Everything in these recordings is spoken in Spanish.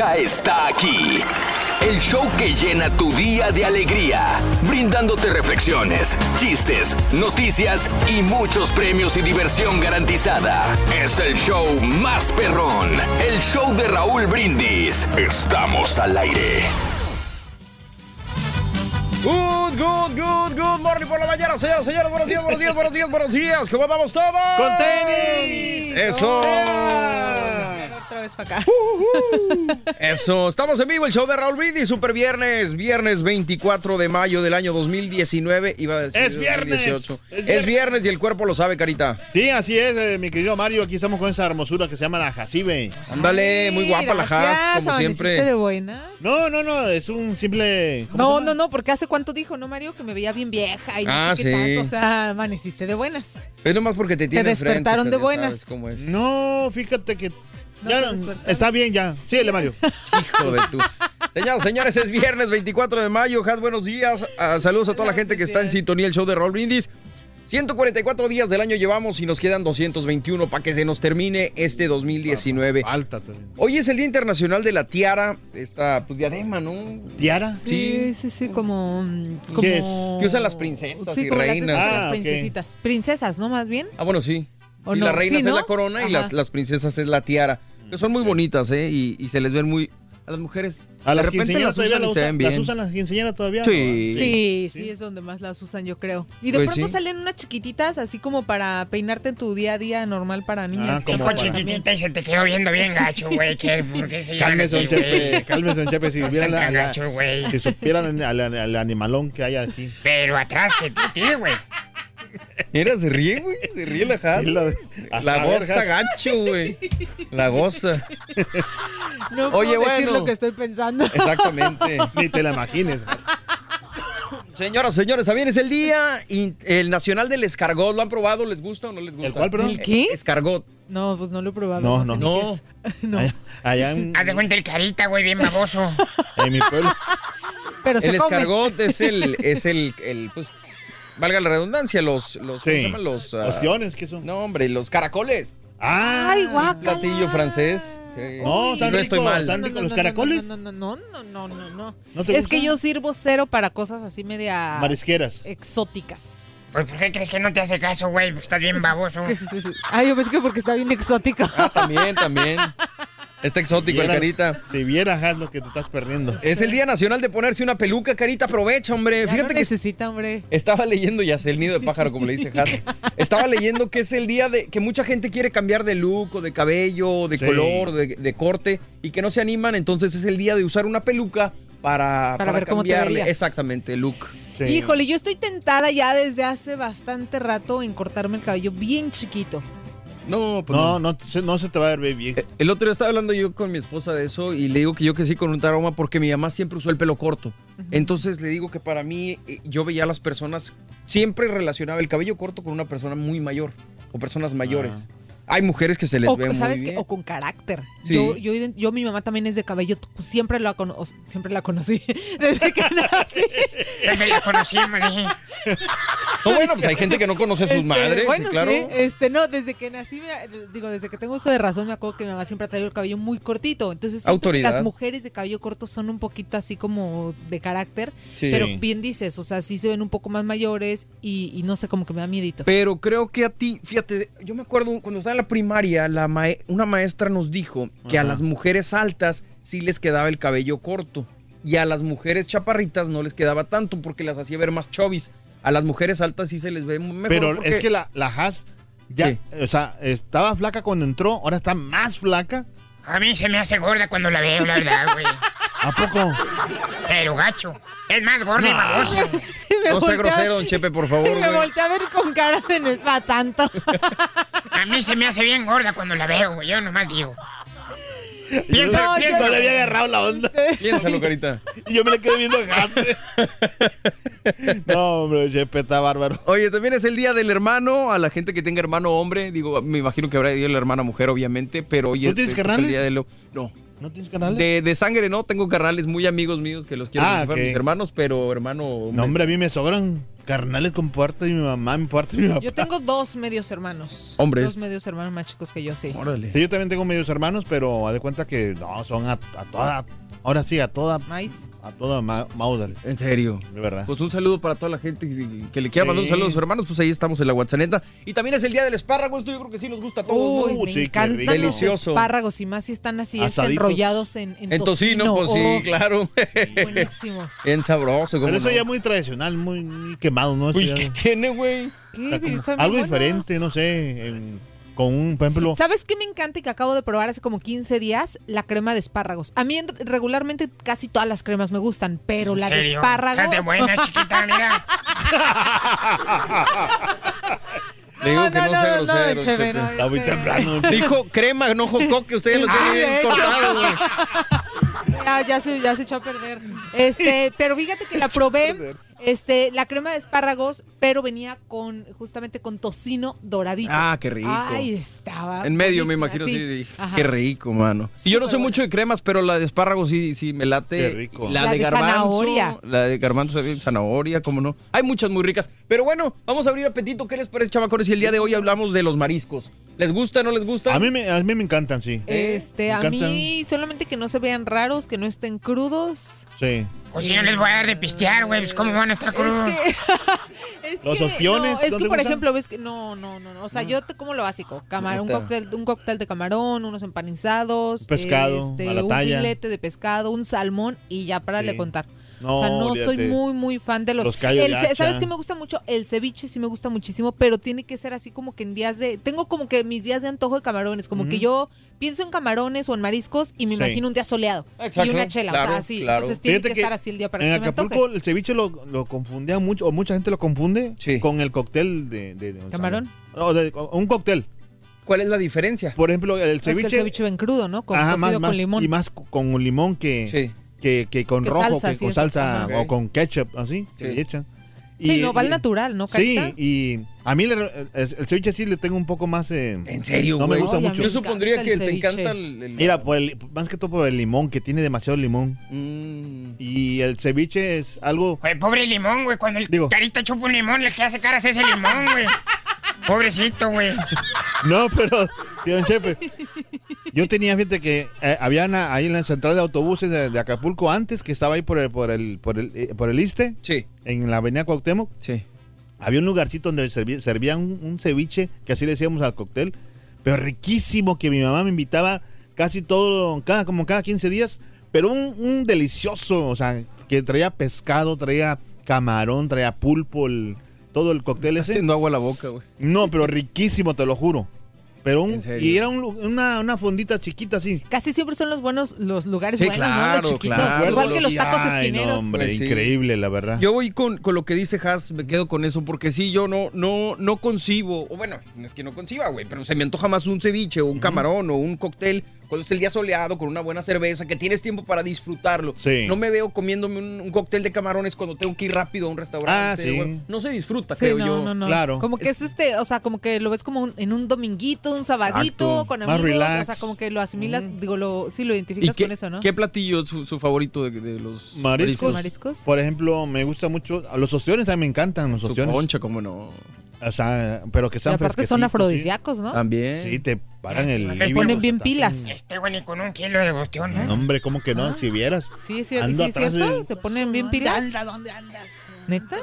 Ya está aquí. El show que llena tu día de alegría, brindándote reflexiones, chistes, noticias y muchos premios y diversión garantizada. Es el show más perrón, el show de Raúl Brindis. Estamos al aire. Good, good, good, good morning por la mañana, señoras, señores. Buenos días, buenos días, buenos días, buenos días. ¿Cómo andamos todos? ¡Con tenis! Eso. Otra vez para acá. Eso. Estamos en vivo, el show de Raúl Brindis, Super Viernes, viernes 24 de mayo del año 2019. Iba a decir Es viernes. 2018. Es Es viernes. viernes y el cuerpo lo sabe, carita. Sí, así es, eh, mi querido Mario. Aquí estamos con esa hermosura que se llama la Jacibe. Ándale, muy guapa la Gracias, como ¿amaneciste de siempre. buenas? No, no, no, es un simple. ¿cómo se No, no, no, porque hace cuánto dijo, ¿no, Mario? Que me veía bien vieja y no Ah, sé qué sí. tanto. O sea, amaneciste de buenas. Es nomás porque te tiene despertaron enfrente, de buenas. sabes cómo es. No, fíjate que. Ya no- está bien, ya. Síguele, Mario. Hijo de tu. Señoras, señores, es viernes 24 de mayo. Has, buenos días. Ah, saludos a toda la gente que está en sintonía el show de Roll Brindis. 144 días del año llevamos y nos quedan 221 para que se nos termine este 2019. Falta también. Hoy es el Día Internacional de la Tiara, esta pues diadema, ¿no? ¿Tiara? Sí. Sí, sí, sí, como... como... ¿Qué es? Que usan las princesas Sí, y las reinas. esas, Ah, las princesitas. Princesas, ¿no? Más bien. Ah, bueno, sí. ¿O Sí, no? las reinas Sí, es ¿no? la corona y las, las princesas es la tiara. Que son muy bonitas, ¿eh? Y, y se les ven muy... A las mujeres. ¿A de las repente quinceañeras las todavía usan la se ven bien. ¿Las usan las quinceañeras todavía? Sí. Sí, sí, es donde más las usan, yo creo. Y de Pues pronto sí. salen unas chiquititas, así como para peinarte en tu día a día normal para niñas. Ah, como para- también. y se te quedó viendo bien gacho, güey. ¿Qué? ¿Por qué se llama Cálmese, don? Chepe. Cálmese, don Chepe. Si No vieran sean la- la- gacho, güey. si supieran al, al- al animalón que hay aquí. Pero atrás que tú, tío, güey. Mira, se ríe, güey. Se ríe la Has. Sí, lo- a La goza gacho, güey. La goza. No Oye, puedo decir bueno. lo que estoy pensando. Exactamente. Ni te la imagines. Señoras, señores, también es el día el nacional del escargot. ¿Lo han probado? ¿Les gusta o no les gusta? ¿El cuál, perdón? ¿El qué? Escargot. No, pues no lo he probado. No, no. No. No. Allá, allá en, Haz de cuenta el carita, güey, bien baboso. en mi pueblo. Pero se El come. escargot es el, es el, el, pues, valga la redundancia, los, los, ¿cómo se Sí. llaman? Los, ah, Ostiones, ¿qué son? no, hombre, los caracoles. Ah, Ay, Un guácala. platillo francés. sí. No, tan no estoy mal. tan No, rico. no, ¿Los no, caracoles? No, no, no, no, no, no, no. ¿No te Es que yo sirvo cero para cosas así media Marisqueras. exóticas. Pues, ¿por qué crees que no te hace caso, güey? Porque estás bien baboso. Ay, yo pensé que porque está bien exótica. Ah, también, también. Está exótico el Viera- carita. Si vieras lo que te estás perdiendo. Es el Día Nacional de ponerse una peluca, carita. Aprovecha, hombre. Ya Fíjate no que necesita, hombre. Estaba leyendo, ya sé, el nido de pájaro, como le dice Has. Estaba leyendo que es el día de que mucha gente quiere cambiar de look o de cabello, de Sí. color, de, de corte y que no se animan. Entonces es el día de usar una peluca para, Para ver cómo te cambiarle exactamente el look. Sí. Híjole, yo estoy tentada ya desde hace bastante rato en cortarme el cabello bien chiquito. No, pues No, no, se- no se te va a ver bien. Eh, El otro día estaba hablando yo con mi esposa de eso y le digo que yo que sí con un trauma porque mi mamá siempre usó el pelo corto. Entonces le digo que para mí eh, yo veía a las personas, siempre relacionaba el cabello corto con una persona muy mayor o personas mayores. Hay mujeres que se les O, ve muy bien. o con carácter. Sí. Yo, yo, yo, mi mamá también es de cabello, siempre la, cono- siempre la conocí. Desde que nací. Siempre la conocimos, dije. No, bueno, pues hay gente que no conoce a sus Este, madres, bueno, sí, claro. sí, este, no, desde que nací, me- digo, desde que tengo uso de razón, me acuerdo que mi mamá siempre ha traído el cabello muy cortito. Entonces, Autoridad. las mujeres de cabello corto son un poquito así como de carácter. Sí. Pero bien dices, o sea, sí se ven un poco más mayores y, y no sé, como que me da miedito. Pero creo que a ti, fíjate, yo me acuerdo cuando estaba en la primaria, la una maestra nos dijo que a las mujeres altas sí les quedaba el cabello corto y a las mujeres chaparritas no les quedaba tanto porque las hacía ver más chovis. A las mujeres altas sí se les ve mejor. Pero porque- es que la, la Haas ya, Sí. o sea, estaba flaca cuando entró, ahora está más flaca. A mí se me hace gorda cuando la veo, la verdad, güey. ¿A poco? Pero gacho. Es más gorda y babosa. No sea grosero, don Chepe, por favor, Y me volteé a ver con cara de no es para tanto. A mí se me hace bien gorda cuando la veo, güey. Yo nomás digo. Piensa, No, piensa. No le había agarrado la onda. Piénsalo, carita. Y yo me le quedé viendo a no, hombre, Chepe está bárbaro. Oye, también es el día del hermano, a la gente que tenga hermano hombre, digo, me imagino que habrá día de la hermana mujer, obviamente, pero oye, ¿Tú tienes este, carnales? el día de lo- No, ¿No tienes canales? de, de sangre no, tengo carnales muy amigos míos que los quiero Ah, como mis hermanos, pero hermano hombre. No, hombre, a mí me sobran carnales con parte de mi mamá, mi parte de mi papá. Yo tengo dos medios hermanos. Hombres. Dos medios hermanos más chicos que yo, sí. Órale. Sí, yo también tengo medios hermanos, pero haz de cuenta que no, son a, a toda, ahora sí, a toda, Maíz. a toda ma- Mauser, En serio. de verdad. Pues un saludo para toda la gente que- le quiera Sí. mandar un saludo a sus hermanos, pues ahí estamos en la WhatsApp. Y también es el día del espárrago, esto yo creo que sí nos gusta a todos, Uy, ¿no? Me sí, qué rico. los Delicioso. espárragos y más si están así enrollados en, en, En tocino, pues sí, Oh, claro. Buenísimos. Bien sabroso, Pero ¿cómo eso no? ya muy tradicional, muy, muy quemado, ¿no? Uy, ¿qué tiene, güey? Algo diferente, no sé, en- con un, por ejemplo, ¿Sabes qué me encanta y que acabo de probar hace como 15 días? La crema de espárragos. A mí en- regularmente casi todas las cremas me gustan, pero ¿En la de serio? espárrago... Fíjate buena, chiquita, mira. Le digo que no, sea grosero, Chepe, Chepe. no, está muy este, temprano. Dijo crema, no jocoque, usted ya lo Ah, bien de hecho. cortado, güey. Ya, ya se, ya se echó a perder. Este, pero fíjate que la probé, este, la crema de espárragos, pero venía con, justamente con tocino doradito. Ah, qué rico. Ay, estaba. En medio, me imagino, sí. Qué rico, mano. Y yo no sé buena. mucho de cremas, pero la de espárragos sí, sí me late. Qué rico. La, La de, de garbanzo. zanahoria. La de garbanzo, zanahoria, cómo no. Hay muchas muy ricas. Pero bueno, vamos a abrir apetito. ¿Qué les parece, chavacones? Y el día de hoy hablamos de los mariscos. ¿Les gusta, no les gusta? A mí, me, a mí me encantan, sí. Este, Me a encantan. mí solamente que no se vean raros, que no estén crudos. Sí. Pues si yo les voy a dar de pistear, güey, pues cómo van a estar crudos. Es que. es ¿Los que, ostiones? no, es ¿No que, por ejemplo, ves que. No, no, no. no. O sea, yo te como lo básico: camarón, un cóctel, un cóctel de camarón, unos empanizados. Pescado, este, a la un talla. filete de pescado, un salmón y ya para le contar. No, o sea, no soy muy, muy fan de los. Los callos el de ce- hacha. ¿Sabes qué me gusta mucho? El ceviche sí me gusta muchísimo, pero tiene que ser así como que en días de. Tengo como que mis días de antojo de camarones, como que yo pienso en camarones o en mariscos y me Sí. imagino un día soleado. Exacto, Y una chela, o claro, sea, así. claro. Entonces tiene que, que estar así el día para en que se me Acapulco el ceviche lo, lo confundía mucho, o mucha gente lo confunde Sí. con el cóctel de... de- de- ¿Camarón? No, de- un cóctel. ¿Cuál es la diferencia? Por ejemplo, el Es que ceviche... el ceviche ven crudo, ¿no? Con ajá, más, con más- limón. Y más con un limón que, Sí. Que, que con Que rojo, salsa, que sí, con salsa o con ketchup, así, Sí. que le echan. Sí, Y- no, va al natural, ¿no, Sí, y a mí le- el, el ceviche sí le tengo un poco más... eh, ¿En serio, No me gusta mucho. Yo supondría que el te encanta el... el- Mira, por el- más que todo por el limón, que tiene demasiado limón. Mm. Y el ceviche es algo... Pobre limón, güey. Cuando el Digo- carita chupa un limón, le queda hace caras ese limón, güey. Pobrecito, güey. No, pero, sí, don Chepe. Yo tenía, fíjate que eh, había una- ahí en la central de autobuses de, de Acapulco antes, que estaba ahí por el, por el, por el, eh, por el Iste, Sí, en la avenida Cuauhtémoc. sí. Había un lugarcito donde serví- servían un, un ceviche, que así le decíamos al cóctel, pero riquísimo, que mi mamá me invitaba casi todo, cada, como cada 15 días, pero un, un delicioso, o sea, que traía pescado, traía camarón, traía pulpo, el- todo el cóctel ese. haciendo agua a la boca, güey. No, pero riquísimo, te lo juro. Pero y era un una, una fondita chiquita así. Casi siempre son los buenos, los lugares Sí, buenos, ¿no? claro, Los chiquitos. claro. Igual que los tacos ay, esquineros. no, hombre, Pues sí. increíble, la verdad. Yo voy con, con lo que dice Has, me quedo con eso, porque sí, yo no, no, no concibo, o bueno, no es que no conciba, güey, pero se me antoja más un ceviche o un camarón o un cóctel cuando es el día soleado, con una buena cerveza, que tienes tiempo para disfrutarlo. Sí. No me veo comiéndome un, un cóctel de camarones cuando tengo que ir rápido a un restaurante. Ah, sí. Bueno, no se disfruta, Sí, creo no, yo. no, no. Claro. Como que es este, o sea, como que lo ves como un- en un dominguito, un sabadito, Exacto. con Más amigos. relax. O sea, como que lo asimilas, digo, lo, sí lo ¿Y identificas qué, con eso, ¿no? qué platillo es su, su favorito de, de los Mariscos. ¿Mariscos? Por ejemplo, me gusta mucho. Los ostiones también me encantan, los Su ostiones. concha, cómo no. O sea, pero que Y sean aparte son afrodisíacos, ¿no? También. Sí, Sí, te paran el. Les líbido, ponen o sea, bien pilas. Este güey ni con un kilo de ostión, No, ¿no? hombre, ¿cómo que no? Si vieras. Sí, es cierto. Ando Sí, es atrás cierto. de- Te ponen bien pilas. ¿Dónde andas? ¿Neta?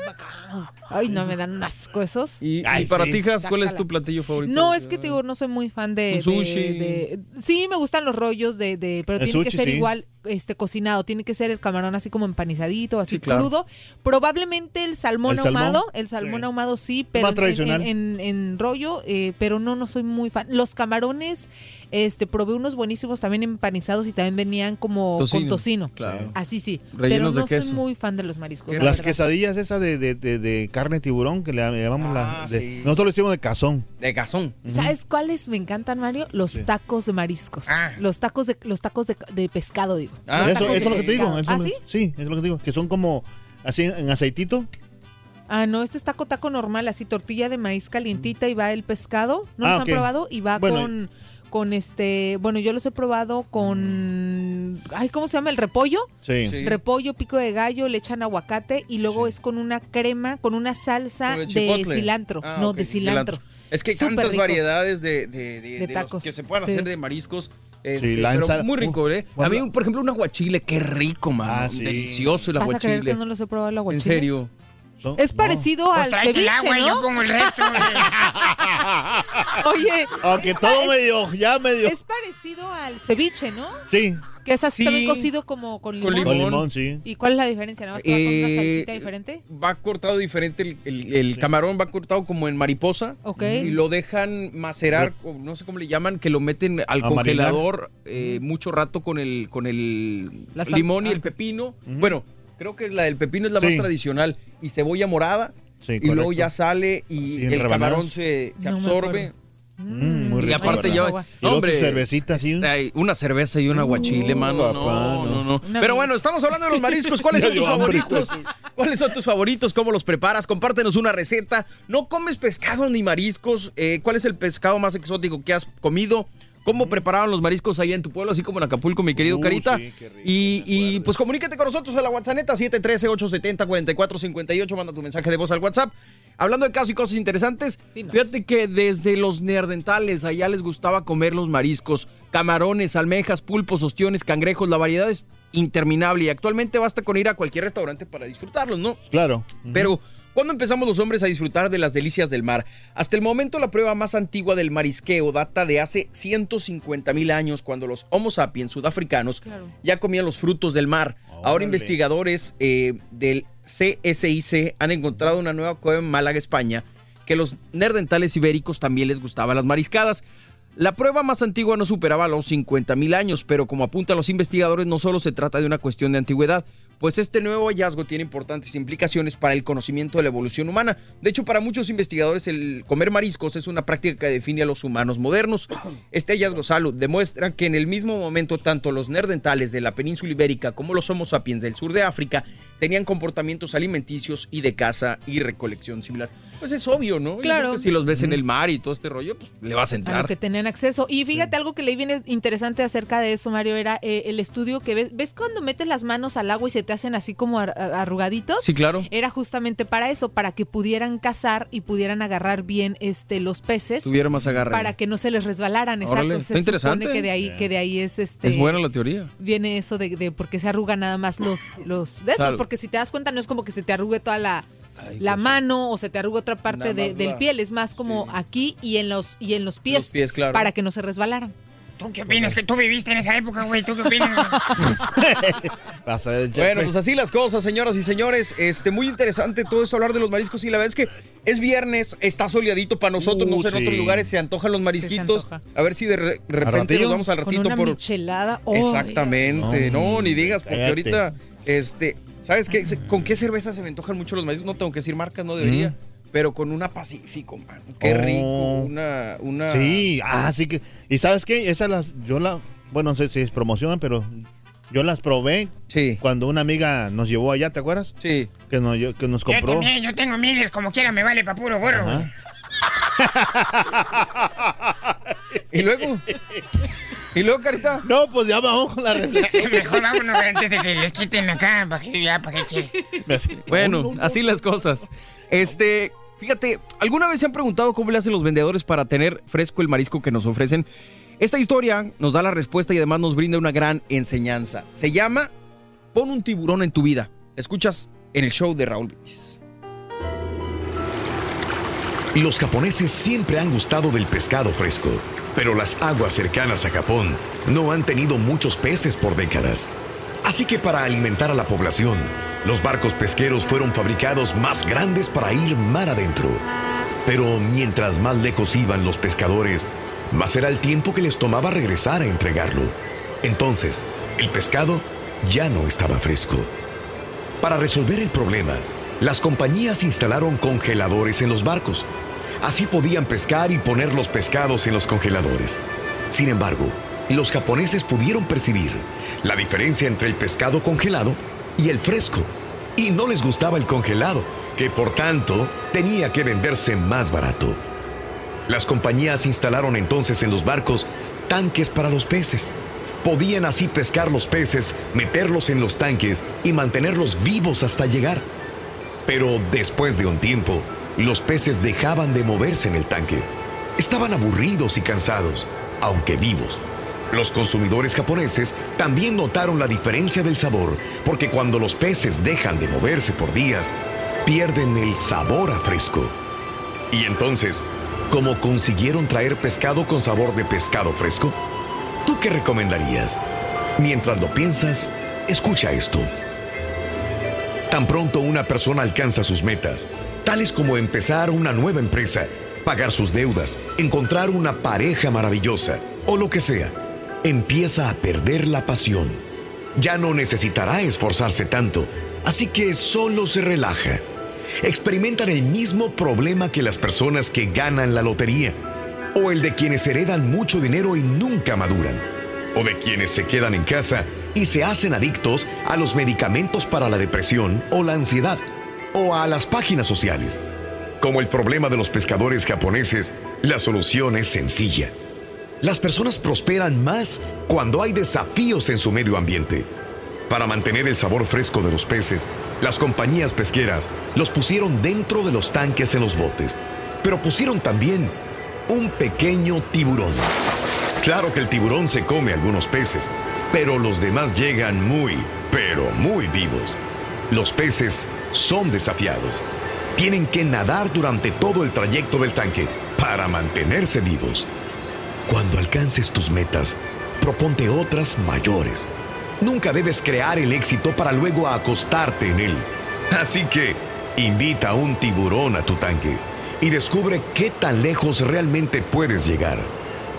Ay, no, me dan un asco esos. Y, Ay, y para sí. ti, Jas, ¿cuál es tu platillo favorito? No, es que te digo, no soy muy fan de. Un de- sushi. de- sí, me gustan los rollos de. de- pero El tiene que sushi, ser sí. igual este cocinado. Tiene que ser el camarón así como empanizadito, así Sí, claro. crudo. Probablemente el salmón ¿El salmón? ahumado. El salmón Sí. ahumado sí, pero Más en- tradicional. En, en- en rollo, eh, pero no, no soy muy fan. Los camarones, este, probé unos buenísimos también empanizados y también venían como Tocino. con tocino. Claro. Así sí. Rellenos pero no queso. soy muy fan de los mariscos. la Las verdad. quesadillas esas de, de, de, de carne tiburón que le llamamos Ah, la. de- sí. Nosotros le decimos de cazón. De cazón. ¿Sabes cuáles me encantan, Mario? Los Sí. tacos de mariscos. Ah. los tacos de los tacos de, de pescado, digo. Ah, eso, eso es lo que te digo. eso ¿Ah, lo- sí? sí, eso es lo que te digo. Que son como así en aceitito. Ah, no, este es taco taco normal, así tortilla de maíz calientita y va el pescado. ¿No Ah, los ok. han probado? Y va Bueno, con con este, bueno, yo los he probado con ay, ¿cómo se llama? El repollo. Sí. Sí. Repollo, pico de gallo, le echan aguacate y luego Sí. es con una crema, con una salsa de cilantro. Ah, no, de cilantro. Es que hay tantas ricos. variedades de, de, de- De de los tacos, que se pueden sí. hacer de mariscos. Este, la pero ensala- muy rico, Uh, ¿eh? A bueno, mí, por ejemplo, un aguachile, qué rico, man. Ah, sí. Delicioso el ¿Vas a creer aguachile. que no los he probado el en aguachile? serio. Son- Es no. parecido Pues al tráete el ceviche, agua yo ¿no? pongo el resto. Oye, Aunque todo medio, ya medio. Es parecido al ceviche, ¿no? Sí, Que es así Sí. también cocido como con limón. Con con Limón. sí. ¿Y cuál es la diferencia? ¿Nada más que va con una Eh, salsita diferente? Va cortado diferente. El, el- el camarón va cortado como en mariposa. Ok. Y lo dejan macerar, o no sé cómo le llaman, que lo meten al A congelador eh, mucho rato con el, con el La sal- limón y ah, el ok. pepino. Bueno, creo que la del pepino es la más tradicional. Y cebolla morada. Sí, y luego correcto. ya sale y en el rebanadas. camarón se, se No me absorbe. acuerdo. Mm, muy Y rico, aparte verdad. agua. Y tu cervecita así. está ahí, una cerveza y un aguachile, Uh, mano. papá, no, no. no, Pero bueno, estamos hablando de los mariscos. ¿Cuáles son tus favoritos? ¿Cuáles son tus favoritos? ¿Cómo los preparas? Compártenos una receta. ¿No comes pescado ni mariscos? Eh, ¿Cuál es el pescado más exótico que has comido? ¿Cómo preparaban los mariscos allá en tu pueblo, así como en Acapulco, mi querido Uh, Carita? sí, qué rico, y, pues comunícate con nosotros a la WhatsApp 713-870-4458. Manda tu mensaje de voz al WhatsApp. Hablando de casos y cosas interesantes, Dinos. fíjate que desde los neandertales allá les gustaba comer los mariscos, camarones, almejas, pulpos, ostiones, cangrejos, la variedad es interminable y actualmente basta con ir a cualquier restaurante para disfrutarlos, ¿no? Claro. Pero, ¿cuándo empezamos los hombres a disfrutar de las delicias del mar? Hasta el momento, la prueba más antigua del marisqueo data de hace 150 mil años, cuando los Homo sapiens sudafricanos Claro. ya comían los frutos del mar. Ahora, investigadores eh, del CSIC han encontrado una nueva cueva en Málaga, España, que los nerdentales ibéricos también les gustaban las mariscadas. La prueba más antigua no superaba los 50 mil años, pero como apuntan los investigadores, no solo se trata de una cuestión de antigüedad, pues este nuevo hallazgo tiene importantes implicaciones para el conocimiento de la evolución humana. De hecho, para muchos investigadores, el comer mariscos es una práctica que define a los humanos modernos. Este hallazgo, Salud, demuestra que en el mismo momento, tanto los nerdentales de la península ibérica como los Homo sapiens del sur de África tenían comportamientos alimenticios y de caza y recolección similar. Pues es obvio, ¿no? Claro. que si los ves en el mar y todo este rollo, pues le vas a a lo entrar. que tenían acceso. Y fíjate, algo que leí bien es- interesante acerca de eso, Mario, era eh, el estudio que ves. ¿Ves cuando metes las manos al agua y se te hacen así como ar- arrugaditos? Sí, claro. Era justamente para eso, para que pudieran cazar y pudieran agarrar bien este los peces. Tuviera más agarre. Para que no se les resbalaran, exacto. Órale, se está interesante. supone que de ahí, que de ahí es este. Es buena la teoría. Viene eso de, de por qué se arrugan nada más los, los de estos, Claro. porque si te das cuenta no es como que se te arrugue toda la, la mano o se te arrugue otra parte de- del la- piel, es más como sí. aquí y en los y en los pies, Los pies, claro. para que no se resbalaran. ¿Tú qué opinas? Que tú viviste en esa época, güey. ¿Tú qué opinas? Bueno, pues así las cosas, señoras y señores. Este, muy interesante todo esto, hablar de los mariscos. Y la verdad es que es viernes, está soleadito para nosotros. no Uh, sé, en otros lugares se antojan los marisquitos. antoja. a ver si de, re- repente nos vamos al Con ratito una por. michelada. ¡ay! Exactamente. No, No, ni digas, porque cállate. ahorita, este, ¿sabes qué? Se- ¿Con qué cerveza se me antojan mucho los mariscos? No tengo que decir marcas, no debería. Pero con una Pacífico, man. Qué Oh. rico. Una, una. Sí, ah, sí que. ¿Y sabes qué? Esa la, yo la, bueno, no sé si es promoción, pero yo las probé Sí. cuando una amiga nos llevó allá, ¿te acuerdas? Sí. Que nos, lle- que nos Yo compró. también, yo tengo miles, como quiera me vale pa' puro gorro. ¿Y luego? ¿Y luego, Carita? No, pues ya vamos con la reflexión. Mejor vámonos antes de que les quiten acá, ¿para qué, ya, ¿para quieres? Hace- Bueno, No, no, no. así las cosas. Este, fíjate, ¿alguna vez se han preguntado cómo le hacen los vendedores para tener fresco el marisco que nos ofrecen? Esta historia nos da la respuesta y además nos brinda una gran enseñanza. Se llama Pon un tiburón en tu vida. Escuchas en el show de Raúl Brindis. Los japoneses siempre han gustado del pescado fresco, pero las aguas cercanas a Japón no han tenido muchos peces por décadas. Así que para alimentar a la población, los barcos pesqueros fueron fabricados más grandes para ir mar adentro. Pero mientras más lejos iban los pescadores, más era el tiempo que les tomaba regresar a entregarlo. Entonces, el pescado ya no estaba fresco. Para resolver el problema, las compañías instalaron congeladores en los barcos. Así podían pescar y poner los pescados en los congeladores. Sin embargo, los japoneses pudieron percibir la diferencia entre el pescado congelado y el fresco. Y no les gustaba el congelado, que por tanto tenía que venderse más barato. Las compañías instalaron entonces en los barcos tanques para los peces. Podían así pescar los peces, meterlos en los tanques y mantenerlos vivos hasta llegar. Pero después de un tiempo, los peces dejaban de moverse en el tanque. Estaban aburridos y cansados, aunque vivos. Los consumidores japoneses también notaron la diferencia del sabor, porque cuando los peces dejan de moverse por días, pierden el sabor a fresco. Y entonces, ¿cómo consiguieron traer pescado con sabor de pescado fresco? ¿Tú qué recomendarías? Mientras lo piensas, escucha esto. Tan pronto una persona alcanza sus metas, tales como empezar una nueva empresa, pagar sus deudas, encontrar una pareja maravillosa o lo que sea, empieza a perder la pasión. Ya no necesitará esforzarse tanto, así que solo se relaja. Experimentan el mismo problema que las personas que ganan la lotería, o el de quienes heredan mucho dinero y nunca maduran, o de quienes se quedan en casa y se hacen adictos a los medicamentos para la depresión o la ansiedad, o a las páginas sociales. Como el problema de los pescadores japoneses, la solución es sencilla. Las personas prosperan más cuando hay desafíos en su medio ambiente. Para mantener el sabor fresco de los peces, las compañías pesqueras los pusieron dentro de los tanques en los botes, pero pusieron también un pequeño tiburón. Claro que el tiburón se come algunos peces, pero los demás llegan muy, pero muy vivos. Los peces son desafiados. Tienen que nadar durante todo el trayecto del tanque para mantenerse vivos. Cuando alcances tus metas, proponte otras mayores. Nunca debes crear el éxito para luego acostarte en él. Así que invita a un tiburón a tu tanque y descubre qué tan lejos realmente puedes llegar.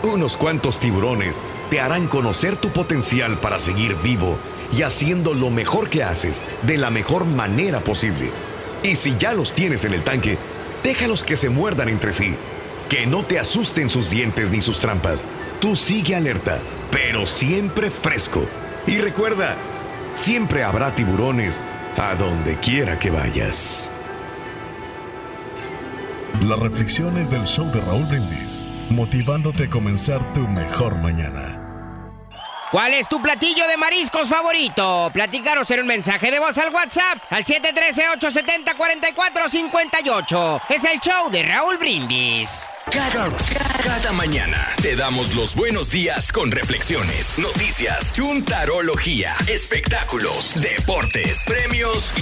Unos cuantos tiburones te harán conocer tu potencial para seguir vivo y haciendo lo mejor que haces de la mejor manera posible. Y si ya los tienes en el tanque, déjalos que se muerdan entre sí. Que no te asusten sus dientes ni sus trampas. Tú sigue alerta, pero siempre fresco. Y recuerda, siempre habrá tiburones a donde quiera que vayas. Las reflexiones del show de Raúl Brindis, motivándote a comenzar tu mejor mañana. ¿Cuál es tu platillo de mariscos favorito? Platícanos en un mensaje de voz al WhatsApp al 713-870-4458. Es el show de Raúl Brindis. Cada, cada mañana te damos los buenos días con reflexiones, noticias, chuntarología, espectáculos, deportes, premios y,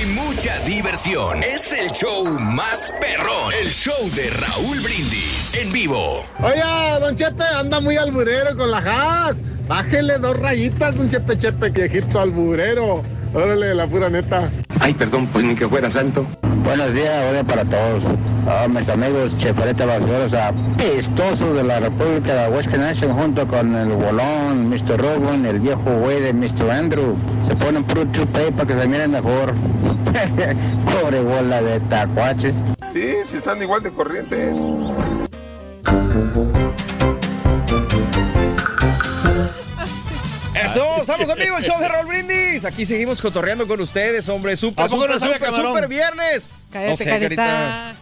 y- y mucha diversión. Es el show más perrón, el show de Raúl Brindis en vivo. Oiga, don Chepe, anda muy alburero con la Haas. Bájele dos rayitas, don Chepe Chepe, viejito alburero. Órale, la pura neta. Ay, perdón, pues ni que fuera santo. Buenos días, buenos para todos. A mis amigos chefarete basureros apestosos de la República de Huesca Nation junto con el bolón, Mr. Robin, el viejo güey de Mr. Andrew. Se ponen puro chupé para que se miren mejor. Pobre bola de tacuaches. Sí, sí están igual de corrientes. Eso, estamos amigos, el show de Raúl Brindis. Aquí seguimos cotorreando con ustedes, hombre. Súper, ¿A poco súper, no viernes. Cállate, no sé, carita. carita.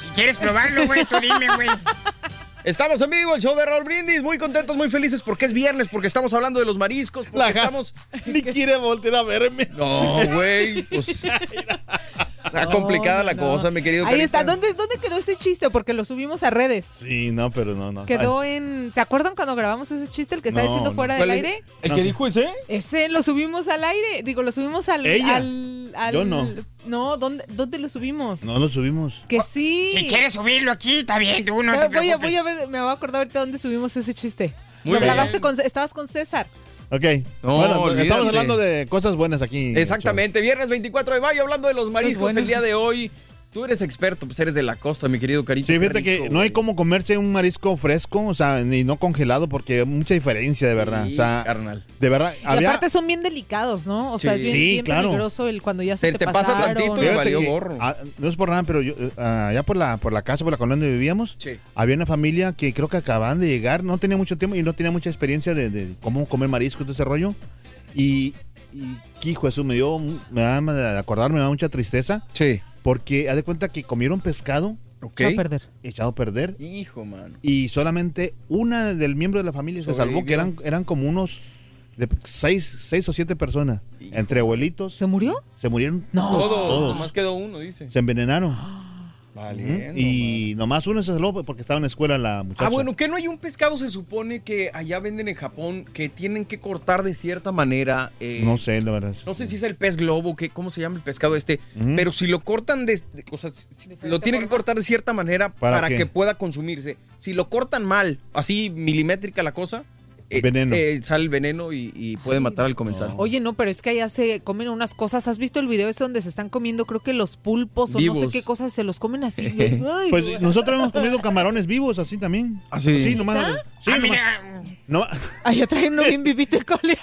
Si quieres probarlo, güey, tú dime, güey. Estamos en vivo, el show de Raúl Brindis. Muy contentos, muy felices porque es viernes, porque estamos hablando de los mariscos, porque La gas- estamos. Ni quiere voltear a verme. No, güey. Pues. Está complicada la cosa, mi querido Ahí Carita. está. ¿Dónde, ¿Dónde quedó ese chiste? Porque lo subimos a redes. Sí, no, pero no, no. Quedó en. ¿Se acuerdan cuando grabamos ese chiste, el que está No, diciendo no. fuera del aire? ¿El No. que dijo ese? Ese lo subimos al aire. Digo, lo subimos al. Ella. al, al- Yo no. No, ¿dónde, ¿dónde lo subimos? No lo subimos. Que sí. Si quieres subirlo aquí, está bien, tú no Eh, te voy, a, voy a ver, me voy a acordar ahorita dónde subimos ese chiste. Muy lo bien. grabaste con. Estabas con César. Ok. No, bueno, olvídate. estamos hablando de cosas buenas aquí. Exactamente, viernes 24 de mayo, hablando de los mariscos el día de hoy. Tú eres experto, pues eres de la costa, mi querido Carita. Sí, fíjate que no hay como comerse un marisco fresco, o sea, ni no congelado, porque hay mucha diferencia, de verdad. Sí, o sea, carnal. de verdad, Y había... aparte son bien delicados, ¿no? O sea, Sí. es bien, Sí, bien claro. peligroso el cuando ya se, Se te, te pasa pasaron. tantito y valió gorro. ah, no es por nada, pero yo, ah, allá por la, por la casa, por la colonia donde vivíamos, Sí. había una familia que creo que acababan de llegar, no tenía mucho tiempo y no tenía mucha experiencia de, de cómo comer marisco y todo ese rollo. Y, y hijo, eso me dio, me da, de acordarme, me da mucha tristeza, Sí. Porque haz de cuenta que comieron pescado Ok. Va a perder. echado a perder Hijo, man. y solamente una del miembro de la familia se salvó, que eran, eran como unos de seis, seis o siete personas, Hijo. entre abuelitos. ¿Se murió? Se murieron No. Todos, todos. nomás quedó uno, dice. Se envenenaron. Vale. y nomás uno se salvó porque estaba en la escuela la muchacha. Ah, bueno, que no hay un pescado, se supone que allá venden en Japón que tienen que cortar de cierta manera. eh, No sé, la verdad. No sé si es el pez globo, que, ¿cómo se llama el pescado este? Pero si lo cortan de, de- o sea, si- lo tienen que cortar de cierta manera ¿Para que pueda consumirse. Si lo cortan mal, así milimétrica la cosa, Veneno. eh, sale el veneno y, y puede matar al comensal. Oye, no, pero es que allá se comen unas cosas. ¿Has visto el video ese donde se están comiendo, creo que los pulpos o no sé qué cosas se los comen así? Ay, Pues güey. nosotros hemos comido camarones vivos así también. ¿Ah, sí? Sí, nomás. Sí, ah, nomás. mira, No, Allá traen uno bien vivito y coleado.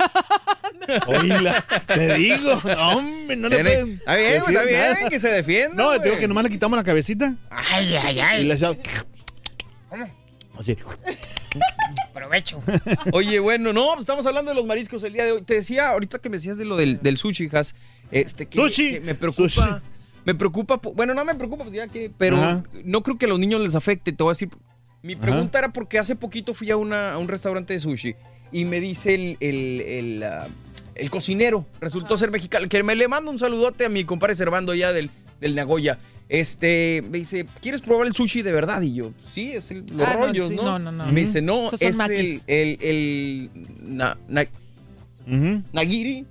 oíla, te digo. No, hombre, no le pueden Está bien, está bien, nada. que se defienda. No, te digo que nomás le quitamos la cabecita ay, ay, y ay. le hacíamos... ¿Cómo? Así. Provecho. Oye, bueno, no, pues estamos hablando de los mariscos el día de hoy. Te decía ahorita que me decías de lo del, del sushi, Has, este, que, Sushi. que me preocupa. Sushi. Me preocupa, bueno, no me preocupa, pues ya que, pero Ajá. no creo que a los niños les afecte, te voy a decir. Mi Ajá. pregunta era porque hace poquito fui a, una, a un restaurante de sushi y me dice el, el, el, ah, el cocinero, resultó ser mexicano, que me le mando un saludote a mi compadre Servando allá del, del Nagoya. Este, me dice, ¿quieres probar el sushi de verdad? Y yo, sí, es el, los Ah, no, rollos, sí, ¿no? no, no, no. Y me dice, no, es el, maquis. el, el na- na- Ujú. nagiri,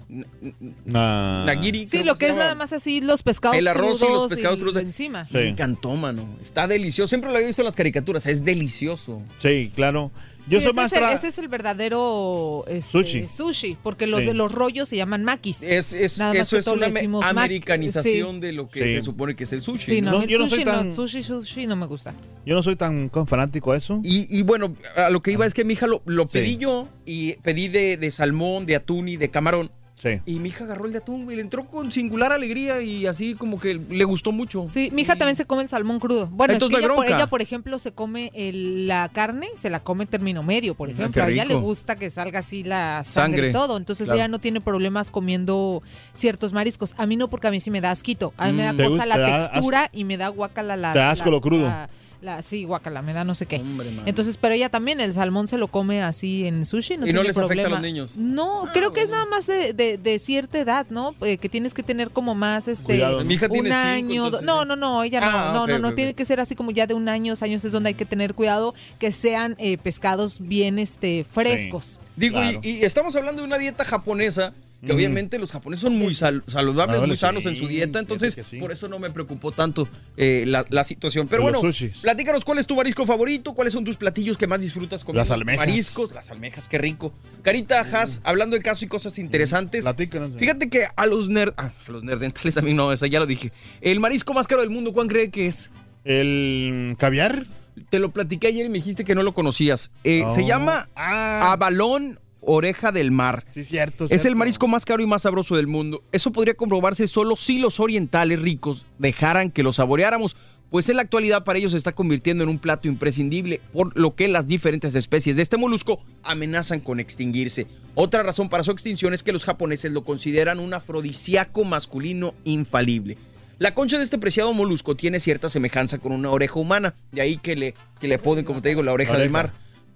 na- nagiri. Sí, lo que es llama. nada más así los pescados El arroz y los pescados crudos. encima. Sí. Me encantó, mano. Está delicioso. Siempre lo había visto en las caricaturas. Es delicioso. Sí, claro. Yo Sí, soy ese, más... es el, tra- ese es el verdadero este, Sushi. sushi, porque los Sí. de los rollos se llaman makis. Es, es- Nada más eso que es una americanización sí. de lo que Sí. se supone que es el sushi. Sí, no, ¿no? yo no el soy sushi tan- no, sushi, sushi no me gusta. Yo no soy tan con fanático a eso. Y, y bueno, a lo que iba es que mi hija lo, lo Sí. pedí yo y pedí de, de salmón, de atún y de camarón. Sí. Y mi hija agarró el de atún y le entró con singular alegría y así como que le gustó mucho. Sí, mi hija también se come el salmón crudo. Bueno, Entonces es que ella por, ella, por ejemplo, se come el- la carne, se la come término medio, por Ah, ejemplo. A ella le gusta que salga así la sangre, Sangre, y todo. Entonces claro. ella no tiene problemas comiendo ciertos mariscos. A mí no, porque a mí sí me da asquito. A mí me da Mm. ¿Te cosa la da textura y me da guacala la... Te asco la- lo crudo. la- la- sí, guacala, me da no sé qué. Hombre. Entonces, pero ella también, el salmón se lo come así en sushi, no ¿Y no tiene les afecta a problema. los niños? No, Ah, creo que es nada más de, de- de cierta edad, ¿no? Eh, que tienes que tener como más, este, Cuidado, ¿no? Mi hija tiene un cinco, año. entonces, no, no, no, ella no, Ah, no, no, no, ok, tiene que ser así como ya de un año, años es donde hay que tener cuidado que sean eh, pescados bien, este, frescos. Digo, Claro. y, y estamos hablando de una dieta japonesa, que Ujú. obviamente los japoneses son muy sal- saludables, Vale, muy sanos sí, en su dieta, entonces sí. por eso no me preocupó tanto eh, la, la situación. Pero bueno, platícanos cuál es tu marisco favorito, cuáles son tus platillos que más disfrutas comiendo. Las almejas. Mariscos, las almejas, qué rico. Carita, Has, hablando de caso y cosas interesantes. Platícanos. Fíjate que a los nerd, ah, a los nerdentales a mí no, esa ya lo dije. El marisco más caro del mundo, ¿cuál cree que es? El caviar. Te lo platiqué ayer y me dijiste que no lo conocías. Eh, Se Oh. llama Ah, abalón oreja del mar. sí, cierto. Es el marisco más caro y más sabroso del mundo. Eso podría comprobarse solo si los orientales ricos dejaran que lo saboreáramos. pues en la actualidad para ellos se está convirtiendo en un plato imprescindible, por lo que las diferentes especies de este molusco amenazan con extinguirse. Otra razón para su extinción es que los japoneses lo consideran un afrodisíaco masculino infalible. La concha de este preciado molusco tiene cierta semejanza con una oreja humana, de ahí que le, que le apoden, como te digo, la oreja, del mar.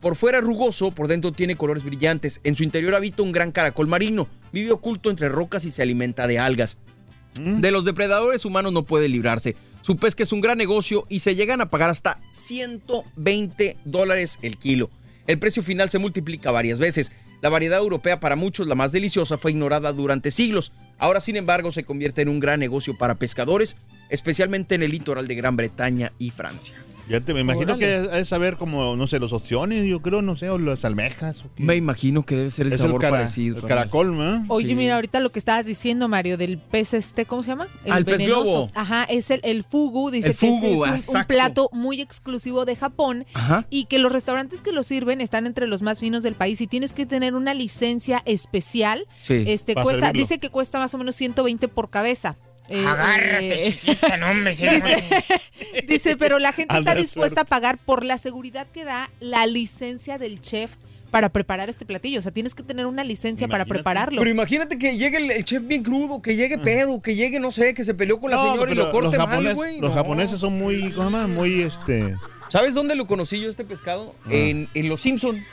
Por fuera rugoso, por dentro tiene colores brillantes. En su interior habita un gran caracol marino. Vive oculto entre rocas y se alimenta de algas. De los depredadores humanos no puede librarse. Su pesca es un gran negocio y se llegan a pagar hasta 120 dólares el kilo. El precio final se multiplica varias veces. La variedad europea para muchos, la más deliciosa, fue ignorada durante siglos. Ahora, sin embargo, se convierte en un gran negocio para pescadores, especialmente en el litoral de Gran Bretaña y Francia. Ya te me imagino Órale. que es, saber como, no sé, los opciones, yo creo, no sé, o las almejas. o qué. Me imagino que debe ser el Es sabor cara- parecido. el caracol, ¿no? Oye, Sí. mira, ahorita lo que estabas diciendo, Mario, del pez este, ¿cómo se llama? El pez globo. Ajá, es el, el fugu, dice El que ese es un- plato muy exclusivo de Japón Ajá. y que los restaurantes que lo sirven están entre los más finos del país y tienes que tener una licencia especial. Sí, este cuesta, servirlo. dice que cuesta más o menos 120 por cabeza. Eh, Agárrate, eh, chiquita, no, hombre. Dice, dice, pero la gente está dispuesta a pagar por la seguridad que da la licencia del chef para preparar este platillo. O sea, tienes que tener una licencia para prepararlo. Pero imagínate que llegue el, el chef bien crudo, que llegue pedo, que llegue, no sé, que se peleó con la No, señora y lo corte los mal, japoneses- güey. Los No. japoneses son muy, ¿cómo se llama? Muy, este... ¿Sabes dónde lo conocí yo este pescado? Ah. En, en Los Simpson.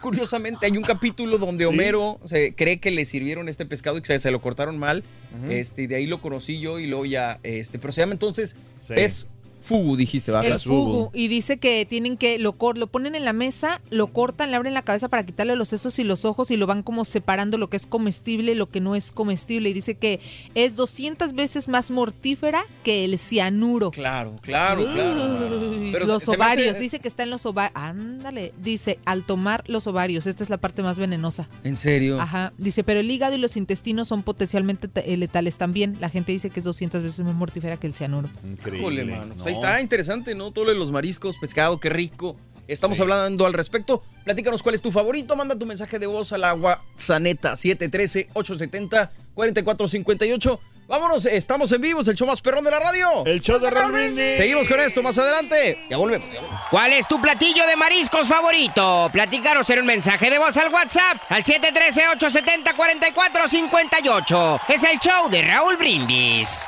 Curiosamente, hay un capítulo donde Sí. Homero se cree que le sirvieron este pescado y que se, se lo cortaron mal. Este, y de ahí lo conocí yo y luego ya, este, pero se llama entonces Sí. pez fugu, dijiste, ¿verdad? El fugu. Y dice que tienen que, lo, cor- lo ponen en la mesa, lo cortan, le abren la cabeza para quitarle los sesos y los ojos y lo van como separando lo que es comestible y lo que no es comestible. Y dice que es 200 veces más mortífera que el cianuro. Claro, claro, claro. Pero los hace- ovarios, dice que está en los ovarios. Ándale, dice, al tomar los ovarios, esta es la parte más venenosa. ¿En serio? Ajá, dice, pero el hígado y los intestinos son potencialmente te- eh, letales también. La gente dice que es 200 veces más mortífera que el cianuro. Híjole, mano. Pues ahí está interesante, ¿no? Todo lo de los mariscos, pescado, qué rico. Estamos hablando al respecto. Platícanos cuál es tu favorito. Manda tu mensaje de voz a la WhatsApp 713-870-4458. Vámonos, estamos en vivo, es el show más perrón de la radio. El show de Raúl Brindis. Seguimos con esto más adelante. Ya volvemos. ya volvemos. ¿Cuál es tu platillo de mariscos favorito? Platícanos en un mensaje de voz al WhatsApp al 713-870-4458. Es el show de Raúl Brindis.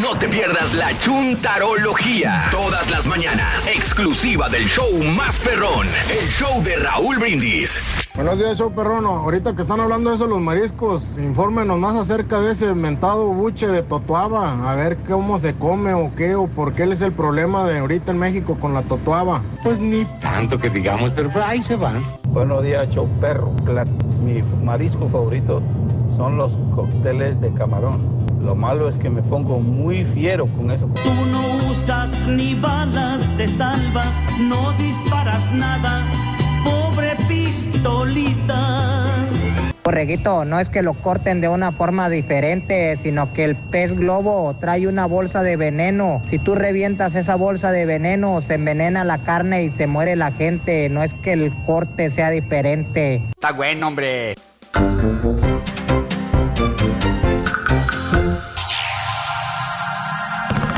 No te pierdas la chuntarología. Todas las mañanas. Exclusiva del show más perrón. El show de Raúl Brindis. Buenos días, show perrono. Ahorita que están hablando de eso los mariscos, infórmenos más acerca de ese mentado buche de totuaba. A ver cómo se come o qué o por qué es el problema de ahorita en México con la totuaba. Pues ni tanto que digamos, pero ahí se van. Buenos días, show perro. Mi marisco favorito son los cócteles de camarón. Lo malo es que me pongo muy fiero con eso. Tú no usas ni balas de salva, no disparas nada, pobre pistolita. Borreguito, no es que lo corten de una forma diferente, sino que el pez globo trae una bolsa de veneno. Si tú revientas esa bolsa de veneno, se envenena la carne y se muere la gente. No es que el corte sea diferente. Está bueno, hombre.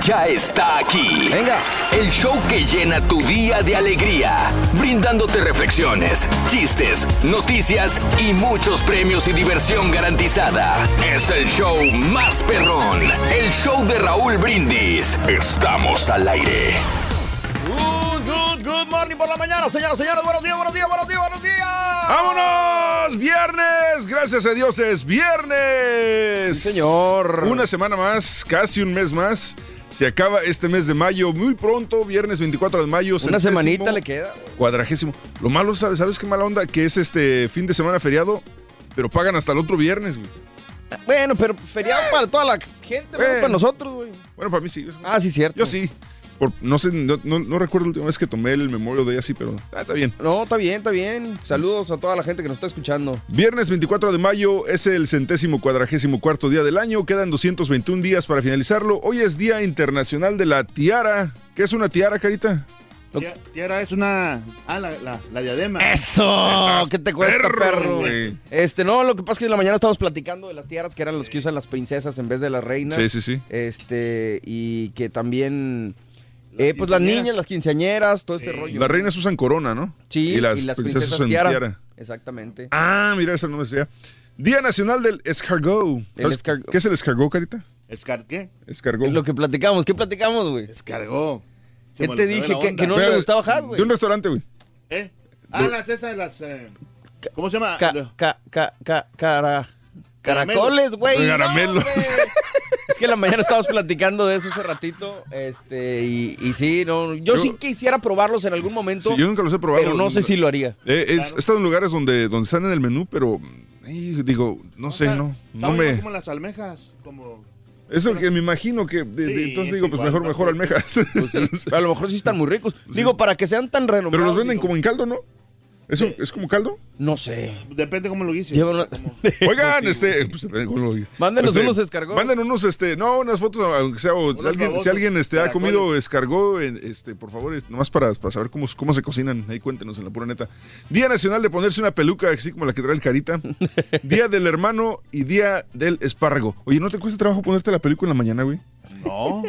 Ya está aquí. Venga. El show que llena tu día de alegría, brindándote reflexiones, chistes, noticias y muchos premios y diversión garantizada. Es el show más perrón, el show de Raúl Brindis. Estamos al aire. Good, good, good morning por la mañana, señoras, señores. Buenos días, buenos días, buenos días, buenos días. ¡Vámonos! ¡Viernes! Gracias a Dios es viernes. señor. Una semana más, casi un mes más. Se acaba este mes de mayo muy pronto, viernes 24 de mayo. Una centésimo, semanita le queda. Cuadragésimo. Lo malo, ¿sabes, ¿sabes qué mala onda? Que es este fin de semana feriado, pero pagan hasta el otro viernes, güey. Bueno, pero feriado para toda la gente, no Bueno. para nosotros, güey. Bueno, para mí sí. Ah, sí, cierto. Yo sí. Por- no sé, no, no- no recuerdo la última vez que tomé el Memorial Day así, pero ah, está bien. No, está bien, está bien. Saludos a toda la gente que nos está escuchando. Viernes 24 de mayo es el centésimo cuadragésimo cuarto día del año. Quedan 221 días para finalizarlo. Hoy es Día Internacional de la Tiara. ¿Qué es una tiara, Carita? Tia- Tiara es una... Ah, la, la, la diadema. ¡Eso! ¿Qué te cuesta, perro, perro? güey. Este, no, lo que pasa es que en la mañana estábamos platicando de las tiaras que eran los que usan las princesas en vez de las reinas. Sí, sí, sí. Este, y que también Eh, pues las niñas, las quinceañeras, todo este rollo. Las reinas usan corona, ¿no? Sí, y las, y las princesas, princesas usan tiara. tiara. Exactamente. Ah, mira, esa no me decía. Día Nacional del Escargot. El ¿Sabes escargot. ¿Qué es el escargot, Carita? ¿Escar qué? Escargot. Lo que platicamos, ¿qué platicamos, güey? Escargó. ¿Qué te dije? Que, que no le gustaba Had, güey. De un restaurante, güey. ¿Eh? Ah, las esas, las... eh, ¿Cómo se llama? Ca, ca, ca, ca, cara, caracoles, güey. Caramelos. Es que en la mañana estábamos platicando de eso hace ratito. Este, y, y sí, no. Yo, Yo- sí quisiera probarlos en algún momento. Sí, yo nunca los he probado. Pero no sé si lo haría. Eh, he he estado en lugares donde, donde están en el menú, pero eh, digo, no sé, no, no me... como las almejas, como... Eso que me imagino que, de- de- Sí, entonces es digo, pues igual, mejor, mejor almejas. Pues sí, a lo mejor sí están muy ricos. Digo, para que sean tan renombrados. Pero los venden digo, como en caldo, ¿no? ¿Eso, ¿Es como caldo? No sé. Depende cómo lo guises. Una- Oigan, este, pues, depende cómo lo. Mándenos Este, unos escargots. Manden unos, este, no, unas fotos, aunque sea, o si alguien, si alguien este, ha comido escargot, este, por favor, este, nomás para, para saber cómo, cómo se cocinan, ahí cuéntenos en la pura neta. Día Nacional de ponerse una peluca, así como la que trae el Carita. Día del hermano y Día del espárrago. Oye, ¿no te cuesta trabajo ponerte la peluca en la mañana, güey? No.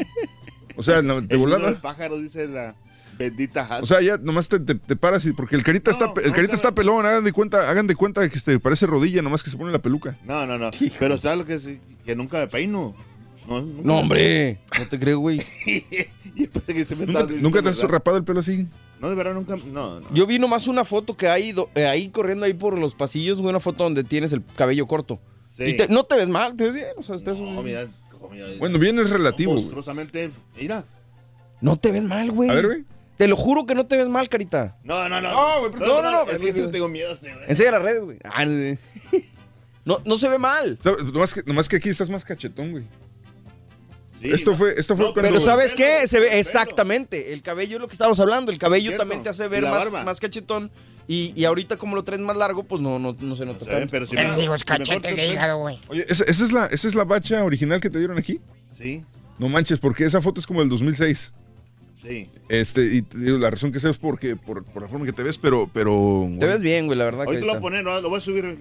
O sea, en la- de El volada. pájaro, dice la bendita Has. O sea, ya nomás te, te- te paras y porque el carita está el carita está pelón, hagan de cuenta, hagan de cuenta que este parece rodilla, nomás que se pone la peluca. No, no, no. Pero ¿sabes lo que es? Que nunca me peino. No, nunca hombre. No te creo, güey. Yo pensé que se me ¿Nunca, nunca te has rapado el pelo así? No, de verdad nunca. No, no. Yo vi nomás una foto que hay do- eh, ahí corriendo ahí por los pasillos, güey, una foto donde tienes el cabello corto. Sí. Y te- no te ves mal, te ves bien. O sea, estás- No, mira, mira, Bueno, bien es relativo. monstruosamente. Mira. No te ves mal, güey. A ver, güey. Te lo juro que no te ves mal, carita. No, no, no. No, güey, pero- No, no, no. Es que no tengo miedo. este, güey. Enseña las redes, güey. Ah, no, no se ve mal. Nomás que, nomás que aquí estás más cachetón, güey. Sí, esto no. fue, esto fue No, cuando. Pero ¿sabes pelo, qué? Se ve exactamente. El cabello es lo que estábamos hablando. El cabello Cierto. también te hace ver más, cachetón. Y, y ahorita como lo traes más largo, pues no, no, no se nota tanto. pero si me- digo, cachetes cortas, de hígado, güey. Oye, ¿esa, esa es la, ¿esa es la bacha original que te dieron aquí? Sí, No manches, porque esa foto es como del 2006. Sí. Este, y te digo, la razón que sé es porque, por, por la forma que te ves, pero, pero. Te ves bien, güey, la verdad. Hoy te lo voy a poner, ¿no? lo voy a subir.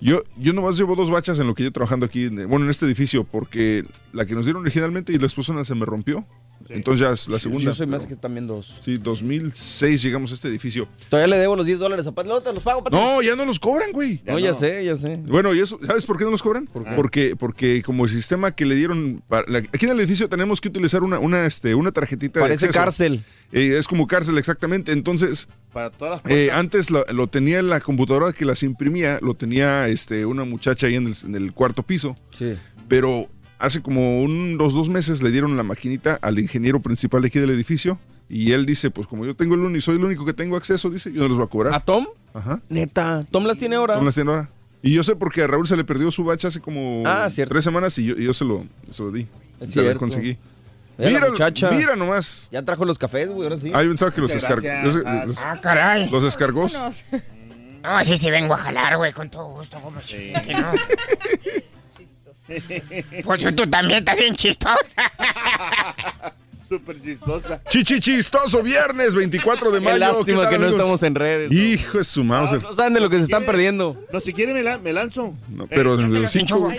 Yo, yo nomás llevo dos bachas en lo que yo trabajando aquí, en- bueno, en este edificio, porque la que nos dieron originalmente y después una se me rompió. Entonces la segunda. Yo soy más pero- que también dos. Sí, 2006 llegamos a este edificio. Todavía le debo los 10 dólares a Pat. Luego te los pago, Pat. No, ya no los cobran, güey. No, ya sé, ya sé. Bueno, y eso, ¿sabes por qué no los cobran? Porque, porque como el sistema que le dieron, para- la- aquí en el edificio tenemos que utilizar una, una, este, una tarjetita Parece de acceso. cárcel. Eh, es como cárcel, exactamente. Entonces, Para todas las eh, antes lo, lo tenía en la computadora que las imprimía, lo tenía este, una muchacha ahí en el, en el cuarto piso. Sí. Pero hace como unos dos meses le dieron la maquinita al ingeniero principal de aquí del edificio. Y él dice, pues como yo tengo el único, soy el único que tengo acceso, dice, yo no los voy a cobrar. ¿A Tom? Ajá. Neta. Tom las tiene ahora. ¿Cómo las tiene ahora? Y yo sé porque a Raúl se le perdió su bacha hace como Ah, tres semanas y yo, y yo se, lo, se lo di. Es se lo conseguí. Mira Mira, muchacha. mira nomás. Ya trajo los cafés, güey, ahora sí. Ah, yo pensaba que los, los- Ah, caray. los escargos. No, así sí vengo a jalar, güey, con todo gusto. ¿Cómo sí. que no? Pues tú también estás bien chistosa. Súper chistosa. Chichi chistoso, viernes 24 de Qué mayo. lástima ¿Qué tal, que no amigos? estamos en redes. Hijo de su mouse. No saben de lo que se están perdiendo. No, si quiere me, la- me lanzo. No, pero Eh, desde los cinco-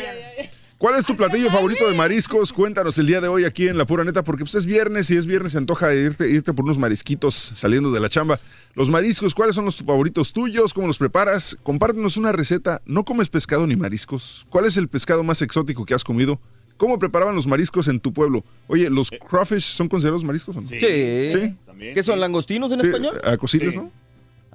¿Cuál es tu platillo favorito de mariscos? Cuéntanos el día de hoy aquí en La Pura Neta, porque pues es viernes y es viernes, se antoja irte, irte por unos marisquitos saliendo de la chamba. Los mariscos, ¿cuáles son los favoritos tuyos? ¿Cómo los preparas? Compártenos una receta. ¿No comes pescado ni mariscos? ¿Cuál es el pescado más exótico que has comido? ¿Cómo preparaban los mariscos en tu pueblo? Oye, ¿los crawfish son considerados mariscos o no? Sí. Sí. También, ¿Qué son langostinos en Sí, español? a cosiles, Sí. ¿no?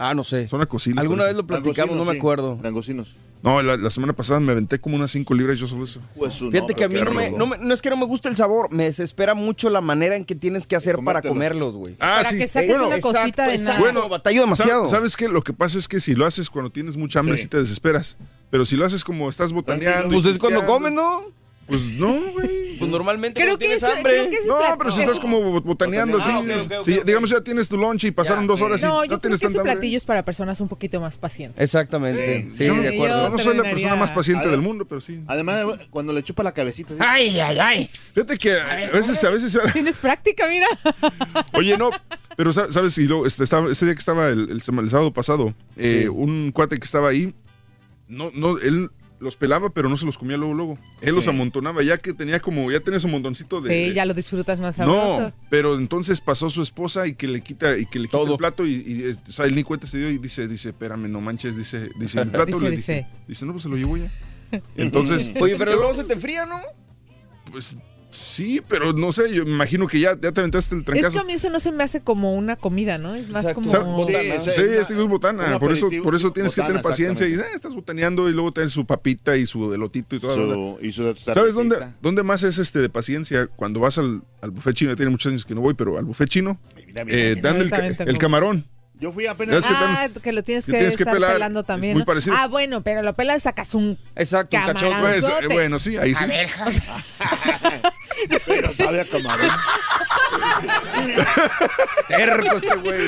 Ah, no sé. Son a cosiles. Alguna vez lo platicamos, no me sí. acuerdo. Langosinos. No, la, la semana pasada me aventé como unas 5 libras yo solo eso. Pues Fíjate que a mí no me, no me- no es que no me guste el sabor, me desespera mucho la manera en que tienes que hacer para comerlos, güey. Ah, Para que saques una cosita de nada. Bueno, batallo demasiado. ¿Sabes, ¿Sabes qué? Lo que pasa es que si lo haces cuando tienes mucha hambre, sí, Sí. te desesperas. Pero si lo haces como estás botaneando. Pues es cuando comes, ¿no? Pues no, güey. Pues normalmente Creo que tienes eso- hambre. creo que ese No, plato- pero si estás como bot- botaneando así. Ah, ok, ok, ok, si, ok. digamos, ya tienes tu lunch y pasaron Ya, dos horas y No, no, yo creo tienes que ese tanta hambre. platillo es para personas un poquito más pacientes. Exactamente. Sí, Yo- de Yo acuerdo. no soy la persona más paciente del mundo, pero sí. Además, cuando le chupa la cabecita. así, Ay, ay, ay. Fíjate que a veces, a veces. Tienes práctica, mira. Oye, no, pero sa- sabes, y luego, este, estaba, ese día que estaba el, el el sábado pasado, eh, Sí. un cuate que estaba ahí, no, no, él los pelaba, pero no se los comía luego, luego. Él los amontonaba, ya que tenía como, ya tenía su montoncito de... Sí, ya lo disfrutas más sabroso. No, pero entonces pasó su esposa y que le quita y que le quita el plato y, y, eh, o sea, él ni cuenta se dio y dice, dice, espérame, no manches, dice, dice, mi plato Dice, le dice. dije, dice, no, pues se lo llevo ya. Entonces, Oye, pero luego se te enfría, ¿no? pues sí, pero no sé, yo me imagino que ya, ya te aventaste el Es trancazo. que a mí eso no se me hace como una comida, ¿no? Es más como... ¿Sabe? Sí, Sí, es botana. un Por eso, por eso tienes que botana, tener paciencia y eh, estás botaneando y luego tener su papita y su elotito y todo. Su- y su ¿Sabes dónde, dónde más es este de paciencia? Cuando vas al, al buffet chino, ya tiene muchos años que no voy, pero al buffet chino, mira, eh, mira. dan el camarón. Yo fui apenas. que Ah, que lo tienes que que, tienes que estar pelar, pelando también. es muy ¿no? parecido. Ah, bueno, pero lo pelas sacas un Exacto, Pues, camaranzote. eh, bueno, sí, ahí sí. A ver, Jas. Pero sabe a camarón. Terco este güey.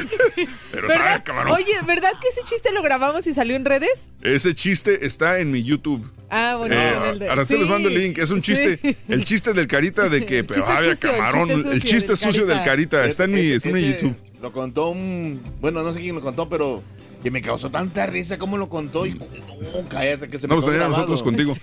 Pero sabe a camarón. Oye, ¿verdad que ese chiste lo grabamos y salió en redes? Ese chiste está en mi YouTube. Ah, bueno. Eh, de- ahora te les mando el link. Es un chiste. sí. El chiste del carita de que pero, chiste ay, a sucio, el camarón. chiste El sucio chiste del sucio del Carita. carita. Está en mi, está en mi YouTube. Lo contó un. Bueno, no sé quién lo contó, pero. Que me causó tanta risa cómo lo contó. Y, no, cállate, que se me Vamos a tener grabado. nosotros contigo.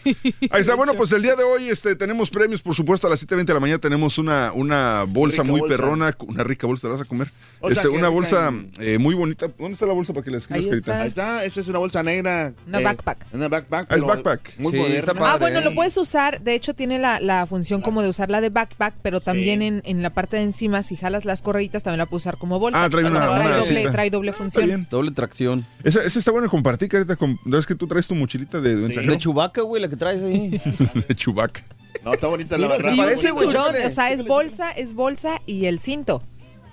Ahí está, bueno, pues el día de hoy este, tenemos premios, por supuesto, a las 7.20 de la mañana tenemos una, una bolsa Rica muy bolsa. perrona, una rica bolsa, te vas a comer. O sea, Este, una bolsa eh, muy bonita. ¿Dónde está la bolsa para que la escribas, Ahí está. Ahí está, esa es una bolsa negra. Una eh, backpack. Una backpack. Ah, es backpack. Muy Sí, moderna. padre. Ah, bueno, lo ¿eh? puedes usar. De hecho, tiene la, la función como de usarla de backpack, pero también en, en la parte de encima, si jalas las correitas, también la puedes usar como bolsa. Ah, trae O sea, una- trae, una doble, trae doble función. bien. Doble tracción. Esa, esa está buena de compartir, Carita. Con, ¿Ves que tú traes tu mochilita de, de mensajero? De Chubaca, güey, la que traes ahí. de Chubac. No, está bonita la verdad. Y un cinturón, o sea, es bolsa, es bolsa y el cinto,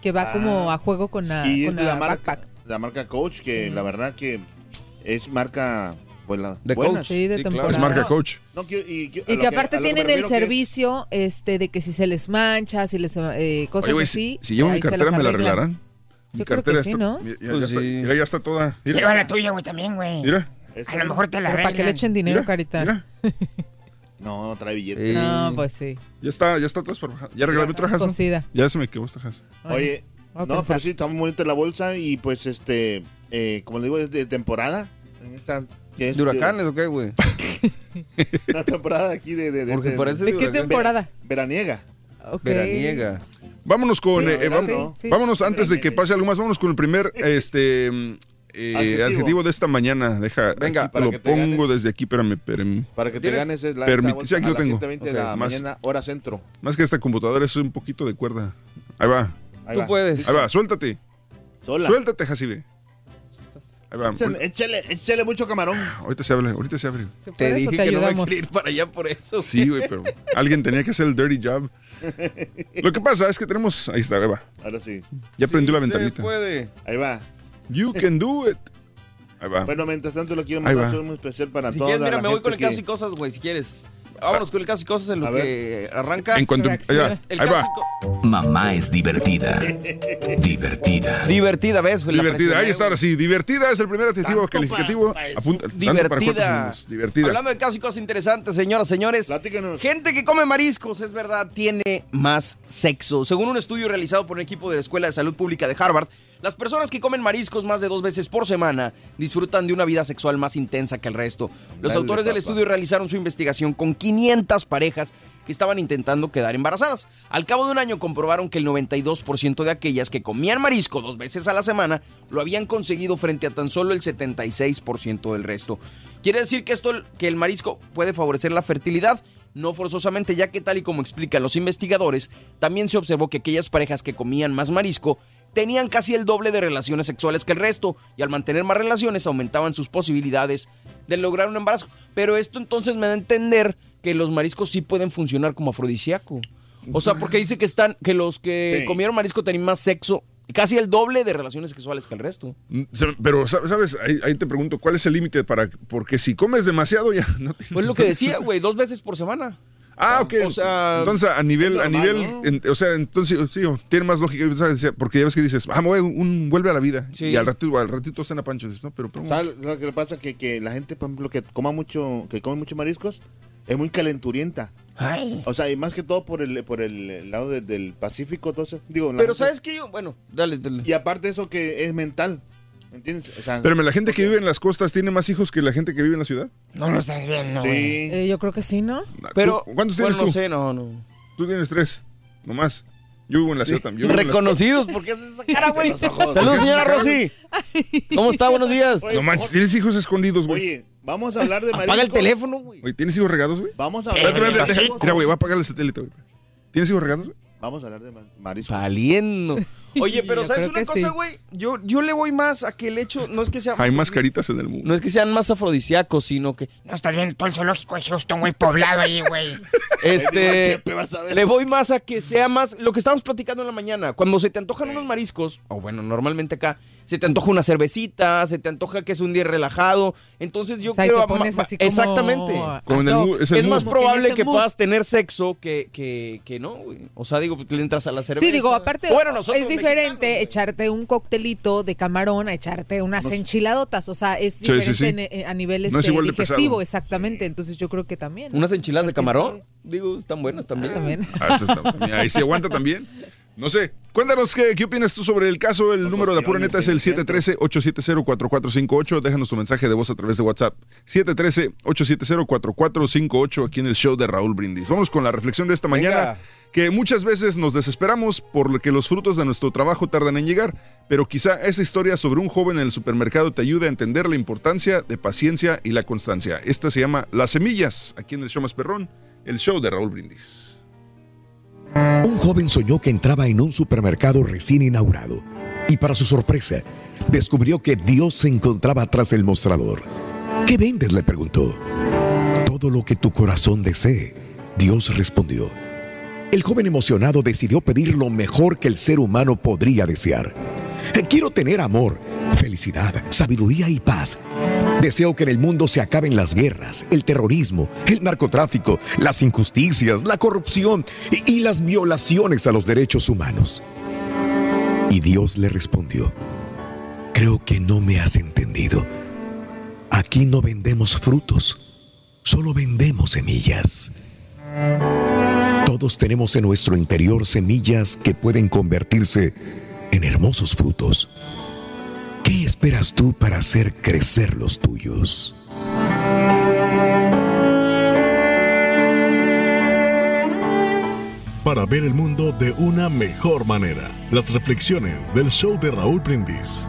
que va como a juego con la, Y con de la, la marca, backpack. la marca Coach, que la verdad que es marca. Pues la, De. Coach. Sí, de Sí, temporada. Es marca Coach. No, y, que aparte tienen el es- servicio este de que si se les mancha, si les eh, cosas Oye, así. si, si llevo mi cartera, ¿me la arreglan. arreglarán? Mi Yo creo cartera que sí, ¿no? ya, ya Pues está, sí. mira, ya está toda. Mira, Lleva la tuya, güey, también, güey. mira, A lo mejor te la Pero para que le arreglan. echen dinero, mira, carita. mira. No, trae billete. Sí. No, pues sí. Ya está, ya está todas por bajar. Ya regalé otra jasa. Cocida. Ya se me quedó esta jasa. Oye, voy a no, pensar. pero sí, está muy bonita la bolsa y pues este, eh, como le digo, es de temporada. En esta, que es ¿De huracanes o qué, güey? La temporada aquí de... de, de Porque de- parece ¿De de qué temporada? Veraniega. Ok. Veraniega. Vámonos con, Sí, eh, eh, verano. vamos- Sí, sí. vámonos antes de que pase algo más, vámonos con el primer este mm, eh, Adjetivo. adjetivo. de esta mañana. Deja, Venga, aquí te para lo que te pongo ganes. desde aquí, espérame, espérame. Para que te ¿Tienes? ganes es la bolsa sí, aquí a lo las tengo. 7:20 de Ok, la más. mañana, hora centro. Más que esta computadora es un poquito de cuerda. Ahí va, Ahí Tú va. puedes. ahí va, suéltate. Sola. Suéltate, Jacibe. Ahí va. Échale, échale, échale mucho camarón. Ahorita se abre, ahorita se abre. ¿Se Te dije te que no ayudamos? quería ir para allá por eso. Sí, güey, pero alguien tenía que hacer el dirty job. Lo que pasa es que tenemos. Ahí está, ahí va. Ahora sí. Ya prendió la ventanita. Se puede. Ahí va. You can do it. Ahí va. Bueno, mientras tanto lo quiero mandar un saludo muy especial para Si quieres, mira, la me voy gente con el que- caso y cosas, güey, si quieres. Vámonos con el caso y cosas en lo que arranca. En cuanto. Reacciona. Ahí va. El Ahí va. Mamá es divertida. Divertida. Divertida, ¿ves? La Divertida, ahí está, ahora sí. Divertida es el primer adjetivo Tanto calificativo. pa- pa- Apunta, Divertida. Divertida. Hablando de casos y cosas interesantes, señoras, señores. Platícanos. Gente que come mariscos, es verdad, tiene más sexo. Según un estudio realizado por un equipo de la Escuela de Salud Pública de Harvard, las personas que comen mariscos más de dos veces por semana disfrutan de una vida sexual más intensa que el resto. Los Dale, autores del estudio realizaron su investigación con 500 parejas que estaban intentando quedar embarazadas. Al cabo de un año comprobaron que el 92% de aquellas que comían marisco dos veces a la semana lo habían conseguido frente a tan solo el 76% del resto. Quiere decir que esto que el marisco puede favorecer la fertilidad, no forzosamente, ya que tal y como explican los investigadores, también se observó que aquellas parejas que comían más marisco tenían casi el doble de relaciones sexuales que el resto y al mantener más relaciones aumentaban sus posibilidades de lograr un embarazo. Pero esto entonces me da a entender que los mariscos sí pueden funcionar como afrodisíaco. O sea, porque dice que están que los que Sí. comieron marisco tenían más sexo, casi el doble de relaciones sexuales que el resto. Mm, Pero, sa- ¿sabes? Ahí, ahí te pregunto, ¿cuál es el límite para...? Porque si comes demasiado ya no te- Pues lo que decía, güey, dos veces por semana. Ah, ok. O sea, entonces a nivel, a nivel, ¿no? en- o sea, entonces sí, tiene más lógica, ¿sabes? porque ya ves que dices, ah, voy, un, vuelve a la vida. Sí. Y al ratito, al ratito están a pancho, dices, no, pero, pero ¿Sabes lo que le pasa? Que, que la gente, por ejemplo, que coma mucho, que come mucho mariscos, es muy calenturienta. Ay. O sea, y más que todo por el, por el lado de- del Pacífico, entonces, digo, Pero gente- ¿sabes qué? Yo, bueno, dale, dale. Y aparte eso que es mental. ¿Entiendes? O sea, Espérame, ¿la gente que vive en las costas tiene más hijos que la gente que vive en la ciudad? No lo estás viendo, Sí. Eh, yo creo que sí, ¿no? Pero, ¿Tú- ¿Cuántos bueno, tienes tú? no sé, no, no. Tú tienes tres, nomás. Yo vivo en la ciudad también. Yo vivo en la- Reconocidos, ¿por qué haces esa cara, güey? Saludos, ¿Por qué señora Rosy. ¿Cómo está? Buenos días. No manches, tienes hijos escondidos, güey. Oye, vamos a hablar de. Apaga el teléfono, güey. Oye, ¿tienes hijos regados, güey? Vamos a Espérate, hablar de espérate, espérate. mariscos. Mira, güey, va a apagar el satélite, güey. ¿Tienes hijos regados, güey? Vamos a hablar de ma- mariscos. Saliendo. Oye, pero Yo ¿sabes una cosa, sí. güey? Yo, yo le voy más a que el hecho, no es que sea... Hay más caritas en el mundo. No es que sean más afrodisíacos, sino que, No estás viendo todo el zoológico de Houston, güey, poblado ahí, güey. este, Chepe, vas a ver. le voy más a que sea más lo que estábamos platicando en la mañana. Cuando se te antojan unos mariscos, o bueno, normalmente acá, se te antoja una cervecita, se te antoja que es un día relajado. Entonces yo O sea, y creo... te pones así como Exactamente. Como en el ad hoc. mu- es más probable que mood. puedas tener sexo que, que, que no, güey. O sea, digo, pues, le entras a la cerveza. Sí, digo, aparte Bueno, nosotros es diferente echarte un coctelito de camarón a echarte unas enchiladotas, o sea, es diferente sí, sí. en- eh, a nivel No es este, digestivo, exactamente, entonces yo creo que también. Unas enchiladas de camarón, digo, están buenas también. También. Ah, eso está- ahí se aguanta también. No sé. Cuéntanos qué, qué opinas tú sobre el caso. El número de la pura neta es el 713-870-4458. Déjanos tu mensaje de voz a través de WhatsApp. 713-870-4458 aquí en el show de Raúl Brindis. Vamos con la reflexión de esta Venga. mañana. Que muchas veces nos desesperamos por lo que los frutos de nuestro trabajo tardan en llegar, pero quizá esa historia sobre un joven en el supermercado te ayude a entender la importancia de paciencia y la constancia. Esta se llama Las Semillas, aquí en el show más perrón, el show de Raúl Brindis. Un joven soñó que entraba en un supermercado recién inaugurado y para su sorpresa descubrió que Dios se encontraba tras el mostrador. ¿Qué vendes? le preguntó. Todo lo que tu corazón desee, Dios respondió. El joven emocionado decidió pedir lo mejor que el ser humano podría desear. Quiero tener amor, felicidad, sabiduría y paz. Deseo que en el mundo se acaben las guerras, el terrorismo, el narcotráfico, las injusticias, la corrupción y, las violaciones a los derechos humanos. Y Dios le respondió, creo que no me has entendido. Aquí no vendemos frutos, solo vendemos semillas. Todos tenemos en nuestro interior semillas que pueden convertirse en hermosos frutos. ¿Qué esperas tú para hacer crecer los tuyos? Para ver el mundo de una mejor manera. Las reflexiones del show de Raúl Brindis.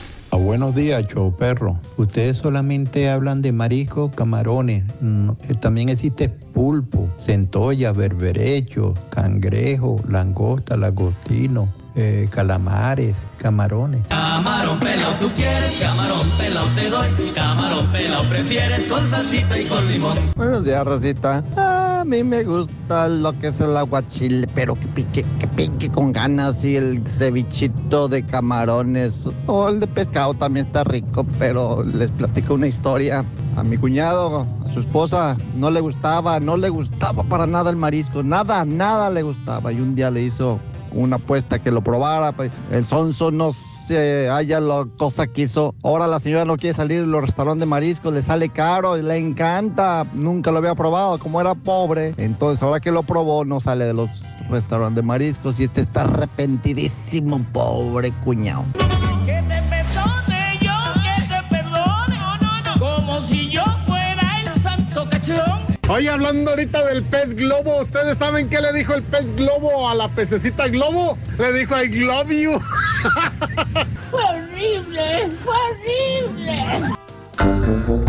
Ah, buenos días, show perro. Ustedes solamente hablan de marisco, camarones. No, eh, también existe pulpo, centolla, berberecho, cangrejo, langosta, lagostino, eh, calamares, camarones. Camarón pelao tú quieres, camarón pelao te doy, camarón pelao prefieres con salsita y con limón. Buenos días, Rosita. A mí me gusta lo que es el aguachile, pero que pique, que pique con ganas y el cevichito de camarones o el de pescado también está rico, pero les platico una historia. A mi cuñado, a su esposa, no le gustaba, no le gustaba para nada el marisco, nada, nada le gustaba. Y un día le hizo una apuesta que lo probara, pues, el sonso no se haya la cosa que hizo. Ahora la señora no quiere salir de los restaurantes de mariscos, le sale caro, y le encanta, nunca lo había probado, como era pobre. Entonces ahora que lo probó, no sale de los restaurantes de mariscos y este está arrepentidísimo, pobre cuñado. Oye, hablando ahorita del pez globo, ¿ustedes saben qué le dijo el pez globo a la pececita globo? Le dijo I love you. Fue horrible, fue horrible. Vamos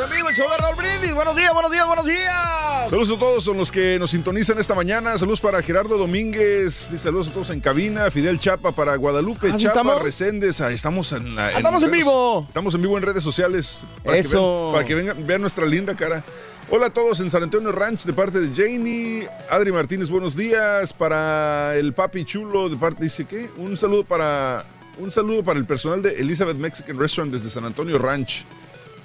en vivo, el show de Raúl Brindis. Buenos días, buenos días, buenos días. Saludos a todos los que nos sintonizan esta mañana. Saludos para Gerardo Domínguez. Saludos a todos en cabina. Fidel Chapa para Guadalupe ¿Así Chapa estamos? Reséndez. Ah, Estamos en, la- en redes- vivo. Estamos en vivo en redes sociales. Para Eso. Que vean, para que vengan, vean nuestra linda cara. Hola a todos en San Antonio Ranch de parte de Janie. Adri Martínez, buenos días. Para el papi chulo de parte, dice que un saludo para un saludo para el personal de Elizabeth Mexican Restaurant desde San Antonio Ranch.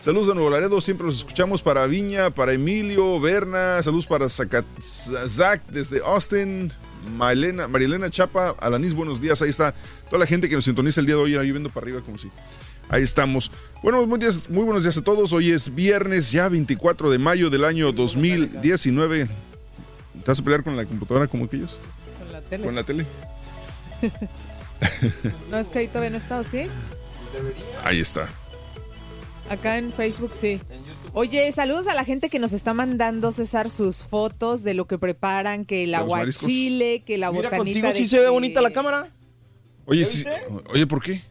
Saludos de Nuevo Laredo, siempre los escuchamos para Viña, para Emilio, Berna, saludos para Zach desde Austin, Marilena, Marilena Chapa, Alanis, buenos días, ahí está toda la gente que nos sintoniza el día de hoy, ahí viendo para arriba como si... Ahí estamos. Bueno, muy, días- muy buenos días a todos. Hoy es viernes, ya 24 de mayo del año 2019. ¿Te vas a pelear con la computadora como aquellos? Con la tele. ¿Con la tele? No, es que ahí todavía no he estado, ¿sí? Ahí está. Acá en Facebook sí. Oye, saludos a la gente que nos está mandando, César, sus fotos de lo que preparan, que el aguachile, que la Mira, botanita contigo de sí se ve que- bonita la cámara. Oye, ¿Ya sí- viste? oye, ¿por qué?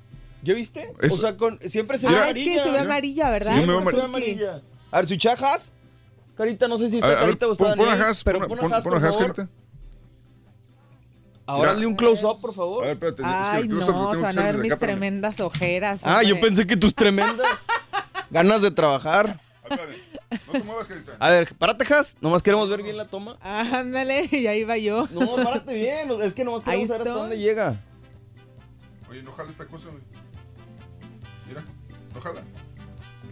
¿Ya viste? Eso- O sea, con, siempre se Ah, ve es amarilla. que se ve amarilla, ¿verdad? Sí, yo me Se ve amarilla. A ver, si chajas. Carita, no sé si A está ver, a ver, Carita o está pon, pon a Daniel, Has, pero pon, pon por Has, favor. Carita. Ahora Mira. hazle un close-up, por favor. A ver, espérate. es que Ay, el no, close-up lo tengo se que van hacer a ver desde mis acá, tremendas ojeras. Ah, yo hombre. pensé que tus tremendas ganas de trabajar. No te muevas, Carita. A ver, párate, Has. Nomás queremos ver bien la toma. Ah, Ándale, y ahí va yo. No, párate bien. Es que nomás queremos ver hasta dónde llega. Oye, no jala esta cosa, güey. Mira, no jala.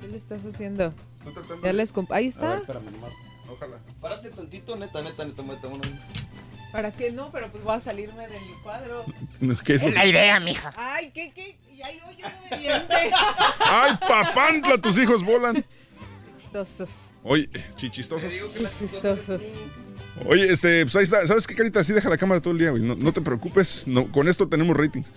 ¿Qué le estás haciendo? Estoy tratando Ya les comp- Ahí A ver, está. espérame nomás. No jala. Párate tantito, neta, neta, neta. neta, una- ¿Para qué no? Pero pues voy a salirme del cuadro. No, ¿Qué es Es la idea, mija. Ay, ¿qué, qué? Y ahí voy yo. ¡Ay, papantla! Tus hijos volan. Chistosos. Oye, chichistosos. Chistosos. Oye, este, pues ahí está. ¿Sabes qué, Carita? Así deja la cámara todo el día, güey. No, no te preocupes. No, con esto tenemos ratings.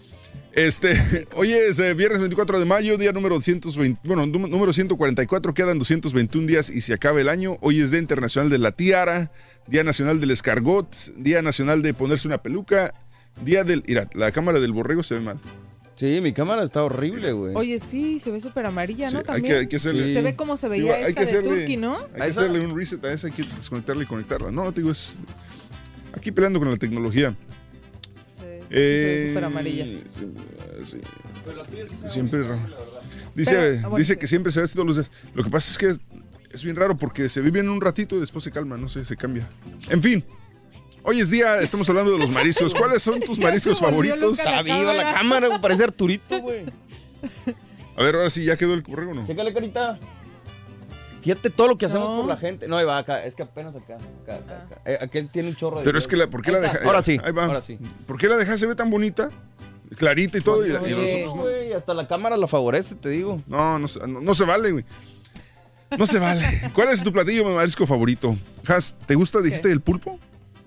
Este, hoy es eh, viernes 24 de mayo, día número 120, bueno, nú- número 144, quedan 221 días y se acaba el año. Hoy es Día Internacional de la Tiara, Día Nacional del Escargot, Día Nacional de ponerse una peluca, Día del... Mira, la cámara del borrego se ve mal. Sí, mi cámara está horrible, güey. Oye, sí, se ve súper amarilla, Sí, ¿no? hay También. que- hay que hacerle- Se ve como se Digo, veía hay esta que de hacerle- Turkey, ¿no? Hay que hacerle un reset a esa, hay que desconectarla y conectarla. No, te digo, es... Aquí peleando con la tecnología. Sí, sí, se Eh, ve súper amarilla. sí, sí. Siempre raro. Dice, Pero, ah, bueno, dice sí. que siempre se ve los días. Lo que pasa es que es, es bien raro porque se vive en un ratito y después se calma, no sé, se cambia. En fin, hoy es día, estamos hablando de los mariscos. ¿Cuáles son tus mariscos favoritos? Está viva la cámara. parece Arturito, güey. A ver, ahora sí, ¿ya quedó el borrego o no? Chécale, carita. Fíjate todo lo que hacemos No. por la gente. No, ahí va acá. Es que apenas acá. acá, acá, acá. Eh, aquel tiene un chorro de. Pero es que, la, ¿por qué la está. deja? Ahora sí. Ahí va. Ahora sí. ¿Por qué la deja? Se ve tan bonita, clarita y todo. y, la- y Oye. nosotros no. güey, hasta la cámara la favorece, te digo. No, no, se- no, no se vale, güey. No se vale. ¿Cuál es tu platillo marisco favorito? Has, ¿te gusta, dijiste, el pulpo?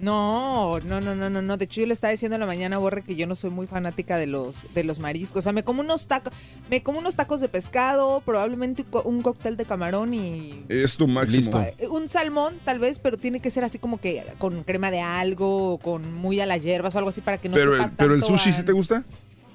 No, no, no, no, no, no. De hecho, yo le estaba diciendo en la mañana, Borre, que yo no soy muy fanática de los, de los mariscos. O sea, me como unos tacos, me como unos tacos de pescado, probablemente un cóctel de camarón y Es tu máximo. Listo. eh, un salmón, tal vez, pero tiene que ser así como que con crema de algo, o con muy a las hierbas o algo así para que no pero, sepa el, pero el sushi a- sí te gusta?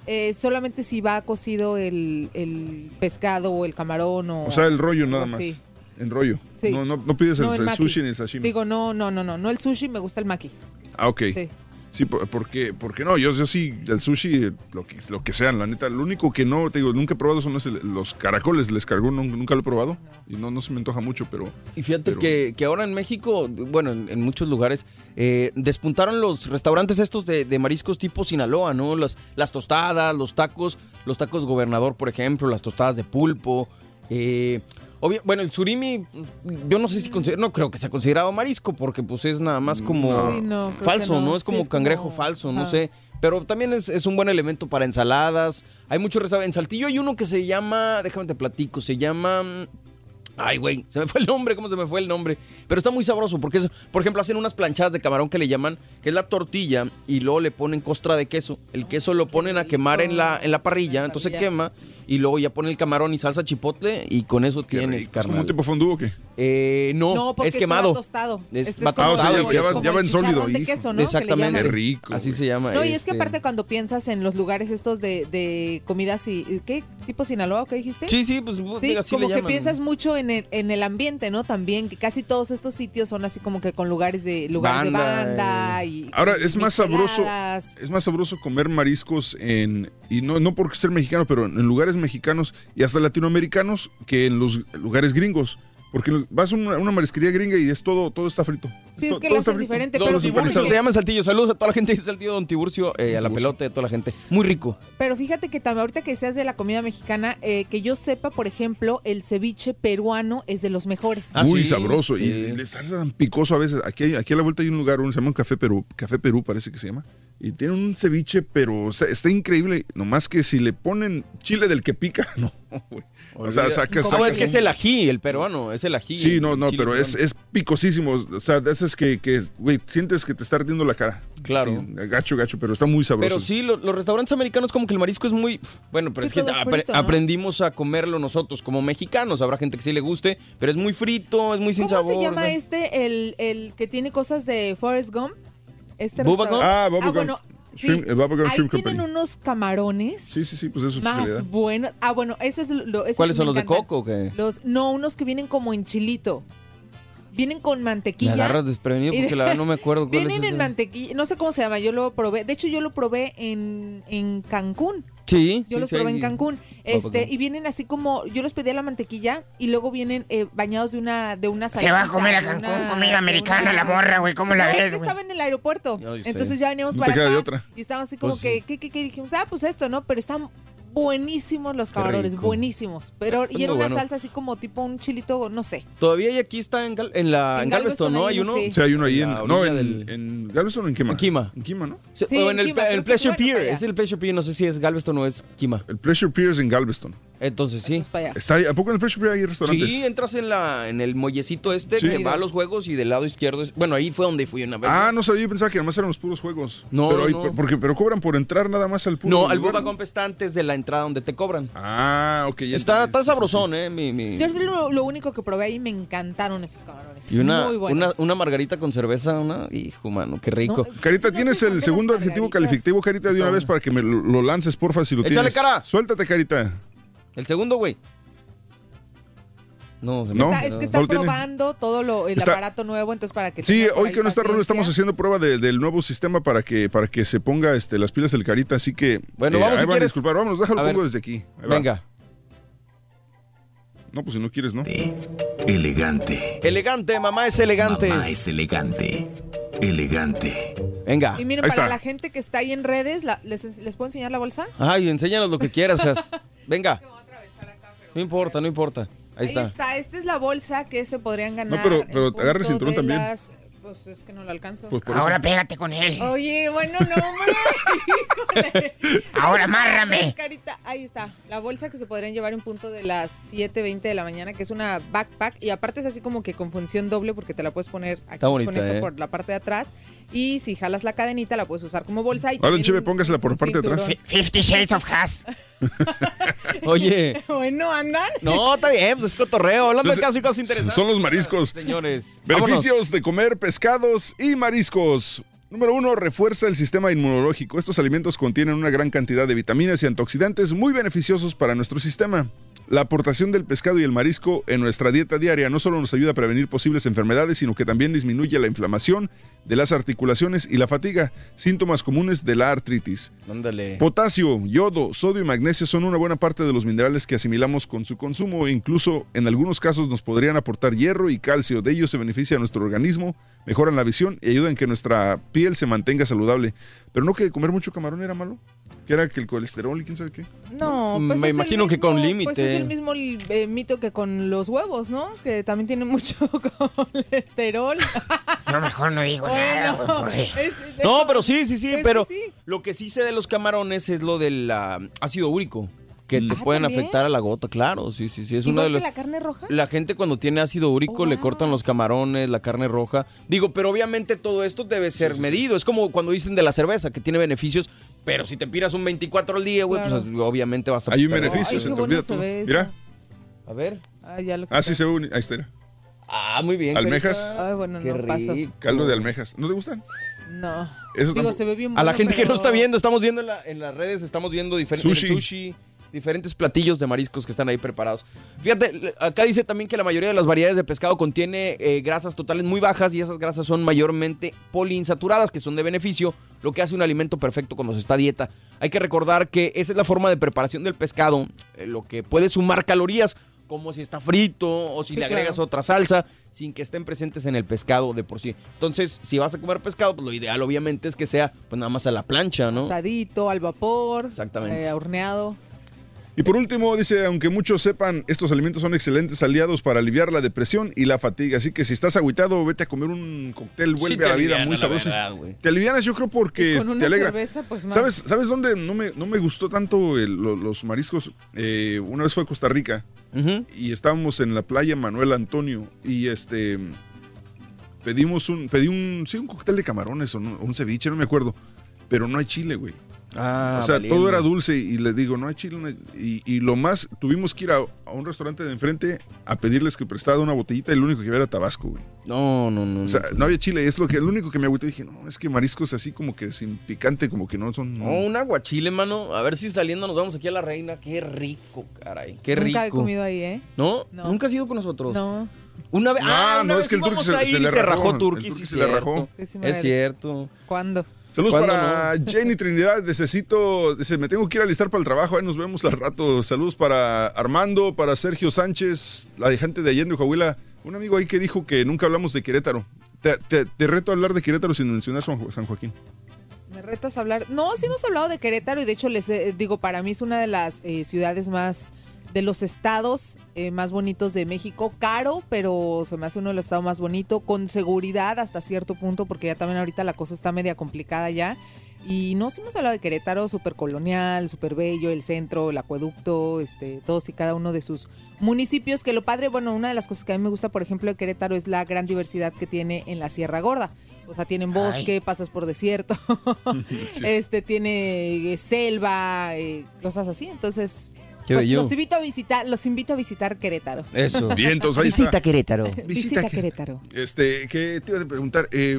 Eh, solamente si va cocido el, el pescado o el camarón o... O sea, el rollo nada más. así. En rollo. Sí. No, no, no pides el, No, el el maki. sushi ni el sashimi. Digo, no, no, no, no, no el sushi, me gusta el maki. ah, ok. Sí. Sí, por- porque, porque no, yo, yo sí, el sushi, lo que, lo que sean, la neta. Lo único que no, te digo, nunca he probado son los, los caracoles, les cargó, nunca, nunca lo he probado. Y no, no se me antoja mucho, pero... Y fíjate Pero- que, que ahora en México, bueno, en, en muchos lugares, eh, despuntaron los restaurantes estos de, de mariscos tipo Sinaloa, ¿no? Las, las tostadas, los tacos, los tacos gobernador, por ejemplo, las tostadas de pulpo. eh, obvio- bueno, el surimi, yo no sé si considero, no creo que sea considerado marisco, porque pues es nada más como No. Sí, no, creo que falso, ¿no? no. Es Sí, como cangrejo falso, no sé. Pero también es, es un buen elemento para ensaladas. Hay muchos restaurantes. En Saltillo hay uno que se llama, déjame te platico, se llama... Ay, güey, se me fue el nombre, ¿cómo se me fue el nombre? Pero está muy sabroso porque, es, por ejemplo, hacen unas planchadas de camarón que le llaman, que es la tortilla, y luego le ponen costra de queso. El queso lo ponen a quemar en la, en la parrilla, entonces quema, y luego ya ponen el camarón y salsa chipotle, y con eso Qué tienes, rico. ¿Es como carnal. un tipo fondue o qué? Eh, no, No, porque es este quemado. va tostado. Es- Este Ah, o sea, ya- tostado, ya va- ya va en sólido, de queso, ¿no? Exactamente. Qué rico. Así güey. se llama. No, y es que este. aparte cuando piensas en los lugares estos de, de comidas y... ¿Qué? ¿Tipo Sinaloa o qué dijiste? Sí, sí, pues Sí, así como le que piensas mucho en el, en el ambiente, ¿no? También, que casi todos estos sitios son así como que con lugares de lugares Banda, de banda y Ahora, y es más sabroso, es más sabroso comer mariscos en, y no, no por ser mexicano, pero en lugares mexicanos y hasta latinoamericanos que en los lugares gringos. Porque los- vas a una, una marisquería gringa y es todo, todo está frito. Sí, es que lo hacen diferente, pero Tiburcio, se llama Saltillo. Saludos a toda la gente de Saltillo, Don Tiburcio, eh, a la pelota de toda la gente. Muy rico. Pero fíjate que también ahorita que seas de la comida mexicana, eh, que yo sepa, por ejemplo, el ceviche peruano es de los mejores. Ah, Muy sí, sabroso. sí. Y le está tan picoso a veces. Aquí, hay- aquí a la vuelta hay un lugar, uno se llama un Café Perú, Café Perú parece que se llama. Y tiene un ceviche, pero o sea, está increíble. Nomás que si le ponen chile del que pica, no, güey. O sea, saca, No, saca- es que es el ají, el peruano, es el ají. Sí, no, no, pero es, es picosísimo. O sea, de esas que, que, güey, sientes que te está ardiendo la cara. Claro. Sí, gacho, gacho, pero está muy sabroso. Pero sí, lo- los restaurantes americanos como que el marisco es muy... Bueno, pero Sí, es que aprendimos a comerlo nosotros como mexicanos. Habrá gente que sí le guste, pero es muy frito, es muy sin ¿Cómo sabor. se llama ¿no? este, el, el que tiene cosas de Forrest Gump? Este ¿Bubba restaurante. Gump? Ah, Bubba Sí. El Shrimp tienen unos camarones Sí, sí, sí, pues eso es su más especialidad. buenos. Ah, bueno, eso es lo... eso ¿Cuáles son los de coco o qué? Los, no, unos que vienen como en chilito. Vienen con Me mantequilla. agarras desprevenido porque la verdad no me acuerdo cuál Vienen es en mantequilla, no sé cómo se llama, yo lo probé. De hecho, yo lo probé en, en Cancún. Sí, Yo sí, los sí, probé hay- en Cancún. Este, y vienen así como, yo los pedí a la mantequilla y luego vienen eh, bañados de una, de una Se va a comer a Cancún una- comida americana una- la morra, güey. ¿Cómo la No, es ves, que güey? estaba en el aeropuerto. Yo sé. Entonces ya veníamos No para te queda acá de otra. y estábamos así como Pues que, sí. ¿qué, qué, qué? Dijimos, ah, pues esto, ¿no? Pero están buenísimos los camarones, buenísimos. Pero, y era una bueno. salsa así como tipo un chilito, no sé. Todavía hay aquí está en, Gal- en la En en Galveston, Galveston ¿no? hay uno, sí. Sí, hay uno ahí en. la No, orilla en, del- en Galveston o en Kima. En Kima. En Kima, ¿no? Sí, o en en el, el Pleasure Pier. Es el Pleasure Pier. No sé si es Galveston o es Kima. El Pleasure Pier es en Galveston. Entonces sí. Para allá. Está ahí, ¿A poco en el Pier hay restaurantes? Sí, entras en la en el muellecito este Sí. que va a los juegos y del lado izquierdo es, bueno, ahí fue donde fui una vez. Ah, no sabía, yo pensaba que nada más eran los puros juegos. No, pero, hay- no. Porque, pero cobran por entrar nada más al puro No, Bubba ¿no? Gump está antes de la entrada donde te cobran. Ah, ok. ya Está, está sabrosón, ¿eh? Mi, mi- Yo es lo, lo único que probé ahí me encantaron esos camarones. Y una, Muy una, buenos. una margarita con cerveza, una... Hijo, mano, qué rico. No, Carita, ¿tienes el segundo adjetivo calificativo, Carita, de una vez para que me lo, lo lances, porfa, si lo Échale, tienes? cara. Suéltate, Carita. El segundo, güey. No, se me- No, Está- es que no está tiene. probando todo lo, el Está- aparato nuevo, entonces para que Sí, hoy que no está Rolo estamos haciendo prueba de- del nuevo sistema para que para que se ponga este, las pilas del Carita, así que Bueno, eh, vamos, ahí si van a quieres. disculpar, vámonos, déjalo pongo desde aquí. Ahí va. Venga. No, pues si no quieres, ¿no? Elegante. Elegante, mamá es elegante. Mamá es elegante. Elegante. Venga. Y miren, Ahí para está. la gente que está ahí en redes, la- les, ¿les puedo enseñar la bolsa? Ay, enséñanos lo que quieras, Jas. Venga. No importa, no importa. Ahí está. Esta es la bolsa que se podrían ganar. pero- en pero te agarra el cinturón también. las- Pues es que no lo alcanzo. Pues por Ahora eso. pégate con él. Oye, bueno, no, hombre. Ahora amárrame. Carita, ahí está. La bolsa que se podrían llevar en punto de las 7.20 de la mañana, que es una backpack. Y aparte es así como que con función doble porque te la puedes poner aquí Está bonita, con esto ¿eh? por la parte de atrás. Y si jalas la cadenita, la puedes usar como bolsa. Y Ahora, un- póngasela por parte de atrás. cinturón. Fifty Shades of Has. Oye. Bueno, andan. No, está bien, pues es cotorreo. Hablando de casos y cosas interesantes. Son los mariscos. Señores. vámonos. Beneficios de comer pescados y mariscos. Número uno, refuerza el sistema inmunológico. Estos alimentos contienen una gran cantidad de vitaminas y antioxidantes muy beneficiosos para nuestro sistema. La aportación del pescado y el marisco en nuestra dieta diaria no solo nos ayuda a prevenir posibles enfermedades, sino que también disminuye la inflamación de las articulaciones y la fatiga, síntomas comunes de la artritis. Ándale. Potasio, yodo, sodio y magnesio son una buena parte de los minerales que asimilamos con su consumo e incluso en algunos casos nos podrían aportar hierro y calcio. De ellos se beneficia nuestro organismo, mejoran la visión y ayudan que nuestra piel se mantenga saludable. Pero no que comer mucho camarón era malo, que era que el colesterol y quién sabe qué. No, Mm, pues me imagino que con límite. Pues es el mismo eh, mito que con los huevos, ¿no? Que también tienen mucho colesterol. Yo mejor no digo nada, güey, porque- Es- No, pero sí, sí, sí, que pero sí. lo que sí sé de los camarones es lo del ah, ácido úrico, que te Ah, pueden ¿también? afectar a la gota, claro, sí, sí, sí, es uno de los... la carne roja. La gente cuando tiene ácido úrico Oh, le wow. cortan los camarones, la carne roja. Digo, pero obviamente todo esto debe ser medido. Es como cuando dicen de la cerveza, que tiene beneficios, pero si te piras un 24 al día, güey, Claro. pues obviamente vas a... Hay un beneficio, Ay, se te olvida bueno todo. Mira, A ver. Ah, ya lo así quité. se ve, un- ahí está. Ah, muy bien. Almejas. Ay, bueno, Qué no paso. rico. Caldo de almejas. ¿No te gustan? No. Eso Digo, tampoco. se ve bien A la bueno, gente que no está viendo, estamos viendo en, la- en las redes, estamos viendo diferentes Sushi. sushi. Diferentes platillos de mariscos que están ahí preparados. Fíjate, acá dice también que la mayoría de las variedades de pescado contiene eh, grasas totales muy bajas y esas grasas son mayormente poliinsaturadas, que son de beneficio, lo que hace un alimento perfecto cuando se está a dieta. Hay que recordar que esa es la forma de preparación del pescado, eh, lo que puede sumar calorías. como si está frito o si Sí, le agregas claro. otra salsa, sin que estén presentes en el pescado de por sí. Entonces, si vas a comer pescado, pues lo ideal obviamente es que sea pues nada más a la plancha, ¿no? Asadito, al vapor, Exactamente. eh, horneado. Y por último, dice, aunque muchos sepan, estos alimentos son excelentes aliados para aliviar la depresión y la fatiga. Así que si estás agüitado, vete a comer un cóctel, Sí vuelve te a la vida muy sabroso. te alivianas, yo creo, porque Y con una te alegra. cerveza, pues, más. ¿Sabes, ¿Sabes dónde no me, no me gustó tanto el- los mariscos? Eh, una vez fue a Costa Rica y estábamos en la playa Manuel Antonio y este pedimos un, pedí un, sí, un cóctel de camarones o no- un ceviche, no me acuerdo, pero no hay chile, güey. Ah, o sea, valiendo. todo era dulce y le digo, no hay chile. no hay- Y, y lo más, tuvimos que ir a, a un restaurante de enfrente a pedirles que prestara una botellita y lo único que había era tabasco, güey. No, no, no. O sea, no había chile, es lo que, lo único que me agüité. Dije, no, es que mariscos así como que sin picante, como que no son... No, un aguachile, mano. A ver si saliendo nos vamos aquí a la reina. Qué rico, caray. Qué rico. Nunca he comido ahí, ¿eh? ¿No? No. ¿Nunca has ido con nosotros? No. Una vez. No, ah, una no, vez es que el turqui se- le rajó, Turqui, sí, se le rajó. Sí, sí me Es cierto. ¿Cuándo? Saludos ¿Cuándo para Jenny Trinidad, necesito, dice, me tengo que ir a listar para el trabajo, ahí nos vemos al rato. Saludos para Armando, para Sergio Sánchez, la gente de Allende, Coahuila, un amigo ahí que dijo que nunca hablamos de Querétaro. Te, te- te reto a hablar de Querétaro sin mencionar San, Jo- San Joaquín. ¿Me retas a hablar? No, sí hemos hablado de Querétaro y de hecho les eh, digo, para mí es una de las eh, ciudades más, de los estados eh, más bonitos de México. Caro, pero se me hace uno de los estados más bonitos, con seguridad hasta cierto punto, porque ya también ahorita la cosa está media complicada ya. Y no, sí hemos hablado de Querétaro, súper colonial, súper bello, el centro, el acueducto, este, todos y cada uno de sus municipios. Que lo padre, bueno, una de las cosas que a mí me gusta, por ejemplo, de Querétaro es la gran diversidad que tiene en la Sierra Gorda. O sea, tienen bosque, pasas por desierto, este tiene eh, selva, eh, cosas así. Entonces, pues, los invito a visitar, los invito a visitar Querétaro. Eso. Bien, entonces ahí está. Querétaro. Visita Querétaro. Este, ¿qué te iba a preguntar? Eh,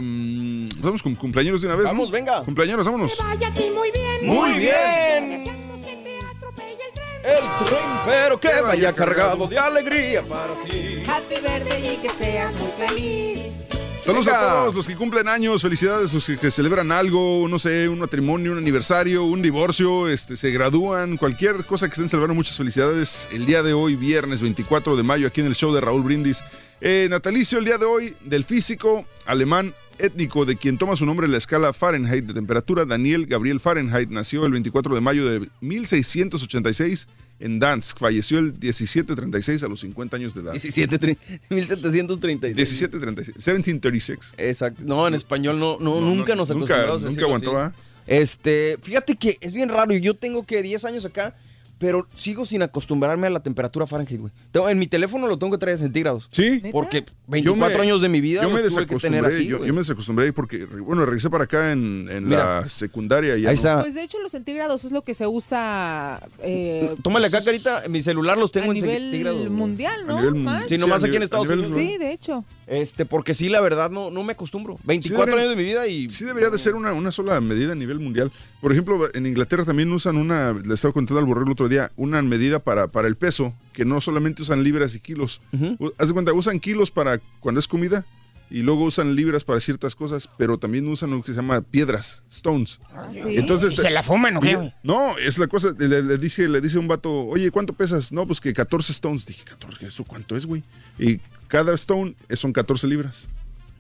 vamos con cumpleaños de una vez. ¿no? Vamos, venga. Cumpleaños, vámonos. Vaya aquí muy bien. Muy bien. Deseamos que te atropelle el tren. El tren, pero que vaya cargado de alegría para ti. Happy birthday y que seas muy feliz. Saludos a todos los que cumplen años, felicidades a los que, que celebran algo, no sé, un matrimonio, un aniversario, un divorcio, este, se gradúan, cualquier cosa que estén celebrando, muchas felicidades. El día de hoy, viernes 24 de mayo, aquí en el show de Raúl Brindis. Eh, natalicio el día de hoy del físico alemán étnico de quien toma su nombre la escala Fahrenheit de temperatura, Daniel Gabriel Fahrenheit, nació el 24 de mayo de 1686 en Dansk, falleció el 1736 a los 50 años de edad. 17, tre- 1736. 1736, 1736. Exacto. No, en español no, no, No, nunca no, nos nunca- acostumbramos a nunca decirlo aguantó. ¿verdad? Este, fíjate que es bien raro. Yo tengo que 10 años acá, pero sigo sin acostumbrarme a la temperatura Fahrenheit, güey. Tengo- En mi teléfono lo tengo que traer a centígrados. Sí. Porque Yo 24 me- años de mi vida yo me los tuve que tener desacostumbré, así, yo, me desacostumbré porque, bueno, regresé para acá en, en Mira. la secundaria. y ya Ahí no. está. Pues de hecho los centígrados es lo que se usa eh, Tómale acá, carita. Mi celular los tengo a en nivel centígrados. mundial, ¿no? A nivel Más. Sí, nomás aquí en nivel- Estados a nivel- Unidos. Sí, de hecho. Este, porque sí, la verdad, no, no me acostumbro. 24 debería- años de mi vida y. Sí debería de ser una, una sola medida a nivel mundial. Por ejemplo, en Inglaterra también usan una, le estaba contando al borrego el otro día, una medida para, para el peso, que no solamente usan libras y kilos. U- Haz de cuenta, usan kilos para cuando es comida y luego usan libras para ciertas cosas, pero también usan lo que se llama piedras, stones. Sí. Entonces, ¿Y se la fuman o qué? No, es la cosa, le, le dice, le dice un vato, oye, ¿cuánto pesas? No, pues que 14 stones. Dije, 14, ¿eso cuánto es, güey? Y cada stone es- son 14 libras.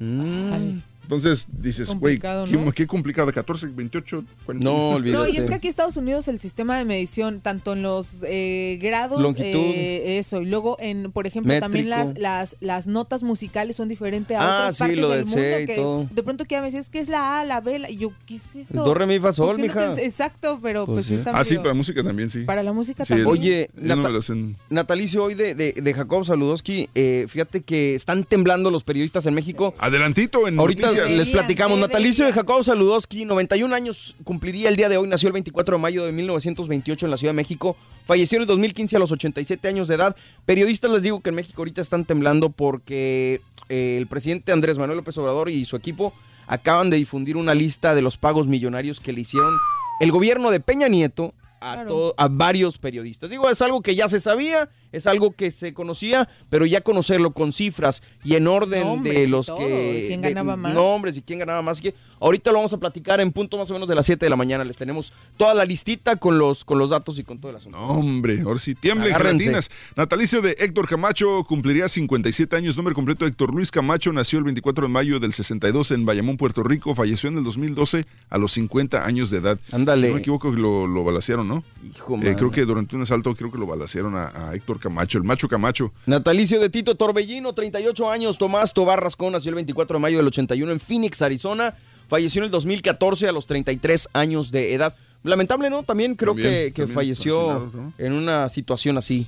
Ay. Entonces dices, güey, qué, ¿no? qué complicado, 14, 28, 40. No, olvídate. No, y es que aquí en Estados Unidos el sistema de medición, tanto en los eh, grados, Longitud. eh, eso, y luego en, por ejemplo, también las, las, las notas musicales son diferentes a Ah, otras sí, partes lo del del mundo. Y que todo. De pronto que me decías que es la A, la B, la- y yo, ¿qué es eso? Do, re, mi, fa, sol, ¿Por qué no mija. Exacto, pero pues, Pues sí sí. está Ah, sí, para música también, sí. Para la música Sí, también. Oye, Nata- hacen. Natalicio hoy de, de, de Jacob Saludowski, eh, fíjate que están temblando los periodistas en México. Adelantito en Ahorita les platicamos. Natalicio de Jacob Saludowski, 91 años, cumpliría el día de hoy. Nació el 24 de mayo de 1928 en la Ciudad de México. Falleció en el 2015 a los 87 años de edad. Periodistas les digo que en México ahorita están temblando porque eh, el presidente Andrés Manuel López Obrador y su equipo acaban de difundir una lista de los pagos millonarios que le hicieron el gobierno de Peña Nieto a, Claro. to- a varios periodistas. Digo, es algo que ya se sabía, es algo que se conocía, pero ya conocerlo con cifras y en orden Nombres de y los todo, que... y quién de ganaba más. Nombres y quién ganaba más. Así que ahorita lo vamos a platicar en punto más o menos de las 7 de la mañana. Les tenemos toda la listita con los, con los datos y con todo el asunto. No, hombre, ahora sí, tiemblen gelatinas. Natalicio de Héctor Camacho cumpliría 57 años. Nombre completo, Héctor Luis Camacho, nació el 24 de mayo del 62 en Bayamón, Puerto Rico. Falleció en el 2012 a los 50 años de edad. Ándale. Si no me equivoco, lo, lo balacearon, ¿no? Hijo, Eh, creo que durante un asalto, creo que lo balacearon a, a Héctor Camacho, el macho Camacho. Natalicio de Tito Torbellino, 38 años. Tomás Tobar Rascón nació el 24 de mayo del 81 en Phoenix, Arizona. Falleció en el 2014 a los 33 años de edad. Lamentable, ¿no? También creo También, que, que también falleció en una situación así.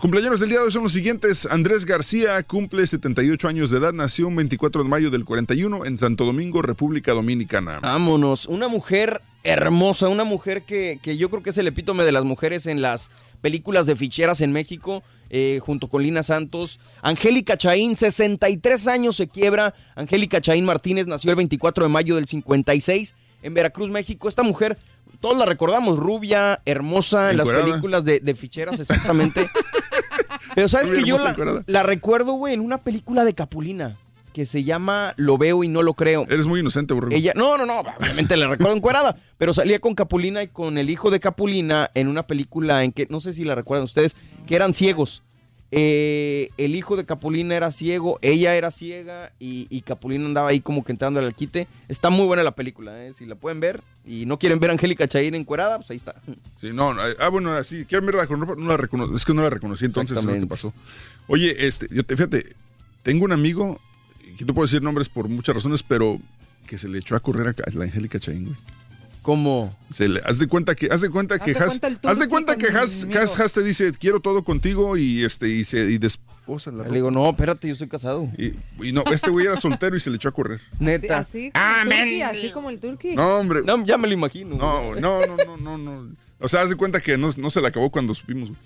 Cumpleaños del día de hoy son los siguientes. Andrés García cumple 78 años de edad. Nació un 24 de mayo del 41 en Santo Domingo, República Dominicana. Vámonos. Una mujer hermosa, una mujer que, que yo creo que es el epítome de las mujeres en las películas de ficheras en México, eh, junto con Lina Santos. Angélica Chaín, 63 años se quiebra. Angélica Chaín Martínez nació el 24 de mayo del 56 en Veracruz, México. Esta mujer, todos la recordamos, rubia, hermosa, en las películas de, de ficheras, exactamente. Pero sabes que yo la, la recuerdo, güey, en una película de Capulina que se llama Lo veo y no lo creo. Eres muy inocente, borrego. Ella, no, no, no, obviamente le recuerdo encuerada, pero salía con Capulina y con el hijo de Capulina en una película en que, no sé si la recuerdan ustedes, que eran ciegos. Eh, el hijo de Capulina era ciego, ella era ciega y, y Capulina andaba ahí como que entrando al quite. Está muy buena la película, ¿eh? si la pueden ver y no quieren ver a Angélica Chaín encuerada, pues ahí está. Sí, no, ah, bueno, así, quieren verla con ropa, no la recono- es que no la reconocí entonces, es lo que pasó. Oye, este, yo te, fíjate, tengo un amigo, que no puedo decir nombres por muchas razones, pero que se le echó a correr a, a la Angélica Chaín, güey. ¿Cómo? Se le, haz de cuenta que, haz de cuenta que Has, cuenta el haz de cuenta que Has. Has- Has te dice, quiero todo contigo y este, y se, y desposa la Le ropa. digo, no, espérate, yo estoy casado. Y, y no, este güey era soltero y se le echó a correr. Neta. Así, como el turqui, men. así como el turqui. No, hombre. No, ya me lo imagino. No, no, no, no, no, no. O sea, haz de cuenta que no, no se le acabó cuando supimos. güey.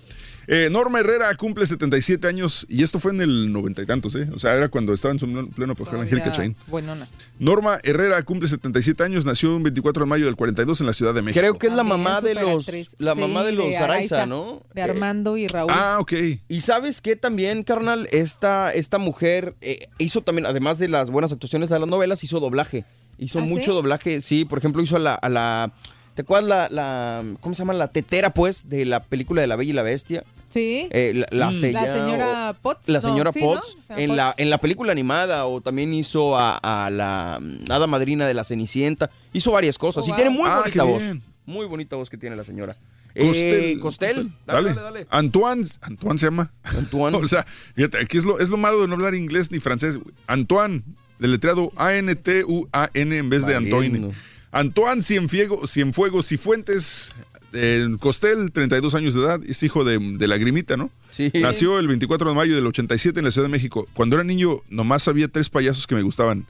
Eh, Norma Herrera cumple 77 años y esto fue en el noventa y tantos, ¿eh? O sea, era cuando estaba en su pleno apogeo Todavía Angélica Chaín. buenona. Norma Herrera cumple 77 años, nació un 24 de mayo del 42 en la Ciudad de México. Creo que es la También mamá de los, la Sí, mamá de los Araiza, Araiza, ¿no? De Eh, Armando y Raúl. Ah, ok. Y sabes qué también, carnal, esta, esta mujer eh, hizo también, además de las buenas actuaciones de las novelas, hizo doblaje. Hizo ¿Ah, mucho sí? doblaje, sí, por ejemplo, hizo a la, a la ¿te acuerdas la, la, ¿cómo se llama? La tetera, pues, de la película de La Bella y la Bestia. Sí. Eh, la, la Mm. sella- la señora Potts. La no, señora sí, ¿no? Potts, en, la, en la película animada, o también hizo a, a la mm, hada madrina de la Cenicienta. Hizo varias cosas. Oh, y wow. tiene muy Ah, bonita voz. bien. Muy bonita voz que tiene la señora. Costel. Eh, Costel. Dale, Dale. dale, dale. Antoine, Antoine se llama. Antoine. o sea, fíjate, aquí es lo, es lo malo de no hablar inglés ni francés. Antoine, deletreado A-N-T-U-A-N en vez de Antoine. Antoine Cienfuegos, Cienfuegos y Fuentes, eh, Costel, 32 años de edad, es hijo de, de Lagrimita, ¿no? Sí. Nació el 24 de mayo del 87 en la Ciudad de México. Cuando era niño, nomás había tres payasos que me gustaban.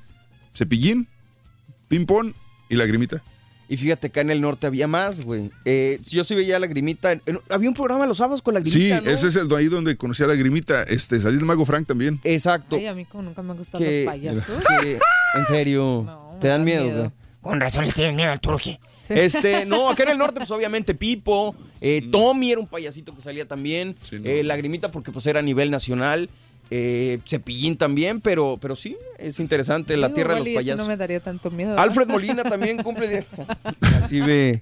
Cepillín, Pimpón y Lagrimita. Y fíjate, acá en el norte había más, güey. Eh, yo sí veía la grimita. en- en- había un programa los sábados con la Sí, ese es el ahí donde conocí a Lagrimita. Este, salí el mago Frank también. Exacto. Ay, a mí como nunca me gustan Que- los payasos. que- en serio. No, ¿Te dan miedo? miedo. güey? Con razón le tienes miedo al turqui. Este, no, acá en el norte, pues obviamente Pipo, eh, Tommy era un payasito que salía también, Mm. Sí, no. eh, Lagrimita porque pues era a nivel nacional, eh, Cepillín también, pero, pero sí, es interesante, la tierra de los payasos. no me daría tanto miedo. ¿verdad? Alfred Molina también cumple. Así ve.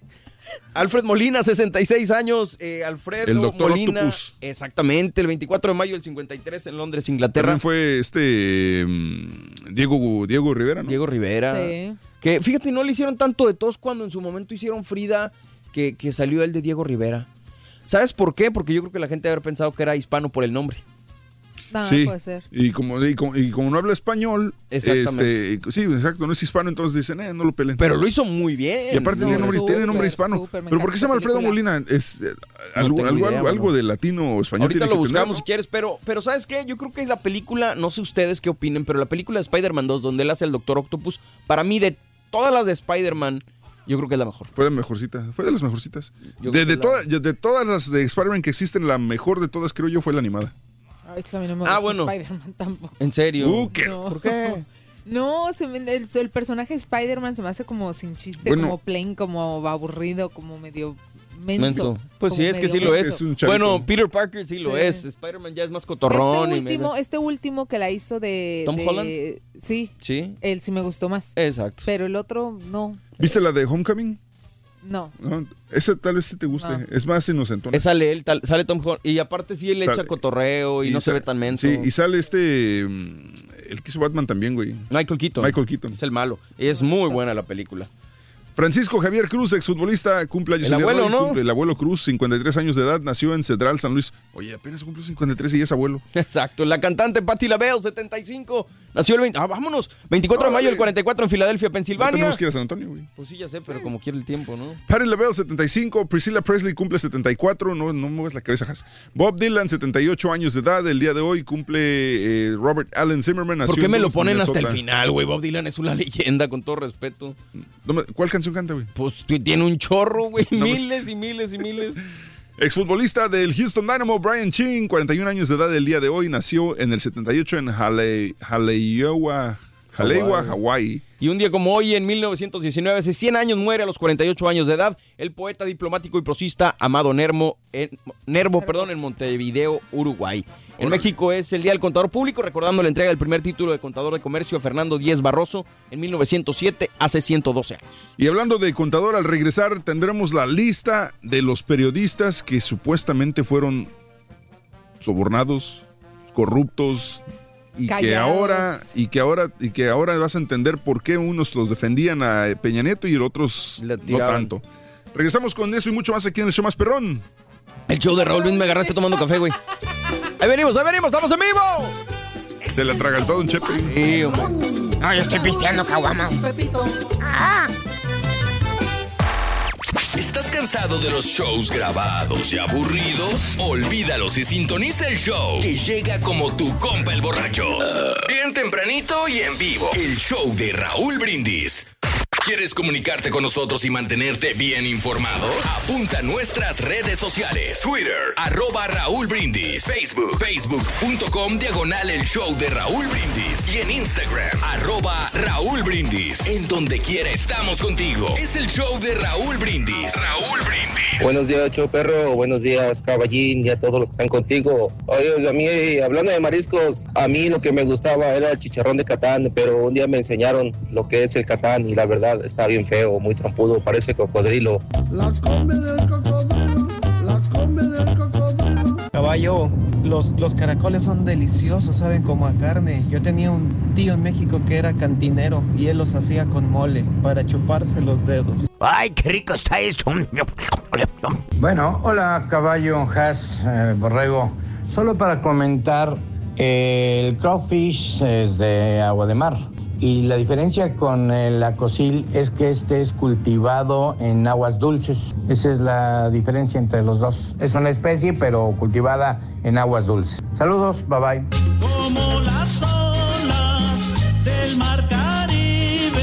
Alfred Molina, 66 años. eh, Alfredo El Doctor Molina. Octopus. Exactamente, el 24 de mayo del 53 en Londres, Inglaterra. También fue este mm, Diego, Diego Rivera, ¿no? Diego Rivera. Sí. Que fíjate, no le hicieron tanto de tos cuando en su momento hicieron Frida, que, que salió el de Diego Rivera. ¿Sabes por qué? Porque yo creo que la gente debe haber pensado que era hispano por el nombre. Ah, sí. puede ser. Y como, y como, y como no habla español, Exactamente. este, sí, exacto, no es hispano, entonces dicen, eh, no lo pelen. Pero lo hizo muy bien. y aparte No, tiene, nombre, súper, tiene nombre hispano. Pero ¿por qué se llama Alfredo. Molina? Es eh, No algo, algo, idea, algo, de latino o español. Ahorita tiene lo que tener, buscamos ¿no? si quieres, pero, pero ¿sabes qué? Yo creo que la película, no sé ustedes qué opinen, pero la película de Spider-Man 2, donde él hace el Doctor Octopus, para mí, de todas las de Spider-Man, yo creo que es la mejor. Fue la mejorcita, fue de las mejorcitas. De, de, toda- de todas las de Spider-Man que existen, la mejor de todas, creo yo, fue la animada. Ay, es que a mí no me Ah, gusta bueno. Spider-Man tampoco. ¿En serio? Uh, ¿qué? No. ¿Por qué? No, se me- el, el personaje Spider-Man se me hace como sin chiste, Bueno. como plain, como aburrido, como medio menso. Pues sí, es que sí lo es. Bueno, Peter Parker sí lo Sí. es. Spider-Man ya es más cotorrón. Este y último, medio- este último que la hizo de... ¿Tom de- Holland? Sí, Sí, él sí me gustó más. exacto. Pero el otro, no, ¿Viste la de Homecoming? No. No, ese tal vez sí te guste. No. Es más inocentón. Es sale él, tal- sale Tom Holland. Y aparte sí él echa cotorreo y, no se ve tan menso. Sí, y sale este. mm, El que hizo Batman también, güey. Michael Keaton. Michael Keaton. Es el malo. Es muy buena la película. Francisco Javier Cruz, exfutbolista, cumple años El abuelo, hoy, ¿no? cumple- el abuelo Cruz, 53 años de edad, nació en Cedral, San Luis. Oye, apenas cumplió 53 y ya es abuelo. Exacto. La cantante Patti LaBelle, 75. Nació el 20. Ah, vámonos. 24 de mayo del 44 en Filadelfia, No Pensilvania. tenemos que ir a San Antonio, güey. Pues sí, ya sé, pero como quiere el tiempo, ¿no? Patti LaBelle, 75. Priscilla Presley cumple 74. No, no mueves la cabeza, Has. Bob Dylan, 78 años de edad. El día de hoy cumple eh, Robert Allen Zimmerman. ¿Por qué me lo ponen hasta el final, güey? Bob Dylan es una leyenda, con todo respeto. No ¿Cuál canción canta, güey? Pues tiene un chorro, güey. No, pues- miles y miles y miles. Exfutbolista del Houston Dynamo, Brian Ching, 41 años de edad el día de hoy, nació en el 78 en Hale- Haleiwa, Haleiwa, Hawái. Y un día como hoy, en 1919, hace 100 años, muere a los 48 años de edad el poeta, diplomático y prosista Amado Nervo, en, Nervo perdón, en Montevideo, Uruguay. En México es el Día del Contador Público, recordando la entrega del primer título de contador de comercio a Fernando Díez Barroso en 1907, hace 112 años. Y hablando de contador, al regresar tendremos la lista de los periodistas que supuestamente fueron sobornados, corruptos y que ahora y que ahora y que ahora vas a entender por qué unos los defendían a Peña Nieto y el otros no tanto. Regresamos con eso y mucho más aquí en el show más perrón. El show de Raúl Brindis, me agarraste tomando café, güey. Ahí venimos, ahí venimos, estamos en vivo. Se la traga el todo un chepe. Sí, hombre. No, yo estoy pisteando caguama. Ah. ¿Estás cansado de los shows grabados y aburridos? Olvídalos y sintoniza el show que llega como tu compa el borracho. Bien tempranito y en vivo. El show de Raúl Brindis. ¿Quieres comunicarte con nosotros y mantenerte bien informado? Apunta a nuestras redes sociales. Twitter, arroba Raúl Brindis. Facebook, facebook.com, diagonal el show de Raúl Brindis. Y en Instagram, arroba Raúl Brindis. En donde quiera estamos contigo. Es el show de Raúl Brindis. Raúl Brindis. Buenos días, Cho Perro. Buenos días, Caballín, y a todos los que están contigo. Oye, a mí, hablando de mariscos, a mí lo que me gustaba era el chicharrón de Catán, pero un día me enseñaron lo que es el Catán y la verdad está bien feo, muy trompudo, parece cocodrilo. Caballo, los, los caracoles son deliciosos, saben como a carne. Yo tenía un tío en México que era cantinero y él los hacía con mole para chuparse los dedos. ¡Ay, qué rico está esto! Bueno, hola caballo, Has, eh, borrego. Solo para comentar, eh, el crawfish es de agua de mar. Y la diferencia con el acosil es que este es cultivado en aguas dulces. Esa es la diferencia entre los dos. Es una especie, pero cultivada en aguas dulces. Saludos, bye bye. Como las olas del mar Caribe.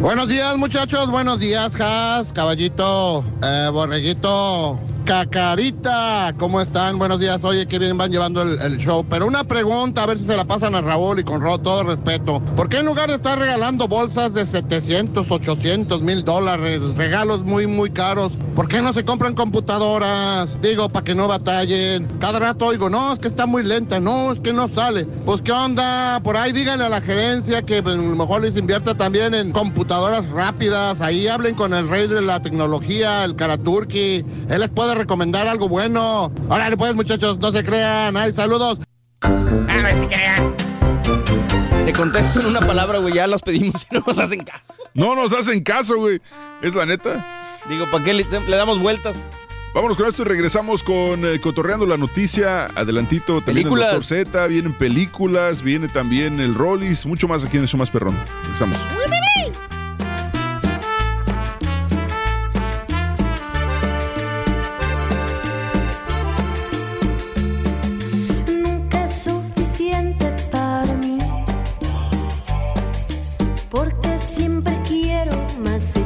Buenos días, muchachos. Buenos días, Has, Caballito, eh, Borreguito, Cacarita. ¿Cómo están? Buenos días. Oye, qué bien van llevando el, show. Pero una pregunta, a ver si se la pasan a Raúl y con Ro- todo respeto. ¿Por qué en lugar de estar regalando bolsas de 700, 800 mil dólares, regalos muy, muy caros, ¿por qué no se compran computadoras? Digo, para que no batallen. Cada rato oigo, no, es que está muy lenta, no, es que no sale. Pues, ¿qué onda? Por ahí díganle a la gerencia que pues, a lo mejor les invierta también en computadoras rápidas. Ahí hablen con el rey de la tecnología, el Karaturki. Él les puede recomendar algo bueno. Órale, pues, muchachos, no se crean. Ay, saludos. A ver si crean. Te contesto en una palabra, güey, ya las pedimos y no nos hacen caso. No nos hacen caso, güey. Es la neta. Digo, ¿para qué le, le damos vueltas? Vámonos con esto y regresamos con eh, Cotorreando la Noticia. Adelantito también Películas. el Dr. Z, vienen películas, viene también el Rollis, mucho más aquí en el show más perrón. Regresamos. Porque siempre quiero más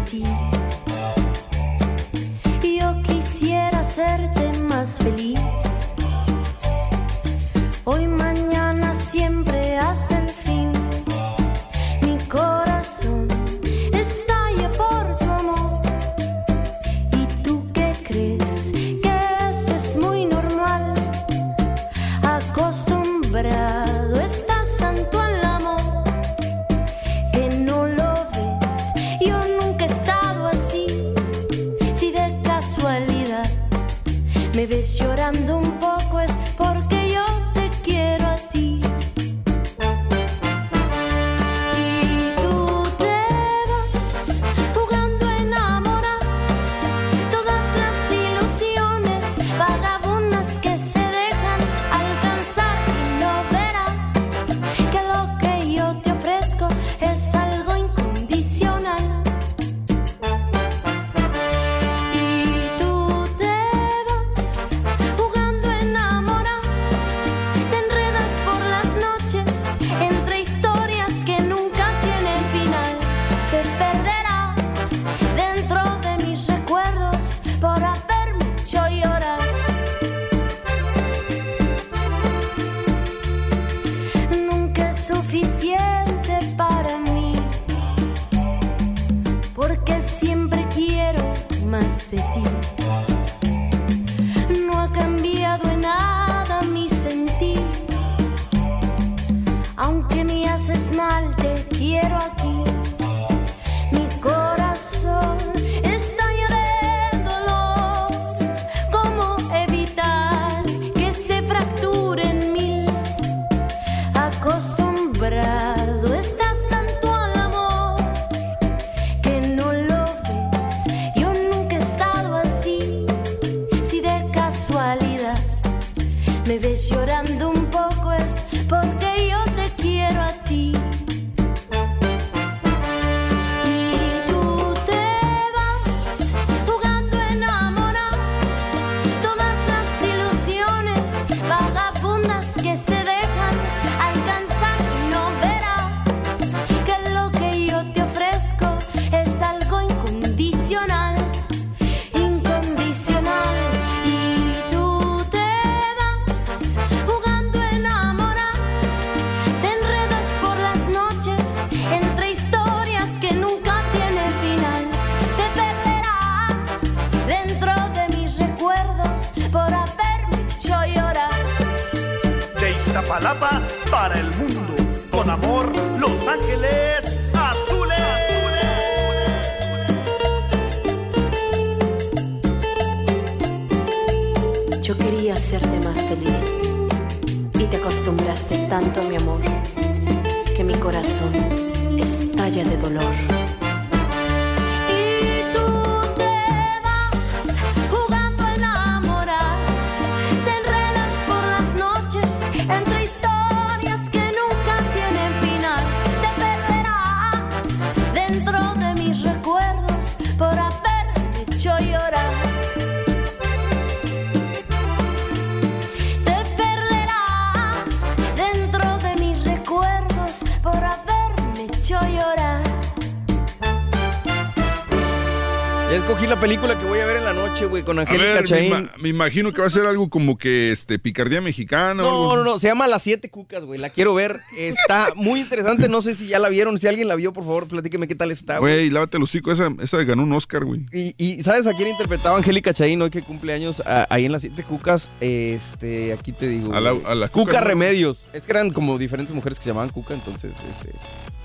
con A Angélica ver, Chaín. me imagino que va a ser algo como que este picardía mexicana. o algo No, no, no, se llama Las Siete Cucas, güey. La quiero ver. Está muy interesante. No sé si ya la vieron. Si alguien la vio, por favor, platíqueme qué tal está, güey. Güey, lávate el hocico. Esa, esa ganó un Oscar, güey. Y, y ¿sabes a quién interpretaba Angélica Chaín hoy que cumple años? A- ahí en Las Siete Cucas. Este, aquí te digo. A la- a la Cuca, Cuca, ¿no? Remedios. Es que eran como diferentes mujeres que se llamaban Cuca, entonces, este.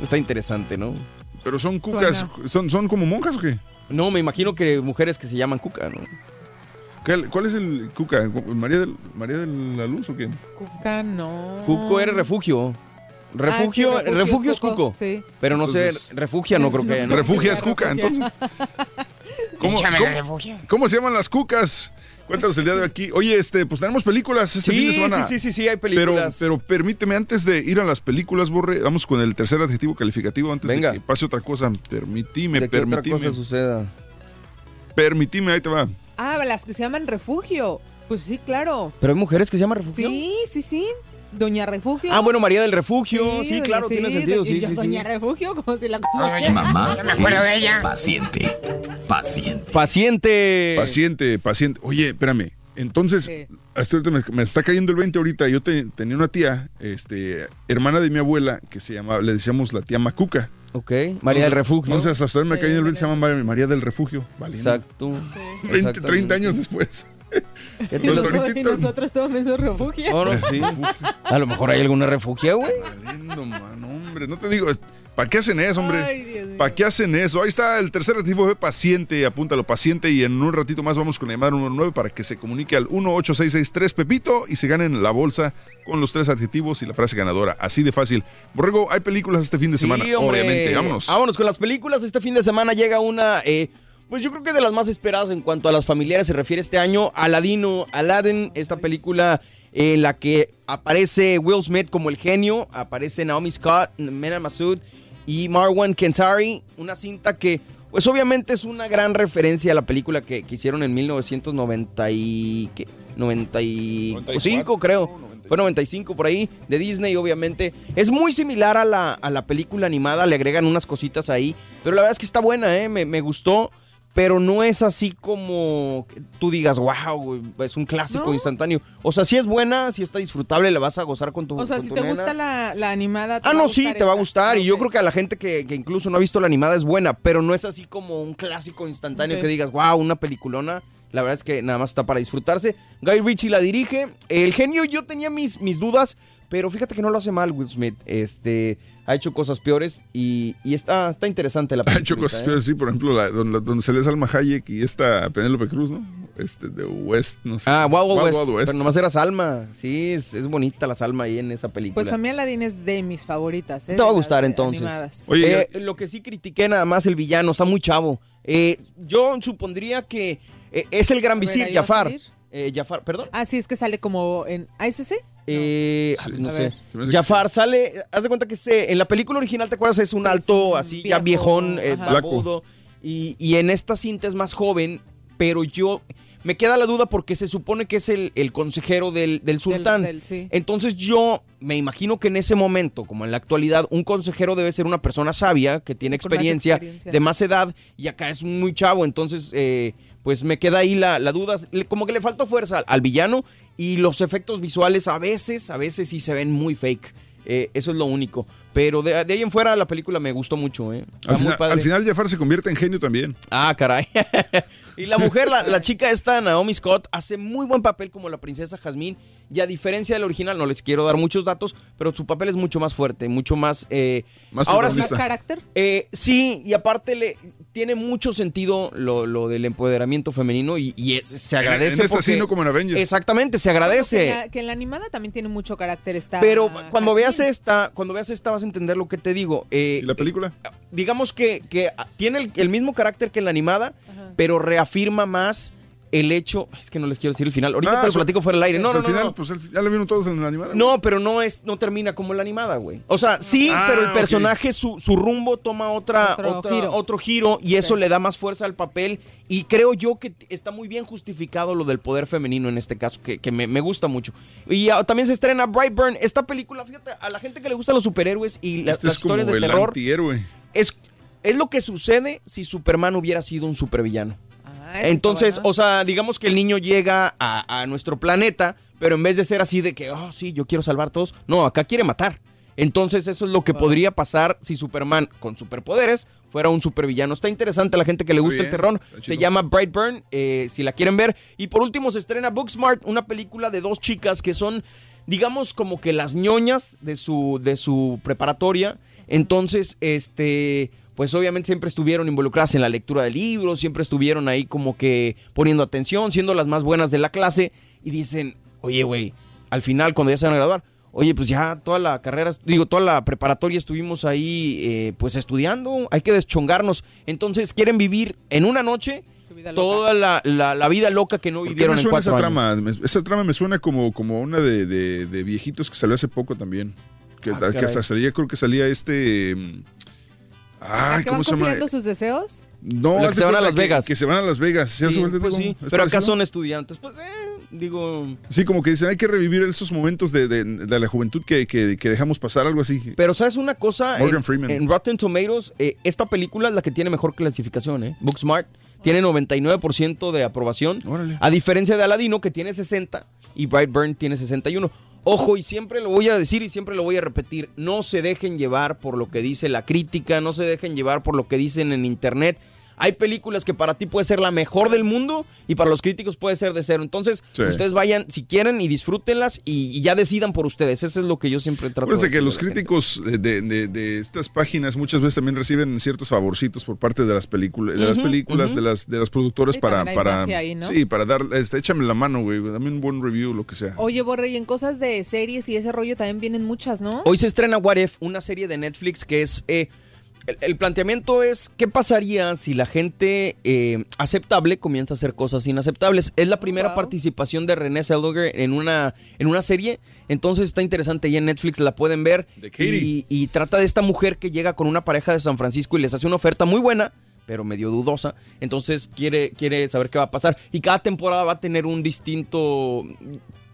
Está interesante, ¿no? Pero son cucas, ¿son, ¿son como monjas o qué? No, me imagino que mujeres que se llaman Cuca, ¿no? ¿Cuál, cuál es el cuca? ¿María, del- ¿María de la Luz o qué? Cuca no. Cuco era refugio. Refugio, Ah, sí, refugio refugio es es Cuco, Cuco. sí. Pero no Entonces- sé, refugia no creo que haya, ¿no? Refugia es cuca, entonces. ¿Cómo, Échame cómo- la refugio. cómo se llaman las cucas? Cuéntanos el día de hoy aquí. Oye, este, pues tenemos películas este Sí, fin de semana. sí, sí, sí, sí, hay películas. Pero, pero permíteme, antes de ir a las películas, Borre, vamos con el tercer adjetivo calificativo antes Venga. de que pase otra cosa. Permitime, De que otra cosa suceda. Permitime, ahí te va. Ah, las que se llaman refugio. Pues sí, claro. Pero hay mujeres que se llaman refugio. Sí, sí, sí. Doña Refugio. Ah, bueno, María del Refugio. Sí, claro, tiene sentido. doña- Sí, yo, sí, sí. Doña Refugio, como si la conociera. Mamá Yo me acuerdo de es ella. paciente. Paciente. Paciente. Paciente, paciente. Oye, espérame. Entonces, Sí. hasta ahorita me, me está cayendo el 20 ahorita. Yo te- tenía una tía, este, hermana de mi abuela, que se llamaba, le decíamos la tía Macuca. Ok, María del Refugio. Entonces, hasta ahora me cayó el 20, se llama María, María del Refugio. Valiendo. Exacto. 20, 30 años después. Y nosotros, y nosotros todos en su refugio. Oh, no, sí. A lo mejor hay alguna refugia, güey. Valiendo, mano, hombre. No te digo, ¿para qué hacen eso, hombre? Ay. ¿Para qué hacen eso? Ahí está el tercer adjetivo, ve paciente, apúntalo paciente y en un ratito más vamos con la llamada número 9 para que se comunique al 18663 Pepito y se ganen la bolsa con los tres adjetivos y la frase ganadora. Así de fácil. Borrego, hay películas este fin de semana, hombre. obviamente. Vámonos. Vámonos con las películas. Este fin de semana llega una, eh, pues yo creo que de las más esperadas en cuanto a las familiares se refiere este año. Aladino, Aladdin, esta película en la que aparece Will Smith como el genio, aparece Naomi Scott, Mena Massoud y Marwan Kensari, una cinta que pues obviamente es una gran referencia a la película que, que hicieron en 1990 y, ¿qué? 95 creo. Fue 95 por ahí, de Disney, obviamente. Es muy similar a la, a la película animada, le agregan unas cositas ahí. Pero la verdad es que está buena, ¿eh? me, me gustó. Pero no es así como tú digas, wow, es un clásico No. instantáneo. O sea, si es buena, si está disfrutable, la vas a gozar con tu O sea, si te nena. gusta la, la animada. te Ah, no, sí, te va a gustar. Y yo creo que a la gente que, que incluso no ha visto la animada es buena, pero no es así como un clásico instantáneo que digas, wow, una peliculona. La verdad es que nada más está para disfrutarse. Guy Ritchie la dirige. El genio, yo tenía mis, mis dudas, pero fíjate que no lo hace mal Will Smith. Este, ha hecho cosas peores y, y está, está interesante la Ha película. hecho cosas peores, sí, por ejemplo, la- donde, donde se le Salma Hayek y esta Penélope Cruz, ¿no? Este, de West, no sé. Ah, Wild, Wild West. Wild West. Pero nomás era Salma. Sí, es, es bonita la Salma ahí en esa película. Pues a mí Aladdin es de mis favoritas. ¿eh? Te va a gustar entonces. animadas. Eh, lo que sí critiqué nada más el villano, está muy chavo. Eh, yo supondría que eh, es el gran visir ¿ahí va a Jafar. Eh, Jafar, perdón. Ah, sí, es que sale como en. ¿Ah, es ese? Eh, no sé. Jafar sale, haz de cuenta que se- en la película original, ¿te acuerdas? Es un alto, así, ya viejón, eh, barbudo. Y, y en esta cinta es más joven, pero yo... Me queda la duda porque se supone que es el, el consejero del, del sultán. del- sí. Entonces yo me imagino que en ese momento, como en la actualidad, un consejero debe ser una persona sabia, que tiene experiencia, experiencia. de más edad, y acá es muy chavo, entonces eh, pues me queda ahí la, la duda, como que le faltó fuerza al, al villano, y los efectos visuales a veces, a veces sí se ven muy fake. Eh, eso es lo único. Pero de, de ahí en fuera la película me gustó mucho, ¿eh? Está Al muy final, padre. al final Jafar se convierte en genio también. Ah, caray. y la mujer, la, la chica esta, Naomi Scott, hace muy buen papel como la princesa Jasmine. Y a diferencia del original, no les quiero dar muchos datos, pero su papel es mucho más fuerte, mucho más... eh, Más ahora sí, ¿Más carácter? eh, sí, y aparte le tiene mucho sentido lo, lo del empoderamiento femenino y, y es- se En- agradece. en esta sí, porque- no como en Avengers. Exactamente, se Que agradece. en, la, que en la animada también tiene mucho carácter esta. Pero cuando veas esta, cuando veas esta vas a entender lo que te digo. Eh, ¿Y la película? digamos que, que tiene el, el mismo carácter que en la animada, pero reafirma más el hecho. Es que no les quiero decir el final. Ahorita Ah, te lo platico fuera del aire. No, pues no, al no, final, no. pues ya lo vieron todos en la animada. No, pero no es, no termina como la animada, güey. O sea, sí, Ah, pero el personaje, su, su rumbo toma otra, Otro otra- giro. otro giro y eso le da más fuerza al papel. Y creo yo que está muy bien justificado lo del poder femenino en este caso, que, que me, me gusta mucho. Y ah, también se estrena Brightburn. Esta película, fíjate, a la gente que le gustan los superhéroes y la- Este las es como historias de el terror, antihéroe. es, es lo que sucede si Superman hubiera sido un supervillano. Ah, Entonces, o sea, digamos que el niño llega a, a nuestro planeta, pero en vez de ser así de que, oh, sí, yo quiero salvar a todos, no, acá quiere matar. Entonces, eso es lo que podría pasar si Superman con superpoderes fuera un supervillano. Está interesante a la gente que le gusta el terror. Se llama Brightburn, eh, si la quieren ver. Y por último, se estrena Booksmart, una película de dos chicas que son, digamos, como que las ñoñas de su, de su preparatoria. Entonces, este, pues obviamente siempre estuvieron involucradas en la lectura de libros, siempre estuvieron ahí como que poniendo atención, siendo las más buenas de la clase. Y dicen, oye, güey, al final, cuando ya se van a graduar, oye, pues ya toda la carrera, digo, toda la preparatoria estuvimos ahí, eh, pues estudiando, hay que deschongarnos. Entonces quieren vivir en una noche toda la, la- la vida loca que no ¿Por qué vivieron me en cuatro esa años. trama? Me- esa trama me suena como, como una de, de- de viejitos que salió hace poco también. Que, Ah, que hasta salía, creo que salía este... ¿A Ay, que ¿cómo van se llama? cumpliendo sus deseos? No, La que se van a Las que- Vegas. Que, se van a Las Vegas. ¿sí? Sí, ¿Te pues sí, ¿Es pero acá parecido? son estudiantes. Pues, eh, digo... Sí, como que dicen, hay que revivir esos momentos de, de- de la juventud que, que- que dejamos pasar, algo así. Pero ¿sabes una cosa? Morgan en, Freeman. en Rotten Tomatoes, eh, esta película es la que tiene mejor clasificación, ¿eh? Booksmart tiene 99% de aprobación. A diferencia de Aladino, que tiene 60, y Brightburn tiene 61. Ojo, y siempre lo voy a decir y siempre lo voy a repetir, no se dejen llevar por lo que dice la crítica, no se dejen llevar por lo que dicen en internet. Hay películas que para ti puede ser la mejor del mundo y para los críticos puede ser de cero. Entonces, Sí. ustedes vayan si quieren y disfrútenlas y, y ya decidan por ustedes. Eso es lo que yo siempre trato Acuérdense de que los críticos de, de- de- de estas páginas muchas veces también reciben ciertos favorcitos por parte de las películas, de las películas, de las de las productoras Sí, para para magia ahí, ¿no? sí, para dar este, échame la mano, güey, dame un buen review lo que sea. Oye, Borre, y en cosas de series y ese rollo también vienen muchas, ¿no? Hoy se estrena What If, una serie de Netflix que es... eh, el, el planteamiento es qué pasaría si la gente eh, aceptable comienza a hacer cosas inaceptables. Es la primera Wow. participación de René Zellweger en una, en una serie, entonces está interesante y en Netflix la pueden ver. Y, y trata de esta mujer que llega con una pareja de San Francisco y les hace una oferta muy buena, pero medio dudosa. Entonces quiere, quiere saber qué va a pasar. Y cada temporada va a tener un distinto...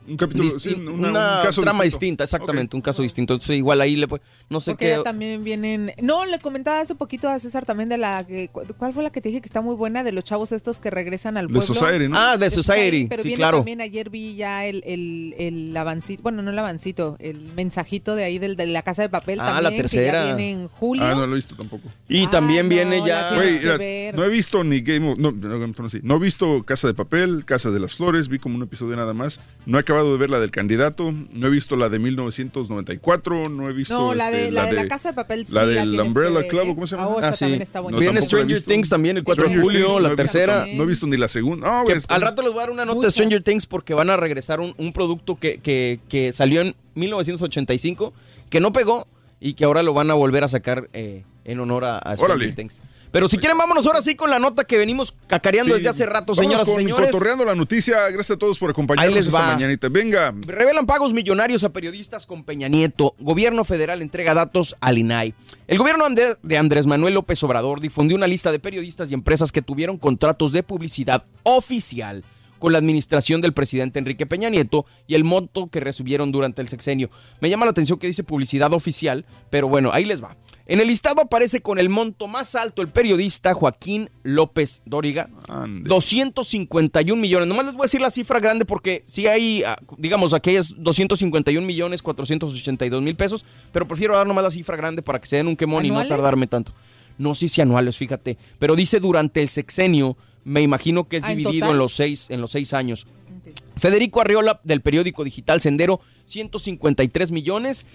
Un capítulo, disti- sí, una- una un caso trama distinto. distinta, exactamente, un caso distinto. Entonces igual ahí le pu- no sé Porque qué... también vienen. No, le comentaba hace poquito a César también de la. que- cu- ¿Cuál fue la que te dije que está muy buena? De los chavos estos que regresan al The pueblo. Society, ¿no? Ah, The Society, Pero sí, viene claro. también ayer vi ya el, el, el avancito. Bueno, no el avancito, el mensajito de ahí del, de la casa de papel. Ah, la también, tercera. Que ya viene en julio. Ah, no lo he visto tampoco. Y también viene no, ya... la mira, no he visto ni Game of no, no, sí. No he visto Casa de Papel, Casa de las Flores, vi como un episodio nada más. No he acabado de ver la del candidato, no he visto la de 1994, no he visto No, la de, este, la de la casa de papel sí la la del Umbrella que Club. ¿cómo se Ah, llama? oh, esa también está. Viene la he Stranger. Things también el 4 de julio, Things, la no he visto tercera. No he visto ni la segunda. No, Que al rato les voy a dar una nota de Muchas. Stranger Things porque van a regresar un, un producto que, que- que salió en 1985, que no pegó y que ahora lo van a volver a sacar eh, en honor a, a Stranger Órale. Things. Pero si quieren, vámonos ahora sí con la nota que venimos cacareando Sí. desde hace rato, señoras y señores. Cotorreando la noticia. Gracias a todos por acompañarnos Ahí les esta va. mañanita. Venga. Revelan pagos millonarios a periodistas con Peña Nieto. Gobierno federal entrega datos al INAI. El gobierno de Andrés Manuel López Obrador difundió una lista de periodistas y empresas que tuvieron contratos de publicidad oficial con la administración del presidente Enrique Peña Nieto y el monto que recibieron durante el sexenio. Me llama la atención que dice publicidad oficial, pero bueno, ahí les va. En el listado aparece con el monto más alto el periodista Joaquín López Dóriga, 251 millones. Nomás les voy a decir la cifra grande porque sí hay, ah, digamos, aquí es 251 millones 482 mil pesos, pero prefiero dar nomás la cifra grande para que se den un quemón y no tardarme tanto. No sé si anuales, fíjate, pero dice durante el sexenio, me imagino que es Ah, ¿en dividido en los seis, en los seis años. Federico Arriola del periódico digital Sendero, 153 millones.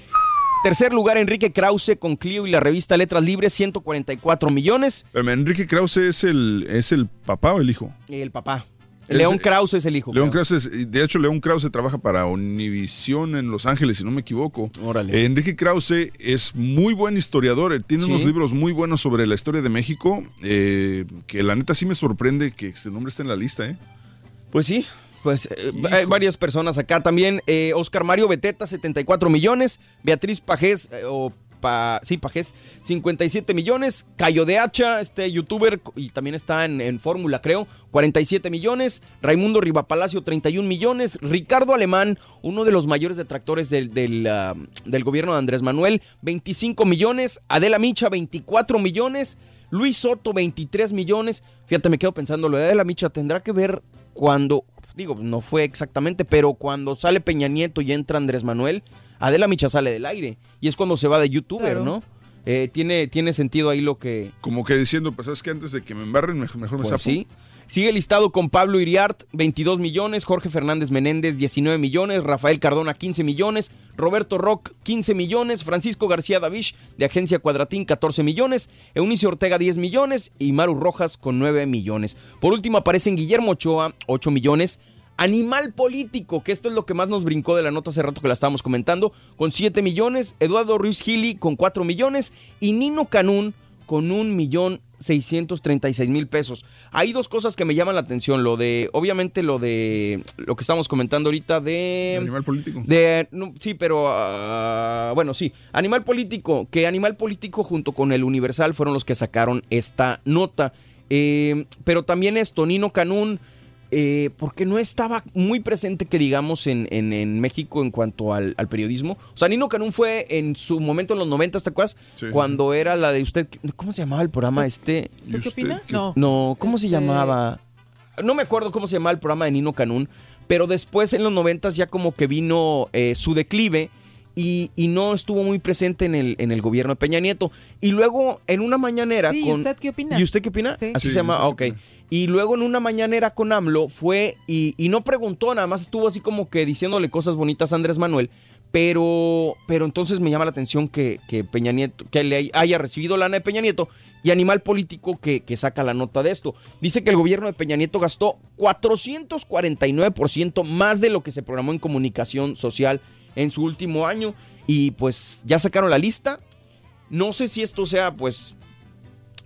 Tercer lugar, Enrique Krause con Clio y la revista Letras Libres, 144 millones. Enrique Krause es el, es el papá o el hijo. El papá. León Krause es el hijo. León. Krause, es- de hecho, León Krause trabaja para Univisión en Los Ángeles, si no me equivoco. Órale. Eh, Enrique Krause es muy buen historiador, él tiene Sí. unos libros muy buenos sobre la historia de México, eh, que la neta sí me sorprende que ese nombre esté en la lista, ¿eh? Pues sí, pues eh, hay varias personas acá también. Eh, Oscar Mario Beteta, 74 millones. Beatriz Pajés, eh, o pa, sí, Pajés, 57 millones. Cayo de Hacha, este youtuber, y también está en, Fórmula, creo, 47 millones. Raimundo Rivapalacio, 31 millones. Ricardo Alemán, uno de los mayores detractores del, del, del gobierno de Andrés Manuel, 25 millones. Adela Micha, 24 millones. Luis Soto, 23 millones. Fíjate, me quedo pensando, lo de Adela Micha tendrá que ver cuando, digo, no fue exactamente, pero cuando sale Peña Nieto y entra Andrés Manuel, Adela Micha sale del aire. Y es cuando se va de youtuber, Claro. ¿no? Eh, tiene, tiene sentido ahí lo que... Como que diciendo, pues sabes que antes de que me embarren, mejor, mejor me Pues zapo. sí. Sigue listado con Pablo Iriart, 22 millones, Jorge Fernández Menéndez, 19 millones, Rafael Cardona, 15 millones, Roberto Rock, 15 millones, Francisco García Davish, de Agencia Cuadratín, 14 millones, Eunice Ortega, 10 millones y Maru Rojas con 9 millones. Por último aparecen Guillermo Ochoa, 8 millones, Animal Político, que esto es lo que más nos brincó de la nota hace rato que la estábamos comentando, con 7 millones, Eduardo Ruiz Gili con 4 millones y Nino Canún con un millón 636 mil pesos. Hay dos cosas que me llaman la atención. Lo de, obviamente, lo de lo que estamos comentando ahorita de. Animal político. De, no, sí, pero ah, bueno, sí. Animal Político, que Animal Político junto con el Universal fueron los que sacaron esta nota. Eh, pero también esto, Nino Canún, eh, porque no estaba muy presente, que digamos, en, en- en México en cuanto al, al periodismo. O sea, Nino Canún fue en su momento en los 90, ¿te acuerdas? Sí, sí, Cuando era la de usted, ¿cómo se llamaba el programa este? ¿Usted qué opina? No. No, ¿cómo se Este- llamaba? No me acuerdo cómo se llamaba el programa de Nino Canún, pero después en los noventas ya como que vino eh, su declive y, y no estuvo muy presente en el, en el gobierno de Peña Nieto. Y luego en una mañanera Sí, ¿y con... usted qué opina? ¿Y usted qué opina? Sí. Así Sí, se llama, ¿usted Ah, ok. Y luego en una mañanera con AMLO fue y, y no preguntó, nada más estuvo así como que diciéndole cosas bonitas a Andrés Manuel. Pero, pero entonces me llama la atención que, que Peña Nieto, que le haya recibido lana de Peña Nieto y Animal Político que, que saca la nota de esto. Dice que el gobierno de Peña Nieto gastó 449% más de lo que se programó en comunicación social en su último año. Y pues ya sacaron la lista. No sé si esto sea, pues,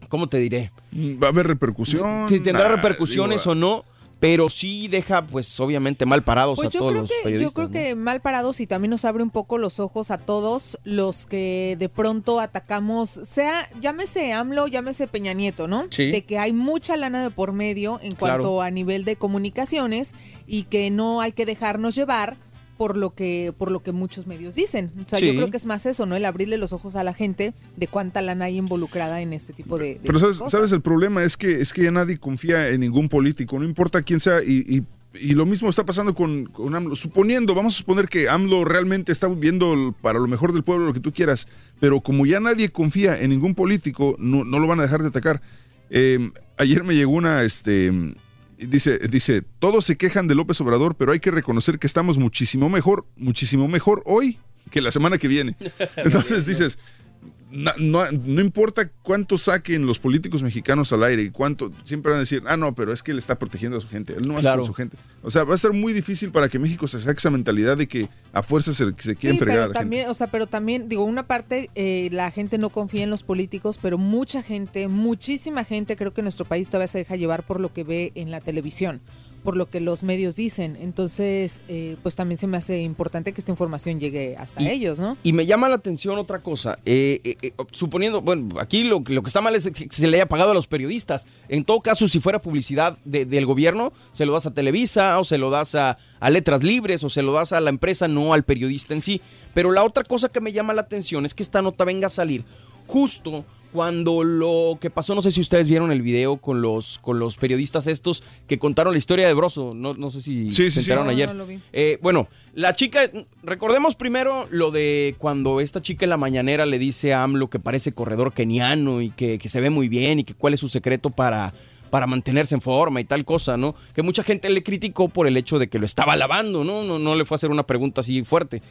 ¿cómo te diré? Va a haber repercusión. Si tendrá Ah, repercusiones digo, o no, pero sí deja, pues, obviamente mal parados Pues a todos creo, los que, yo creo ¿no? que mal parados y también nos abre un poco los ojos a todos los que de pronto atacamos, sea, llámese AMLO, llámese Peña Nieto, ¿no? Sí. De que hay mucha lana de por medio en Claro. cuanto a nivel de comunicaciones y que no hay que dejarnos llevar por lo que por lo que muchos medios dicen. O sea, yo creo que es más eso, ¿no? El abrirle los ojos a la gente de cuánta lana hay involucrada en este tipo de, de Pero sabes, cosas. sabes, el problema es que es que ya nadie confía en ningún político, no importa quién sea, y, y- y lo mismo está pasando con, con AMLO. Suponiendo, vamos a suponer que AMLO realmente está viendo para lo mejor del pueblo lo que tú quieras, pero como ya nadie confía en ningún político, no, no lo van a dejar de atacar. Eh, ayer me llegó una, este, dice, dice, todos se quejan de López Obrador, pero hay que reconocer que estamos muchísimo mejor, muchísimo mejor hoy que la semana que viene. Entonces dices, no, no importa cuánto saquen los políticos mexicanos al aire y cuánto, siempre van a decir, ah, no, pero es que él está protegiendo a su gente, él no es Claro. por su gente. O sea, va a ser muy difícil para que México se saque esa mentalidad de que a fuerza se, se quieren Sí, fregar a la gente. también, o sea, pero también, digo, una parte, eh, la gente no confía en los políticos, pero mucha gente, muchísima gente, creo que nuestro país todavía se deja llevar por lo que ve en la televisión, por lo que los medios dicen. Entonces, eh, pues también se me hace importante que esta información llegue hasta Y- ellos, ¿no? Y me llama la atención otra cosa. Eh, eh, eh, suponiendo, bueno, aquí lo, lo que está mal es que se le haya pagado a los periodistas. En todo caso, si fuera publicidad de- del gobierno, se lo das a Televisa o se lo das a, a Letras Libres o se lo das a la empresa, no al periodista en sí. Pero la otra cosa que me llama la atención es que esta nota venga a salir justo cuando lo que pasó, no sé si ustedes vieron el video con los, con los periodistas estos que contaron la historia de Broso, no, no sé si Sí, sí, se sí. enteraron No, ayer. no lo vi. Eh, bueno, la chica, recordemos primero lo de cuando esta chica en la mañanera le dice a AMLO que parece corredor keniano y que, que se ve muy bien y que cuál es su secreto para, para mantenerse en forma y tal cosa, ¿no? Que mucha gente le criticó por el hecho de que lo estaba lavando, ¿no? No, no le fue a hacer una pregunta así fuerte.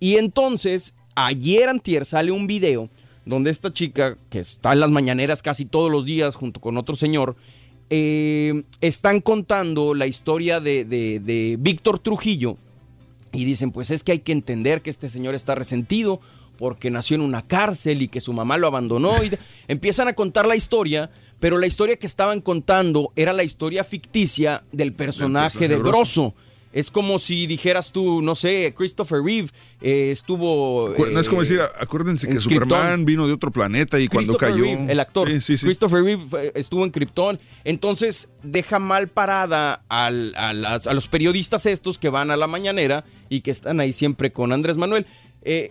Y entonces, ayer antier sale un video donde esta chica, que está en las mañaneras casi todos los días junto con otro señor, eh, están contando la historia de, de- de Víctor Trujillo y dicen, pues es que hay que entender que este señor está resentido porque nació en una cárcel y que su mamá lo abandonó. Y empiezan a contar la historia, pero la historia que estaban contando era la historia ficticia del personaje personaje de Broso. Broso. Es como si dijeras tú, no sé, Christopher Reeve eh, estuvo... No es como eh, decir, acuérdense que Superman vino de otro planeta y cuando cayó. Reeve, el actor. Sí, sí, sí. Christopher Reeve fue- estuvo en Krypton. Entonces deja mal parada al- a, las- a los periodistas estos que van a la mañanera y que están ahí siempre con Andrés Manuel. Eh,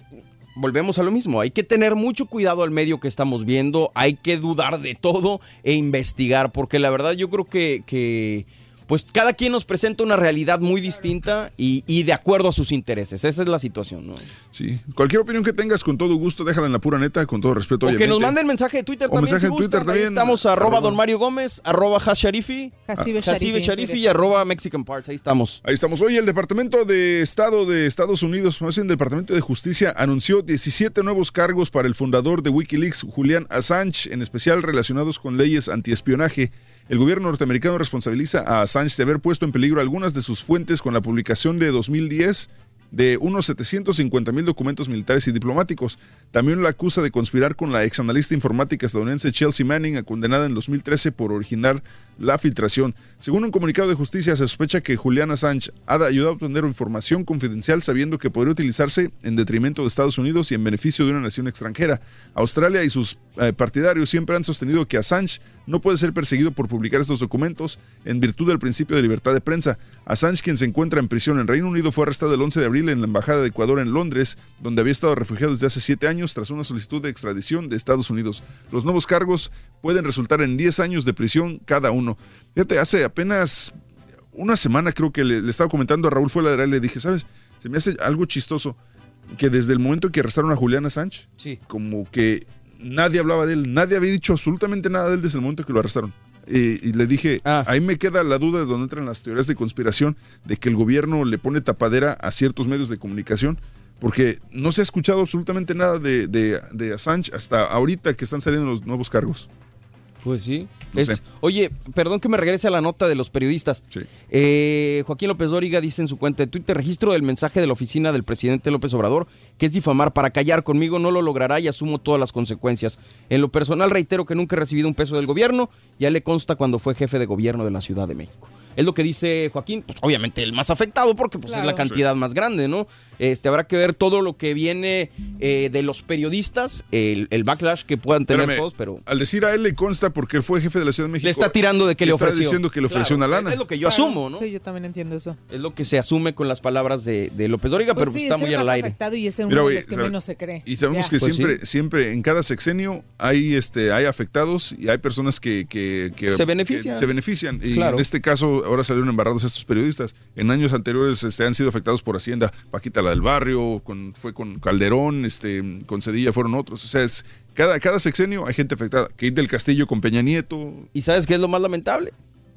volvemos a lo mismo. Hay que tener mucho cuidado al medio que estamos viendo. Hay que dudar de todo e investigar. Porque la verdad yo creo que... que pues cada quien nos presenta una realidad muy distinta y, y de acuerdo a sus intereses. Esa es la situación, ¿no? Sí. Cualquier opinión que tengas, con todo gusto, déjala en la pura neta, con todo respeto. O que nos manden mensaje de Twitter O también. mensaje si en Twitter gustan. Ahí también, estamos arroba arroba- don Mario Gómez, arroba Hasharifi, Hasibe Hasibe Sharifi y arroba Mexican Parts. Ahí estamos. Ahí estamos. Hoy el Departamento de Estado de Estados Unidos, más bien el Departamento de Justicia, anunció 17 nuevos cargos para el fundador de Wikileaks, Julian Assange, en especial relacionados con leyes antiespionaje. El gobierno norteamericano responsabiliza a Assange de haber puesto en peligro algunas de sus fuentes con la publicación de 2010 de unos 750 mil documentos militares y diplomáticos. También lo acusa de conspirar con la ex analista informática estadounidense Chelsea Manning, condenada en 2013 por originar la filtración. Según un comunicado de justicia, se sospecha que Julian Assange ha ayudado a obtener información confidencial sabiendo que podría utilizarse en detrimento de Estados Unidos y en beneficio de una nación extranjera. Australia y sus eh, partidarios siempre han sostenido que Assange no puede ser perseguido por publicar estos documentos en virtud del principio de libertad de prensa. Assange, quien se encuentra en prisión en Reino Unido, fue arrestado el 11 de abril en la Embajada de Ecuador en Londres, donde había estado refugiado desde hace siete años tras una solicitud de extradición de Estados Unidos. Los nuevos cargos pueden resultar en 10 años de prisión cada uno. Fíjate, hace apenas una semana creo que le, le estaba comentando a Raúl Fuera y le dije, ¿sabes? Se me hace algo chistoso. que desde el momento que arrestaron a Julián Assange, Sí. como que nadie hablaba de él, nadie había dicho absolutamente nada de él desde el momento que lo arrestaron. Y le dije, Ah. ahí me queda la duda de dónde entran las teorías de conspiración, de que el gobierno le pone tapadera a ciertos medios de comunicación, porque no se ha escuchado absolutamente nada de, de- de Assange hasta ahorita que están saliendo los nuevos cargos. Pues sí. No Es-. Oye, perdón que me regrese a la nota de los periodistas. Eh, Joaquín López Dóriga dice en su cuenta de Twitter, registro del mensaje de la oficina del presidente López Obrador, que es difamar para callar conmigo, no lo logrará y asumo todas las consecuencias. En lo personal reitero que nunca he recibido un peso del gobierno, ya le consta cuando fue jefe de gobierno de la Ciudad de México. Es lo que dice Joaquín, pues obviamente el más afectado porque pues, es la cantidad más grande, ¿no? Este, habrá que ver todo lo que viene eh, de los periodistas, el, el backlash que puedan tener Espérame, todos, pero... Al decir a él le consta porque él fue jefe de la Ciudad de México. Le está tirando de que le está ofreció. diciendo que le ofreció Claro, una lana. Es lo que yo asumo, ¿no? Sí, yo también entiendo eso. Es lo que se asume con las palabras de, de López Dóriga, Pues pero pues sí, está es muy el al aire. afectado y es uno Mira, de güey, los que sabe- menos se cree. Y sabemos Ya. que Pues siempre, sí. siempre en cada sexenio hay este, hay afectados y hay personas que, que- que- Se benefician. que se benefician. Y Claro. en este caso, ahora salieron embarrados estos periodistas. En años anteriores este, han sido afectados por Hacienda, Paquita la del barrio, con, fue con Calderón, este, con Cedilla fueron otros. O sea, es cada, cada sexenio hay gente afectada. Kate del Castillo con Peña Nieto. ¿Y sabes qué es lo más lamentable?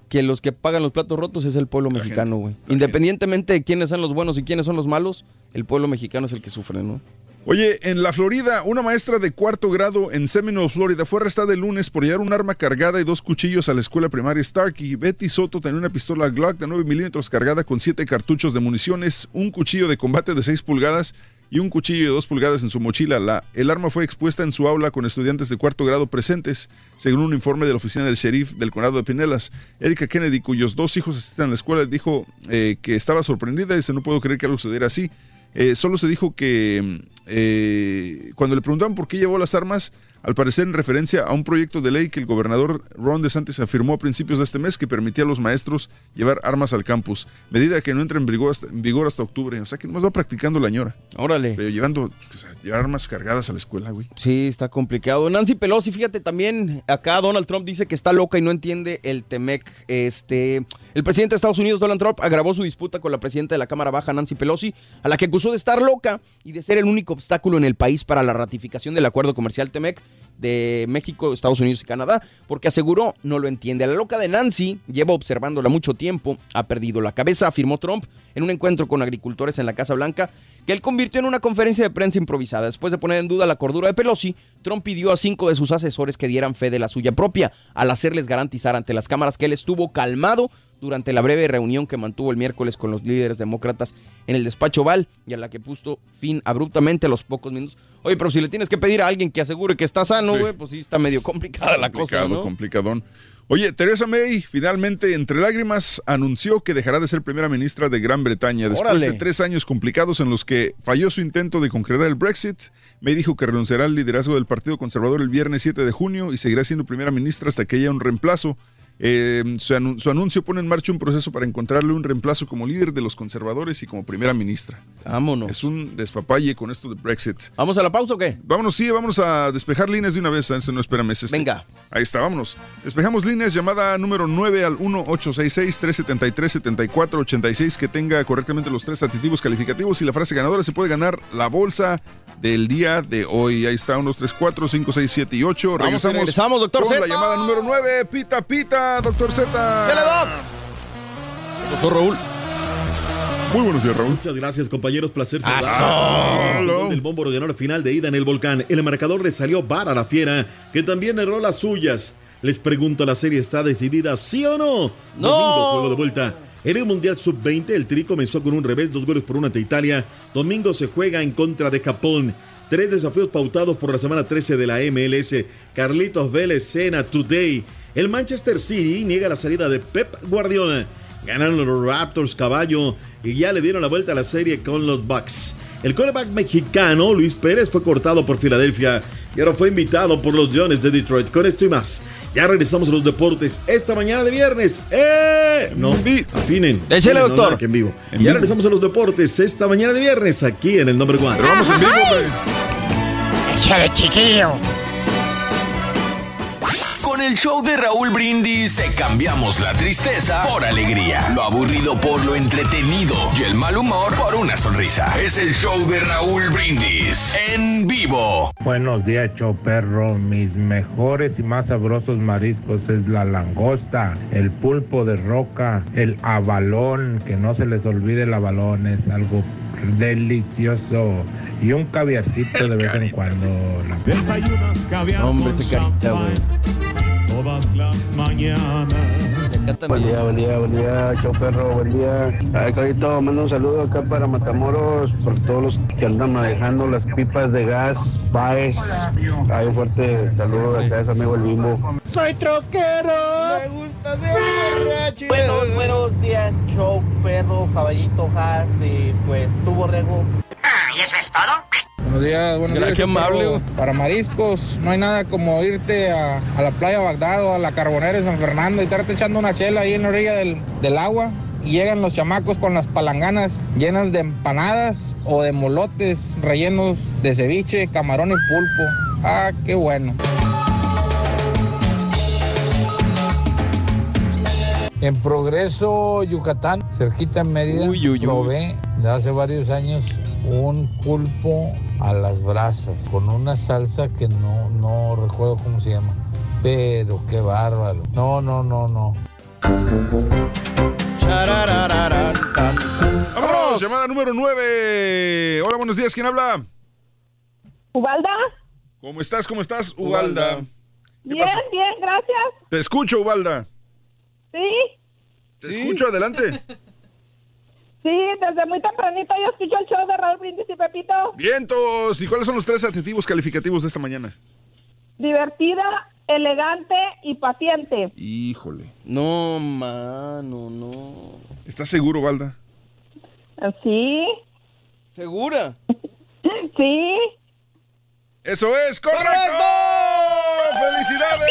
Que los que pagan los platos rotos es el pueblo mexicano, güey. Independientemente de quiénes son los buenos y quiénes son los malos, el pueblo mexicano es el que sufre, ¿no? Oye, en la Florida, una maestra de cuarto grado en Seminole, Florida, fue arrestada el lunes por llevar un arma cargada y dos cuchillos a la escuela primaria Starkey. Betty Soto tenía una pistola Glock de 9 milímetros cargada con siete cartuchos de municiones, un cuchillo de combate de 6 pulgadas y un cuchillo de 2 pulgadas en su mochila. La, el arma fue expuesta en su aula con estudiantes de cuarto grado presentes, según un informe de la oficina del sheriff del condado de Pinelas. Erika Kennedy, cuyos dos hijos asisten a la escuela, dijo eh, que estaba sorprendida y dice, no puedo creer que algo sucediera así. Eh, solo se dijo que eh, cuando le preguntaban por qué llevó las armas, al parecer en referencia a un proyecto de ley que el gobernador Ron DeSantis afirmó a principios de este mes que permitía a los maestros llevar armas al campus, medida que no entra en vigor hasta, en vigor hasta octubre. O sea que nomás va practicando la ñora. Órale. Pero llevando o sea, llevar armas cargadas a la escuela, güey. Sí, está complicado. Nancy Pelosi, fíjate también, acá Donald Trump dice que está loca y no entiende el Temec. Este, el presidente de Estados Unidos, Donald Trump, agravó su disputa con la presidenta de la Cámara Baja, Nancy Pelosi, a la que acusó de estar loca y de ser el único obstáculo en el país para la ratificación del acuerdo comercial Temec de México, Estados Unidos y Canadá, porque aseguró no lo entiende. La loca de Nancy lleva observándola mucho tiempo, ha perdido la cabeza, afirmó Trump en un encuentro con agricultores en la Casa Blanca, que él convirtió en una conferencia de prensa improvisada. Después de poner en duda la cordura de Pelosi, Trump pidió a cinco de sus asesores que dieran fe de la suya propia, al hacerles garantizar ante las cámaras que él estuvo calmado durante la breve reunión que mantuvo el miércoles con los líderes demócratas en el despacho Val y a la que puso fin abruptamente a los pocos minutos. Oye, pero si le tienes que pedir a alguien que asegure que está sano, Sí. güey, pues sí está medio complicada la cosa, Complicado, ¿no? complicadón. Oye, Theresa May finalmente, entre lágrimas, anunció que dejará de ser primera ministra de Gran Bretaña. Después Órale. de tres años complicados en los que falló su intento de concretar el Brexit, May dijo que renunciará al liderazgo del Partido Conservador el viernes 7 de junio y seguirá siendo primera ministra hasta que haya un reemplazo. Eh, su, anu- su anuncio pone en marcha un proceso para encontrarle un reemplazo como líder de los conservadores y como primera ministra. Vámonos. Es un despapalle con esto de Brexit. ¿Vamos a la pausa o qué? Vámonos, sí, vámonos a despejar líneas de una vez. Ese no espérame. es este. Venga. Ahí está, vámonos. Despejamos líneas, llamada número 9 al 1-866-373-7486 que tenga correctamente los tres adjetivos calificativos y la frase ganadora se puede ganar la bolsa del día de hoy. Ahí está, 1, 3, 4, 5, 6, 7 y 8. Vamos, Regresamos, regresamos, doctor con Z. la llamada número 9. Pita, pita, doctor Z. ¡Dale, doc! Doctor Raúl. Muy buenos días, Raúl. Muchas gracias, compañeros. Placer saludarlos. ¡Hola! El bombo ganó la final de ida en el volcán. El marcador le salió bar a la fiera, que también erró las suyas. Les pregunto, ¿la serie está decidida, sí o no? ¡No! Domingo, juego de vuelta. En el Mundial Sub-20, el Tri comenzó con un revés, dos goles por una ante Italia. Domingo se juega en contra de Japón. Tres desafíos pautados por la semana 13 de la MLS. Carlitos Vélez, Sena, Today. El Manchester City niega la salida de Pep Guardiola. Ganaron los Raptors caballo y ya le dieron la vuelta a la serie con los Bucks. El quarterback mexicano Luis Pérez fue cortado por Filadelfia y ahora fue invitado por los Leones de Detroit. Con esto y más, ya regresamos a los deportes esta mañana de viernes. ¡Eh! No, afinen. Échale, doctor. nada que en vivo. En ya vivo. regresamos a los deportes esta mañana de viernes aquí en el Number One. Pero vamos en vivo. Échale, chiquillo. El show de Raúl Brindis te cambiamos la tristeza por alegría, lo aburrido por lo entretenido y el mal humor por una sonrisa. Es el show de Raúl Brindis en vivo. Buenos días, show perro. Mis mejores y más sabrosos mariscos es la langosta, el pulpo de roca, el abalón, que no se les olvide el abalón, es algo delicioso. Y un caviarcito de vez en cuando. Desayunas caviar Hombre, con ese carita, güey. Todas las mañanas. Buen día, buen día, buen día, chau perro, buen día. Ay, Caballito, mando un saludo acá para Matamoros, por todos los que andan manejando las pipas de gas, Baez. Hay un fuerte saludo de acá, es amigo el Bimbo. Soy troquero. Me gusta ser Buenos, buenos días, show, perro, caballito, has, y pues tu borrego. ¿Y eso es todo? Buenos días, buenos Mira, días. qué amable. Para mariscos, no hay nada como irte a, a la playa Bagdad o a la Carbonera de San Fernando y estarte echando una chela ahí en la orilla del, del agua. Y llegan los chamacos con las palanganas llenas de empanadas o de molotes rellenos de ceviche, camarón y pulpo. Ah, qué bueno. En Progreso, Yucatán, cerquita en Mérida, probé de hace varios años un pulpo a las brasas con una salsa que no, no recuerdo cómo se llama. Pero qué bárbaro. No, no, no, no. Vámonos, llamada número 9. Hola, buenos días, ¿quién habla? ¿Ubalda? ¿Cómo estás? ¿Cómo estás, Ubalda? Bien, bien, gracias. Te escucho, Ubalda. Sí, Te escucho, adelante. sí, desde muy tempranito yo escucho el show de Raúl Brindis y Pepito. Vientos. ¿Y cuáles son los tres adjetivos calificativos de esta mañana? Divertida, elegante y paciente. Híjole. No, mano, no. ¿Estás seguro, Ubalda? Sí. ¿Segura? Sí. ¡Eso es correcto! ¡Felicidades!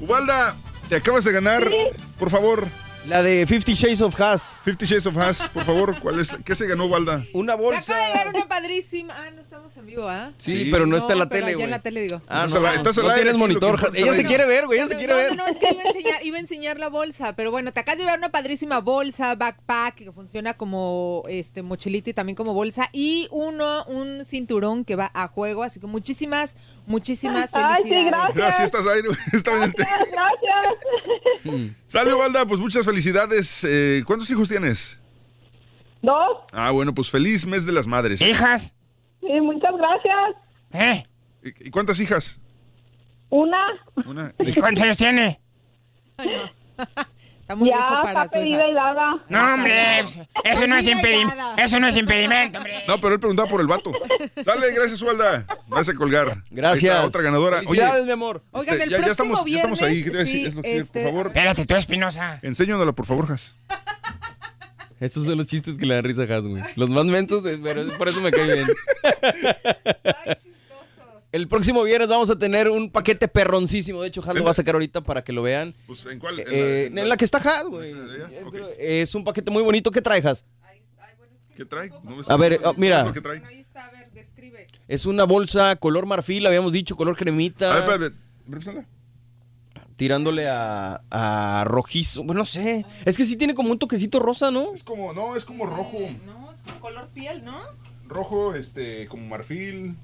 Ubalda, te acabas de ganar, por favor. La de Fifty Shades of Has. Fifty Shades of Has, por favor. ¿Cuál es? ¿Qué se ganó, Ubalda? Una Me bolsa. acaba de llegar una padrísima. Ah, no estamos en vivo, ¿ah? Sí, pero no está en la tele, allá en güey. la tele digo. Ah, Estás no, al- estás al no aire tienes monitor. Ella se aire. quiere ver, güey. Ella se quiere no, ver. No, no, es que iba a, enseñar, iba a enseñar la bolsa, pero bueno, te acabas de llevar una padrísima bolsa, backpack, que funciona como este mochilita y también como bolsa, y uno, un cinturón que va a juego, así que muchísimas, muchísimas Ay, felicidades. sí, gracias. Gracias, estás el te- Gracias. Sale, Ubalda, pues muchas felicidades. Eh, ¿Cuántos hijos tienes? Dos. Ah, bueno, pues feliz mes de las madres. ¿Hijas? Sí, muchas gracias. ¿Eh? ¿Y y cuántas hijas? Una. Una. ¿Y cuántos años tiene? Está muy ya viejo para está su hija. pedida y dada. No, hombre, eso no es impedimento. Eso no es impedimento, hombre. No, pero él preguntaba por el vato. Sale, gracias, Ubalda. Vas a colgar. Gracias. Está, otra ganadora. Felicidades, mi amor. Oigan, este, el ya, ya estamos, ya estamos ahí. Viernes, Es lo que- sí, este- Por favor, Espérate, tú, Espinosa. enséñanosla, por favor, Jas. Estos son los chistes que le dan risa a Has, güey. Los más mensos, eh, pero por eso me cae bien. El próximo viernes vamos a tener un paquete perroncísimo. De hecho, Has lo va a sacar ahorita para que lo vean. Pues, ¿en cuál? Eh, en, la, que está Has, güey. Es un paquete muy bonito. ¿Qué trae, Has? ¿Qué trae? No me A ver, está- oh, mira. ¿Qué trae? Es una bolsa color marfil, habíamos dicho, color cremita. A ver, espérate. Tirándole a, a rojizo. Bueno, no sé. Es que sí tiene como un toquecito rosa, ¿no? Es como, no, es como rojo. No, es como color piel, ¿no? Rojo, este, como marfil.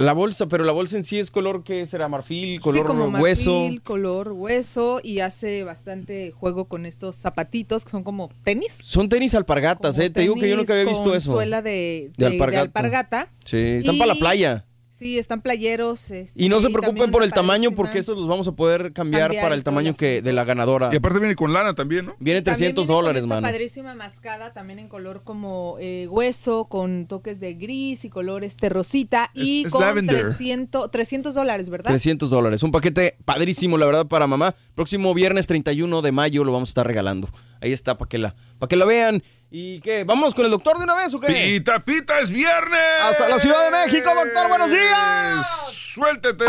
La bolsa, pero la bolsa en sí es color que será marfil, color sí, como hueso. marfil, color hueso y hace bastante juego con estos zapatitos que son como tenis. Son tenis alpargatas, eh. Te digo que yo nunca había visto con eso. Suela de, De de- de alpargata. alpargata. Sí, están para la playa. Sí, están playeros. este, Y no se preocupen por el tamaño porque esos los vamos a poder cambiar, Cambiar para el tamaño que de la ganadora. Y aparte viene con lana también, ¿no? Viene También 300 viene con dólares, mano. padrísima mascada, también en color como eh, hueso, con toques de gris y color este rosita. y es con lavender. 300, 300 dólares, ¿verdad? 300 dólares. Un paquete padrísimo, la verdad, para mamá. Próximo viernes 31 de mayo lo vamos a estar regalando. Ahí está, para que, la, para que la vean. ¿Y qué? ¿Vamos con el doctor de una vez o qué? Pita, pita, es viernes. Hasta la Ciudad de México, doctor, buenos días. Suéltete.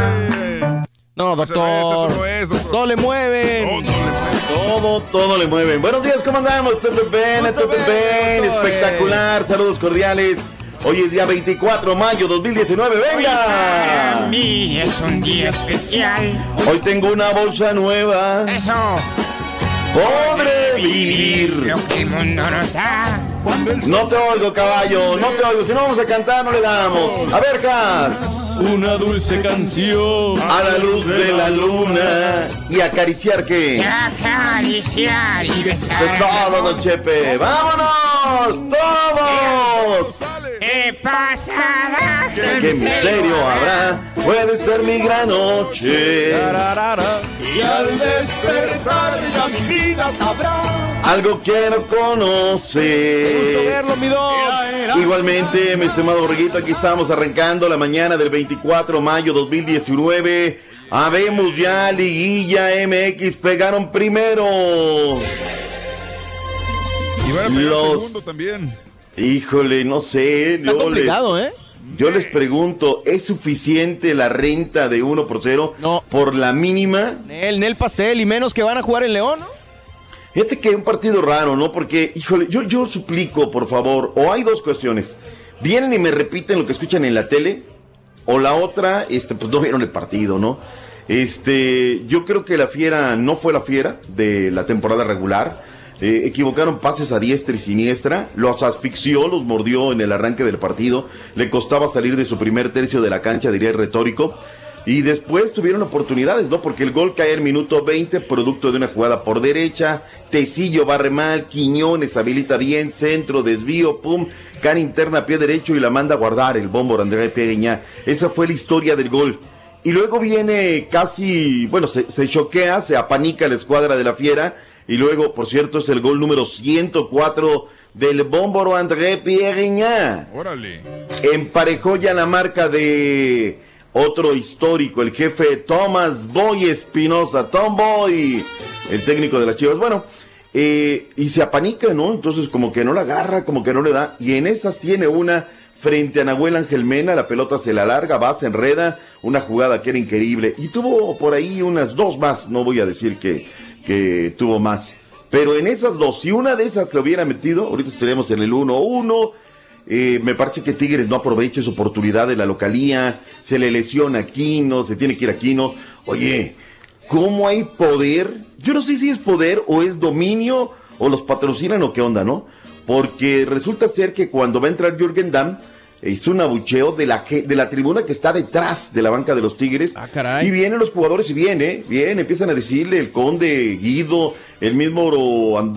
No, doctor. no es, eso no es, doctor. Todo le mueven. Todo, todo le mueven. Buenos días, ¿cómo andamos? ¿Todo bien? ¿Todo bien? Espectacular. Saludos cordiales Hoy es día 24 de mayo 2019. Para ¡Venga! mí es un día especial. Hoy tengo una bolsa nueva. Eso. Podré vivir. Lo que el mundo nos da. No te oigo, caballo. No te oigo. Si no vamos a cantar, no le damos. A ver, Cas. Una dulce canción. A la luz de la luna. ¿Y acariciar qué? Acariciar y besar. Eso es todo, don Chepe. ¡Vámonos! ¡Todos! ¿Qué pasará? ¿Qué misterio habrá? Puede ser mi gran noche. Y al despertar ya mi vida sabrá. Algo quiero conocer. Igualmente, mi estimado Borreguito, aquí estamos arrancando la mañana del 24 de mayo 2019. Habemos ya Liguilla MX, pegaron primero. Y van a pegar Los- segundo también. Híjole, no sé. Está yo complicado, les- ¿eh? Yo les pregunto, ¿es suficiente la renta de uno por cero por la mínima? Nel, Nel Pastel y menos que van a jugar en León, ¿no? Fíjate que es un partido raro, ¿no? Porque, híjole, yo, yo suplico, por favor, o hay dos cuestiones. Vienen y me repiten lo que escuchan en la tele, o la otra, este, pues no vieron el partido, ¿no? Este, yo creo que la fiera no fue la fiera de la temporada regular. Eh, equivocaron pases a diestra y siniestra, los asfixió, los mordió en el arranque del partido, le costaba salir de su primer tercio de la cancha, diría el retórico. Y después tuvieron oportunidades, ¿no? Porque el gol cae en minuto 20, producto de una jugada por derecha. Tecillo barre mal, Quiñones habilita bien, centro, desvío, pum, cara interna, pie derecho y la manda a guardar el bombo André Pegueña. Esa fue la historia del gol. Y luego viene casi, bueno, se, se choquea, se apanica la escuadra de la fiera. Y luego, por cierto, es el gol número 104 del bómboro André Pierreñá Órale. emparejó ya la marca de otro histórico, el jefe Thomas Boy Espinosa, Tom Boy, el técnico de las Chivas. Bueno, eh, y se apanica, ¿no? Entonces como que no la agarra, como que no le da. Y en esas tiene una frente a Nahuel Ángel Mena, la pelota se la larga, va, se enreda, una jugada que era increíble. Y tuvo por ahí unas dos más, no voy a decir que, que tuvo más. Pero en esas dos, si una de esas le hubiera metido, ahorita estaríamos en el 1-1. Eh, me parece que Tigres no aprovecha su oportunidad de la localía. Se le lesiona a Aquino, se tiene que ir a Aquino. Oye, ¿cómo hay poder? Yo no sé si es poder o es dominio o los patrocinan o qué onda, ¿no? Porque resulta ser que cuando va a entrar Jürgen Damm, hizo un abucheo de la, de la tribuna que está detrás de la banca de los Tigres. caray. Y vienen los jugadores y viene, bien, empiezan a decirle el Conde, Guido, el mismo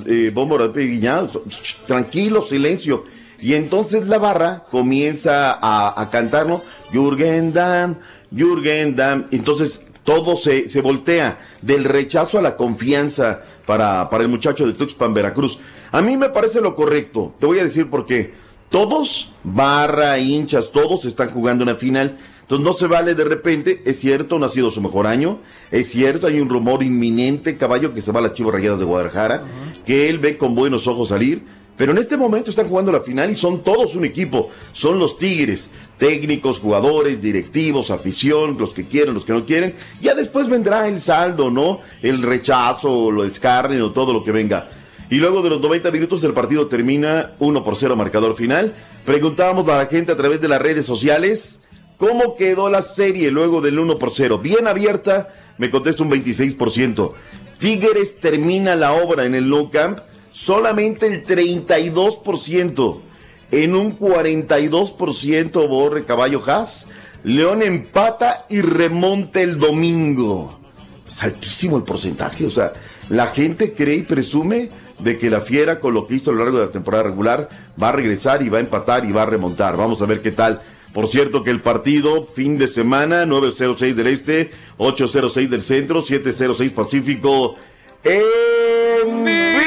eh, Bombo sh- tranquilo, silencio. Y entonces la barra comienza a, a cantarlo, Jürgen Damm, Jürgen Damm. Entonces todo se, se voltea del rechazo a la confianza para, para el muchacho de Tuxpan, Veracruz. A mí me parece lo correcto. Te voy a decir por qué. Todos, barra, hinchas, todos están jugando una final. Entonces no se vale de repente, es cierto, no ha sido su mejor año, es cierto, hay un rumor inminente, caballo, que se va a las Chivas Rayadas de Guadalajara, que él ve con buenos ojos salir, pero en este momento están jugando la final y son todos un equipo, son los Tigres, técnicos, jugadores, directivos, afición, los que quieren, los que no quieren, ya después vendrá el saldo, ¿no? El rechazo, lo escarnio, todo lo que venga. Y luego de los 90 minutos el partido termina 1 por 0 marcador final. Preguntábamos a la gente a través de las redes sociales cómo quedó la serie luego del 1 por 0. Bien abierta, me contesta un 26%. Tigres termina la obra en el No Camp solamente el 32%. En un 42% Borre Caballo Haas. León empata y remonta el domingo. Es altísimo el porcentaje. O sea, la gente cree y presume de que la fiera, con lo que hizo a lo largo de la temporada regular, va a regresar y va a empatar y va a remontar. Vamos a ver qué tal. Por cierto que el partido, fin de semana, 906 del Este, 806 del Centro, 706 Pacífico, en vivo.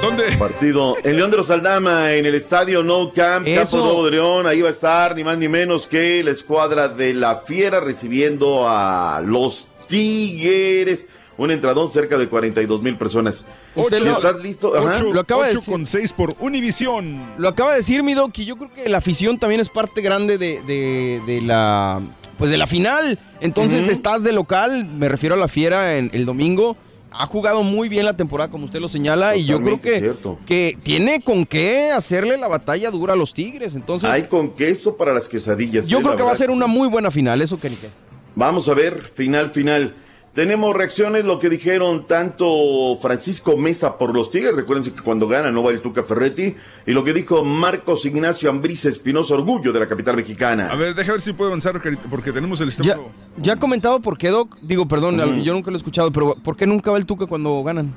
¿Dónde? Partido en León de los Aldama, en el estadio No Camp. Campo Nuevo de León. Ahí va a estar ni más ni menos que la escuadra de la Fiera recibiendo a los Tigres. Un entradón cerca de 42 mil personas. Ocho. Si ¿Estás listo? Ajá. Ocho, Lo acaba de decir. con 6 por Univisión. Lo acaba de decir mi Doc, y yo creo que la afición también es parte grande de, de- de la pues de la final. Entonces estás de local, me refiero a la fiera en el domingo. ha jugado muy bien la temporada, como usted lo señala, y yo creo que, cierto. que tiene con qué hacerle la batalla dura a los Tigres. Entonces, Hay con queso para las quesadillas. yo eh, creo la que va a ser una muy buena final, eso que ni qué. Vamos a ver, final, final. Tenemos reacciones, lo que dijeron tanto Francisco Mesa por los Tigres, recuérdense que cuando gana no va el Tuca Ferretti, y lo que dijo Marcos Ignacio Ambriz Espinosa, orgullo de la capital mexicana. A ver, deja ver si puedo avanzar, porque tenemos el. Ya, ya ha comentado por qué, Doc. Digo, perdón, yo nunca lo he escuchado, pero ¿por qué nunca va el Tuca cuando ganan?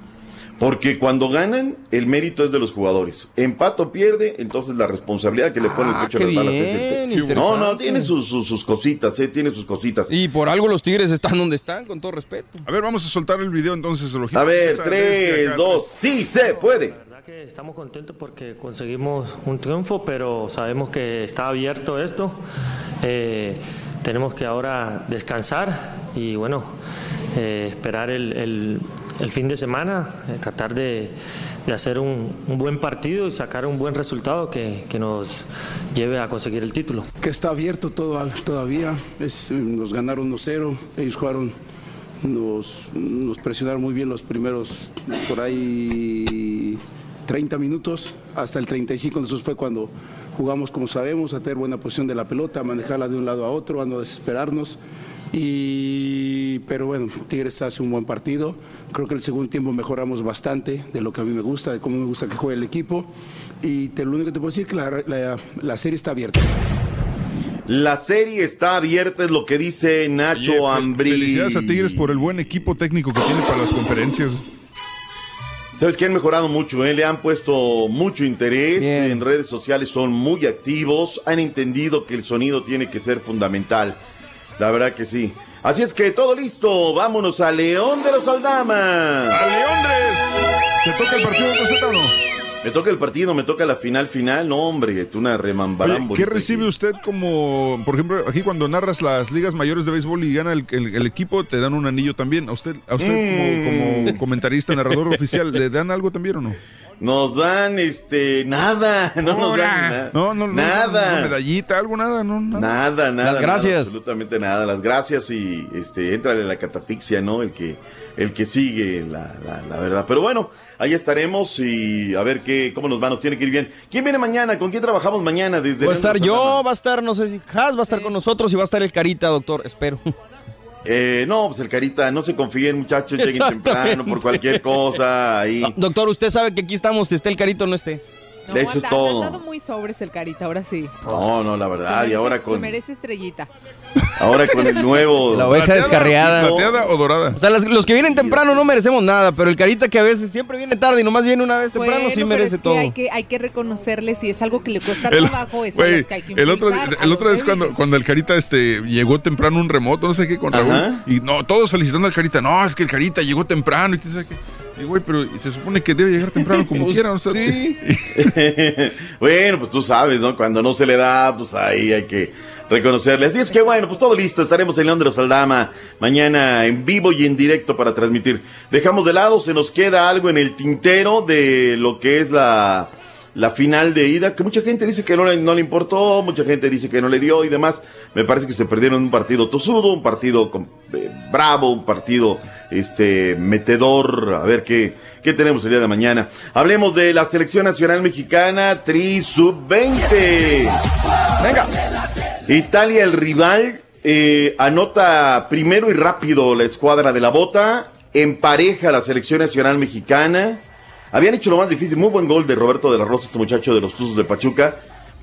Porque cuando ganan, el mérito es de los jugadores. Empato pierde, entonces la responsabilidad que le pone el pecho a qué las balas es este. No, no, tiene sus, sus, sus cositas, eh, tiene sus cositas. Y por algo los Tigres están donde están, con todo respeto. A ver, vamos a soltar el video entonces. A ver, tres, dos, sí se puede. que estamos contentos porque conseguimos un triunfo, pero sabemos que está abierto esto. Eh, tenemos que ahora descansar y bueno, eh, esperar el, el- el fin de semana, eh, tratar de, de hacer un, un buen partido y sacar un buen resultado que, que nos lleve a conseguir el título. que está abierto todo, todavía. Es, eh, nos ganaron 1-0, ellos jugaron, nos, nos presionaron muy bien los primeros por ahí 30 minutos, hasta el 35 nosotros fue cuando jugamos como sabemos, a tener buena posición de la pelota, a manejarla de un lado a otro, a no desesperarnos. Y, pero bueno, Tigres hace un buen partido. Creo que el segundo tiempo mejoramos bastante de lo que a mí me gusta, de cómo me gusta que juegue el equipo. Y te, lo único que te puedo decir es que la, la- la serie está abierta. La serie está abierta, es lo que dice Nacho Ambriz. Felicidades a Tigres por el buen equipo técnico que tiene para las conferencias. Sabes que han mejorado mucho, eh? le han puesto mucho interés, Bien. en redes sociales son muy activos, han entendido que el sonido tiene que ser fundamental. La verdad que sí. Así es que todo listo, vámonos a León de los Aldama. ¡A Leondres! ¿Te toca el partido de o no? Me toca el partido, me toca la final final, no hombre, es una remambarán Oye, ¿Qué recibe usted como, por ejemplo, aquí cuando narras las ligas mayores de béisbol y gana el, el- el equipo, te dan un anillo también? ¿A usted, a usted Mm. como, como comentarista, narrador oficial, le dan algo también o no? Nos dan, este, nada, no nos dan nada. No, no, no. Nada. Una medallita, algo, nada, no, nada. Nada, nada. Las gracias. nada, absolutamente nada. Las gracias y este, entra la catafixia, ¿no? El que, el que sigue, la, la, la verdad. Pero bueno, ahí estaremos y a ver qué, cómo nos va, nos tiene que ir bien. ¿Quién viene mañana? ¿Con quién trabajamos mañana? Desde Va a estar yo, va a estar, no sé si Has va a estar con nosotros y va a estar el Carita, doctor, espero. Eh, no, pues el Carita, no se confíen, muchachos, lleguen temprano por cualquier cosa. Ahí. Doctor, usted sabe que aquí estamos, esté el Carito o no esté. No, Eso es todo. Ha andado muy sobres el carita, ahora sí. No, no, la Se verdad. merece- Y ahora Se con, merece estrellita. ahora con el nuevo. La oveja descarriada. ¿Plateada o dorada? O sea, las- los que vienen temprano no merecemos nada, pero el Carita que a veces siempre viene tarde y nomás viene una vez temprano Bueno, sí pero merece es que todo. Hay que, hay que reconocerle si es algo que le cuesta El- trabajo, es que hay que el otro, el otro es cuando, cuando el Carita este, llegó temprano un remoto, no sé qué, con Ajá. Raúl. Y no, todos felicitando al Carita. No, es que el Carita llegó temprano y quién sabe qué. Y güey, pero se supone que debe llegar temprano como Pues, quiera. O sea, sí. bueno, pues tú sabes, ¿no? Cuando no se le da, pues ahí hay que reconocerle. Así es que bueno, pues todo listo. Estaremos en León de los Aldama mañana en vivo y en directo para transmitir. Dejamos de lado, se nos queda algo en el tintero de lo que es la, la final de ida, que mucha gente dice que no le, no le importó, mucha gente dice que no le dio y demás. Me parece que se perdieron un partido tosudo, un partido con- eh, bravo, un partido este metedor. A ver qué, qué tenemos el día de mañana. Hablemos de la selección nacional mexicana, Tri Sub-20. Venga. Italia, el rival, eh, anota primero y rápido la escuadra de la bota, empareja la selección nacional mexicana. Habían hecho lo más difícil, muy buen gol de Roberto de la Rosa, este muchacho de los Tuzos de Pachuca.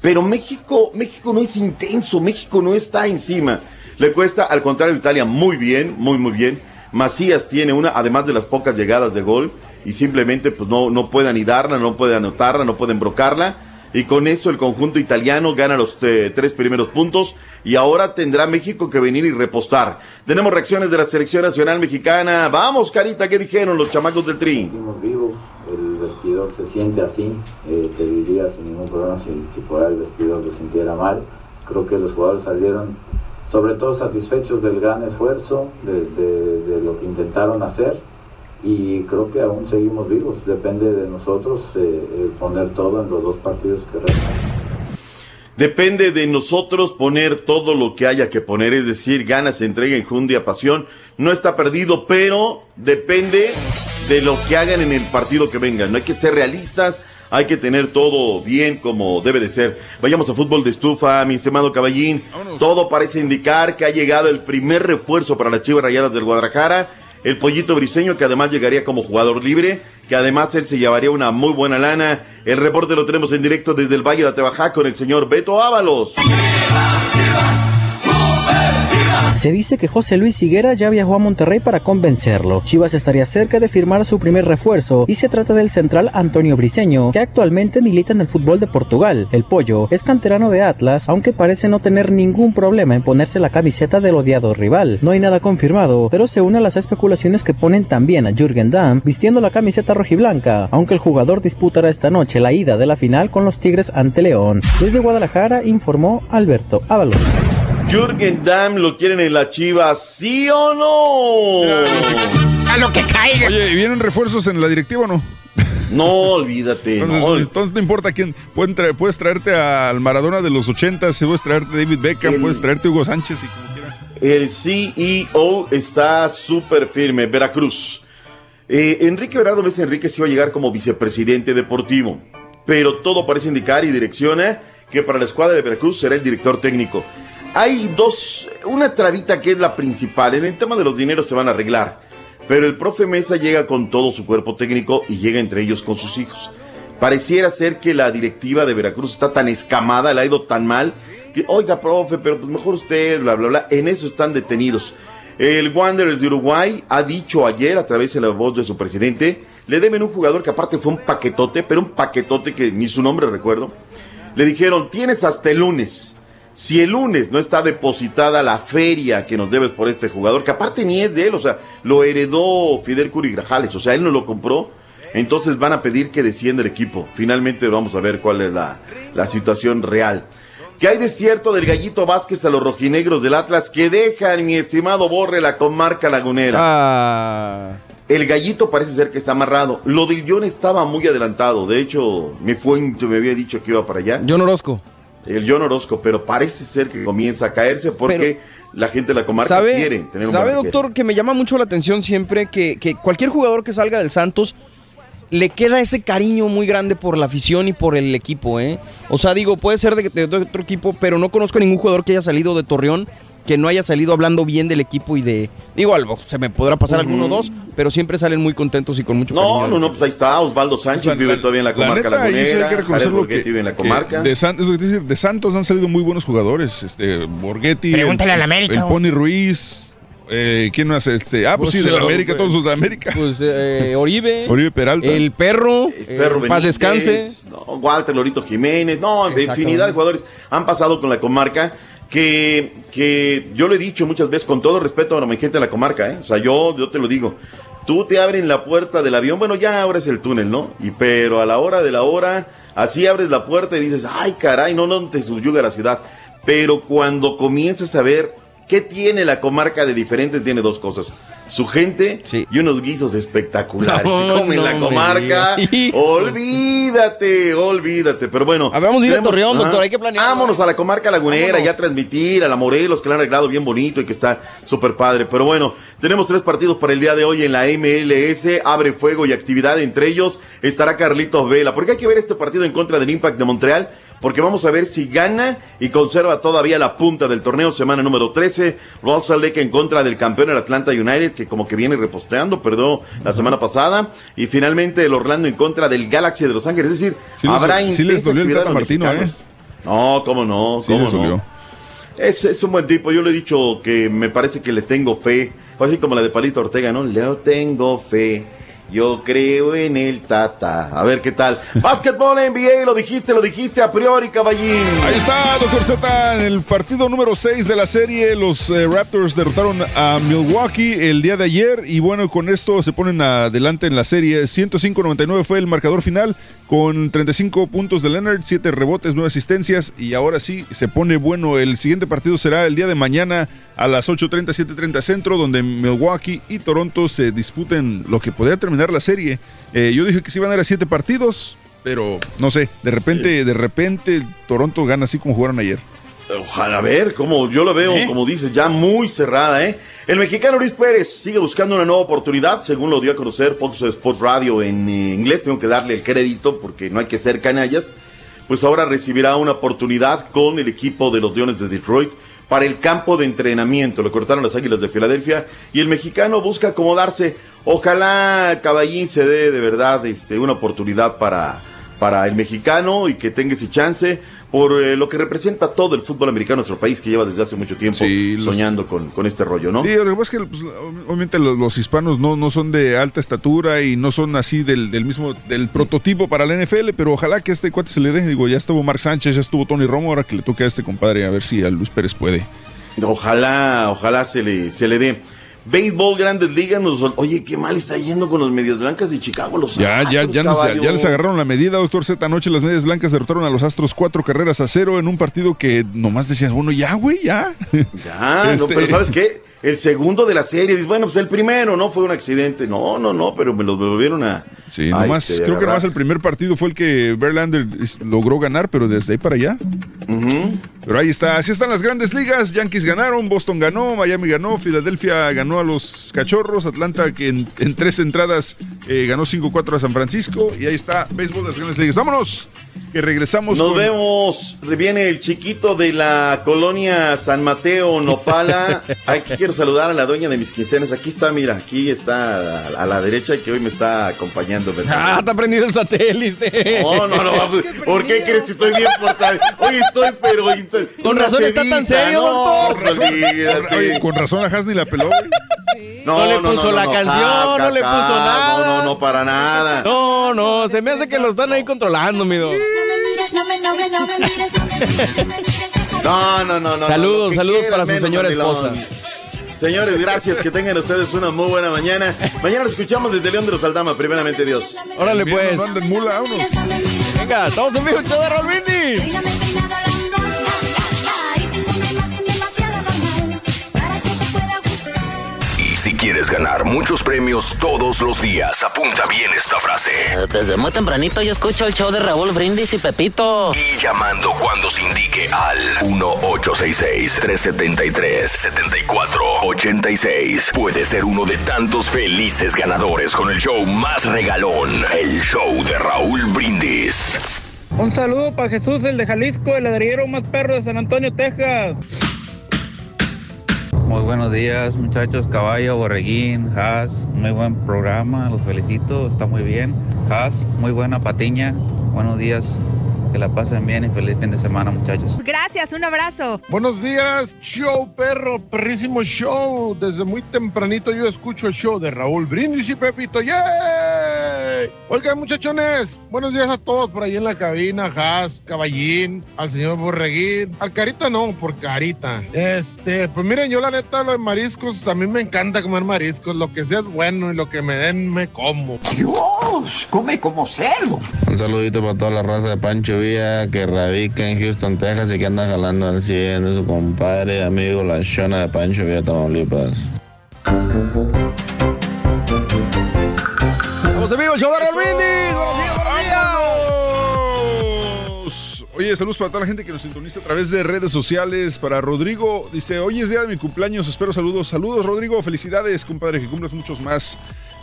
Pero México, México no es intenso, México no está encima. Le cuesta, al contrario, Italia muy bien, muy, muy bien. Macías tiene una, además de las pocas llegadas de gol, y simplemente pues no, no puede anidarla, no puede anotarla, no puede embrocarla. Y con eso el conjunto italiano gana los eh, tres primeros puntos y ahora tendrá México que venir y repostar. Tenemos reacciones de la selección nacional mexicana. Vamos, Carita, ¿qué dijeron los chamacos del Tri? Vestidor se siente así, eh, te diría sin ningún problema si, si por ahí el vestidor se sintiera mal. Creo que los jugadores salieron sobre todo satisfechos del gran esfuerzo, de, de- de lo que intentaron hacer y creo que aún seguimos vivos. Depende de nosotros eh, eh, poner todo en los dos partidos que restan. Depende de nosotros poner todo lo que haya que poner, es decir, ganas, entrega, enjundia, pasión. No está perdido, pero depende de lo que hagan en el partido que vengan. No hay que ser realistas, hay que tener todo bien como debe de ser. Vayamos a fútbol de estufa, mi estimado caballín. Todo parece indicar que ha llegado el primer refuerzo para las Chivas Rayadas del Guadalajara. El pollito briseño, que además llegaría como jugador libre, que además él se llevaría una muy buena lana. El reporte lo tenemos en directo desde el Valle de Atebajá con el señor Beto Ábalos. Se dice que José Luis Higuera ya viajó a Monterrey para convencerlo. Chivas estaría cerca de firmar su primer refuerzo y se trata del central Antonio Briseño, que actualmente milita en el fútbol de Portugal. El pollo es canterano de Atlas, aunque parece no tener ningún problema en ponerse la camiseta del odiado rival. No hay nada confirmado, pero se une a las especulaciones que ponen también a Jürgen Damm vistiendo la camiseta rojiblanca, aunque el jugador disputará esta noche la ida de la final con los Tigres ante León. Desde Guadalajara informó Alberto Ábalos. Jürgen Damm lo quieren en la Chivas, ¿sí o no? A lo que caiga. Oye, ¿y vienen refuerzos en la directiva o no? No, olvídate. Entonces no. no, entonces no importa quién. Pueden traer- puedes traerte al Maradona de los 80, puedes traerte a David Beckham, El- puedes traerte a Hugo Sánchez y como. El CEO está súper firme, Veracruz. Eh, Enrique Berardo Mesa Enrique sí va a llegar como vicepresidente deportivo, pero todo parece indicar y direcciona que para la escuadra de Veracruz será el director técnico. Hay dos, una trabita que es la principal, en el tema de los dineros se van a arreglar, pero el profe Mesa llega con todo su cuerpo técnico y llega entre ellos con sus hijos. Pareciera ser que la directiva de Veracruz está tan escamada, le ha ido tan mal, que, oiga, profe, pero pues mejor usted, bla, bla, bla. En eso están detenidos. El Wanderers de Uruguay ha dicho ayer, a través de la voz de su presidente, le deben un jugador que aparte fue un paquetote, pero un paquetote que ni su nombre recuerdo. Le dijeron, tienes hasta el lunes. Si el lunes no está depositada la feria que nos debes por este jugador, que aparte ni es de él, o sea, lo heredó Fidel Curi Grajales, o sea, él no lo compró, entonces van a pedir que descienda el equipo. Finalmente vamos a ver cuál es la, la situación real. Que hay desierto del Gallito Vázquez a los rojinegros del Atlas que dejan, mi estimado Borre, la comarca lagunera. Ah. El Gallito parece ser que está amarrado. Lo del John estaba muy adelantado. De hecho, mi fuente me había dicho que iba para allá. John Orozco. El John Orozco, pero parece ser que comienza a caerse porque la gente de la comarca ¿Sabe, quiere tener un sabe doctor, que me llama mucho la atención siempre que, que cualquier jugador que salga del Santos le queda ese cariño muy grande por la afición y por el equipo, ¿eh? O sea, digo, puede ser de, de otro equipo, pero no conozco a ningún jugador que haya salido de Torreón que no haya salido hablando bien del equipo y de... Digo, algo, se me podrá pasar alguno o dos, pero siempre salen muy contentos y con mucho No, cariño. no, no, pues ahí está. Osvaldo Sánchez vive todavía en la comarca neta, ahí sí hay lagunera. que reconocer Jared lo que, Borghetti vive en la comarca. de, San- es lo que te dice, de Santos han salido muy buenos jugadores. Este, Borghetti, Pregúntale el, al América, el. Pony Ruiz. Eh, ¿Quién más? Este, ah, pues, sí, de la eh, América, todos los de América. Pues eh, Oribe. Oribe Peralta. El perro. Ferro eh, paz Benítez, descanse. no, Walter Lorito Jiménez, no, infinidad de jugadores han pasado con la comarca que, que yo lo he dicho muchas veces, con todo respeto a mi gente de la comarca, ¿eh? o sea, yo, yo te lo digo, tú te abren la puerta del avión, bueno, ya abres el túnel, ¿no? Y pero a la hora de la hora, así abres la puerta y dices, ay, caray, no, no te subyuga la ciudad. Pero cuando comienzas a ver qué tiene la comarca de diferente, tiene dos cosas. Su gente y unos guisos espectaculares. No, Se come en la comarca. Olvídate, olvídate. Pero bueno. A ver, vamos a ir a Torreón, doctor, hay que planearlo, Vámonos a la comarca lagunera, Vámonos. ya a transmitir a la Morelos, que la han arreglado bien bonito y que está súper padre. Pero bueno, tenemos tres partidos para el día de hoy en la MLS. Abre fuego y actividad. Entre ellos estará Carlitos Vela. Porque hay que ver este partido en contra del Impact de Montreal. Porque vamos a ver si gana y conserva todavía la punta del torneo, semana número 13. Russell Lake en contra del campeón, el Atlanta United, que como que viene reposteando, perdió la semana pasada. Y finalmente el Orlando en contra del Galaxy de Los Ángeles. Es decir, Sí les- habrá sí les dolió el Tata Martino, ¿eh? No, cómo no, Sí cómo les no. Es, es un buen tipo, yo le he dicho que me parece que le tengo fe. Fue así como la de Palito Ortega, ¿no? Le tengo fe. Yo creo en el Tata. A ver qué tal. Básquetbol NBA, lo dijiste, lo dijiste a priori, caballín. Ahí está, doctor Z, en el partido número 6 de la serie, los eh, Raptors derrotaron a Milwaukee el día de ayer y bueno, con esto se ponen adelante en la serie. 105-99 fue el marcador final con 35 puntos de Leonard, 7 rebotes, 9 asistencias y ahora sí se pone bueno. El siguiente partido será el día de mañana a las 8.30, 7.30 centro, donde Milwaukee y Toronto se disputen lo que podría terminar la serie. Eh, yo dije que se iban a a 7 partidos. pero no sé, de repente, de repente Toronto gana así como jugaron ayer. Ojalá ver, como yo lo veo, ¿Eh? como dices, ya muy cerrada, ¿eh? El mexicano Luis Pérez sigue buscando una nueva oportunidad, según lo dio a conocer Fox Sports Radio en eh, inglés. Tengo que darle el crédito porque no hay que ser canallas. Pues ahora recibirá una oportunidad con el equipo de los Leones de Detroit para el campo de entrenamiento. Lo cortaron las Águilas de Filadelfia y el mexicano busca acomodarse. Ojalá Caballín se dé de verdad este, una oportunidad para, para el mexicano y que tenga ese chance por eh, lo que representa todo el fútbol americano en nuestro país que lleva desde hace mucho tiempo soñando con, con este rollo, ¿no? Sí, lo que pasa es que pues, obviamente los, los hispanos no, no son de alta estatura y no son así del, del mismo, del prototipo para la NFL, pero ojalá que a este cuate se le dé. Digo, ya estuvo Mark Sánchez, ya estuvo Tony Romo, ahora que le toque a este compadre a ver si a Luis Pérez puede. Ojalá, ojalá se le, se le dé. Béisbol, grandes ligas, nos- oye, qué mal está yendo con los medias blancas de Chicago, los Ya, ya, Astros, ya, nos- caballo. ya les agarraron la medida, doctor Z. Anoche las medias blancas derrotaron a los Astros cuatro carreras a cero en un partido que nomás decías, bueno, ya, güey, ya. Ya, no, Este- pero ¿sabes qué? El segundo de la serie, dices, bueno, pues el primero, ¿no? Fue un accidente. No, no, no, pero me los volvieron a... Sí, a, nomás, este, creo que nomás el primer partido fue el que Verlander logró ganar, pero desde ahí para allá. Pero ahí está, así están las grandes ligas. Yankees ganaron, Boston ganó, Miami ganó, Filadelfia ganó a los Cachorros, Atlanta que en, en tres entradas eh, ganó 5-4 a San Francisco. Y ahí está, béisbol de las grandes ligas. Vámonos, que regresamos Nos con- vemos. Viene el chiquito de la colonia San Mateo, Nopala. Aquí quiero saludar a la dueña de mis quincenas. Aquí está, mira, aquí está a, a la derecha que hoy me está acompañando. ¿verdad? Ah, está prendido el satélite. No, no, no. ¿Por qué crees que estoy bien portado? Hoy estoy, pero. Con razón está tan serio, doctor. pues, olvídate. Oye, con razón a Hasni la peló, güey. No le puso la canción, no le puso nada. No, no, no, para nada. No, no, se me hace que lo están ahí controlando, mi doc. No, no, no, no. Saludos, saludos para su señora esposa. Señores, gracias, que tengan ustedes una muy buena mañana. Mañana lo escuchamos desde León de los Aldama, primeramente Dios. Órale, pues. Venga, estamos en vivo, show de Raúl quieres ganar muchos premios todos los días, apunta bien esta frase. Desde muy tempranito yo escucho el show de Raúl Brindis y Pepito. Y llamando cuando se indique al 1-866-373-7486. Puede ser uno de tantos felices ganadores con el show más regalón, el show de Raúl Brindis. Un saludo para Jesús, el de Jalisco, el ladrillero más perro de San Antonio, Texas. Muy buenos días, muchachos. Caballo, Borreguín, Haas. Muy buen programa, los felicito, está muy bien. Haas, muy buena patiña. Buenos días, que la pasen bien y feliz fin de semana, muchachos. Gracias, un abrazo. Buenos días, show perro, perrísimo show. Desde muy tempranito yo escucho el show de Raúl Brindis y Pepito. ¡Yay! Oigan, muchachones, buenos días a todos por ahí en la cabina, Haas, Caballín, al señor Borreguín, al Carita no, por Carita. Este, pues miren, yo la neta, lo de mariscos, a mí me encanta comer mariscos, lo que sea es bueno y lo que me den me como. Dios, come como cerdo. Un saludito para toda la raza de Pancho Villa que radica en Houston, Texas y que anda jalando al 100 de su compadre, amigo, la Shona de Pancho Villa, Tamaulipas. Estamos en vivo, buenos días. Oye, saludos para toda la gente que nos sintoniza a través de redes sociales. Para Rodrigo, dice, hoy es día de mi cumpleaños, espero saludos. Saludos, Rodrigo, felicidades, compadre, que cumplas muchos más.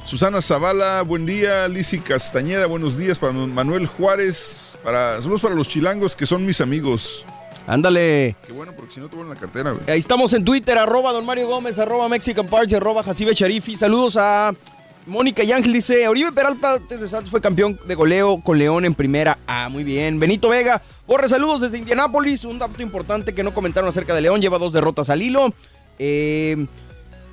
Susana Zavala, buen día. Lisi Castañeda, buenos días. Para Manuel Juárez, para, saludos para los chilangos que son mis amigos. Ándale. Qué bueno, porque si no te vuelven la cartera, güey. Ahí estamos en Twitter, arroba Don Mario Gómez, arroba Mexican Party, arroba Jacibe Charifi. Saludos a Mónica y Ángel, dice, Oribe Peralta desde Santos fue campeón de goleo con León en primera. Ah, muy bien. Benito Vega, borre saludos desde Indianápolis. Un dato importante que no comentaron acerca de León, lleva dos derrotas al hilo. Eh,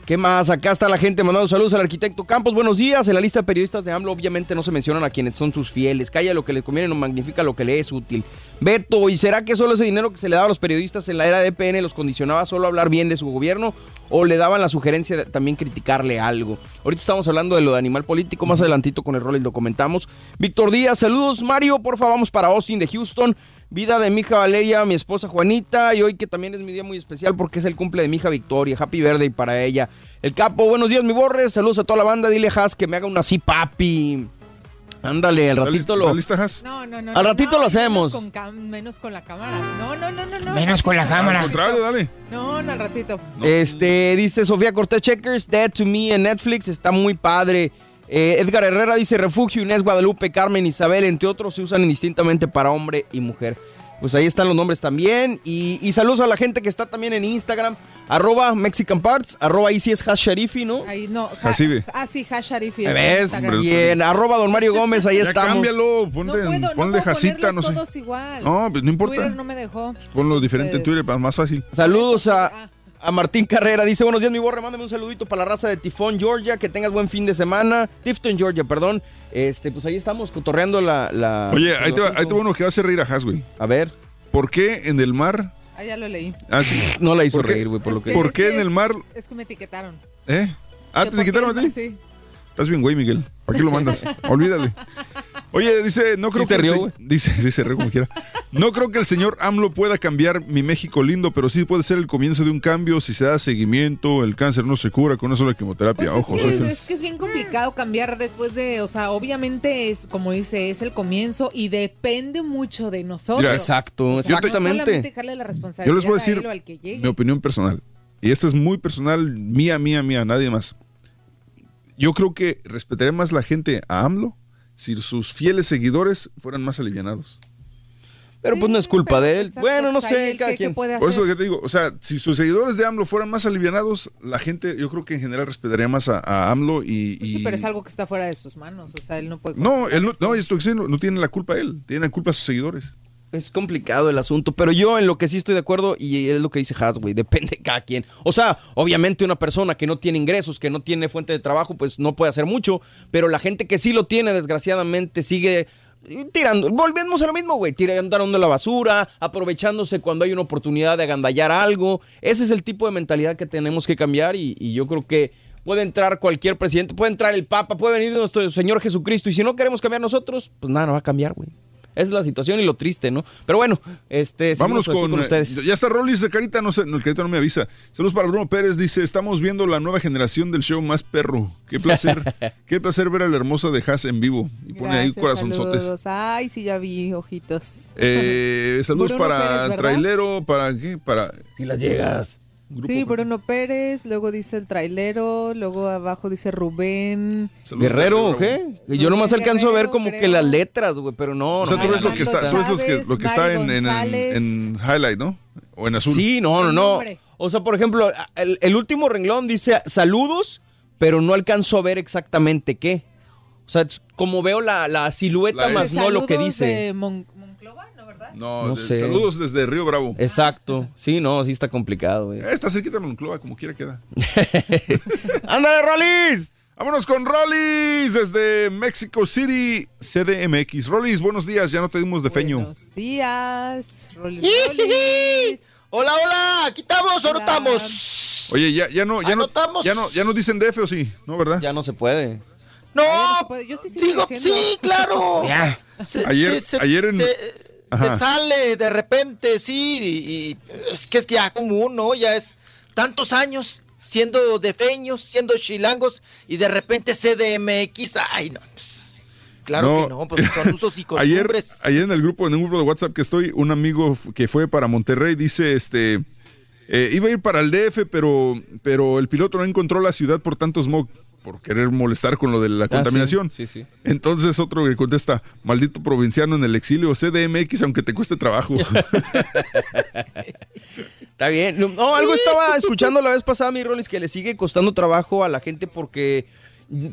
¿Qué más? Acá está la gente mandando saludos al arquitecto Campos. Buenos días. En la lista de periodistas de AMLO obviamente no se mencionan a quienes son sus fieles. Calla lo que les conviene, no magnifica lo que le es útil. Beto, ¿y será que solo ese dinero que se le daba a los periodistas en la era de EPN los condicionaba solo a hablar bien de su gobierno? ¿O le daban la sugerencia de también criticarle algo? Ahorita estamos hablando de lo de animal político. Más adelantito con el rol lo comentamos. Víctor Díaz, saludos. Mario, por favor, vamos para Austin de Houston. Vida de mi hija Valeria, mi esposa Juanita, y hoy que también es mi día muy especial porque es el cumple de mi hija Victoria. Happy birthday para ella. El capo, buenos días, mi borres. Saludos a toda la banda. Dile Has que me haga una así, papi. Ándale, al ratito lo. No, no, no. Al ratito no, lo hacemos. Menos con, cam- menos con la cámara. No, no, no, no. no. Menos con la cámara. Al contrario, dale. No, no, al ratito. Este, dice Sofía Cortés Checkers, Dead to Me en Netflix, está muy padre. Eh, Edgar Herrera dice Refugio, Inés Guadalupe, Carmen Isabel, entre otros, se usan indistintamente para hombre y mujer. Pues ahí están los nombres también. Y, y saludos a la gente que está también en Instagram, arroba Mexican Parts, arroba ahí sí es hash sharifi, ¿no? Ahí no. ja- Jacibe. Ah, sí, hash Sharifi. ¿Me es ves? Instagram. Y en arroba don Mario Gómez, ahí Ya estamos. cámbialo, ponle, No puedo, no ponle jacita, no sé. todos igual. No, pues no importa. Twitter no me dejó. Ponlo diferente en Pues- Twitter, para más fácil. Saludos a, a Martín Carrera. Dice, buenos días, mi borre. Mándame un saludito para la raza de Tifón, Georgia. Que tengas buen fin de semana. Tifton, Georgia, perdón. Este, pues ahí estamos cotorreando la... la Oye, ahí te, va, ahí te va uno que va a hacer reír a Has, güey. A ver. ¿Por qué en el mar... Ah, ya lo leí. Ah, sí. No la hizo ¿Por qué- reír, güey, por lo que... ¿Por qué en el mar... Es que me etiquetaron. ¿Eh? Ah, ¿te etiquetaron a ti? Sí. Estás bien, güey, Miguel. ¿Para qué lo mandas? Olvídale. Oye, dice, no creo Sí que se- dice, sí se rió como quiera. No creo que el señor AMLO pueda cambiar mi México lindo, pero sí puede ser el comienzo de un cambio si se da seguimiento, el cáncer no se cura con una sola quimioterapia. Ojo, Pues Es que, soy- es que es bien complicado cambiar después de, o sea, obviamente es, como dice, es el comienzo y depende mucho de nosotros. Mira, Exacto, O sea, exactamente. solamente dejarle la responsabilidad Yo les voy a decir al que llegue. mi opinión personal. Y esta es muy personal, mía, mía, mía, nadie más. Yo creo que respetaría más la gente a AMLO si sus fieles seguidores fueran más alivianados. Pero pues no es culpa de él. exacto, Bueno, no pues, sé, cada que- quien. que puede Por eso hacer. que te digo, o sea, si sus seguidores de AMLO fueran más alivianados, la gente, yo creo que en general respetaría más a, a AMLO y... Pues y- sí, pero es algo que está fuera de sus manos, o sea, él no puede... No, él no, no, esto no, no tiene la culpa él, tiene la culpa a sus seguidores. Es complicado el asunto, pero yo en lo que sí estoy de acuerdo y es lo que dice Has, güey, depende de cada quien. O sea, obviamente una persona que no tiene ingresos, que no tiene fuente de trabajo, pues no puede hacer mucho, pero la gente que sí lo tiene, desgraciadamente, sigue tirando, volvemos a lo mismo, güey, tirando la basura, aprovechándose cuando hay una oportunidad de agandallar algo. Ese es el tipo de mentalidad que tenemos que cambiar y, y yo creo que puede entrar cualquier presidente, puede entrar el Papa, puede venir nuestro Señor Jesucristo y si no queremos cambiar nosotros, pues nada, no va a cambiar, güey. Esa es la situación y lo triste, ¿no? Pero bueno, este, Vámonos con, ustedes. eh, Ya está Rolis de Carita, no sé, no, el Carita no me avisa. Saludos para Bruno Pérez, dice, estamos viendo la nueva generación del show Más Perro. Qué placer, qué placer ver a la hermosa de Haas en vivo. Y pone ahí corazonzotes. saludos. Ay, sí, ya vi, ojitos. Eh, saludos Bruno para Pérez, el trailero, para qué, para... Si las llegas. Sí, Bruno Pérez, luego dice el trailero, luego abajo dice Rubén. ¿Guerrero o qué? Yo nomás alcanzo a ver como que las letras, güey, pero no. O sea, no, tú ves lo que está, tú ves los que- lo que está en, en, en highlight, ¿no? O en azul. Sí, no, no, no. O sea, por ejemplo, el, el último renglón dice saludos, pero no alcanzo a ver exactamente qué. O sea, es como veo la, la silueta La más no lo que dice. de Mon- Monclova, ¿no, verdad? No, No de- sé. saludos desde Río Bravo. Exacto. Sí, no, sí está complicado, güey. Está cerquita de Monclova, como quiera queda. ¡Ándale, Rolis! Vámonos con Rollis desde Mexico City, CDMX. Rollis, buenos días, ya no te dimos de feño. Buenos días. Rolis, Rolis. Hola, hola, ¿aquí estamos o no Hola. estamos? Oye, ya, ya no, ya no, Anotamos. ya no, ya no dicen DF o sí, ¿no, verdad? Ya no se puede. No, Yo sí sigo digo, diciendo. sí, claro. Ya. Se, Ayer- se- se- ayer en- se- Ajá. se sale de repente, sí, y, y es que es ya común, ¿no? Ya es tantos años siendo defeños, siendo chilangos, y de repente CDMX, ay, no, pues, claro que no, pues son usos y ayer, costumbres. ayer en el grupo, en un grupo de WhatsApp que estoy, un amigo que fue para Monterrey dice, este, eh, iba a ir para el DF, pero, pero el piloto no encontró la ciudad por tanto smog, por querer molestar con lo de la contaminación. Ah, Sí, sí. Entonces otro que contesta, maldito provinciano en el exilio, CDMX, aunque te cueste trabajo. Está bien. No, algo estaba escuchando la vez pasada, mi Rolis, que le sigue costando trabajo a la gente porque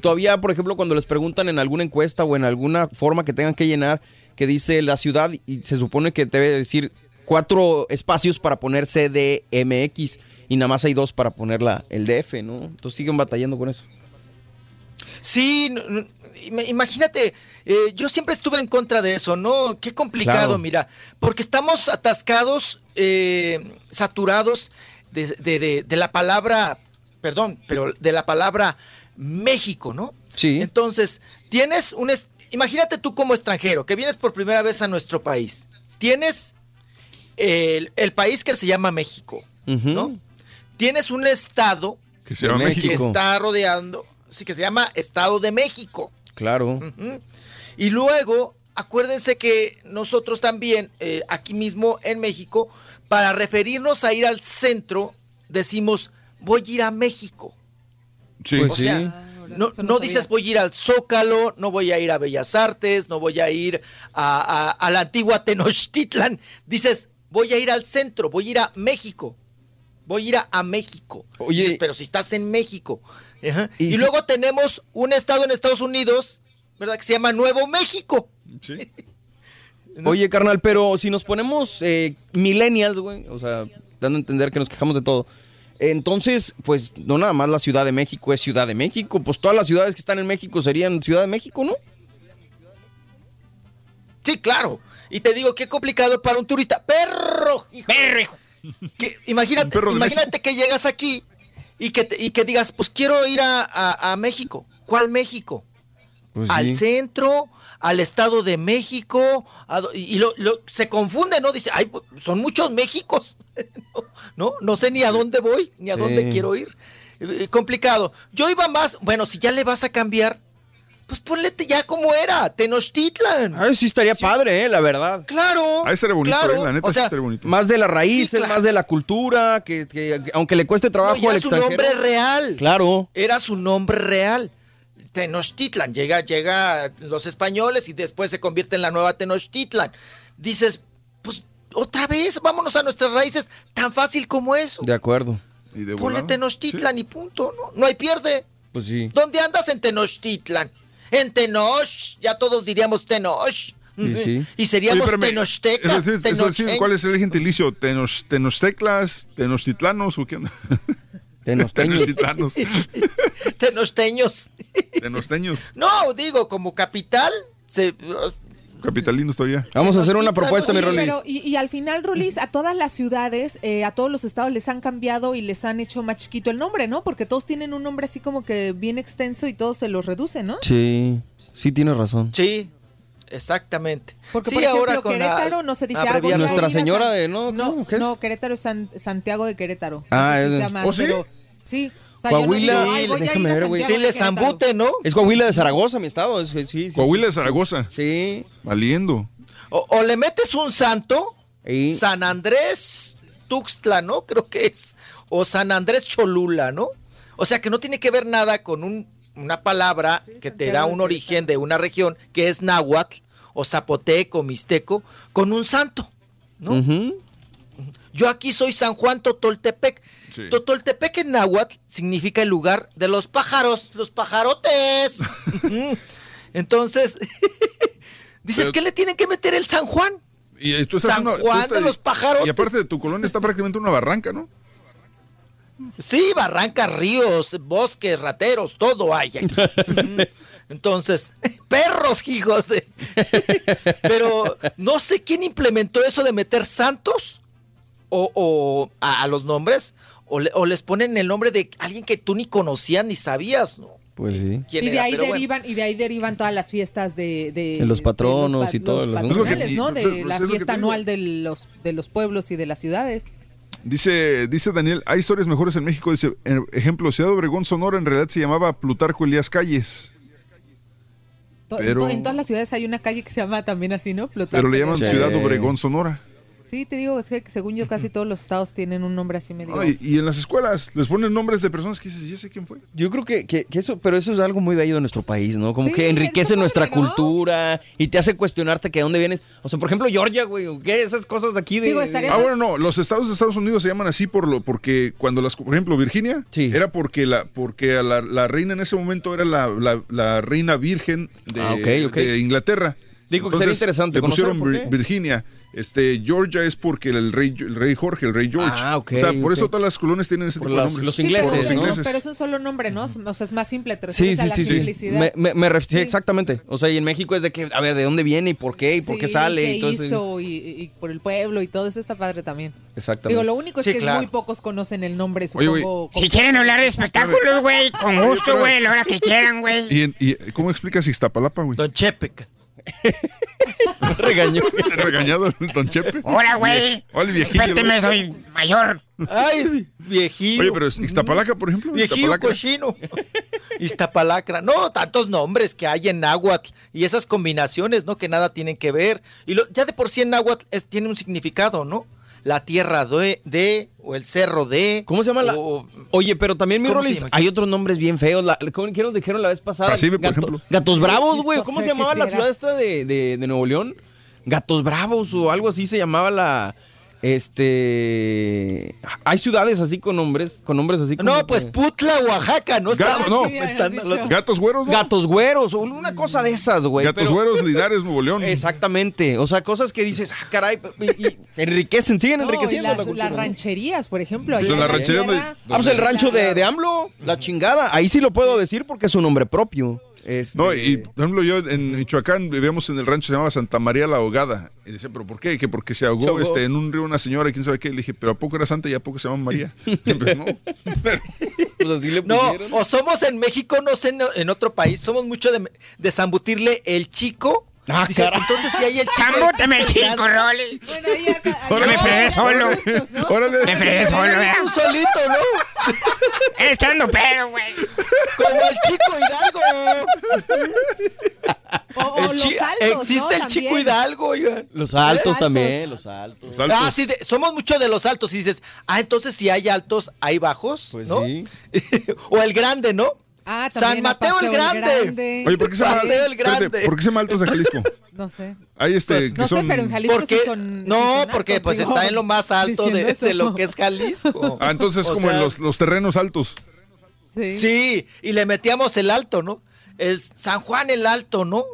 todavía, por ejemplo, cuando les preguntan en alguna encuesta o en alguna forma que tengan que llenar, que dice la ciudad y se supone que debe decir cuatro espacios para poner CDMX y nada más hay dos para poner la, el DF, ¿no? Entonces siguen batallando con eso. Sí, imagínate, eh, yo siempre estuve en contra de eso, ¿no? Qué complicado, Claro. mira, porque estamos atascados, eh, saturados de, de- de- de la palabra, perdón, pero de la palabra México, ¿no? Sí. Entonces, tienes un... es- imagínate tú como extranjero, que vienes por primera vez a nuestro país, tienes el, el país que se llama México, ¿no? Tienes un estado que se llama México. que está rodeando, que se llama Estado de México. Claro. Y luego, acuérdense que nosotros también, eh, aquí mismo en México, para referirnos a ir al centro, decimos, voy a ir a México. Sí. o sea, no, no dices voy a ir al Zócalo, no voy a ir a Bellas Artes, no voy a ir a, a- a la antigua Tenochtitlan. Dices, voy a ir al centro, voy a ir a México. Voy a ir a, a México. Oye. Dices, pero si estás en México. Ajá. Y luego tenemos un estado en Estados Unidos, ¿verdad? Que se llama Nuevo México. Oye, carnal, pero si nos ponemos eh, millennials, güey, o sea, dando a entender que nos quejamos de todo. Entonces, pues no nada más la Ciudad de México es Ciudad de México, pues todas las ciudades que están en México serían Ciudad de México, ¿no? Sí, claro. Y te digo, qué complicado para un turista. ¡Perro! hijo! Perro, hijo. Que, imagínate, perro imagínate que llegas aquí y que, te- y que digas, pues quiero ir a, a- a México. ¿Cuál México? Pues al sí. centro, al Estado de México, a y, lo, lo- se confunde, ¿no? Dice, ay, pues, son muchos Méxicos, no, no, sé ni a dónde voy, ni a Sí. dónde quiero ir. Eh, complicado. Yo iba más, bueno, si ya le vas a cambiar, pues ponle ya como era, Tenochtitlan. Ay, sí estaría padre, eh, la verdad. Claro. Ahí estaría bonito, claro. eh, la neta O sí sea, estaría bonito. Más de las raíces, Sí, claro. más de la cultura, que, que aunque le cueste trabajo No, al ya su extranjero. nombre real. Claro. Era su nombre real. Tenochtitlan. Llega, llega los españoles y después se convierte en la nueva Tenochtitlan. Dices, pues otra vez, vámonos a nuestras raíces. Tan fácil como eso. De acuerdo. Y de Ponle. Tenochtitlan y punto, ¿no? No hay pierde. Pues sí. ¿Dónde andas en Tenochtitlan? En Tenoch, ya todos diríamos Tenoch. Sí, sí. Y seríamos Oye, Tenochtecas. ¿Cuál es el gentilicio? Tenos, ¿Tenochteclas? ¿Tenochtitlanos? ¿O qué onda? Tenosteños. Tenochtitlanos. Tenosteños. Tenosteños. No, digo, como capital, se, Capitalinos todavía. Vamos a hacer una propuesta, mi Sí, Rolis. pero y, y al final, Rolis, a todas las ciudades, eh, a todos los estados les han cambiado y les han hecho más chiquito el nombre, ¿no? Porque todos tienen un nombre así como que bien extenso y todos se los reducen, ¿no? Sí, sí tienes razón. Sí, exactamente. Porque, sí, por ejemplo, ahora con la- Querétaro no se dice ah, Nuestra Señora San- de- ¿no? No, ¿Cómo? ¿Qué es? no, Querétaro es San- Santiago de Querétaro. No Ah, sé si es- más, ¿Oh, sí? pero sí. Sea, yo no Coahuila, digo, "Ay, voy a ir a déjame ver, güey. Sí, le Querétaro". zambute, ¿no? Es Coahuila de Zaragoza, mi estado. Es, sí, sí, Coahuila de Zaragoza. Sí. Valiendo. O, o le metes un santo, San Andrés Tuxtla, ¿no? Creo que es. O San Andrés Cholula, ¿no? O sea que no tiene que ver nada con un- una palabra que te da un origen de una región que es náhuatl o zapoteco, mixteco, con un santo. ¿no? Yo aquí soy San Juan Totoltepec. Sí. Totoltepec en náhuatl significa el lugar de los pájaros, los pajarotes. Entonces, dices, Pero- ¿qué le tienen que meter el San Juan? Y tú estás San en una- tú Juan estás- de los pajarotes. Y aparte de tu colonia está prácticamente una barranca, ¿no? Sí, barrancas, ríos, bosques, rateros, todo hay aquí. Entonces, perros, hijos de... Pero no sé quién implementó eso de meter santos o, o a, a los nombres o, le- o les ponen el nombre de alguien que tú ni conocías ni sabías, ¿no? Pues sí. quién Y de era, ahí pero bueno. derivan, y de ahí derivan todas las fiestas de, de, De los patronos los pa- y todo los patronales, ¿no? De la fiesta anual de los de los pueblos y de las ciudades. Dice, dice Daniel, hay historias mejores en México. Dice, ejemplo, Ciudad Obregón, Sonora, en realidad se llamaba Plutarco Elías Calles, Pero- to- En todas las ciudades hay una calle que se llama también así, ¿no? Plutarco pero le llaman Elías Ciudad Calles. Obregón, Sonora. Sí, te digo, es que según yo casi todos los estados tienen un nombre así medio. No, y, en las escuelas les ponen nombres de personas que dices, ya sé quién fue. Yo creo que, que- que eso, pero eso es algo muy bello de nuestro país, ¿no? Como Sí, que enriquece nuestra padre, ¿no? cultura y te hace cuestionarte que de dónde vienes. O sea, por ejemplo, Georgia, güey, ¿o ¿qué? Esas cosas de aquí de... Digo, Ah, bueno, no, los estados de Estados Unidos se llaman así por lo, porque cuando las, por ejemplo, Virginia, Sí. era porque la, porque a la, la reina en ese momento era la, la- la reina virgen de, Ah, de Inglaterra. Digo que sería interesante Le conocer pusieron por Vir- qué. Virginia. Este, Georgia es porque el rey, el rey Jorge, el rey George. Ah, ok, O sea, por eso todas las colonias tienen ese Por tipo de los- nombres. los Sí, ingleses, pero, Por los es un- ingleses. pero es un solo nombre, ¿no? O sea, es más simple, te Sí, refieres a sí, la sí, sí. Me, me- me sí, Sí. exactamente. O sea, y en México es de que, a ver, ¿de dónde viene y por qué y por qué Sí, sale? qué y todo hizo y, y por el pueblo y todo eso está padre también. Exactamente. Digo, lo único es Sí, que claro. muy pocos conocen el nombre, Oye, güey, supongo. Si quieren hablar de espectáculos, güey, con gusto, pero- güey, la hora que quieran, güey. ¿Y, en- y cómo explicas Ixtapalapa, güey? Don Chepeca. Regañó. Regañado don Chepe. Hola, güey. Hola, viejillo. Respéteme, soy mayor. Ay, viejillo. Oye, pero Iztapalaca, por ejemplo. Viejillo Iztapalaca. cochino. Iztapalacra. No, tantos nombres que hay en náhuatl y esas combinaciones, ¿no? Que nada tienen que ver. Y lo- ya de por sí en náhuatl es- tiene un significado, ¿no? La tierra de, de o el cerro de. ¿Cómo se llama la...? Oye, pero también, mi ¿Cómo se Rolis, hay otros nombres bien feos. La, ¿cómo, ¿Qué nos dijeron la vez pasada? Por Gato- ejemplo. Gatos Bravos, güey. ¿Cómo se llamaba la ciudad esta de, de- de Nuevo León? Gatos Bravos o algo así se llamaba la... Este... Hay ciudades así con nombres, con nombres así como... No, pues que- Putla, Oaxaca, no Gato- no. Gatos güeros, ¿no? Gatos güeros, una cosa de esas, güey. Gatos pero- güeros, Linares, Nuevo León. Exactamente. O sea, cosas que dices, ah, caray, y, y enriquecen, siguen No, y enriqueciendo las, la cultura. las ¿no? rancherías, por ejemplo. Sí, allá en la en ranchería donde- sierra. Ah, pues el rancho de, de AMLO, la chingada. Ahí sí lo puedo decir porque es su nombre propio. Este, No, y por ejemplo, yo en Michoacán vivíamos en el rancho, se llamaba Santa María la Ahogada. Y decía, ¿pero por qué? Que porque se ahogó, Se ahogó. Este, en un río una señora, y quién sabe qué. Le dije, ¿pero a poco era santa y a poco se llama María? pues no. pues así le No, o somos en México, no sé, en, en otro país, somos mucho de, de zambutirle el chico. Ah, Dices, entonces si hay el chico. Existe el chico. Rolly. Bueno, ahí acá- me fregué solo. Órale. Me fregué solo, ¿verdad? Tú solito, ¿no? Estando pedo, güey. Como el chico Hidalgo. O, o El los chi- altos, existe ¿no? el chico También. Hidalgo, oigan. Los altos Altos. también, los altos. Los altos. Ah, sí, de- somos mucho de los altos y dices, ah, entonces si hay altos, hay bajos, Pues ¿no? sí. o el grande, ¿no? Ah, San Mateo el Paseo Grande. Oye, ¿por qué se llama, Paseo el espérate, Grande. ¿por qué se llama Altos de Jalisco? No sé. Hay este, Pues, que No sé, pero en Jalisco Porque, sí son. no, son porque pues digo, está en lo más alto de, lo que es Jalisco. Ah, entonces O como en los terrenos altos. Sí. Sí, y le metíamos el alto, ¿no? El San Juan el alto, ¿no?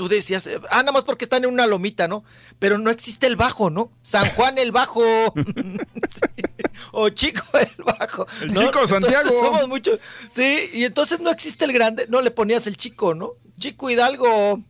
Tú decías, eh, ah, nada más porque están en una lomita, ¿no? Pero no existe el bajo, ¿no? San Juan el bajo. Sí. O chico el bajo. El ¿no? chico Santiago. Entonces somos mucho. Sí, y entonces no existe el grande, no le ponías el chico, ¿no? Chico Hidalgo.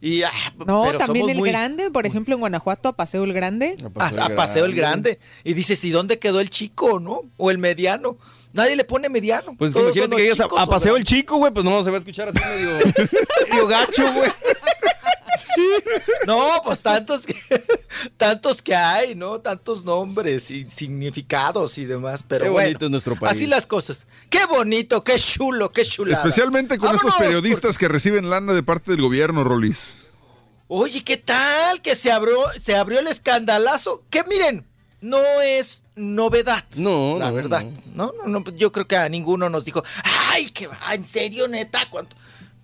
Y ah, No, pero también somos el muy- grande, por ejemplo, en Guanajuato, a Paseo el Grande. a, a Paseo el Grande. Y dices, ¿y dónde quedó el chico, no? O el mediano. Nadie le pone mediano. Pues Todos imagínate que los digas a, chicos a o paseo el chico, güey, pues no se va a escuchar así medio, medio gacho, güey. No, pues tantos que, tantos que hay, ¿no? Tantos nombres y significados y demás, pero Qué bueno. bonito es nuestro país. Así las cosas. Qué bonito, qué chulo, qué chulada. Especialmente con estos Vámonos, periodistas que reciben lana de parte del gobierno, Rolis. Oye, ¿qué tal? Que se abrió, se abrió el escandalazo. Que miren, no es novedad. No, la no, verdad. No. No, no, yo creo que a ninguno nos dijo, ay, que va, en serio, neta, ¿cuánto?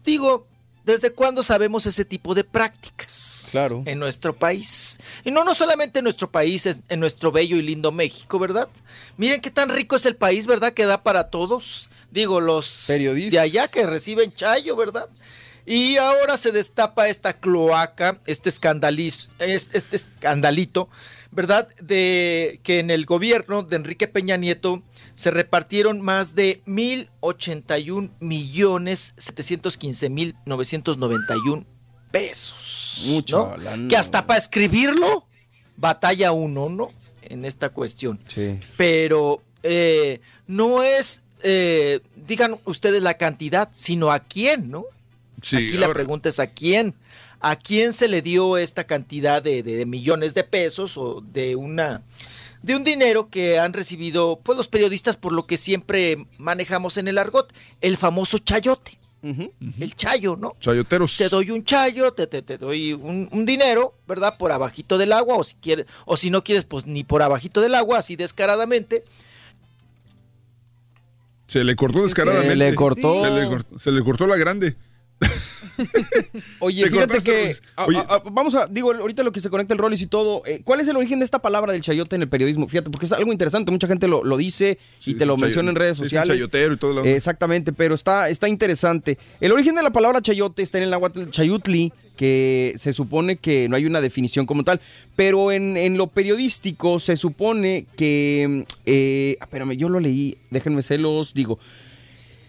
Digo, ¿desde cuándo sabemos ese tipo de prácticas? Claro. En nuestro país. Y no, no solamente en nuestro país, es en nuestro bello y lindo México, ¿verdad? Miren qué tan rico es el país, ¿verdad? Que da para todos. Digo, los Periodistas. de allá que reciben chayo, ¿verdad? Y ahora se destapa esta cloaca, este escandaliz, este, este escandalito, ¿verdad? De que en el gobierno de Enrique Peña Nieto se repartieron más de 1.081 millones 715 mil 991 pesos. Mucha ¿no? Que hasta para escribirlo, batalla uno, ¿no? En esta cuestión Sí. pero eh, no es, eh, digan ustedes la cantidad, sino a quién, ¿no? Sí, Aquí la pregunta es a quién. ¿A quién se le dio esta cantidad de, de- de millones de pesos o de una de un dinero que han recibido pues los periodistas por lo que siempre manejamos en el argot, el famoso chayote, el chayo, ¿no? Chayoteros. Te doy un chayo, te, te, te doy un, un dinero, ¿verdad? Por abajito del agua, o si quieres, o si no quieres, pues ni por abajito del agua, así descaradamente. Se le cortó descaradamente. Se le cortó. Se le cortó, se le cortó la grande. Oye, Te fíjate que. Rolis. a- Oye. a- a- vamos a. Digo, ahorita lo que se conecta el Rollis y todo. eh, ¿Cuál es el origen de esta palabra del chayote en el periodismo? Fíjate, porque es algo interesante. Mucha gente lo, lo dice y te lo menciona en redes sociales. chayotero y todo lo demás. Exactamente, pero está, está interesante. El origen de la palabra chayote está en el náhuatl chayutli, que se supone que no hay una definición como tal, pero en, en lo periodístico se supone que. Eh, espérame, yo lo leí, déjenme se los digo.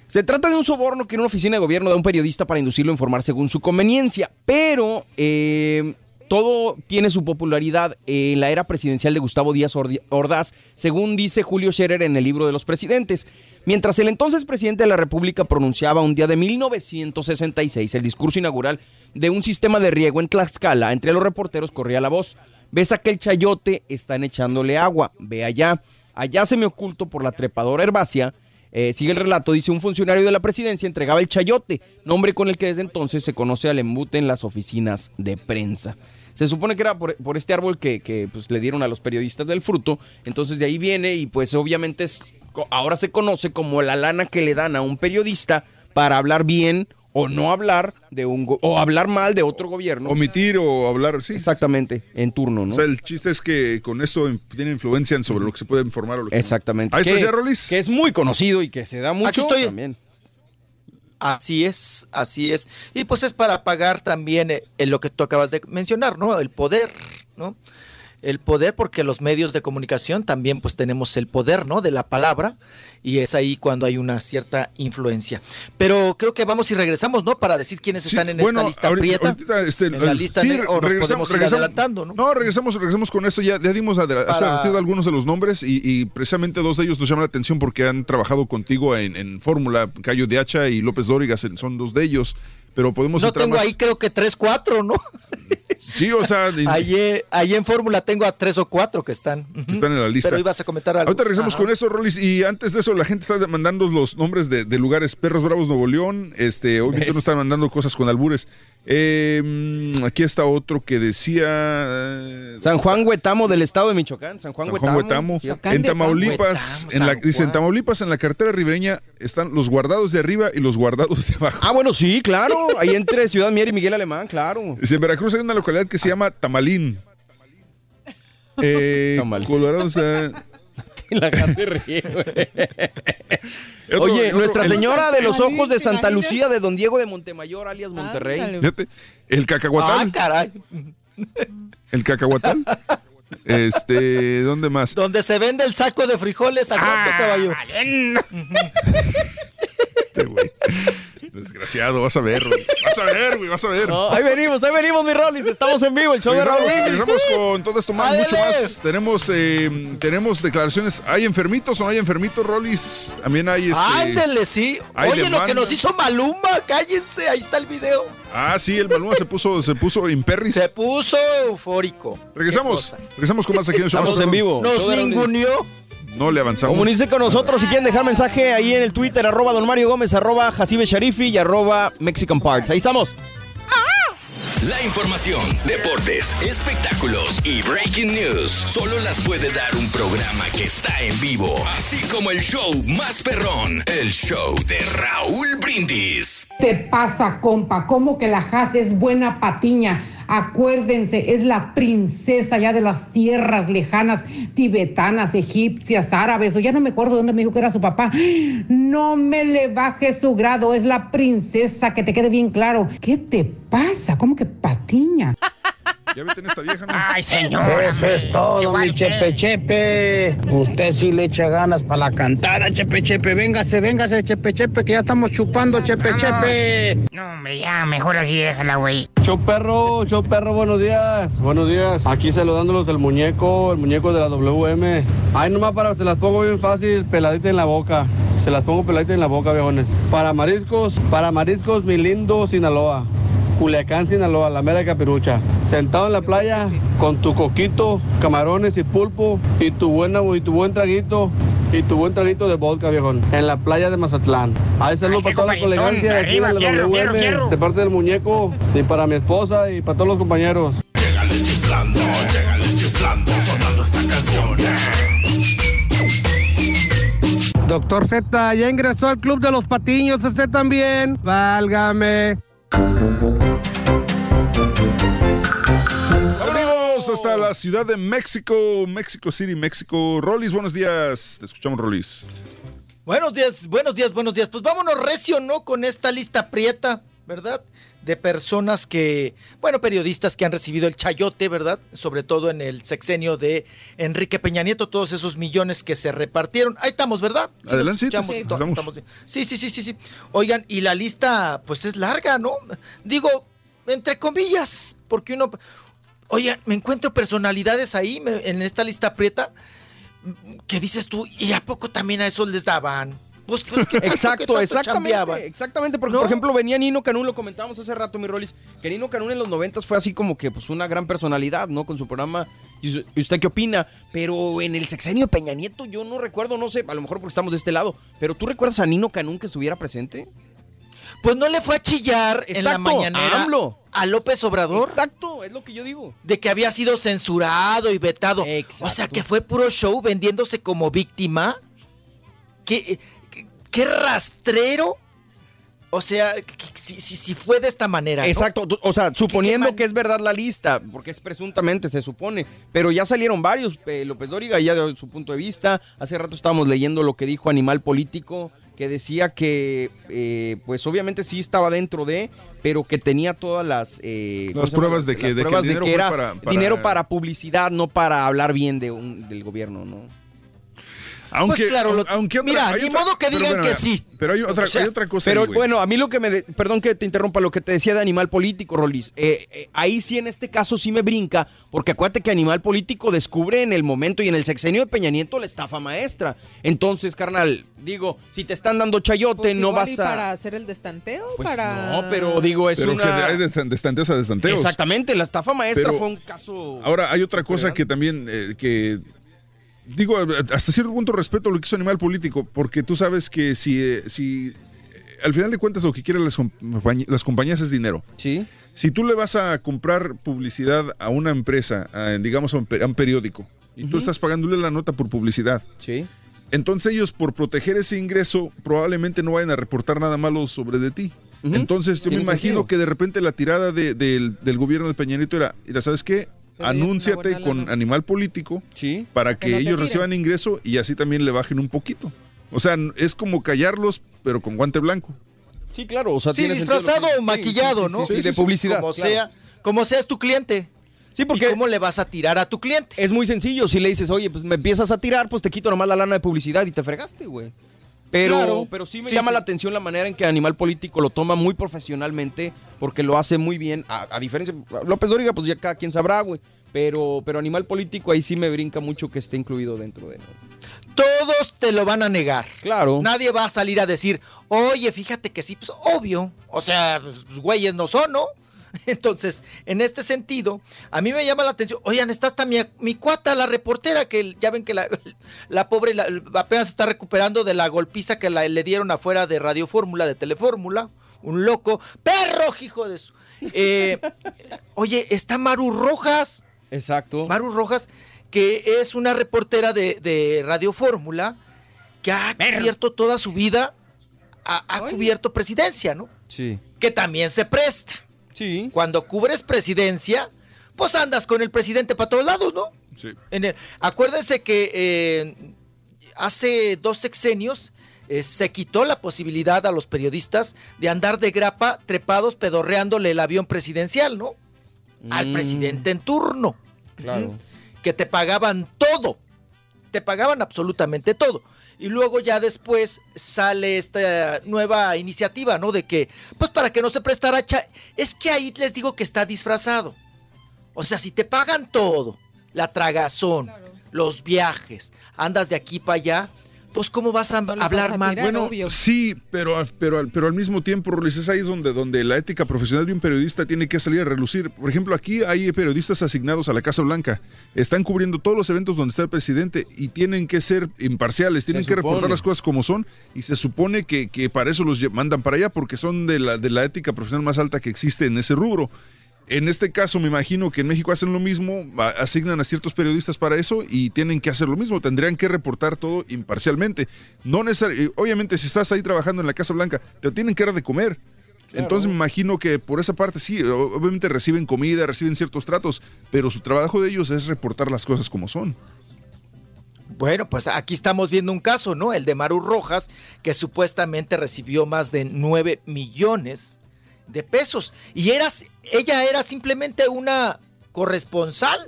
Se trata de un soborno que una oficina de gobierno da un periodista para inducirlo a informar según su conveniencia, pero eh, todo tiene su popularidad en la era presidencial de Gustavo Díaz Ordaz, según dice Julio Scherer en el libro de los presidentes. Mientras el entonces presidente de la República pronunciaba un día de 1966 el discurso inaugural de un sistema de riego en Tlaxcala, entre los reporteros corría la voz. Ves aquel chayote, están echándole agua, ve allá. Allá se me oculto por la trepadora herbácea. Eh, sigue el relato, dice un funcionario de la presidencia entregaba el chayote, nombre con el que desde entonces se conoce al embute en las oficinas de prensa. Se supone que era por, por este árbol que, que, pues, le dieron a los periodistas del fruto, entonces de ahí viene y pues obviamente es, ahora se conoce como la lana que le dan a un periodista para hablar bien o no hablar de un go- o hablar mal de otro gobierno. Omitir o hablar, sí. Exactamente, en turno, ¿no? O sea, el chiste es que con esto in- tiene influencia sobre lo que se puede informar o lo que no. Exactamente. Ahí está Que- ya, Rolis. Que es muy conocido y que se da mucho Aquí estoy. también. Así es, así es. Y pues es para pagar también eh, en lo que tú acabas de mencionar, ¿no? El poder, ¿no? El poder porque los medios de comunicación también pues tenemos el poder, ¿no? De la palabra y es ahí cuando hay una cierta influencia. Pero creo que vamos y regresamos, ¿no? Para decir quiénes Sí, están en bueno, esta lista ahorita- prieta. ahorita, este, en la lista sí, o nos podemos ir adelantando, ¿no? No, regresamos, regresamos con eso. Ya, ya dimos adela- Para- algunos de los nombres y, y precisamente dos de ellos nos llaman la atención porque han trabajado contigo en, en Fórmula. Cayo de Hacha y López Dóriga son dos de ellos. Pero podemos No entrar tengo más- ahí creo que tres, cuatro, ¿no? Sí, o sea, Ahí, ahí en Fórmula tengo a tres o cuatro que están. que están en la lista. Pero ibas a comentar algo. Ahorita regresamos Ajá. con eso, Rolis. Y antes de eso, la gente está mandando los nombres de, de lugares. Perros Bravos Nuevo León. Este, hoy Víctor nos está mandando cosas con albures. Eh, mm, aquí está otro que decía. eh, San Juan Huetamo del estado de Michoacán. San Juan, San Juan Huetamo. En Tamaulipas, en la, dice, en Tamaulipas, en la carretera ribereña, están los guardados de arriba y los guardados de abajo. Ah, bueno, sí, claro. Ahí entre Ciudad Mier y Miguel Alemán, claro. Dice, en Veracruz hay una localidad que se llama Tamalín. Eh, Colorado, o sea, La gente ríe, güey. Oye, otro- Nuestra el- Señora de los Ojos de Santa Lucía de Don Diego de Montemayor, alias Monterrey. Fíjate, el cacahuatal. Ah, caray. El cacahuatal. Este, ¿dónde más? Donde se vende el saco de frijoles a cuánto, caballo. Desgraciado, vas a ver, Rolis. Vas a ver, güey, vas a ver. No, ahí venimos, ahí venimos, mi Rolis. Estamos en vivo, el show de Raúl. regresamos con todo esto más, mucho más. Tenemos, eh, tenemos declaraciones. ¿Hay enfermitos o no hay enfermitos, Rolis? También hay este. Ándele, sí. hay Oye, lo que nos hizo Maluma, cállense, ahí está el video. Ah, sí, el Maluma se puso, se puso imperris. Se puso eufórico. Regresamos, regresamos con más aquí en el show. Estamos en vivo. Nos ninguneó. No le avanzamos. Comuníquese con nosotros si quieren dejar mensaje ahí en el Twitter, arroba don Mario Gómez, arroba Jacibe Sharifi y arroba Mexican Parts. Ahí estamos. La información, deportes, espectáculos y breaking news solo las puede dar un programa que está en vivo, así como el show más perrón, el show de Raúl Brindis. te pasa, compa? ¿Cómo que la Haas es buena patiña? Acuérdense, es la princesa ya de las tierras lejanas, tibetanas, egipcias, árabes, o ya no me acuerdo dónde me dijo que era su papá. No me le baje su grado, es la princesa, que te quede bien claro. ¿Qué te pasa? ¿Cómo que patiña? Ya esta vieja, ¿no? Ay, señor. Eso es todo, Igual mi usted. Chepe Chepe. Usted sí le echa ganas para la cantada, Chepe Chepe. Véngase, véngase, Chepe Chepe, que ya estamos chupando, Chepe Vamos. Chepe. No, hombre, ya, mejor así déjala, güey. Show perro, show perro, buenos días. Buenos días. Aquí saludándolos del muñeco, el muñeco de la WM. Ay, nomás para, se las pongo bien fácil, peladita en la boca. Se las pongo peladita en la boca, viejones. Para mariscos, para mariscos, mi lindo Sinaloa. Culiacán, Sinaloa, la mera capirucha. Sentado en la playa con tu coquito, camarones y pulpo y tu buena y tu buen traguito y tu buen traguito de vodka, viejón. En la playa de Mazatlán. Ahí saludos para toda la colegancia de aquí arriba, de la WM, de parte del muñeco y para mi esposa y para todos los compañeros. chiflando, llégale chiflando, sonando esta canción. Doctor Z, ya ingresó al club de los patiños, usted también. Válgame. Vámonos hasta la ciudad de México, México City, México. Rolis, buenos días. Te escuchamos, Rolis. Buenos días, buenos días, buenos días. Pues vámonos recio, ¿no? Con esta lista prieta, ¿verdad? De personas que, bueno, periodistas que han recibido el chayote, ¿verdad? Sobre todo en el sexenio de Enrique Peña Nieto, todos esos millones que se repartieron. Ahí estamos, ¿verdad? Adelante, sí, sí, estamos. sí, sí, sí, sí, sí. Oigan, y la lista, pues es larga, ¿no? Digo, entre comillas, porque uno, Oye, me encuentro personalidades ahí me- en esta lista prieta que dices tú, ¿y a poco también a esos les daban? Pues, pues, ¿qué pasó? ¿Qué Exacto, tanto exactamente. Exactamente, porque ¿No? por ejemplo venía Nino Canún, lo comentábamos hace rato, mi Rolis, que Nino Canún en los noventas fue así como que pues una gran personalidad, ¿no? Con su programa. ¿Y usted qué opina? Pero en el sexenio de Peña Nieto yo no recuerdo, no sé, a lo mejor porque estamos de este lado, pero ¿tú recuerdas a Nino Canún que estuviera presente? Pues no le fue a chillar en la Exacto, mañanera a AMLO. a López Obrador. Exacto, es lo que yo digo. De que había sido censurado y vetado. O sea, que fue puro show vendiéndose como víctima. ¿Qué, qué, rastrero? O sea, si, si- si fue de esta manera. ¿no? Exacto, o sea, suponiendo que es verdad la lista, porque es presuntamente, se supone, pero ya salieron varios, eh, López Dóriga ya dio su punto de vista, hace rato estábamos leyendo lo que dijo Animal Político, que decía que, eh, pues obviamente sí estaba dentro de, pero que tenía todas las... eh, ¿cómo Las pruebas de que- Las de que el de que era para- para- dinero para publicidad, no para hablar bien de un- del gobierno, ¿no? Aunque, Pues claro, lo- aunque otra- mira, hay ni otra- modo que pero digan bueno, que sí. Pero hay otra, O sea, hay otra cosa. Pero ahí, bueno, a mí lo que me. de- perdón que te interrumpa, lo que te decía de animal político, Rolis. eh, eh, ahí sí, en este caso, sí me brinca, porque acuérdate que animal político descubre en el momento y en el sexenio de Peña Nieto la estafa maestra. Entonces, carnal, digo, si te están dando chayote, Pues no igual vas y a. para hacer el destanteo, Pues para... no, pero digo, es Pero una. que hay de, de estanteos a destanteos. Exactamente, la estafa maestra Pero fue un caso. Ahora, hay otra cosa que también, eh, que digo, hasta cierto punto respeto lo que hizo Animal Político, porque tú sabes que si, eh, si eh, al final de cuentas lo que quieren las, las compañías es dinero. Sí. Si tú le vas a comprar publicidad a una empresa, a, digamos a un, pe- a un periódico, y tú estás pagándole la nota por publicidad, Sí. entonces ellos por proteger ese ingreso probablemente no vayan a reportar nada malo sobre de ti. Entonces yo me imagino sentido. que de repente la tirada de- del, del gobierno de Peña Nieto era, mira, ¿sabes qué? Anúnciate con lana. animal político Sí. para Que que no te ellos reciban ingreso y así también le bajen un poquito. O sea, es como callarlos, pero con guante blanco. Sí, claro, o sea, Sí, disfrazado que- o maquillado, sí, sí, ¿no? Sí, de publicidad. Como claro. sea, como sea es tu cliente. Sí, porque ¿Y cómo le vas a tirar a tu cliente? Es muy sencillo. Si le dices, oye, pues me empiezas a tirar, pues te quito nomás la lana de publicidad y te fregaste, güey. Pero, Claro. pero sí me Sí, llama sí. la atención la manera en que Animal Político lo toma muy profesionalmente, porque lo hace muy bien. A, a diferencia, López Dóriga, pues ya cada quien sabrá, güey. Pero, pero Animal Político ahí sí me brinca mucho que esté incluido dentro de. Todos te lo van a negar. Claro. Nadie va a salir a decir, oye, fíjate que sí, pues obvio. O sea, pues, güeyes no son, ¿no? Entonces, en este sentido, a mí me llama la atención. Oigan, está hasta mi, mi cuata, la reportera, que ya ven que la, la pobre la- apenas está recuperando de la golpiza que la- le dieron afuera de Radio Fórmula, de Telefórmula. Un loco. ¡Perro, hijo de su! Eh, oye, está Maru Rojas. Exacto. Maru Rojas, que es una reportera de, de Radio Fórmula, que ha cubierto toda su vida, ha, ha cubierto presidencia, ¿no? Sí. Que también se presta. Sí. Cuando cubres presidencia, pues andas con el presidente para todos lados, ¿no? Sí. En el- acuérdense que eh, hace dos sexenios eh, se quitó la posibilidad a los periodistas de andar de grapa trepados pedorreándole el avión presidencial, ¿no? Al Mm. presidente en turno. Claro. Que te pagaban todo. Te pagaban absolutamente todo. Y luego ya después sale esta nueva iniciativa, ¿no? De que, pues para que no se prestara... Es que ahí les digo que está disfrazado. O sea, si te pagan todo, la tragazón, los viajes, andas de aquí para allá, pues ¿cómo vas a hablar mal? Bueno, sí, pero, pero, al- pero al mismo tiempo, Rolis, es ahí es donde, donde la ética profesional de un periodista tiene que salir a relucir. Por ejemplo, aquí hay periodistas asignados a la Casa Blanca. Están cubriendo todos los eventos donde está el presidente y tienen que ser imparciales, tienen Se que reportar las cosas como son y se supone que, que para eso los mandan para allá porque son de la, de la ética profesional más alta que existe en ese rubro. En este caso, me imagino que en México hacen lo mismo, asignan a ciertos periodistas para eso y tienen que hacer lo mismo. Tendrían que reportar todo imparcialmente. No necesar- obviamente, si estás ahí trabajando en la Casa Blanca, te tienen que dar de comer. Entonces me imagino que por esa parte sí, obviamente reciben comida, reciben ciertos tratos, pero su trabajo de ellos es reportar las cosas como son. Bueno, pues aquí estamos viendo un caso, ¿no? El de Maru Rojas, que supuestamente recibió más de 9 millones de pesos. Y era, ella era simplemente una corresponsal.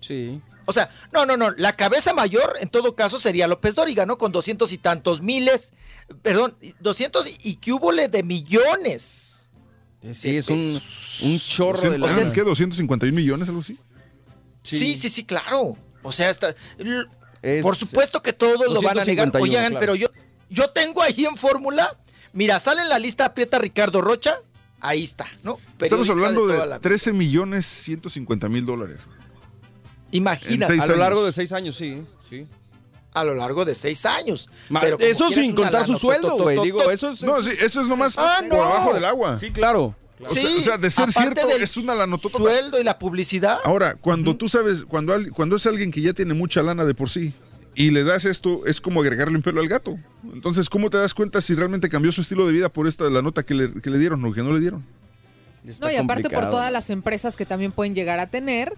Sí. O sea, no, no, no, la cabeza mayor en todo caso sería López Dóriga, ¿no? Con doscientos y tantos miles, perdón, doscientos y que hubole de millones. Sí, es un, un chorro de ¿Doscientos- lana. ¿Qué? ¿251 millones, algo así? Sí, sí, sí, claro. O sea, está, Es- por supuesto que todos lo van a negar. 251, Oigan, claro. pero yo, yo tengo ahí en fórmula, mira, sale en la lista aprieta Ricardo Rocha, ahí está, ¿no? Estamos hablando de la- 13 millones 150 mil dólares. Seis A lo largo años. de seis años, sí. sí. A lo largo de seis años. Ma- Pero eso sin contar su sueldo, güey. Digo, eso es. No, sí, eso es nomás Ah, por no. abajo del agua. Sí, claro. O sea, o sea, de ser cierto, del es una lanotota. Sueldo y la publicidad. Ahora, cuando tú sabes, cuando, al- cuando es alguien que ya tiene mucha lana de por sí y le das esto, es como agregarle un pelo al gato. Entonces, ¿cómo te das cuenta si realmente cambió su estilo de vida por esta la nota que le, que le dieron o que no le dieron? No, y aparte por todas las empresas que también pueden llegar a tener,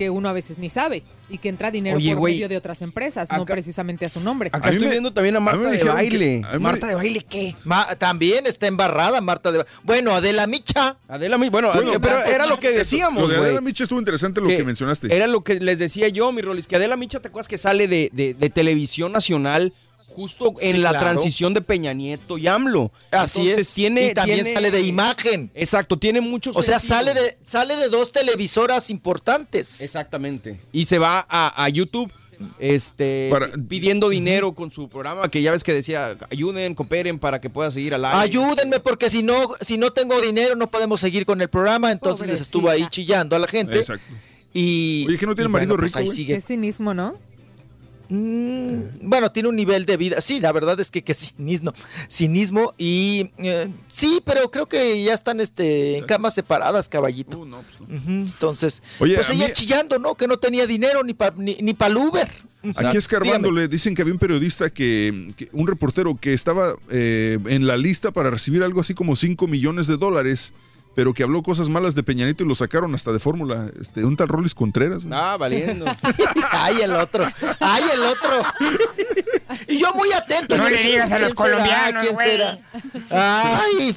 que uno a veces ni sabe, y que entra dinero Oye, por güey, medio de otras empresas, no precisamente a su nombre. Acá estoy viendo también a Marta de baile. que- a mí me- Marta de baile, ¿qué? Ma- también está embarrada Marta de Ba- Bueno, Adela Micha. Adela Micha, bueno, Bueno, pero Marta- era lo que decíamos, Lo de güey. Adela Micha estuvo interesante lo que, mencionaste. Era lo que les decía yo, mi Rolis, que Adela Micha, ¿te acuerdas que sale de, de- de televisión nacional justo Sí, en la claro. transición de Peña Nieto y AMLO? Así Entonces, es. Tiene, y también tiene- sale de imagen. Exacto, tiene muchos O sea, sale de, sale de dos televisoras importantes. Exactamente. Y se va a, a YouTube este pidiendo dinero con su programa que ya ves que decía ayuden, cooperen para que pueda seguir al aire. Ayúdenme porque si no, si no tengo dinero no podemos seguir con el programa. Entonces les estuvo ahí chillando a la gente. Exacto. Y, Oye, que no tiene marido bueno, pues rico, ahí güey. sigue. Es cinismo, ¿no? Mm, bueno, tiene un nivel de vida. Sí, la verdad es que, que cinismo. Cinismo y eh, sí, pero creo que ya están este, en camas separadas, caballito. Uh, no, pues no. Entonces, Oye, pues ella mí- chillando, ¿no? Que no tenía dinero ni para ni, ni el Uber. Aquí escarbándole, dicen que había un periodista que, que- un reportero que estaba eh, en la lista para recibir algo así como 5 millones de dólares, pero que habló cosas malas de Peñanito y lo sacaron hasta de fórmula. Este, un tal Rolis Contreras. Ah, valiendo. Ay, el otro. Ay, el otro. Y yo muy atento. No yo le digas a ¿quién los colombianos, ¿Quién será? Ay,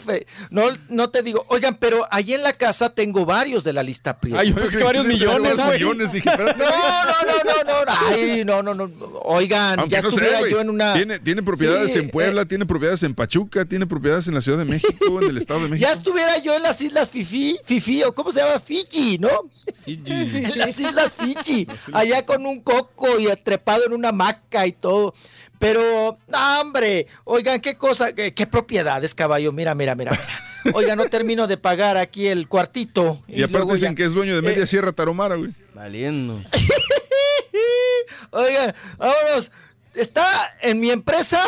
no, no te digo. Oigan, pero ahí en la casa tengo varios de la lista. Ay, yo pensé que varios millones, güey. millones, dije, espérate. No, no, no, no, no. Ay, no, no, no. Oigan, Aunque ya no estuviera yo en una. Tiene, tiene propiedades Sí, en Puebla, tiene propiedades en Pachuca, tiene propiedades en la Ciudad de México, en el Estado de México. Ya estuviera yo en las Islas Fifi, Fifi, o cómo se llama, Fiji, ¿no? en las Islas Fiji, allá con un coco y trepado en una hamaca y todo. Pero, no, hombre, oigan, qué cosa, qué, qué propiedades, caballo, mira, mira, mira, mira. Oiga, no termino de pagar aquí el cuartito. Y aparte luego dicen ya- que es dueño de media Eh, Sierra Taromara, güey. Valiendo. Oigan, vámonos. Está en mi empresa.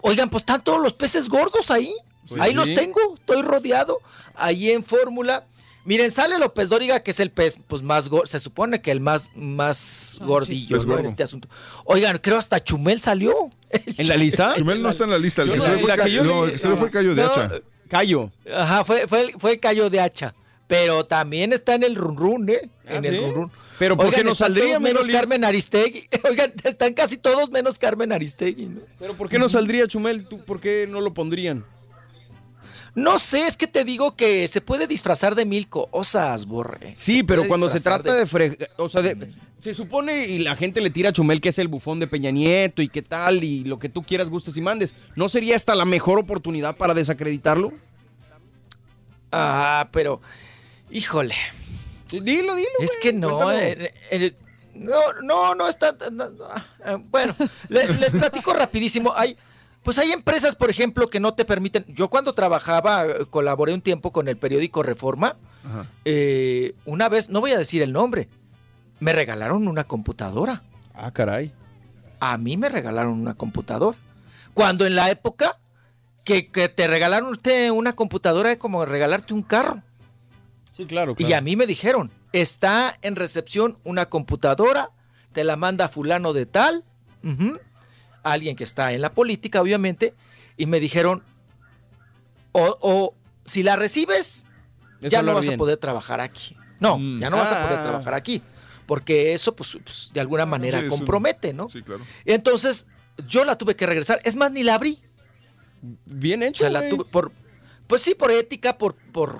Oigan, pues están todos los peces gordos ahí. Pues ahí sí. los tengo, estoy rodeado. Ahí en fórmula. Miren, sale López Dóriga, que es el pez pues más gordo. Se supone que el más, más gordillo Pez ¿no? en este asunto. Oigan, creo hasta Chumel salió. ¿En la lista? Chumel no está en la lista, el que no, se le fue, Cayo- yo no, el que se le fue Cayo de No, Hacha. Cayo. Ajá, fue, fue, fue Cayo de Hacha. Pero también está en el run run, ¿eh? Ah, en el run run. Pero ¿por qué no saldría, menos? Carmen Aristegui. Oigan, están casi todos menos Carmen Aristegui, ¿no? Pero ¿por qué no saldría Chumel? ¿Tú por qué no lo pondrían? No sé, es que te digo que se puede disfrazar de mil cosas, borre. Sí, pero cuando se trata de, fre- o sea, de- se supone y la gente le tira a Chumel que es el bufón de Peña Nieto y qué tal y lo que tú quieras, gustes y mandes. ¿No sería esta la mejor oportunidad para desacreditarlo? Ah, pero, híjole. Dilo, dilo. Es que no, cuéntalo. eh, eh, no, no, no está. no, no, ah, bueno, le- les platico rapidísimo. Hay, pues hay empresas, por ejemplo, que no te permiten. Yo cuando trabajaba, eh, colaboré un tiempo con el periódico Reforma. eh, una vez, no voy a decir el nombre, me regalaron una computadora. Ah, caray. A mí me regalaron una computadora. Cuando en la época que, que te regalaron usted una computadora es como regalarte un carro. Sí, claro, Y a mí me dijeron, está en recepción una computadora, te la manda fulano de tal, alguien que está en la política, obviamente, y me dijeron, o, o si la recibes, Es ya no vas bien. a poder trabajar aquí. No, Mm. ya no vas a poder Ah. trabajar aquí, porque eso, pues, pues, de alguna manera Sí, es un- compromete, ¿no? Sí, claro. Entonces, yo la tuve que regresar. Es más, ni la abrí. Bien O hecho. sea, la tuve por, pues sí, por ética, por, por,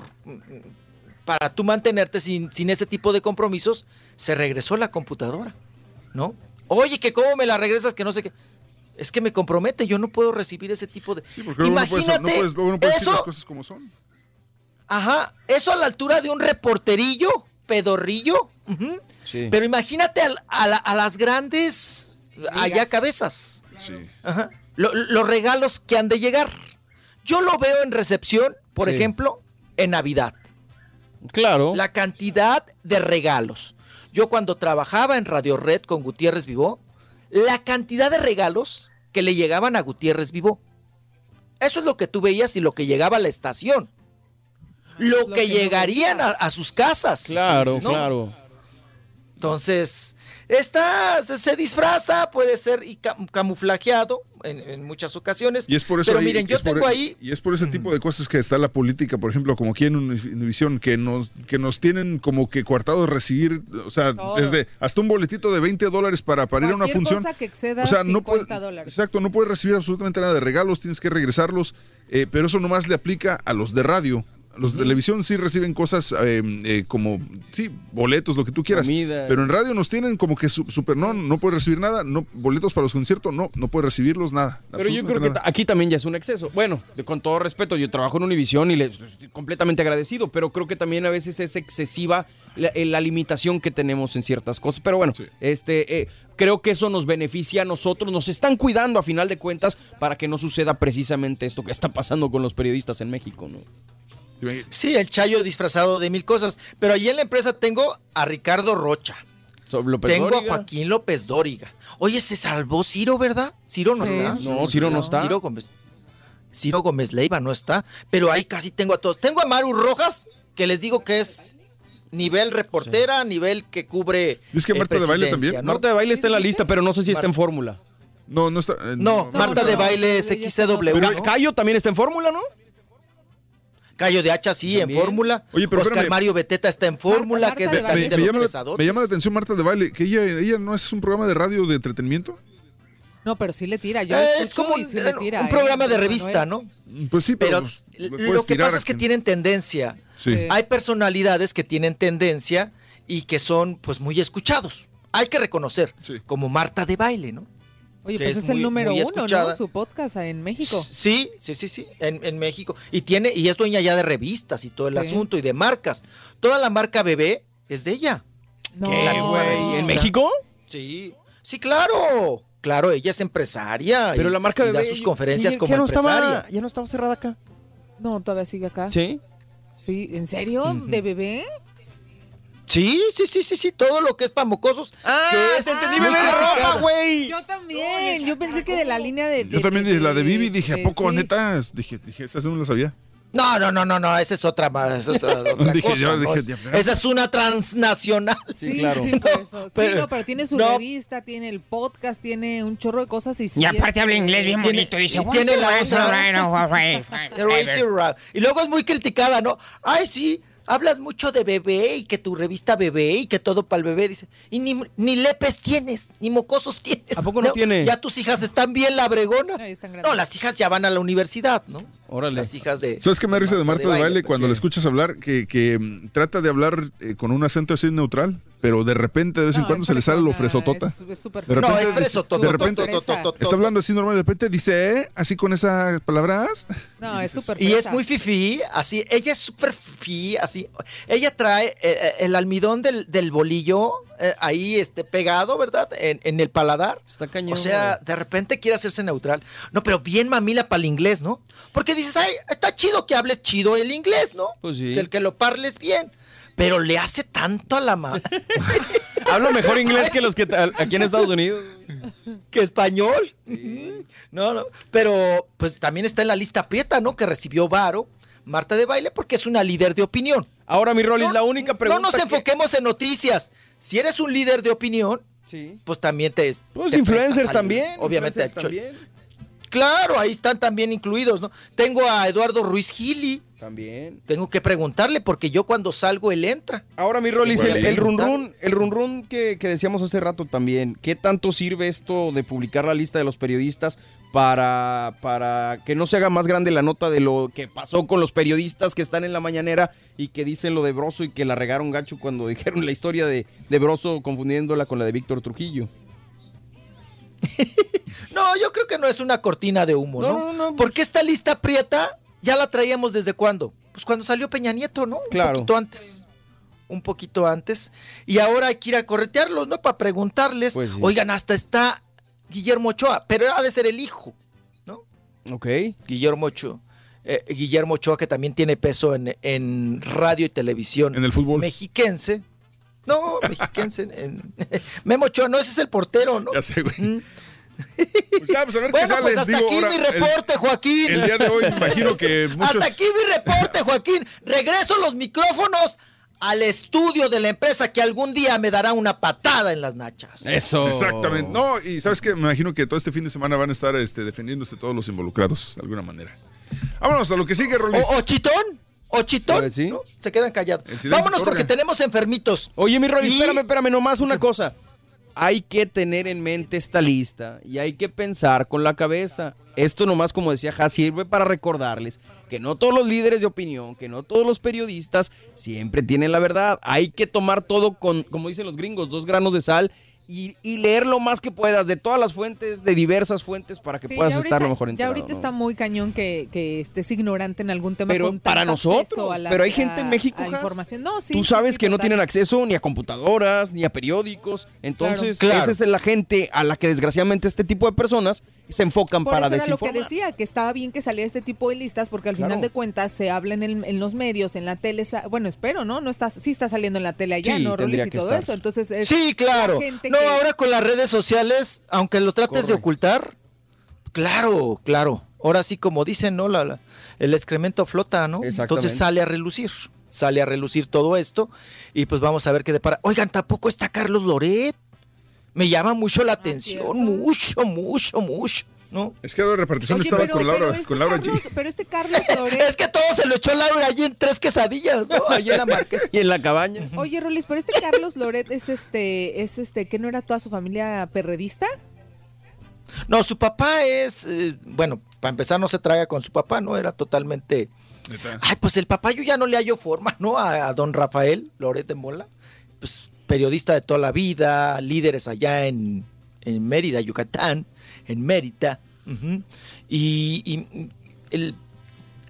para tú mantenerte sin, sin ese tipo de compromisos, se regresó la computadora, ¿no? Oye, que cómo me la regresas, que no sé qué. Es que me compromete, yo no puedo recibir ese tipo de. Sí, porque luego no puedes, no puedes- luego no puedes decir eso, las cosas como son. ajá, eso a la altura de un reporterillo, pedorrillo, Sí. Pero imagínate al- a, la- a las grandes allá cabezas. Sí. Ajá. Lo- los regalos que han de llegar. Yo lo veo en recepción, por Sí. ejemplo, en Navidad. Claro. La cantidad de regalos. Yo cuando trabajaba en Radio Red con Gutiérrez Vivó, la cantidad de regalos que le llegaban a Gutiérrez Vivó. Eso es lo que tú veías y lo que llegaba a la estación. Lo, Lo que, que no llegarían a, sus casas. Claro, ¿no? claro. Entonces, está, se, se disfraza, puede ser y cam- camuflajeado en, en muchas ocasiones. Y es por eso Pero ahí- miren, yo por- tengo ahí y es por ese tipo de cosas que está la política, por ejemplo, como aquí en Uni- Univisión, que nos, que nos tienen como que coartados recibir, o sea, Todo. desde hasta un boletito de 20 dólares para, para ir a una función. cosa que exceda o sea, no 50 puede- dólares. Exacto, no puedes recibir absolutamente nada de regalos, tienes que regresarlos, eh, pero eso nomás le aplica a los de radio. Los de televisión sí reciben cosas eh, eh, como, sí, boletos, lo que tú quieras. Comida. Pero en radio nos tienen como que su- super, no, no puedes recibir nada, no, boletos para los conciertos, no, no puedes recibirlos, nada. Pero yo creo que aquí también ya es un exceso. Bueno, con todo respeto, yo trabajo en Univisión y le estoy completamente agradecido, pero creo que también a veces es excesiva la, eh, la limitación que tenemos en ciertas cosas. Pero bueno, este, eh, creo que eso nos beneficia a nosotros, nos están cuidando a final de cuentas para que no suceda precisamente esto que está pasando con los periodistas en México, ¿no? Sí, el chayo disfrazado de mil cosas. Pero allí en la empresa tengo a Ricardo Rocha. López tengo Dóriga. a Joaquín López Dóriga. Oye, se salvó Ciro, ¿verdad? Ciro no Sí. está. No, Ciro no está. Ciro Gómez. Ciro Gómez Leiva no está. Pero ahí casi tengo a todos. Tengo a Maru Rojas, que les digo que es nivel reportera, nivel que cubre. ¿Es que Marta de baile también? ¿no? Marta de baile está en la lista, pero no sé si está en fórmula. No, no está. eh, No, Marta de baile es XCW. Pero ¿no? Cayo también está en fórmula, ¿no? Cayo de Hacha sí, en fórmula. Oye, pero Oscar espérame. Mario Beteta está en fórmula, Marta que es de, de me, de me los llama me llama la atención Marta de baile, que ella, ella no es un programa de radio de entretenimiento. No, pero sí le tira. Yo Eh, es como un, sí le tira, un ¿eh? programa de revista, ¿no? Pues sí, pero, Pero pues, lo que pasa es que quien- tienen tendencia. Sí. Sí. Hay personalidades que tienen tendencia y que son pues muy escuchados. Hay que reconocer, Sí. como Marta de baile, ¿no? Oye, pues es es el muy- número muy uno, escuchada. ¿no? Su podcast en México. Sí, sí, sí, sí, en, en México. Y tiene, y es dueña ya de revistas y todo el Sí. asunto y de marcas. Toda la marca bebé es de ella. No, La misma güey? ¿En México? Sí, sí, claro. Claro, ella es empresaria. Pero y- la marca y bebé. da sus conferencias ¿qué- como qué no empresaria. Estaba, ya no estaba cerrada acá. No, todavía sigue acá. Sí. Sí, ¿en serio? ¿De bebé? Sí, sí, sí, sí, sí, todo lo que es para mocosos. Ah, que es te entendí, de ropa, güey. Yo también. Yo pensé que de la línea de. Yo también dije la de Vivi, dije, ¿a poco sí. neta? Dije, dije, esa sí no la sabía. No, no, no, no, no, esa es otra, ma- esa es otra Dije, cosa, yo ¿no? dije, pero- esa es una transnacional. Sí, claro. sí, por eso. Sí, pero- no, pero tiene su no. revista, tiene el podcast, tiene un chorro de cosas y sí. Y aparte habla eh, inglés bien tiene- bonito. Dice, y tiene la "What's the otra- right of- right, right, The Raise right". Your Ra- Y luego es muy criticada, ¿no? Ay, sí, hablas mucho de bebé y que tu revista bebé y que todo para el bebé. Dice, y ni, ni lepes tienes, ni mocosos tienes. ¿A poco no tiene? Ya tus hijas están bien labregonas. No, están. No, las hijas ya van a la universidad, ¿no? Órale. Las hijas de... ¿Sabes qué me risa de Marta de baile, cuando ¿qué? la escuchas hablar? Que, que mm, trata de hablar eh, con un acento así neutral, pero de repente, de vez en No, cuando se le sale lo fresotota. es- es súper De fresa. No, repente es dice- fresotota, de repente está hablando así normal, de repente dice, ¿eh? Así con esas palabras. No, es súper Y es muy fifí, así, ella es súper fifí, así. Ella trae eh, el almidón del, del bolillo eh, ahí este, pegado, ¿verdad? En, en el paladar. Está cañón. O sea, de repente quiere hacerse neutral. No, pero bien mamila para el inglés, ¿no? Porque dices, ay, está chido que hables chido el inglés, ¿no? Pues sí. El que lo parles bien. Pero le hace tanto a la ma Habla mejor inglés que los que aquí en Estados Unidos. que español. No, no. Pero pues también está en la lista prieta, ¿no? Que recibió Varo, Marta de Baile, porque es una líder de opinión. Ahora, mi Rolis, No, la única pregunta. No nos que- enfoquemos en noticias. Si eres un líder de opinión, Sí. pues también te. Pues te influencers al- también. Obviamente. influencers también. Claro, ahí están también incluidos, ¿no? Tengo a Eduardo Ruiz Gili. También. Tengo que preguntarle porque yo cuando salgo él entra. Ahora, mi Rolis, el, Igual. el run run, el run run que, que decíamos hace rato también, ¿qué tanto sirve esto de publicar la lista de los periodistas para, para que no se haga más grande la nota de lo que pasó con los periodistas que están en la mañanera y que dicen lo de Broso y que la regaron gacho cuando dijeron la historia de, de Broso confundiéndola con la de Víctor Trujillo? No, yo creo que no es una cortina de humo, ¿no? No, no, no. Porque esta lista prieta ya la traíamos desde cuándo? Pues cuando salió Peña Nieto, ¿no? Un Claro. poquito antes. un poquito antes y ahora hay que ir a corretearlos, ¿no? Para preguntarles. Pues sí. Oigan, hasta está Guillermo Ochoa, pero ha de ser el hijo, Ok. Guillermo Ochoa. eh, Guillermo Ochoa, que también tiene peso en, en radio y televisión. En el fútbol. Mexiquense. No, mexiquense. en- Memo Ochoa, no, ese es el portero, ¿no? Ya sé, güey. Mm. Pues ya, pues a ver Bueno, qué sale. pues hasta Digo, aquí ahora, mi el- reporte, Joaquín. El, día de hoy, imagino que muchos. Hasta aquí mi reporte, Joaquín. Regreso los micrófonos al estudio de la empresa que algún día me dará una patada en las nachas. Eso. Exactamente. No, y sabes que me imagino que todo este fin de semana van a estar este, defendiéndose todos los involucrados, de alguna manera. Vámonos a lo que sigue, Rolis. O, o chitón, o chitón. Sí. ¿no? Se quedan callados. Vámonos porque tenemos enfermitos. Oye, mi Rolly, Y- espérame, espérame, nomás una cosa. Hay que tener en mente esta lista y hay que pensar con la cabeza. Esto nomás, como decía Ja, sirve para recordarles que no todos los líderes de opinión, que no todos los periodistas siempre tienen la verdad. Hay que tomar todo con, como dicen los gringos, dos granos de sal y, y leer lo más que puedas de todas las fuentes, de diversas fuentes, para que Sí, puedas ya estar ahorita- lo mejor Ya enterado. ahorita ¿no? está muy cañón que, que estés ignorante en algún tema. Pero con para nosotros, acceso a la- pero hay gente en México, información. No, sí, Tú sabes sí, que no tienen acceso ni a computadoras, ni a periódicos. Entonces, Claro. esa es la gente a la que desgraciadamente este tipo de personas se enfocan Por para eso era lo que decía, que estaba bien que saliera este tipo de listas, porque al Claro. final de cuentas se habla en, el- en los medios, en la tele, bueno, espero, ¿no? No está, sí está saliendo en la tele allá, Sí, ¿no, Rolis? tendría Y que todo estar. eso. Entonces, es Sí, claro. No, que- ahora con las redes sociales, aunque lo trates de ocultar, claro, claro. Ahora sí, como dicen, ¿no? La, la- el excremento flota, ¿no? Entonces sale a relucir. Sale a relucir todo esto. Y pues vamos a ver qué depara. Oigan, tampoco está Carlos Loret. Me llama mucho la atención. ¿cierto? mucho, mucho, mucho. ¿No? Es que de repartición Oye, estabas pero- con Laura, pero este con Laura G. Pero este Carlos Loret... Es que todo se lo echó Laura allí en tres quesadillas, ¿no? Allí en la Marqués. Y en la cabaña. Oye, Rolis, pero este Carlos Loret es este, es este, que no era toda su familia perredista. No, su papá es, eh, bueno, para empezar no se traga con su papá, ¿no? Era totalmente... Ay, pues el papá yo ya no le hallo forma, ¿no? A, a don Rafael Loret de Mola, pues periodista de toda la vida, líderes allá en, en Mérida, Yucatán, en Mérida. y el,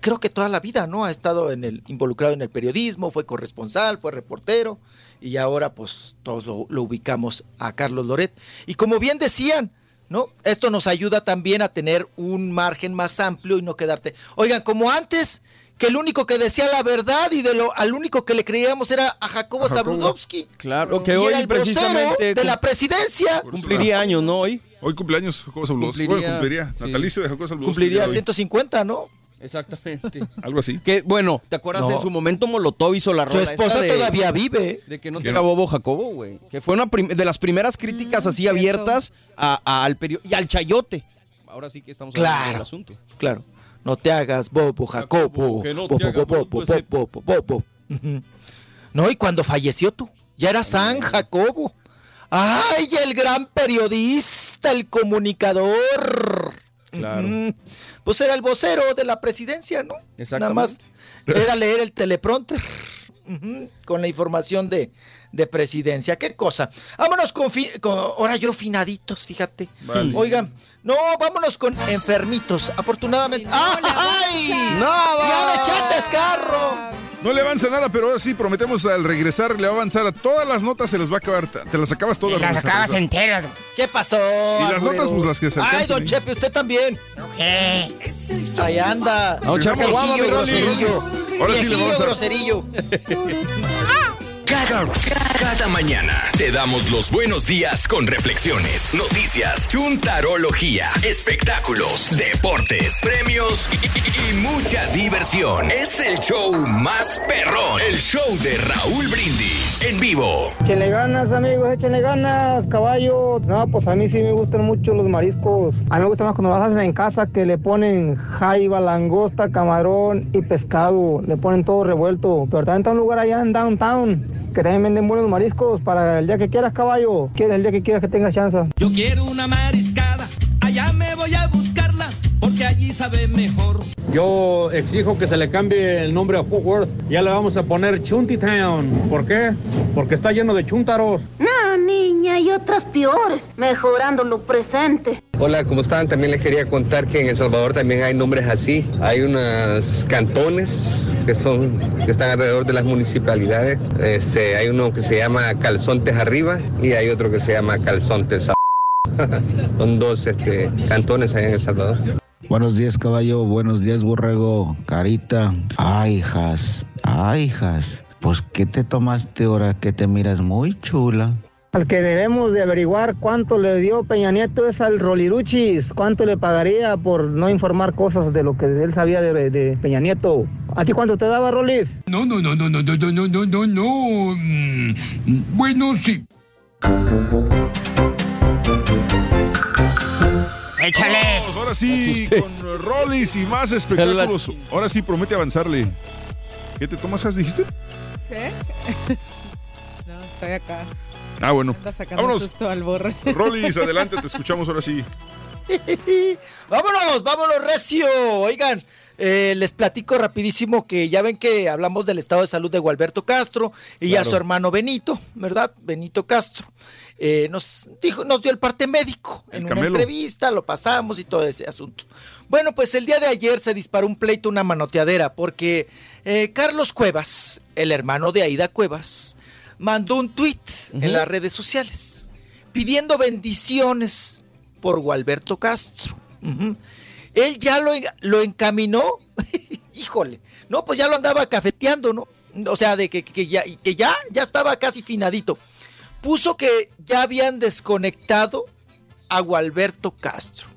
creo que toda la vida, ¿no? Ha estado en el, involucrado en el periodismo, fue corresponsal, fue reportero, y ahora pues todos lo, lo ubicamos a Carlos Loret. Y como bien decían, ¿no? Esto nos ayuda también a tener un margen más amplio y no quedarte. Oigan, como antes, que el único que decía la verdad y de lo al único que le creíamos era a Jacobo. Zabludovsky. Claro, que y hoy era el precisamente de la presidencia. cumpliría años, ¿no? Hoy. Hoy cumpleaños Jacobo Zabludovsky. Cumpliría, Bueno, cumpliría. sí. Natalicio de Jacobo Zabludovsky. Cumpliría el día de hoy. 150, ¿no? Exactamente. Algo así. Que bueno, ¿te acuerdas No. en su momento Molotov hizo la Su rola esposa esa de- todavía vive. De que no te bobo Jacobo, güey. Que fue una de las primeras críticas Mm, así cierto. abiertas a- a- al periódico y al chayote. Ahora sí que estamos hablando Claro. del asunto. Claro. No te hagas bobo, Jacobo. Que no te bobo. Ujú. Y cuando falleció tú, ya era San Jacobo. ¡Ay, el gran periodista, el comunicador! Claro. Ujú. Pues era el vocero de la presidencia, ¿no? Nada Exactamente. más era leer el teleprompter ujú, con la información de, de presidencia. ¿Qué cosa? Vámonos con, fi- con- ahora yo finaditos, fíjate. Vale. Oigan, no, vámonos con enfermitos. Afortunadamente. ¡Ay! ¡Nada! ¡Ya me echaste carro! No le avanza nada, pero ahora sí prometemos al regresar le va a avanzar a todas las notas, se las va a acabar. Te las acabas todas. Las Rolis, al acabas regresar. enteras. ¿Qué pasó? Y las notas, pues, las que se Ay, don ¿eh? Chepe, usted también. Ahí anda. Mi Rolly. groserillo. Ahora sí le vamos a- groserillo. Cada, mañana te damos los buenos días con reflexiones, noticias, chuntarología, espectáculos, deportes, premios y, mucha diversión. Es el show más perrón, el show de Raúl Brindis en vivo. Échenle ganas, amigos, échenle ganas, caballo. No, pues a mí sí me gustan mucho los mariscos. A mí me gusta más cuando los hacen en casa que le ponen jaiba, langosta, camarón y pescado. Le ponen todo revuelto. Pero también está un lugar allá en downtown que también venden buenos mariscos para el día que quieras, caballo. Quieres el día que quieras que tengas chance. Yo quiero una mariscada, allá me voy a buscarla, porque allí sabe mejor. Yo exijo que se le cambie el nombre a Fort Worth. Ya le vamos a poner Chunty Town. ¿Por qué? Porque está lleno de chúntaros. No, niño. Y otras peores, mejorando lo presente. Hola, ¿cómo están? También les quería contar que en El Salvador también hay nombres así. Hay unos cantones que son que están alrededor de las municipalidades. Este, hay uno que se llama Calzontes Arriba y hay otro que se llama Calzontes. Son dos este, cantones allá en El Salvador. Buenos días, caballo. Buenos días, borrego. Carita. Ay, hijas. Ay, hijas. Pues, ¿qué te tomaste ahora que te miras muy chula? Al que debemos de averiguar cuánto le dio Peña Nieto es al Roliruchis. ¿Cuánto le pagaría por no informar cosas de lo que él sabía de, de Peña Nieto? ¿A ti cuánto te daba, Rolis? No, no, no, no, no, no, no, no, no, no, no. Mm, Bueno, sí. Échale. Vamos, ahora sí, con Rollis y más espectáculos. Ahora sí, promete avanzarle. ¿Qué te tomas, Has, dijiste? ¿Qué? no, estoy acá. Ah, bueno. Anda sacando Vámonos. susto al borre. Rollis, adelante, te escuchamos ahora sí. vámonos, vámonos, recio. Oigan, eh, les platico rapidísimo que ya ven que hablamos del estado de salud de Gualberto Castro y Claro. a su hermano Benito, ¿verdad? Benito Castro. Eh, nos dijo, nos dio el parte médico en una entrevista, lo pasamos y todo ese asunto. Bueno, pues el día de ayer se disparó un pleito, una manoteadera, porque eh, Carlos Cuevas, el hermano de Aida Cuevas, mandó un tuit en las redes sociales pidiendo bendiciones por Gualberto Castro. Él ya lo, lo encaminó, híjole, no, pues ya lo andaba cafeteando, ¿no? O sea, de que, que ya, que ya, ya estaba casi finadito. Puso que ya habían desconectado a Gualberto Castro,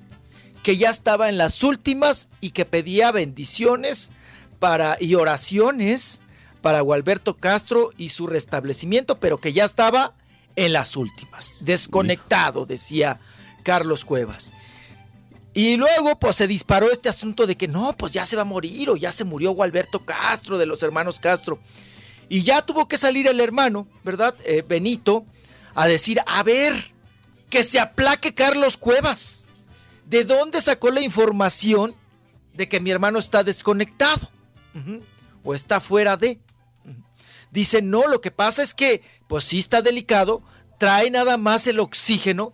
que ya estaba en las últimas y que pedía bendiciones para, y oraciones para Gualberto Castro y su restablecimiento, pero que ya estaba en las últimas, desconectado, decía Carlos Cuevas. Y luego, pues se disparó este asunto de que no, pues ya se va a morir o ya se murió Gualberto Castro de los hermanos Castro. Y ya tuvo que salir el hermano, ¿verdad? Eh, Benito, a decir, a ver, que se aplaque Carlos Cuevas. ¿De dónde sacó la información de que mi hermano está desconectado? O está fuera de. Dice, no, lo que pasa es que, pues sí está delicado, trae nada más el oxígeno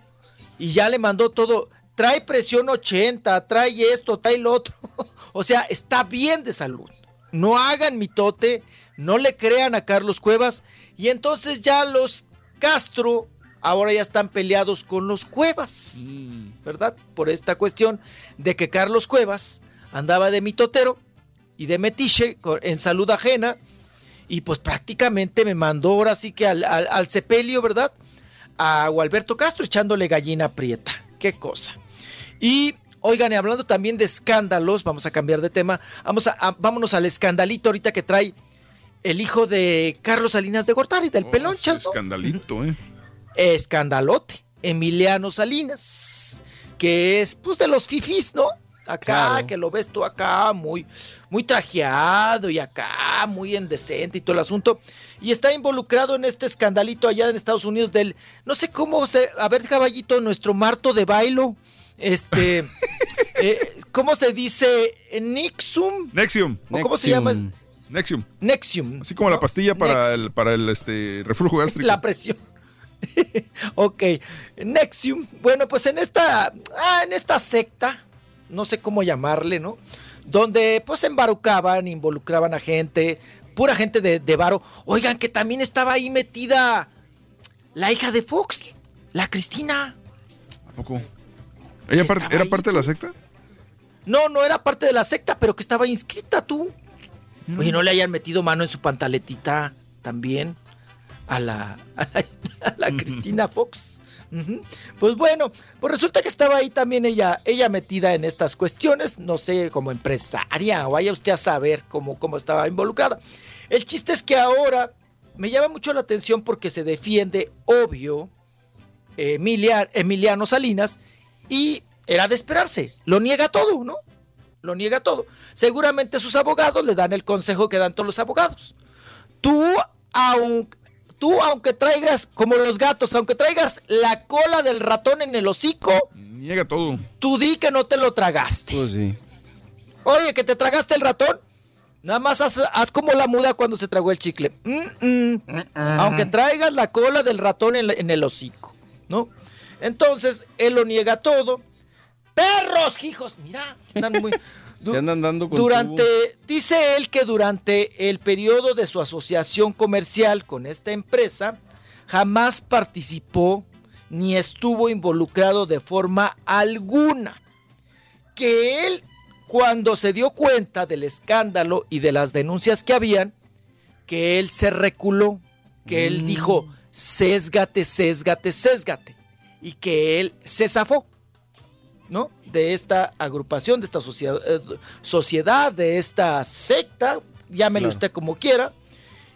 y ya le mandó todo. Trae presión 80, trae esto, trae lo otro. o sea, está bien de salud. No hagan mitote, no le crean a Carlos Cuevas. Y entonces ya los Castro ahora ya están peleados con los Cuevas, ¿verdad? Por esta cuestión de que Carlos Cuevas andaba de mitotero y de metiche en salud ajena. Y pues prácticamente me mandó ahora sí que al, al, al sepelio, ¿verdad? A Gualberto Castro echándole gallina prieta. Qué cosa. Y oigan, y hablando también de escándalos, vamos a cambiar de tema. Vamos a, a- vámonos al escandalito ahorita que trae el hijo de Carlos Salinas de Gortari, del Pelonchas, ¿no? Escandalito, ¿eh? Escandalote. Emiliano Salinas, que es pues de los fifis, ¿no? Acá, Claro. que lo ves tú acá, muy, muy trajeado y acá, muy indecente y todo el asunto. Y está involucrado en este escandalito allá en Estados Unidos del, no sé cómo se, a ver, caballito, nuestro Marto de Bailo, este, eh, ¿cómo se dice? Nixum. Nexium. ¿O cómo se llama? Nexium. Nexium. Así como la pastilla para el, para el este, reflujo gástrico. La presión. ok. Nexium. Bueno, pues en esta. ah, en esta secta. No sé cómo llamarle, ¿no? Donde pues embarucaban, involucraban a gente. Pura gente de, de varo. Oigan, que también estaba ahí metida la hija de Fox, la Cristina. ¿A poco? ¿Ella par- era parte de la secta? No, no era parte de la secta, pero que estaba inscrita tú. Oye, no le hayan metido mano en su pantaletita también a la, a la, a la Cristina Fox. Pues bueno, pues resulta que estaba ahí también ella, ella metida en estas cuestiones, no sé, como empresaria, vaya usted a saber cómo, cómo estaba involucrada. El chiste es que ahora me llama mucho la atención porque se defiende, obvio, Emilia- Emiliano Salinas y era de esperarse. Lo niega todo, ¿no? Lo niega todo. Seguramente sus abogados le dan el consejo que dan todos los abogados. Tú, aun- tú aunque traigas, como los gatos, aunque traigas la cola del ratón en el hocico, Niega todo. tú di que no te lo tragaste. Pues sí. Oye, que te tragaste el ratón. Nada más haz, haz como la muda cuando se tragó el chicle. Mm, mm. Aunque traigas la cola del ratón en, la- en el hocico. ¿no? Entonces, él lo niega todo. ¡Perros, hijos! Mira, andan muy... Se andan dando con Durante, tubo. dice él que durante el periodo de su asociación comercial con esta empresa, jamás participó ni estuvo involucrado de forma alguna. Que él, cuando se dio cuenta del escándalo y de las denuncias que habían, que él se reculó, que él dijo, sésgate, sésgate, sésgate, y que él se zafó. ¿No? De esta agrupación, de esta sociedad, eh, sociedad de esta secta, llámelo Claro. usted como quiera,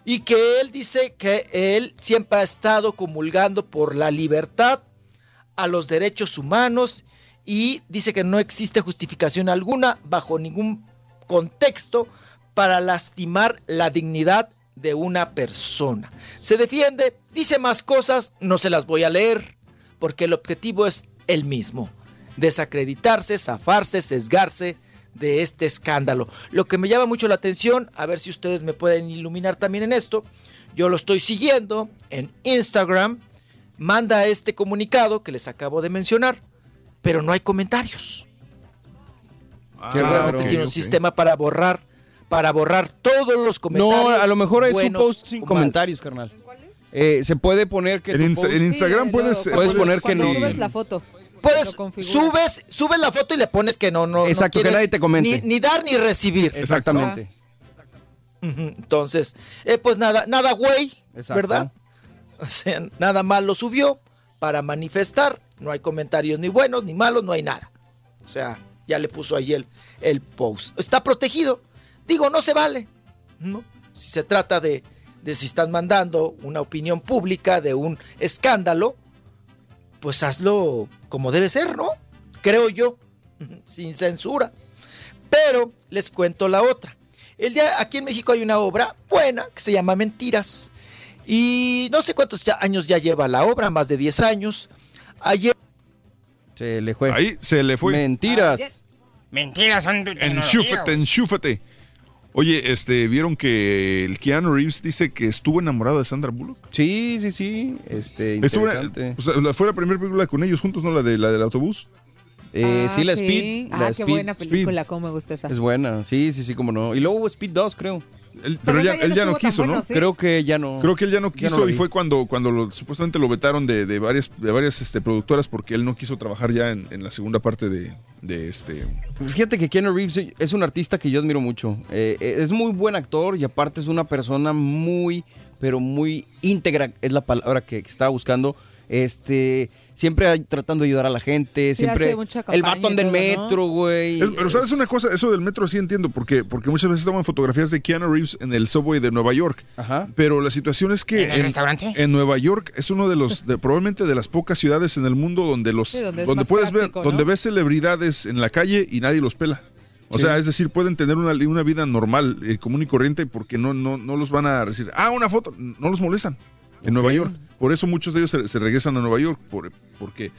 y que él dice que él siempre ha estado comulgando por la libertad, a los derechos humanos, y dice que no existe justificación alguna, bajo ningún contexto, para lastimar la dignidad de una persona. Se defiende, dice más cosas, no se las voy a leer, porque el objetivo es el mismo desacreditarse, zafarse, sesgarse de este escándalo. Lo que me llama mucho la atención, a ver si ustedes me pueden iluminar también en esto, yo lo estoy siguiendo en Instagram, manda este comunicado que les acabo de mencionar, pero no hay comentarios. Qué Seguramente tiene un sistema para borrar, para borrar todos los comentarios. No, a lo mejor es un post sin comentarios, carnal. Eh, se puede poner que En tu Insta- post- en Instagram Sí, puedes, luego, puedes puedes- poner que ni- subes la foto. Puedes, subes, subes la foto y le pones que no, no. que nadie te comente. Ni, ni dar ni recibir. Exactamente. Entonces, eh, pues nada, nada güey, Exacto. ¿verdad? O sea, nada más lo subió para manifestar. No hay comentarios ni buenos ni malos, no hay nada. O sea, ya le puso ahí el, el post. Está protegido. Digo, no se vale. ¿no? Si se trata de, de si estás mandando una opinión pública de un escándalo, pues hazlo como debe ser, ¿no? Creo yo, sin censura. Pero les cuento la otra. El día, aquí en México hay una obra buena que se llama Mentiras. Y no sé cuántos ya- años ya lleva la obra, más de 10 años. Ayer Se le fue. Ahí se le fue. Mentiras. Mentiras son Enchúfate, enchúfate. Oye, este, ¿vieron que el Keanu Reeves dice que estuvo enamorado de Sandra Bullock? Sí, sí, sí. Este, Estuvo- interesante. o sea, fue la primera película con ellos juntos, ¿no? La, de, la del autobús. Eh, Ah, sí, la Speed. Ah, la qué Speed, buena Speed. película, cómo me gusta esa. Es buena, sí, sí, sí, como no. Y luego hubo Speed 2, creo. Él- pero Pero él ya, esa ya él no ya quiso, ¿no? Creo que ya no. Creo que él ya no Ya quiso no y fue cuando, cuando lo- supuestamente lo vetaron de, de varias, de varias este, productoras porque él no quiso trabajar ya en, en la segunda parte de, de este... Fíjate que Keanu Reeves es un artista que yo admiro mucho. Eh, eh, es muy buen actor y aparte es una persona muy, pero muy íntegra, es la palabra que, que estaba buscando. Este, siempre hay- tratando de ayudar a la gente, Sí, siempre hace mucha el todo, ¿no? metro, güey. Es- pero sabes una cosa, eso del metro sí entiendo, porque, porque muchas veces toman fotografías de Keanu Reeves en el subway de Nueva York. Ajá. Pero la situación es que ¿En el restaurante? en Nueva York es uno de los, de- probablemente de las pocas ciudades en el mundo donde los, Sí, donde puedes práctico, ver, ¿no? donde ves celebridades en la calle y nadie los pela. O Sí. sea, es decir, pueden tener una, una vida normal, eh, común y corriente, porque no, no, no los van a decir, ah, una foto, no los molestan en Nueva York. Por eso muchos de ellos se, se regresan a Nueva York, por- porque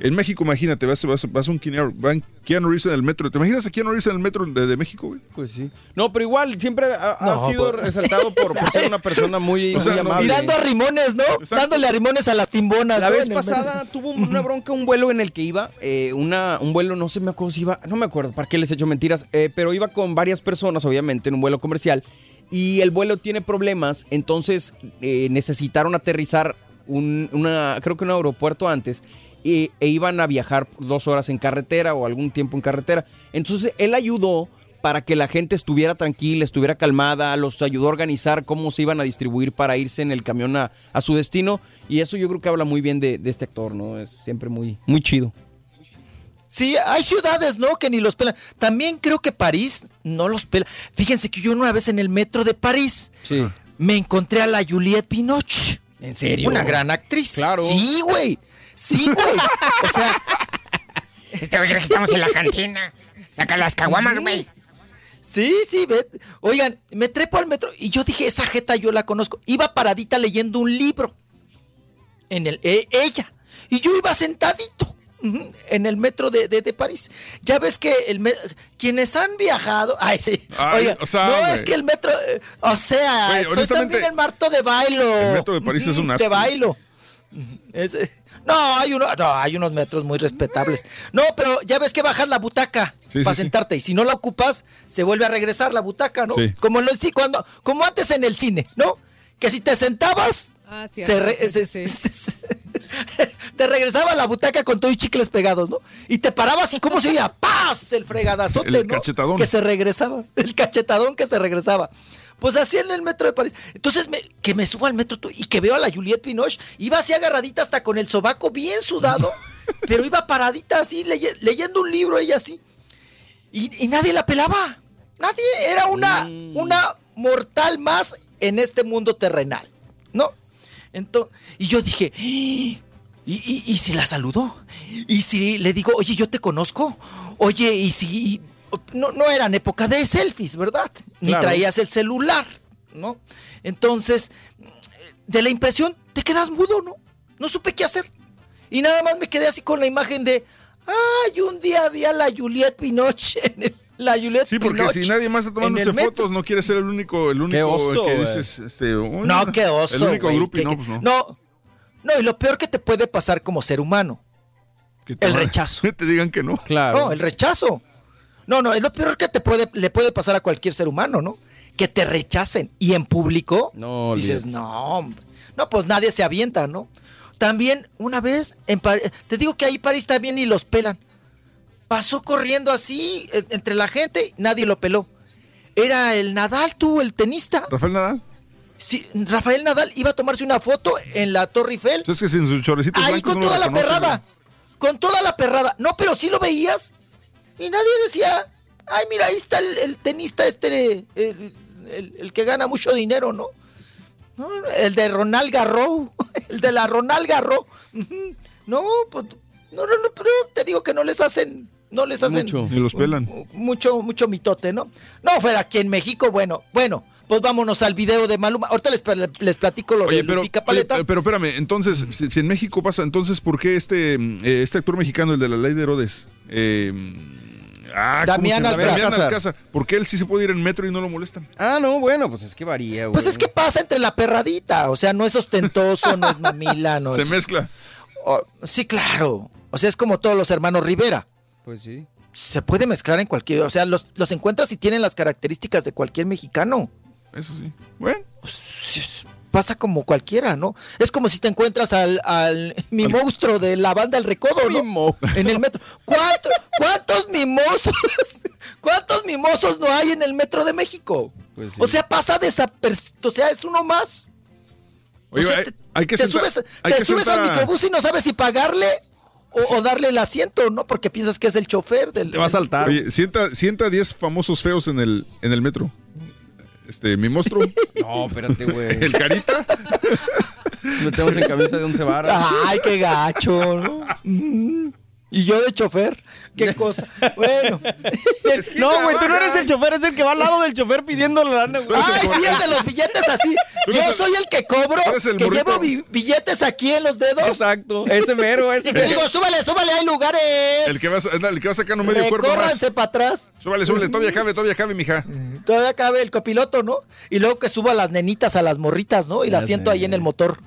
en México, imagínate, vas, vas, vas a un Keanu, van Keanu Reeves en el metro. ¿Te imaginas a Keanu Reeves en el metro de, de México, güey? Pues sí. No, pero igual siempre ha, sido resaltado por, por ser una persona muy, O sea, muy no, amable. mirando a rimones, ¿no? Exacto. Dándole a rimones a las timbonas. La ¿no? vez pasada tuvo una bronca, un vuelo en el que iba, eh, una, un vuelo, no sé me acuerdo si iba, no me acuerdo, para qué les he hecho mentiras, eh, pero iba con varias personas, obviamente, en un vuelo comercial, y el vuelo tiene problemas, entonces eh, necesitaron aterrizar un, creo que un aeropuerto antes, e, iban a viajar dos horas en carretera o algún tiempo en carretera. Entonces él ayudó para que la gente estuviera tranquila, estuviera calmada, los ayudó a organizar cómo se iban a distribuir para irse en el camión a, a su destino. Y eso yo creo que habla muy bien de, de este actor, ¿no? Es siempre muy, muy chido. Sí, hay ciudades, ¿no? Que ni los pelan. También creo que París no los pela. Fíjense que yo una vez en el metro de París Sí. me encontré a la Juliette Binoche. ¿En serio? Una gran actriz. Claro. Sí, güey. Sí, güey. O sea, Este güey cree que estamos en la cantina. Saca las caguamas, güey. sí, sí, ve. Oigan, me trepo al metro y yo dije, esa jeta yo la conozco. Iba paradita leyendo un libro. En el, eh, ella. Y yo iba sentadito. En el metro de, de- de París. Ya ves que el quienes han viajado. Ay, sí. Ay, Oiga, o sea, no es que el metro. eh, o sea, soy también el marto de bailo. el metro de París es un asco. De bailo. No, hay uno, no, hay unos metros muy respetables. No, pero ya ves que bajas la butaca Sí, para sí, sí. sentarte y si no la ocupas, se vuelve a regresar la butaca, ¿no? Como en los sí, cuando, como antes en el cine, ¿no? Que si te sentabas, Ah, se cierto, re- sí, se- sí, sí. te regresaba la butaca con todo y chicles pegados, ¿no? Y te parabas y cómo se oía, ¡paz! El fregadazote, El ¿no? cachetadón. Que se regresaba, el cachetadón que se regresaba. Pues así en el metro de París. Entonces, me- que me subo al metro tú, y que veo a la Juliette Binoche, iba así agarradita hasta con el sobaco bien sudado, pero iba paradita así, leye- leyendo un libro ella así. Y, y nadie la pelaba. Nadie. Era una, una mortal más en este mundo terrenal. Entonces, y yo dije, "¿Y, y, y si la saludó? ¿Y si le digo, oye, yo te conozco? Oye, ¿y si...? No, no eran época de selfies, ¿verdad? Ni Claro. traías el celular, ¿no? Entonces, de la impresión, te quedas mudo, ¿no? No supe qué hacer. Y nada más me quedé así con la imagen de, ay, un día vi a la Juliette Pinoche en el- la Juliette Sí, porque si nadie más está tomándose fotos, no quiere ser el único, el único oso, que dices, este, "Uy, No, qué oso. El único grupo, que- no, que- pues no. no, no, y lo peor que te puede pasar como ser humano, Que el rechazo. te digan que no. Claro. No, el rechazo. No, no, es lo peor que te puede, le puede pasar a cualquier ser humano, ¿no? Que te rechacen y en público No, dices, olvídate. no, hombre. no, pues nadie se avienta, ¿no? También una vez, en te digo que ahí París también y los pelan. Pasó corriendo así eh, entre la gente, nadie lo peló. Era el Nadal, tú, el tenista. Rafael Nadal. Sí, Rafael Nadal iba a tomarse una foto en la Torre Eiffel. Entonces que sin sus chorecitos Ahí con no toda la perrada. Con toda la perrada. No, pero sí lo veías. Y nadie decía, ay, mira, ahí está el, el tenista este, el, el- el que gana mucho dinero, ¿no? No, El de Ronald Garro. El de la Ronald Garro. No, pues, no, no, no, pero te digo que no les hacen, no les hacen Mucho. Y los pelan. mucho, mucho mitote, ¿no? No, fuera aquí en México, bueno, bueno, pues vámonos al video de Maluma. Ahorita les, les platico lo Oye, de pero, Paleta. oye, pero espérame, entonces, si, si en México pasa, entonces, ¿por qué este, eh, este actor mexicano, el de la ley de Herodes? eh, ah, ¿cómo Damián? Alcázar. Damián Alcázar. ¿Por qué él sí se puede ir en metro y no lo molestan? Ah, no, bueno, pues es que varía, güey. Pues es que pasa entre la perradita, o sea, no es ostentoso, no es mamila, no se es... mezcla. Oh, sí, claro. O sea, es como todos los hermanos Rivera. Pues sí. Se puede mezclar en cualquier... O sea, los, los encuentras y tienen las características de cualquier mexicano. Eso sí. Bueno. Pasa como cualquiera, ¿no? Es como si te encuentras al, al mi monstruo de la banda El Recodo, ¿no? En el metro. ¿Cuánto- ¿Cuántos mimosos? ¿Cuántos mimosos no hay en el metro de México? Pues sí. O sea, pasa desapercibido. O sea, es uno más. Oye, O sea, hay, te- hay que te sentar- subes, te subes sentar al microbús y no sabes si pagarle o, o darle el asiento, ¿no? Porque piensas que es el chofer del. Te va a saltar. Oye, sienta, sienta 10 famosos feos en el, en el metro. Este, mi monstruo, No, espérate, güey. el carita. Metemos en camisa de once varas. Ay, qué gacho, ¿no? Y yo de chofer, qué cosa. Bueno. no, güey, tú no eres el chofer, es el que va al lado del chofer pidiendo la lana, güey. Ay, sí, el de los billetes así. Yo soy el que cobro, el que llevo bi- billetes aquí en los dedos. Exacto, ese mero, ese Y te mero. digo, súbale, súbale, hay lugares. El que va, a- el que va sacando medio cuerpo más. Recórranse para atrás. Súbale, súbale, todavía cabe, todavía cabe, mija. Todavía cabe el copiloto, ¿no? Y luego que suba a las nenitas, a las morritas, ¿no? Y las siento ahí en el motor.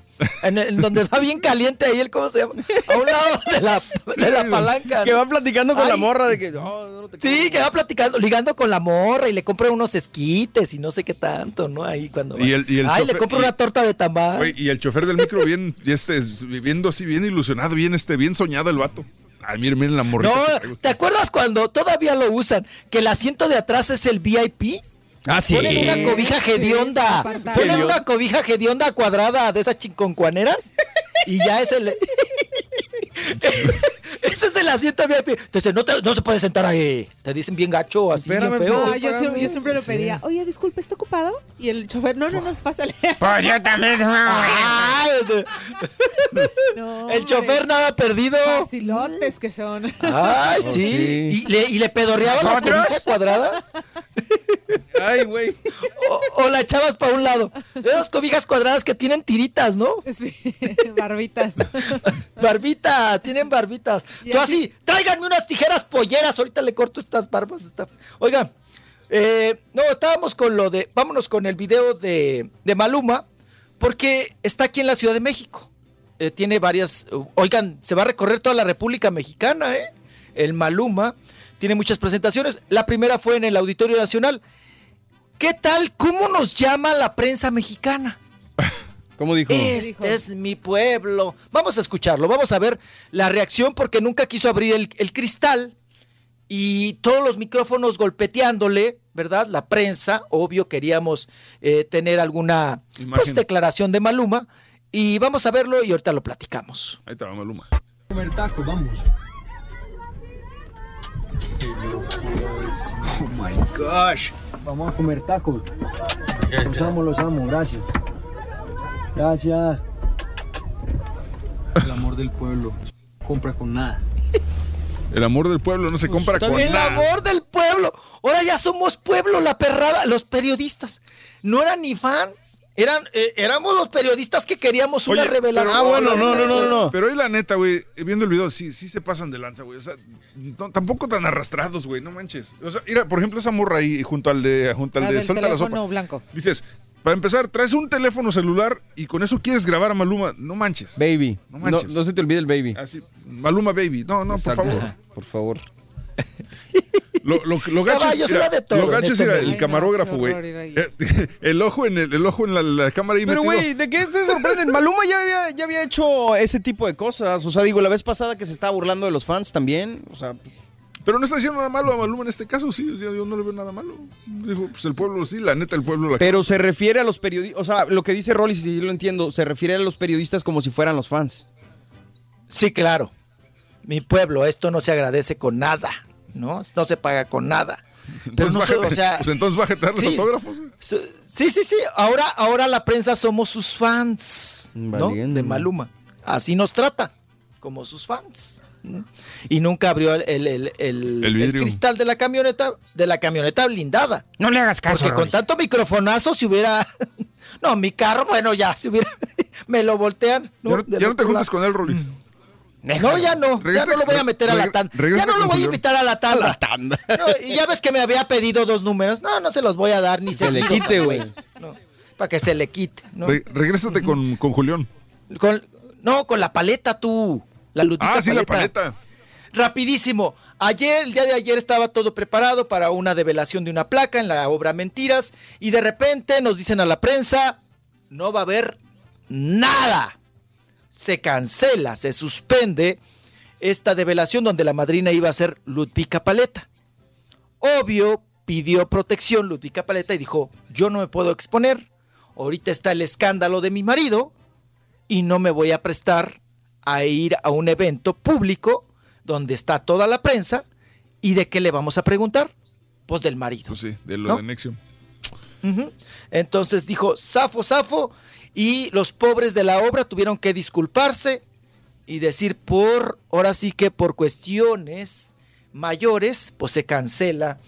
En, el- en donde va bien caliente ahí el, ¿cómo se llama? A un lado de la, de la palanca. Que va platicando con la morra de que. "Oh, no te Sí, que va platicando, ligando con la morra y le compra unos esquites y no sé qué tanto, ¿no? Ahí cuando. Y el- y el Ay, le chofer- y- una torta de tamal. Oye, y el chofer del micro bien, y este, viendo así, bien ilusionado, bien, este, bien soñado el vato. Ay, miren, miren la morrita. No. ¿te acuerdas cuando todavía lo usan? Que el asiento de atrás es el VIP. Ah, sí. Ponen una cobija hedionda. Ponen una cobija hedionda cuadrada de esas chinconcuaneras. Y ya es el. Ese es el asiento VIP. Entonces no, te- no se puede sentar ahí. Te dicen bien gacho, así bien Espérame, feo. Ah, yo, siempre, yo siempre lo pedía. Oye, disculpe, ¿está ocupado? Y el chofer, no, no, no, pásale. Pues yo también. Ay, No, el chofer nada perdido. Facilotes que son. Ay, Oh, sí. Y, le, y le pedorreaba la cobija cuadrada. Ay, güey. O, o la echabas para un lado. Esas cobijas cuadradas que tienen tiritas, ¿no? Sí, barbitas. Barbitas, tienen barbitas. Y Tú así- tráiganme unas tijeras polleras, ahorita le corto estas barbas. Oigan, eh, no, estábamos con lo de, vámonos con el video de, Maluma, porque está aquí en la Ciudad de México. eh, tiene varias. Oigan, se va a recorrer toda la República Mexicana, ¿eh? El Maluma tiene muchas presentaciones. La primera fue en el Auditorio Nacional. ¿Qué tal? ¿Cómo nos llama la prensa mexicana? ¿Cómo dijo? Este es mi pueblo. Vamos a escucharlo, vamos a ver la reacción porque nunca quiso abrir el, el cristal y todos los micrófonos golpeteándole, ¿verdad? La prensa, obvio, queríamos eh, tener alguna pues, declaración de Maluma y vamos a verlo y ahorita lo platicamos. Ahí está Maluma. Comer tacos, vamos. Oh my gosh. Vamos a comer tacos. Los amo, los amo, gracias. Gracias. El amor del pueblo. Compra con nada. El amor del pueblo no se compra con el nada. amor del pueblo. Ahora ya somos pueblo, la perrada, los periodistas. No eran ni fans. Eran, eh, éramos los periodistas que queríamos una revelación. pero- Pero hoy la neta, güey, viendo el video, sí, sí se pasan de lanza, güey. O sea, no- tampoco tan arrastrados, güey, no manches. O sea, mira, por ejemplo, esa morra ahí junto al de, junto al La de Suelta la Sopa. blanco. Dices, para empezar, traes un teléfono celular y con eso quieres grabar a Maluma. No manches. Baby. No manches. no se te olvide el baby. Así, Maluma Baby. No, no, Exacto. por favor. Por favor. Lo, lo, lo gacho es- era de todo lo gacho este ir al- medio. el camarógrafo, güey. Eh, El ojo en el, el ojo en la, la cámara ahí Pero, güey, ¿de qué se sorprenden? Maluma ya había, ya había hecho ese tipo de cosas. O sea, digo, la vez pasada que se estaba burlando de los fans también. O sea, Pero no está haciendo nada malo a Maluma en este caso, sí. Yo, no le veo nada malo. Dijo, pues el pueblo sí, la neta, el pueblo la pero se refiere a los periodistas. O sea, lo que dice Rolly, si yo lo entiendo, se refiere a los periodistas como si fueran los fans. Sí, claro. Mi pueblo, esto no se agradece con nada, ¿no? No se paga con nada. Pero Entonces, no bájate, o sea, pues entonces bájate a dar los sí, autógrafos. Sí, sí, sí. Ahora, ahora la prensa somos sus fans, ¿no? Valiendo. De Maluma. Así nos trata, como sus fans. Y nunca abrió el, el- el- el- el vidrio. cristal de la camioneta, de la camioneta blindada. No le hagas caso, Porque con tanto microfonazo si hubiera. No, mi carro, bueno, ya, si hubiera. Me lo voltean. Ya no, Del ya no te juntes lado. con él, Rolis. No, ya no. Ya no lo voy a meter a la tanda. Ya no lo voy a invitar a la tanda. No, y ya ves que me había pedido dos números. No, no se los voy a dar ni Se le seguidos, quite, güey. No, para que se le quite. ¿no? Re- regrésate con, con Julián. Con- no, con la paleta tú. La Ah, sí, la paleta. Rapidísimo. Ayer, el día de ayer estaba todo preparado para una develación de una placa en la obra Mentiras y de repente nos dicen a la prensa, no va a haber nada. Se cancela, se suspende esta develación donde la madrina iba a ser Ludvika Paleta. Obvio, pidió protección Ludvika Paleta y dijo, yo no me puedo exponer. Ahorita está el escándalo de mi marido y no me voy a prestar a ir a un evento público donde está toda la prensa y de qué le vamos a preguntar? Pues del marido. Pues sí, de lo ¿No? de Nexium. Entonces dijo, zafo, zafo, y los pobres de la obra tuvieron que disculparse y decir por, ahora sí que por cuestiones mayores, pues se cancela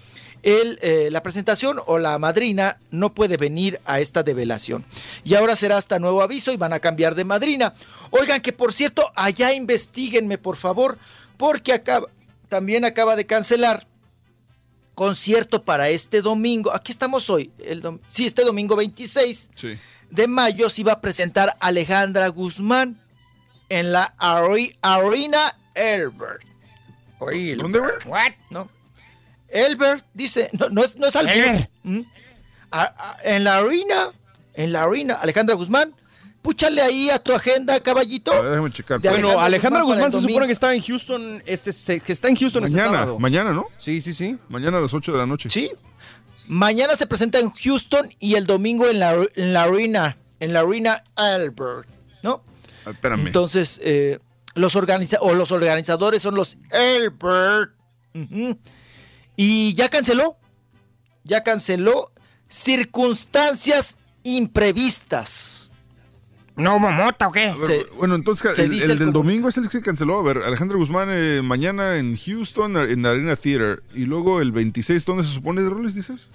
el, eh, la presentación o la madrina no puede venir a esta develación. Y ahora será hasta nuevo aviso y van a cambiar de madrina. Oigan, que por cierto, allá investiguenme, por favor, porque acaba, también acaba de cancelar concierto para este domingo. Aquí estamos hoy. El dom- sí, este domingo 26 Sí. de mayo se iba a presentar Alejandra Guzmán en la Arena Elbert. ¿Dónde, güey? What? No. Elbert dice, no, no es, no es albur. Elbert. ¿Mm? A- a- en la arena, en la arena, Alejandra Guzmán, púchale ahí a tu agenda, caballito. A ver, déjame checar. Bueno, Alejandra Alejandra Guzmán se supone que estaba en Houston, este, se- que está en Houston este Mañana, sábado. mañana, ¿no? Sí, sí, sí. Mañana a las 8 de la noche. Sí. Mañana se presenta en Houston y el domingo en la, en la arena, en la arena Albert, ¿no? Ah, Espérame. Entonces, eh, los, organiza o los organizadores son los Albert. Ujú. Y ya canceló. Ya canceló circunstancias imprevistas. ¿No hubo mota o qué? A ver, se- bueno, entonces se el, dice el el del domingo es el que se canceló. A ver, Alejandra Guzmán eh, mañana en Houston, en la Arena Theater. Y luego el 26, ¿dónde se supone de roles, dices?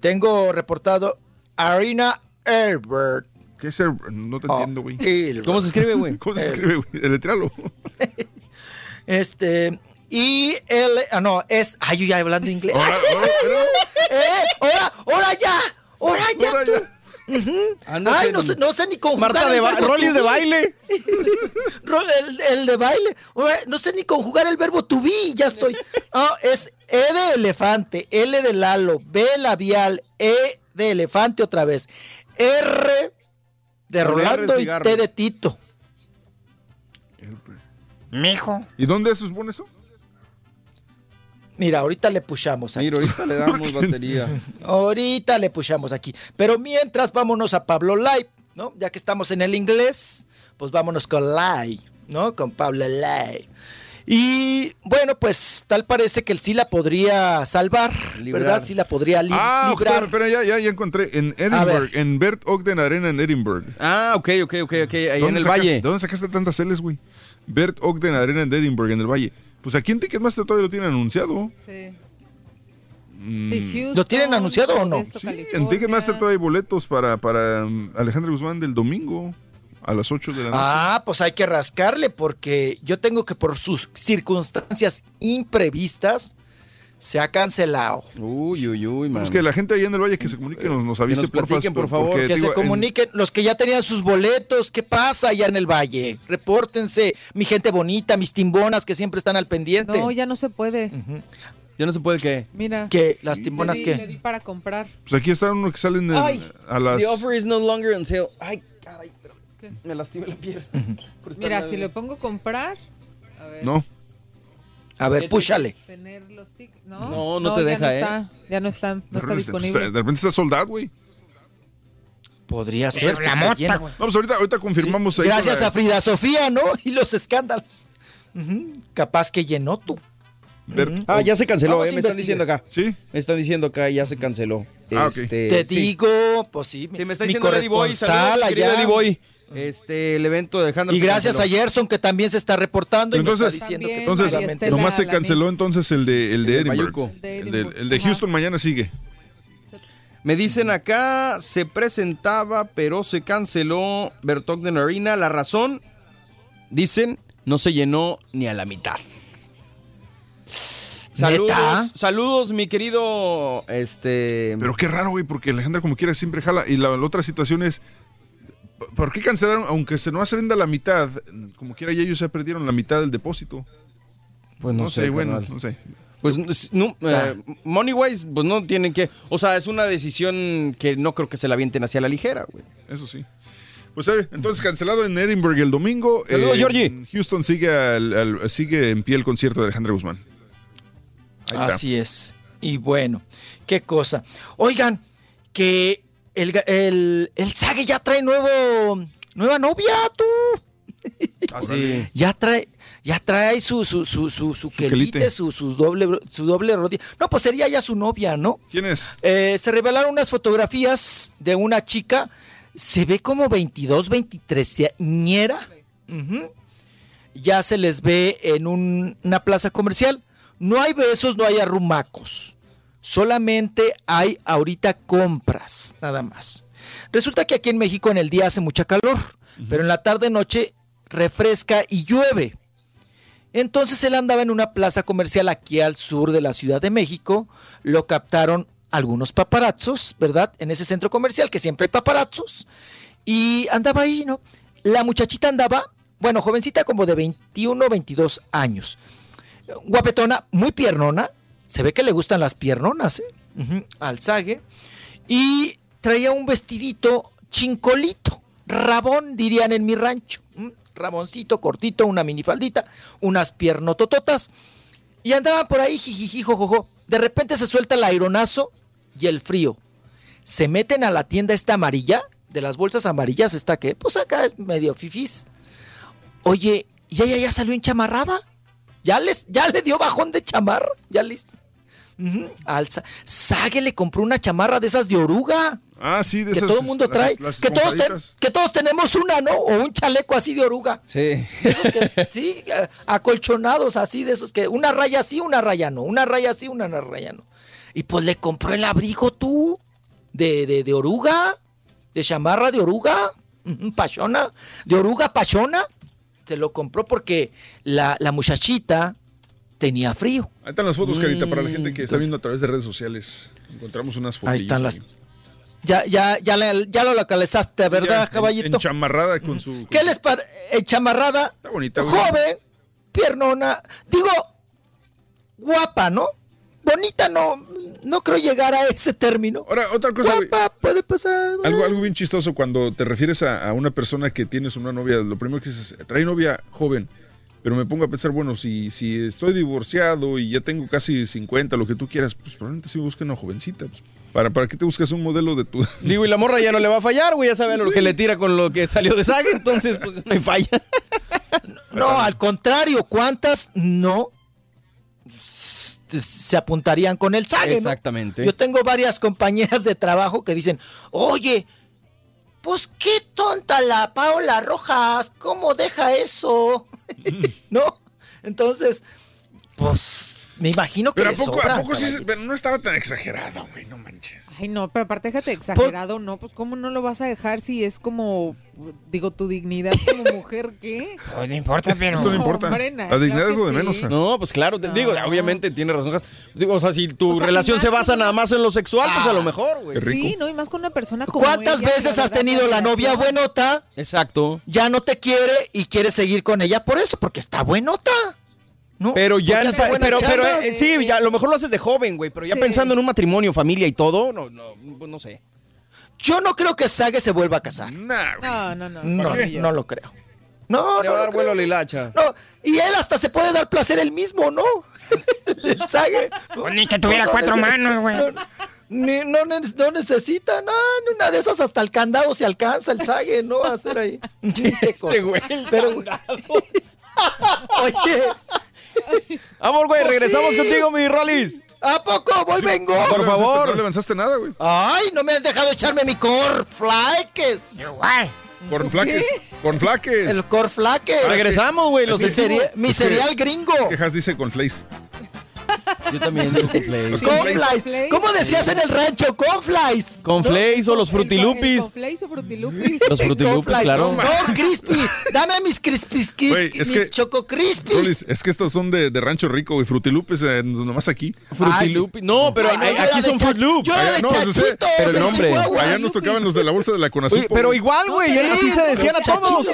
Tengo reportado Arena Albert. ¿Qué es el- No te Oh, entiendo, güey. ¿Cómo se escribe, güey? ¿Cómo se escribe, güey? Deletréalo. Este. Y el. Ah, no, es. Ay, yo ya hablando inglés. Ahora. ¡Eh! ¡Ahora! ¡Ahora ya! ¡Ahora ya! Ahora tú! ya. Andas Ay, no sé, no sé ni conjugar Marta de to de baile. El, el de baile. No sé ni conjugar el verbo to be, ya estoy. Ah, es E de elefante, L de Lalo, B labial, E de elefante otra vez, R de R Rolando y. T de Tito. Mijo. ¿Y dónde se supone eso? Mira, ahorita le pushamos aquí. Mira, ahorita le damos batería. Ahorita le pushamos aquí. Pero mientras, vámonos a Pablo Live, ¿no? Ya que estamos en el inglés, pues vámonos con Live, ¿no? Con Pablo Live. Y bueno, pues tal parece que él sí la podría salvar, Librar. ¿verdad? Sí la podría li- Ah, librar. espera, espera, ya, ya, ya encontré. En Edinburgh, en Bert Ogden Arena en Edinburgh. Ah, ok, ok, ok, ok. Ahí en ¿Dónde el sacas- valle. ¿De dónde sacaste tantas L's, güey? Bert Ogden Arena en Edinburgh, en el Valle. Pues aquí en Ticketmaster todavía lo tienen anunciado. Sí. Mm. Sí, Houston, ¿Lo tienen anunciado o no? Sí, California. en Ticketmaster todavía hay boletos para, para um, Alejandro Guzmán del domingo a las 8 de la noche. Ah, pues hay que rascarle porque yo tengo que por sus circunstancias imprevistas se ha cancelado. Uy, uy, uy, man. Pues que la gente ahí en el Valle que se comunique, nos, nos avise, nos porfa, platiquen, por favor. porque, Que digo, se comuniquen los que ya tenían sus boletos. ¿Qué pasa allá en el valle? Repórtense, mi gente bonita, mis timbonas que siempre están al pendiente. No, ya no se puede. Ya no se puede que. Mira. ¿Qué? ¿Las timbonas le di, qué? Le di para comprar. Pues aquí está uno que sale en el- Ay, a las... The offer is no longer on sale. Ay, caray, pero me lastimé la piel. Por Mira, si le pongo comprar. A ver. No. A ver, púchale. No, No, no te ya deja, no ¿eh? Está, ya no está, no está repente, disponible. está, de repente está soldado, güey. Podría ser. la mota, güey. Vamos, ahorita, ahorita confirmamos ahí. Gracias la- a Frida Sofía, ¿no? Y los escándalos. Capaz que llenó tú. Bert- Ah, ya se canceló, eh, me están diciendo acá. ¿Sí? Me están diciendo acá, ya se canceló. Ah. Este, Te sí. digo, pues sí. Sí, me está mi diciendo Boy. Saludos, allá. Boy. Este, el evento de Alejandro Y gracias a canceló. Gerson que también se está reportando y me Entonces, está diciendo que entonces nomás se canceló entonces el de, el de El de Edinburgh. De El de, el de. Houston mañana sigue. Me dicen acá, se presentaba, pero se canceló Bertogden Arena. La razón, dicen, no se llenó ni a la mitad. Saludos, ¿Neta? saludos, mi querido, este... Pero qué raro, güey, porque Alejandra como quiera siempre jala. Y la, la otra situación es, ¿por qué cancelaron? Aunque se no se venda la mitad, como quiera ya ellos ya perdieron la mitad del depósito. Pues No, sé, bueno, no sé. Pues no, eh, money wise, pues no tienen que, o sea, es una decisión que no creo que se la avienten hacia la ligera, güey. Eso sí. Pues eh, entonces cancelado en Edinburgh el domingo. Saludos, Eh, Georgie. en Houston sigue, al- al- sigue en pie el concierto de Alejandra Guzmán. Ahí está. Así es. Y bueno, qué cosa. Oigan, que el, el, el Sage ya trae nuevo, nueva novia, tú. Así. Ya trae, ya trae su, su, su, su, su quelite, quelite. su, su doble, su doble rodilla. No, pues sería ya su novia, ¿no? ¿Quién es? Eh, se revelaron unas fotografías de una chica. Se ve como 22, 23 ñera. Ujú. Ya se les ve en un- una plaza comercial. No hay besos, no hay arrumacos. Solamente hay ahorita compras, nada más. Resulta que aquí en México en el día hace mucha calor, pero en la tarde-noche refresca y llueve. Entonces él andaba en una plaza comercial aquí al sur de la Ciudad de México, lo captaron algunos paparazzos, ¿verdad? En ese centro comercial que siempre hay paparazzos, y andaba ahí, ¿no? La muchachita andaba, bueno, jovencita como de 21, 22 años, guapetona, muy piernona, se ve que le gustan las piernonas, ¿eh? Ujú, alzague, y traía un vestidito chincolito, rabón, dirían en mi rancho. Raboncito, cortito, una minifaldita, unas piernotototas. Y andaban por ahí, jijiji, jojojo. De repente se suelta el aironazo y el frío. Se meten a la tienda esta amarilla, de las bolsas amarillas, esta que, pues acá es medio fifís. Oye, ¿y ella ya salió enchamarrada? ¿Ya, les, ya le dio bajón de chamarra? ¿Ya listo? Sague le compró una chamarra de esas de oruga. Ah, sí, de que esas. todo el mundo las- trae. las que, todos que todos tenemos una, ¿no? O un chaleco así de oruga. Sí. Sí, acolchonados así de esos que una raya sí, una raya no. Una raya sí, una raya no. Y pues le compró el abrigo tú. De, de, de oruga. De chamarra de oruga. Pachona. De oruga pachona. Se lo compró porque la, la muchachita tenía frío. Ahí están las fotos, Carita, para la Mm, gente que está viendo a través de redes sociales. Encontramos unas fotos. Ahí están las. Ya, ya, ya, le- ya lo localizaste, ¿verdad, Ya, caballito? en- Enchamarrada con su. ¿Qué les parece? Chamarrada, Está bonita, güey. joven, piernona, digo, guapa, ¿no? Bonita no, no creo llegar a ese término. Ahora, otra cosa. Guapa, puede pasar. Algo, algo bien chistoso cuando te refieres a, a una persona que tienes una novia, lo primero que dices, trae novia joven, pero me pongo a pensar, bueno, si, si estoy divorciado y ya tengo casi 50, lo que tú quieras, pues probablemente sí busque una jovencita. pues, ¿para, ¿Para qué te buscas un modelo de tu... Digo, y la morra ya no le va a fallar, güey, ya sabe lo que le tira con lo que salió de saga, entonces pues no hay falla. No, al contrario, ¿cuántas no se apuntarían con el sague? no? Exactamente. Yo tengo varias compañeras de trabajo que dicen, oye, pues qué tonta la Paola Rojas, ¿cómo deja eso? ¿No? Entonces, pues me imagino que Pero a poco, sobra, a poco sí, pero no estaba tan exagerado, güey, no manches. Ay, no, pero aparte déjate exagerado, ¿no? Pues cómo no lo vas a dejar si es como, digo, tu dignidad como mujer, ¿qué? Pues no importa, pero. Eso no importa. hombre, na- La dignidad claro es lo de menos. Has. No, pues claro, te digo, obviamente tiene razón. Digo, o sea, si tu O sea, relación se basa con nada más en lo sexual, pues a lo Ah, mejor, güey. Sí, no, y más con una persona como ¿Cuántas ella, veces has tenido la novia buenota? Exacto. Ya no te quiere y quieres seguir con ella por eso, porque está buenota. ¿No? Pero ya, buena pero, pero chamba. eh, sí, ya, a lo mejor lo haces de joven, güey, pero ya Sí. pensando en un matrimonio, familia y todo, no, no, pues no sé. Yo no creo que Sage se vuelva a casar. Nah, güey. No, no, no. No, qué? no lo creo. No, Le no va a dar vuelo a la hilacha. No, y él hasta se puede dar placer él mismo, ¿no? El Sage. Pues ni que tuviera No, no cuatro manos, güey. no, ni- no, no necesita, no, una de esas hasta el candado se alcanza el Sage, ¿no? A hacer ahí. Este güey, el Pero- Oye, Vamos, güey, Pues regresamos sí. contigo, mi Rolis. ¿a poco voy vengo? No Por favor. No le avanzaste nada, güey. Ay, no me has dejado echarme mi cornflakes. Igual. Con flaques. Con flaques. El cornflakes. Regresamos, güey, los mi, cereal, mi cereal gringo. Quejas dice con flakes. Yo también digo con Los Flakes. cornflakes. Conflies. ¿Cómo decías en el rancho? Conflies. Con Flakes o los frutilupis. ¿Con flakes o frutilupis? Los frutilupis, claro. No, crispy. Dame mis crispis, crispis mis que- choco crispies. Rolis, es que estos son de, de rancho rico, güey. Frutilupes, eh, nomás aquí. Frutilupis. No, pero aquí son Fruit Loops. Yo de pero el nombre. Chihuahua. Allá nos tocaban los de la bolsa de la Conazul. Oye, pero igual, güey, No, así sí, se decían a todos.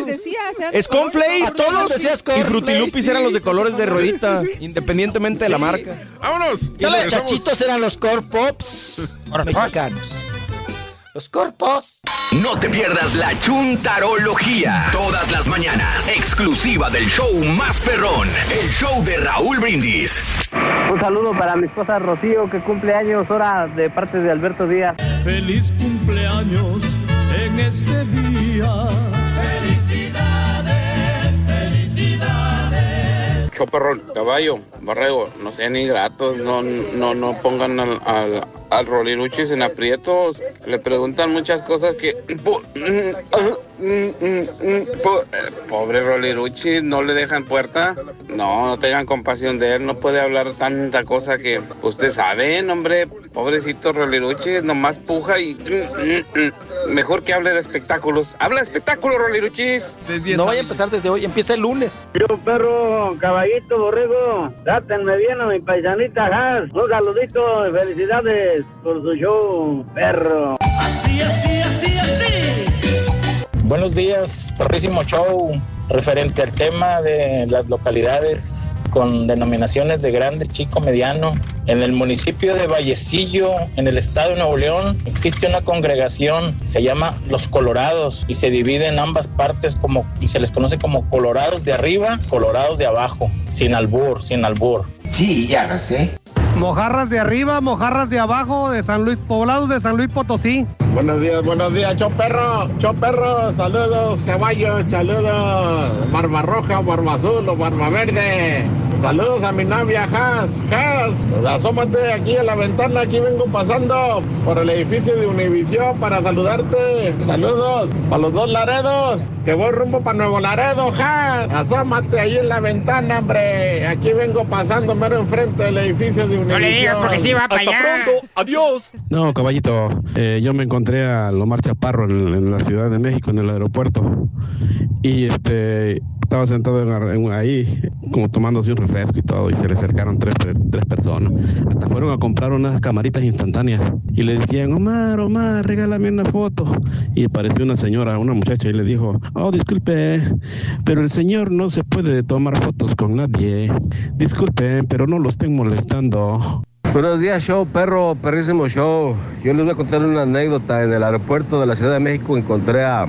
Es colores. todos. decías Y cornflakes, Frutilupis eran los de colores de ruedita, independientemente de la marca. ¡Vámonos! Y los chachitos eran los corpops mexicanos. Los corpos. No te pierdas la chuntarología. Todas las mañanas. Exclusiva del show más perrón. El show de Raúl Brindis. Un saludo para mi esposa Rocío, que cumple años ahora de parte de Alberto Díaz. Feliz cumpleaños en este día. Felicidades, felicidades. Choperrón, caballo, barrego, no sean ingratos, no, no, no pongan al, al, al Roliruchis en aprietos. Le preguntan muchas cosas que. po- po- Pobre Roliruchis, no le dejan puerta. No, no tengan compasión de él, no puede hablar tanta cosa que usted sabe, hombre. Pobrecito Roliruchis, nomás puja y. Mejor que hable de espectáculos. Habla de espectáculos, Roliruchis. No vaya a empezar desde hoy, empieza el lunes. Yo, perro, caballito, borrego, trátenme bien a mi paisanita Haas. Un saludito y felicidades su show, perro. Así, así, así, así. Buenos días, perrísimo show. Referente al tema de las localidades con denominaciones de grande, chico, mediano. En el municipio de Vallecillo, en el estado de Nuevo León, existe una congregación, se llama Los Colorados, y se divide en ambas partes como, y se les conoce como Colorados de arriba, Colorados de abajo, sin albur, sin albur. Sí, ya lo sé. Mojarras de arriba, mojarras de abajo, de San Luis, poblados de San Luis Potosí. Buenos días, buenos días, choperro, choperro, saludos, caballo, saludos, barba roja, barba azul o barba verde. Saludos a mi novia Has, Has, asómate aquí a la ventana, aquí vengo pasando por el edificio de Univisión para saludarte. Saludos para los dos Laredos, que voy rumbo para Nuevo Laredo, Has. Asómate ahí en la ventana, hombre. Aquí vengo pasando mero enfrente del edificio de Univisión. No le digas porque sí va para allá. adiós. No, caballito, eh, yo me encontré a Lomar Chaparro en, en la Ciudad de México, en el aeropuerto. Y este, estaba sentado en- en- ahí, como tomándose un refresco y todo, y se le acercaron tres, tres personas. Hasta fueron a comprar unas camaritas instantáneas y le decían, Omar, Omar, regálame una foto. Y apareció una señora, una muchacha, y le dijo, oh, disculpe, pero el señor no se puede tomar fotos con nadie. Disculpe, pero no lo estén molestando. Buenos días, show, perro, perrísimo show. Yo les voy a contar una anécdota. En el aeropuerto de la Ciudad de México encontré a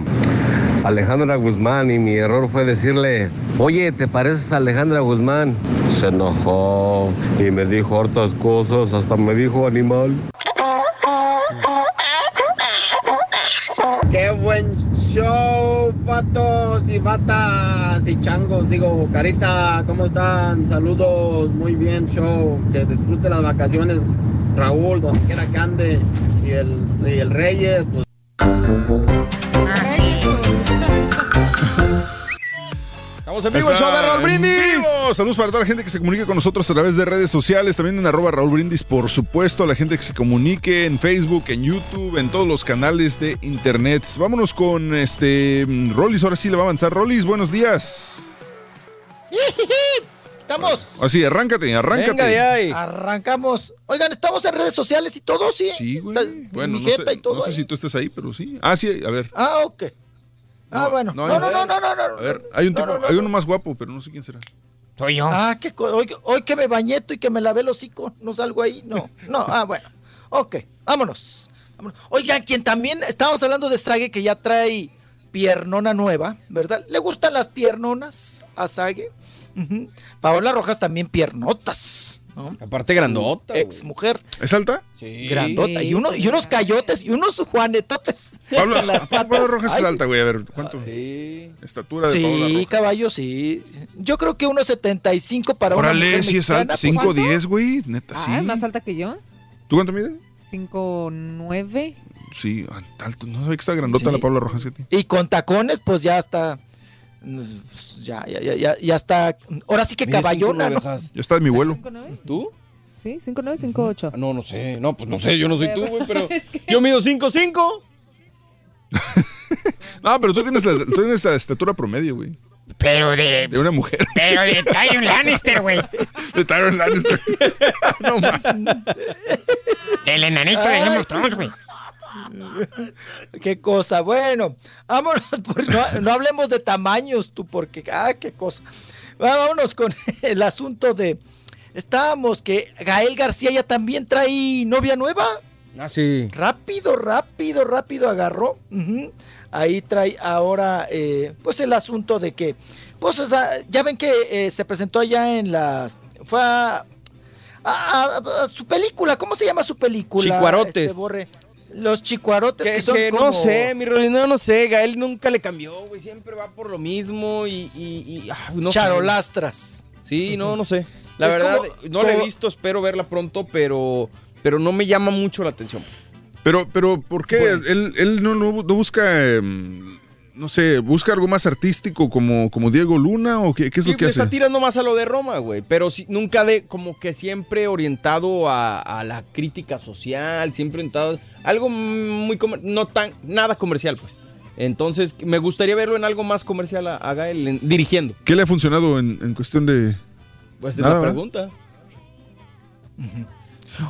Alejandra Guzmán y mi error fue decirle, oye, ¿te pareces a Alejandra Guzmán? Se enojó y me dijo hartas cosas, hasta me dijo animal. Qué buen show, patos y batas y changos. Digo, carita, ¿cómo están? Saludos, muy bien, show. Que disfrute las vacaciones, Raúl, donde quiera que ande. Y el, y el Reyes, pues. Estamos en vivo, el show de Raúl Brindis. vivo. Saludos para toda la gente que se comunique con nosotros a través de redes sociales, también en arroba Raúl Brindis, por supuesto, a la gente que se comunique en Facebook, en YouTube, en todos los canales de internet. Vámonos con este Rollis, ahora sí le va a avanzar. Rollis, buenos días. Estamos. Así, arráncate, arráncate. Arrancamos. Oigan, estamos en redes sociales y todo, ¿sí? Sí, güey. Estás- Bueno, mi no sé, jeta y todo no sé ahí. si tú estés ahí, pero sí. Ah, sí, a ver. Ah, ok. Ah, bueno. no, No, no, no, no, no, no. A ver, hay un tipo, hay uno más guapo, pero no sé quién será. Soy yo. Ah, qué hoy, hoy que me bañeto y que me lavé el hocico, ¿no salgo ahí? No, no, ah, bueno. Ok, vámonos. vámonos. Oigan, quien también, estábamos hablando de Sage que ya trae piernona nueva, ¿verdad? ¿Le gustan las piernonas a Sage? Paola Rojas también piernotas, ¿no? Aparte grandota. Ex mujer. ¿Es alta? Sí. Grandota. Y, uno, y unos cayotes y unos juanetotes. Pablo, en las Pablo patas. Rojas Ay, es alta, güey. A ver, ¿cuánto? Estatura de Sí, Rojas. caballo, sí. Yo creo que unos 75 para una Órale, mujer sí es alta. pues, 5 ¿cuánto? 10, güey. Neta, sí. Ah, más alta que yo. ¿Tú cuánto mides? 5'9". Sí, alto. No sabía que está grandota Sí. la Paula Rojas. Y con tacones, pues ya está. Mm, Ya, ya, ya, ya, ya está. Ahora sí que caballona, ¿no? 5'9", Jas. Ya está de mi vuelo. ¿Tú? Sí, 5'9", 5'8". No, no sé. No, pues no sé. Yo no soy tú, güey, pero yo mido 5'5". No, pero tú tienes la, tú tienes la estatura promedio, güey. Pero de. De una mujer. Pero de Tyrion Lannister, güey. De Tyron Lannister. no mames. El enanito de Game of Thrones, güey. Qué cosa. Bueno, vámonos. por- no, no hablemos de tamaños, tú, porque. Ah, qué cosa. Vámonos con el asunto de. Estábamos que Gael García ya también trae novia nueva. Ah, sí. Rápido, rápido, rápido agarró. Ahí trae ahora, eh, pues el asunto de que, pues ya ven que eh, se presentó allá en las, fue a, a- a- a su película, ¿cómo se llama su película? Chicuarotes. Este, Borre? Los chicuarotes que, Que, son que como- no sé, mi Rolly, no, no sé. Gael nunca le cambió, güey. Siempre va por lo mismo y. y, y ah, no sé. Charolastras. Sí, no, no sé. La Es verdad, como- no la he visto, espero verla pronto, pero, pero no me llama mucho la atención. Pero, pero, ¿por qué? Él, él no, no, no busca, em, no sé, busca algo más artístico como, como Diego Luna o qué, qué es Sí, lo que le hace? está tirando más a lo de Roma, güey. Pero sí, nunca de, como que siempre orientado a, a la crítica social, siempre orientado. Algo muy. comer- No tan. Nada comercial, pues. Entonces, me gustaría verlo en algo más comercial a, a Gael, en- dirigiendo. ¿Qué le ha funcionado en, en cuestión de...? Pues es Nada, la ¿verdad?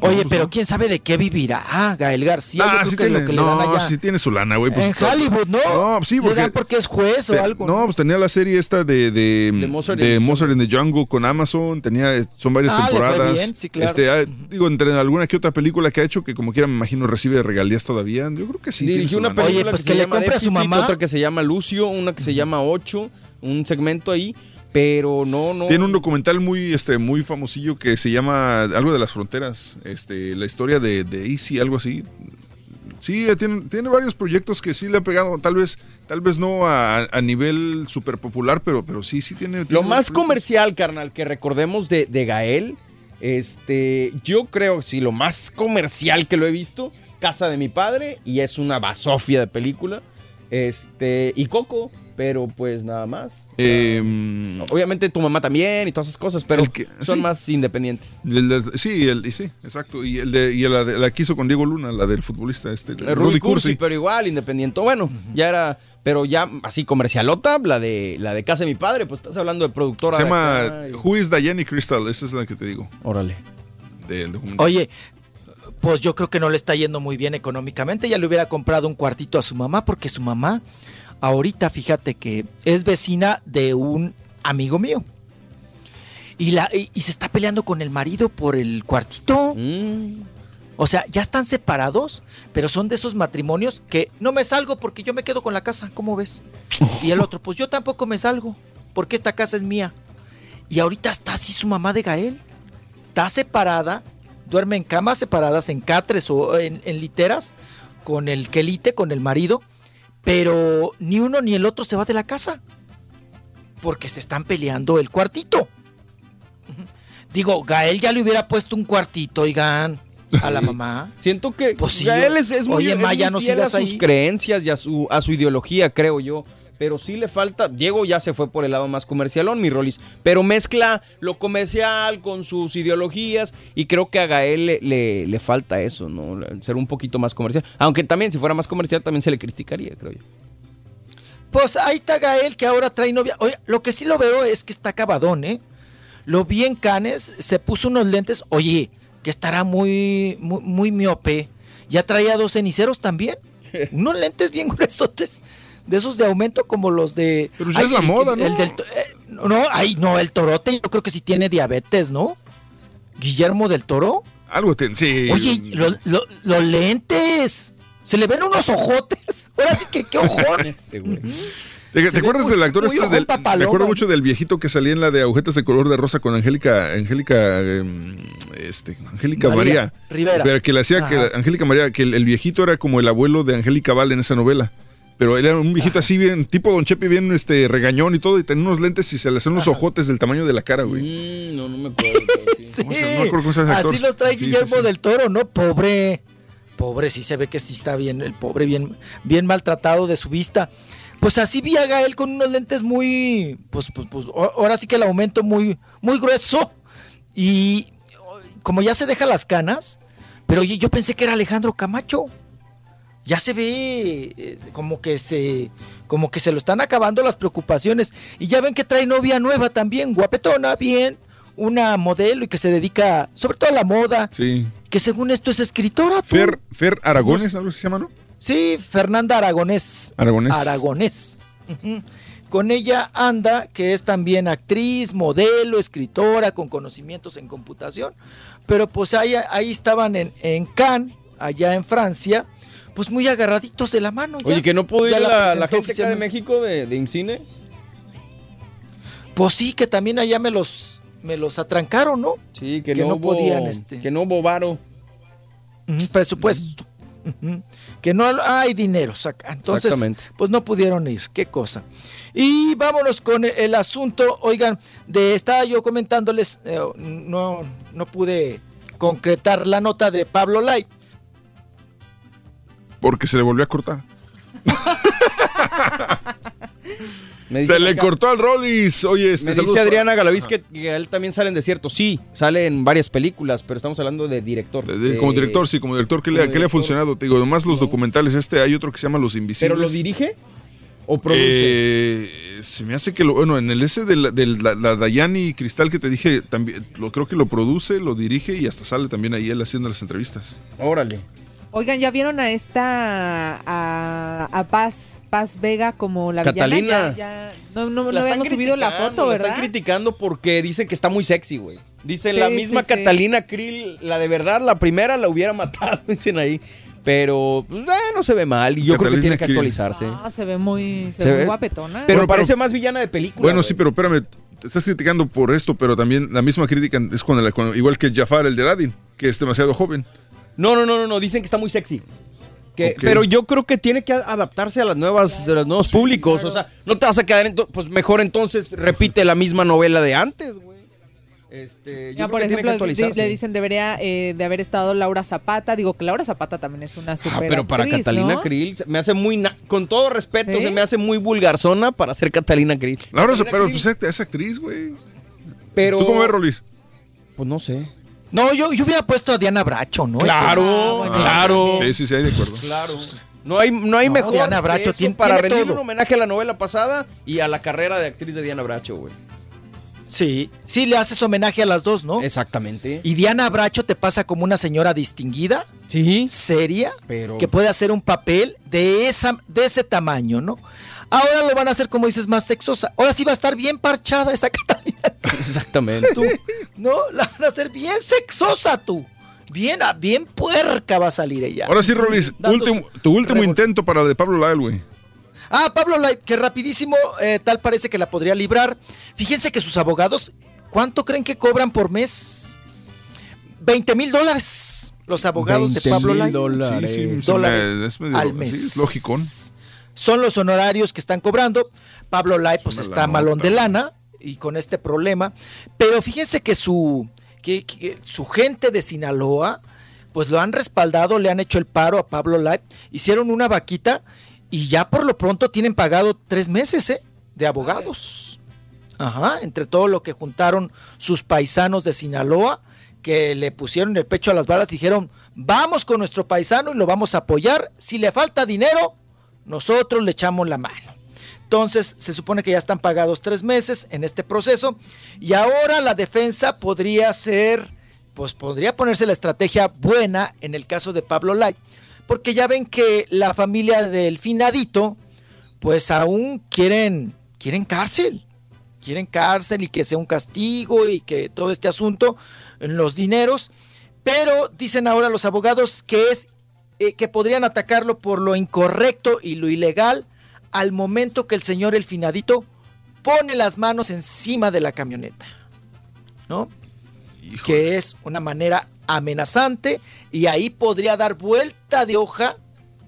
Oye, pero quién sabe de qué vivirá ah, Gael García. Ah, sí tiene, lo que le dan no, allá. sí tiene su lana, güey. pues, en Hollywood, ¿no? No, sí, Le porque... dan porque es juez o te- algo. No, pues tenía la serie esta de, de, de Mozart Mozart, in the Jungle con Amazon, tenía, son varias Ah, le fue temporadas. bien, sí, claro. Este, ah, digo, entre alguna que otra película que ha hecho, que como quiera me imagino recibe regalías todavía. Yo creo que sí. tiene Dirigió su una lana. película pues que, que se le llama compre a su Déficit, mamá. otra que se llama Lucio, una que se llama Ocho, un segmento ahí, pero no, no. Tiene un documental muy, este, muy famosillo que se llama algo de las fronteras, este, la historia de, de Easy, algo así. Sí, eh, tiene, tiene varios proyectos que sí le ha pegado, tal vez, tal vez no a, a nivel súper popular, pero, pero sí, sí tiene. Lo más comercial, carnal, que recordemos de, de Gael, este, yo creo, sí, lo más comercial que lo he visto, Casa de mi padre, y es una basofia de película, este, y Coco, pero pues nada más. Em, Obviamente tu mamá también y todas esas cosas, pero El que- son sí. más independientes. El de- sí, el, y sí, exacto. Y, el de, y la, de- la que hizo con Diego Luna, la del futbolista este, Eh, Rudy Cursi, pero igual, independiente. Bueno, ya era. Pero ya así comercialota, la de la de casa de mi padre, pues estás hablando de productora. Se de llama acá y- Who is Diane Crystal, esa es la que te digo. Órale. De, de un- Oye, pues yo creo que no le está yendo muy bien económicamente. Ya le hubiera comprado un cuartito a su mamá porque su mamá ahorita, fíjate que es vecina de un amigo mío. Y, la, y, y se está peleando con el marido por el cuartito. Mm. O sea, ya están separados, pero son de esos matrimonios que no me salgo porque yo me quedo con la casa, ¿cómo ves? Y el otro, pues yo tampoco me salgo porque esta casa es mía. Y ahorita está así su mamá de Gael. Está separada, duerme en camas separadas, en catres o en, en literas, con el quelite, con el marido, pero ni uno ni el otro se va de la casa. Porque se están peleando el cuartito. Digo, Gael ya le hubiera puesto un cuartito, oigan, a la mamá. Siento que Pues sí, Gael es, es muy, oye, es Ma, ya no fiel a sus ahí. creencias y a su, a su ideología, creo yo. Pero sí le falta. Diego ya se fue por el lado más comercialón, mi Rolis. Pero mezcla lo comercial con sus ideologías. Y creo que a Gael le, le- le falta eso, ¿no? Ser un poquito más comercial. Aunque también, si fuera más comercial, también se le criticaría, creo yo. Pues ahí está Gael que ahora trae novia. Oye, lo que sí lo veo es que está acabadón, ¿eh? Lo vi en Canes, se puso unos lentes. Oye, que estará muy, muy, muy miope. Ya traía dos ceniceros también. unos lentes bien gruesotes. De esos de aumento como los de. Pero ya es la el- moda, ¿no? el del eh, no, ay, no, el torote, yo creo que sí tiene diabetes, ¿no? Guillermo del Toro. Algo ten, sí. Oye, lo- lo- los lentes. Se le ven unos ojotes. Ahora sí que qué ojón. ¿Te, Se te ve acuerdas muy- del actor este? Del, me acuerdo mucho del viejito que salía en la de agujetas de color de rosa con Angélica, Angélica, em, este, Angélica María María. Rivera. Pero que le hacía que. Angélica María, que el, el viejito era como el abuelo de Angélica Val en esa novela. Pero él era un viejito así bien, tipo Don Chepe, bien este regañón y todo, y tenía unos lentes y se le hacían unos ojotes del tamaño de la cara, güey. Mm, no, no me acuerdo. ¿Cómo se- no me acuerdo cómo se llama. Así lo trae Sí, sí, Guillermo sí. del Toro, ¿no? Pobre. Pobre, sí se ve que sí está bien, el pobre bien, bien maltratado de su vista. Pues así vi a Gael con unos lentes muy, pues, pues, pues, ahora sí que el aumento muy, muy grueso. Y como ya se deja las canas, pero oye, yo pensé que era Alejandro Camacho. Ya se ve eh, como que se, como que se lo están acabando las preocupaciones. Y ya ven que trae novia nueva también, guapetona, bien, una modelo y que se dedica sobre todo a la moda, Sí. que según esto es escritora. tú. Fer, Fer Aragones, algo así se llama, ¿no? Sí, Fernanda Aragonés. Aragonés. Aragonés. Con ella anda, que es también actriz, modelo, escritora, con conocimientos en computación. Pero pues ahí, ahí estaban en, en Cannes, allá en Francia, pues muy agarraditos de la mano. ya. Oye, que no pudo ir la, la gente acá de. México de, de IMCINE. Pues sí, que también allá me los, me los atrancaron, ¿no? Sí, que, Que no, no hubo- podían, este. Que no hubo varo. Presupuesto. Que no hay dinero, saca. Entonces, Exactamente. pues no pudieron ir. Qué cosa. Y vámonos con el, el asunto. Oigan, de estaba yo comentándoles, eh, no, no pude concretar la nota de Pablo Lai. Porque se le volvió a cortar. Se le acá- cortó al Rollis. Oye, este Me saludos dice para- Adriana Galaviz que, que él también sale en desierto. Sí, sale en varias películas, pero estamos hablando de director. De- como director, sí, como director, ¿qué, le, como qué le ha funcionado? Te digo, nomás los documentales, este, hay otro que se llama Los Invisibles. ¿Pero lo dirige o produce? Eh, se me hace que lo, bueno, en el ese de la, de la, la Dayani Cristal que te dije, también, lo creo que lo produce, lo dirige y hasta sale también ahí él haciendo las entrevistas. Órale. Oigan, ¿ya vieron a esta, a, a Paz, Paz Vega como la Catalina. villana? Ya, ya- no, no, no La están habíamos subido la foto, la ¿verdad? están criticando porque dicen que está muy sexy, güey. Dicen Sí, la sí, misma sí. Catalina Krill, la de verdad, la primera la hubiera matado, dicen ahí. Pero pues, eh, no se ve mal y yo creo que tiene que Krill. actualizarse. Ah, se ve muy, se Se ve ve- muy guapetona. Pero Bueno, parece pero- más villana de película. Bueno, güey. sí, pero espérame, te estás criticando por esto, pero también la misma crítica es con, el, con- igual que Jafar, el de Aladdin, que es demasiado joven. No, no, no, no, no, dicen que está muy sexy. Que-. Pero yo creo que tiene que adaptarse a las nuevas, a los nuevos públicos. O sea, no te vas a quedar en. Pues mejor entonces repite la misma novela de antes, güey. Este, yo creo por que tiene que ejemplo, le dicen debería eh, de haber estado Laura Zapata. Digo que Laura Zapata también es una super Ah, pero para actriz, Catalina ¿no? Krill se me hace muy, con todo respeto, ¿Sí? se me hace muy vulgarzona para ser Catalina Krill. Laura, Catalina pero pues es, es actriz, güey. pero, ¿Tú cómo ves, Rolis? Pues no sé. No, yo, yo hubiera puesto a Diana Bracho, ¿no? Claro, Este, claro. Sí, sí, sí, de acuerdo. Claro. No hay, no hay No, mejor Diana que Bracho eso tiene- para tiene rendir todo. un homenaje a la novela pasada y a la carrera de actriz de Diana Bracho, güey. Sí, sí le haces homenaje a las dos, ¿no? Exactamente. Y Diana Bracho te pasa como una señora distinguida, sí, seria, pero que puede hacer un papel de esa de ese tamaño, ¿no? Ahora lo van a hacer como dices más sexosa. Ahora sí va a estar bien parchada esa Catalina, exactamente. tú. No, la van a hacer bien sexosa tú. Bien, ah, bien puerca va a salir ella. Ahora sí, Rolis, último, tu último intento para la de Pablo Lyle, güey. Ah, Pablo Lai, que rapidísimo, eh, tal parece que la podría librar. Fíjense que sus abogados, ¿cuánto creen que cobran por mes? 20 mil dólares. Los abogados de 20 Pablo mil Lai. dólares. Sí, sí, se me- dólares medio- al sí, mes. es lógico. Son los honorarios que están cobrando. Pablo Lai pues está malón de lana y con este problema. Pero fíjense que su, que, que su gente de Sinaloa pues lo han respaldado, le han hecho el paro a Pablo Lai. Hicieron una vaquita y ya por lo pronto tienen pagado tres meses ¿eh? de abogados. Ajá, entre todo lo que juntaron sus paisanos de Sinaloa, que le pusieron el pecho a las balas, dijeron, vamos con nuestro paisano y lo vamos a apoyar. Si le falta dinero, nosotros le echamos la mano. Entonces, se supone que ya están pagados tres meses en este proceso y ahora la defensa podría ser, pues podría ponerse la estrategia buena en el caso de Pablo Lai, porque ya ven que la familia del finadito, pues aún quieren, quieren cárcel, quieren cárcel y que sea un castigo y que todo este asunto, los dineros, pero dicen ahora los abogados que es eh, que podrían atacarlo por lo incorrecto y lo ilegal al momento que el señor el finadito pone las manos encima de la camioneta, ¿no? Que es una manera amenazante y ahí podría dar vuelta de hoja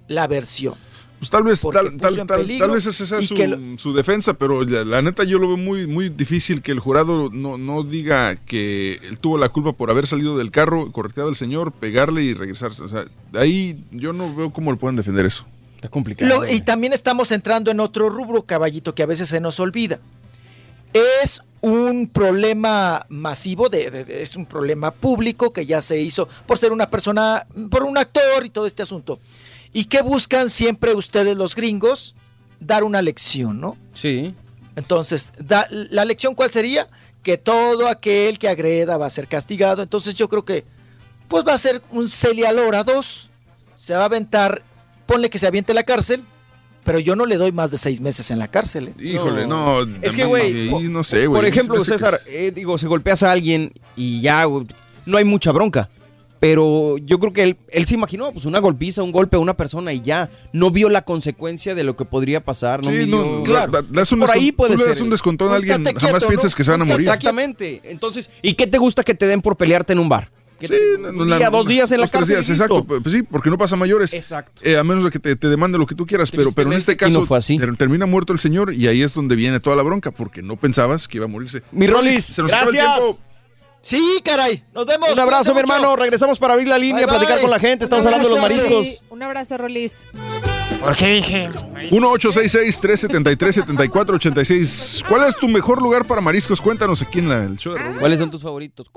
la versión. Pues tal vez, tal, tal, tal, vez esa sea su, que lo- su defensa, pero la, la neta yo lo veo muy, muy difícil que el jurado no, no diga que él tuvo la culpa por haber salido del carro, correteado al señor, pegarle y regresarse. O sea, de ahí yo no veo cómo lo pueden defender eso. Está complicado. Lo- y también estamos entrando en otro rubro, caballito, que a veces se nos olvida. Es un problema masivo, de, de- de- es un problema público que ya se hizo por ser una persona, por un actor y todo este asunto. ¿Y qué buscan siempre ustedes los gringos? Dar una lección, ¿no? Sí. Entonces, da- ¿la lección cuál sería? Que todo aquel que agreda va a ser castigado. Entonces yo creo que, pues va a ser un Celia Lora 2. Se va a aventar, ponle que se aviente la cárcel, pero yo no le doy más de seis meses en la cárcel. ¿eh? Híjole, no. Es que, güey, no sé, güey. Por ejemplo, César, eh, digo, si golpeas a alguien y ya, no hay mucha bronca. Pero yo creo que él, él se imaginó, pues una golpiza, un golpe a una persona y ya. No vio la consecuencia de lo que podría pasar. No Sí, midió- no, Claro. das un Por ahí puede tú le ser. das un descontón a alguien, jamás piensas que se van a morir. Exactamente. Entonces, ¿y qué te gusta que te den por pelearte en un bar? ¿Qué Sí, te- un la- día, dos días en la cárcel. días, exacto. Pues sí, porque no pasa mayores. Exacto. Eh, a menos de que te, te demande lo que tú quieras, pero, pero en este caso no fue así. ter- termina muerto el señor y ahí es donde viene toda la bronca, porque no pensabas que iba a morirse. Mi Rolis, se nos acabó el gracias. tiempo. Sí, caray. Nos vemos. Un abrazo, mi hermano. Regresamos para abrir la línea, Bye, bye. platicar con la gente. Estamos hablando de los mariscos. Un abrazo, Rolis. ¿Por qué dije? 1-866-373-7486. ¿Cuál es tu mejor lugar para mariscos? Cuéntanos aquí en la- el show de Raúl. ¿Cuáles son tus favoritos?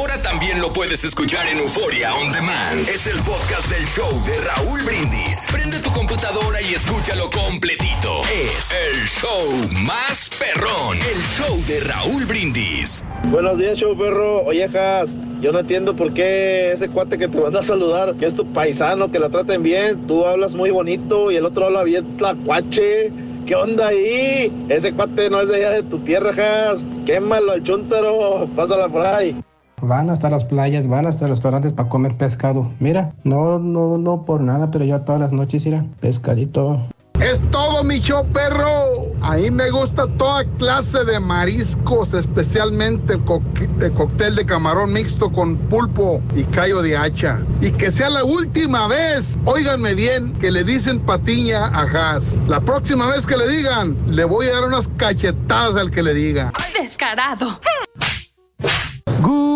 Ahora también lo puedes escuchar en Euforia On Demand. Es el podcast del show de Raúl Brindis. Prende tu computadora y escúchalo completito. Es el show más perrón. El show de Raúl Brindis. Buenos días, show perro. Oyejas, yo no entiendo por qué ese cuate que te manda a saludar, que es tu paisano, que la traten bien. Tú hablas muy bonito y el otro habla bien tlacuache. ¿Qué onda ahí? Ese cuate no es de allá de tu tierra, Jas. Quémalo al chúntaro. Pásala por ahí. Van hasta las playas, van hasta restaurantes para comer pescado. Mira, no, no, no por nada, pero yo todas las noches irá pescadito. Es todo mi show, perro. A mí me gusta toda clase de mariscos, especialmente el, co- el cóctel de camarón mixto con pulpo y callo de hacha. Y que sea la última vez, óiganme bien, que le dicen patiña a Haas. La próxima vez que le digan, le voy a dar unas cachetadas al que le diga. Descarado. Good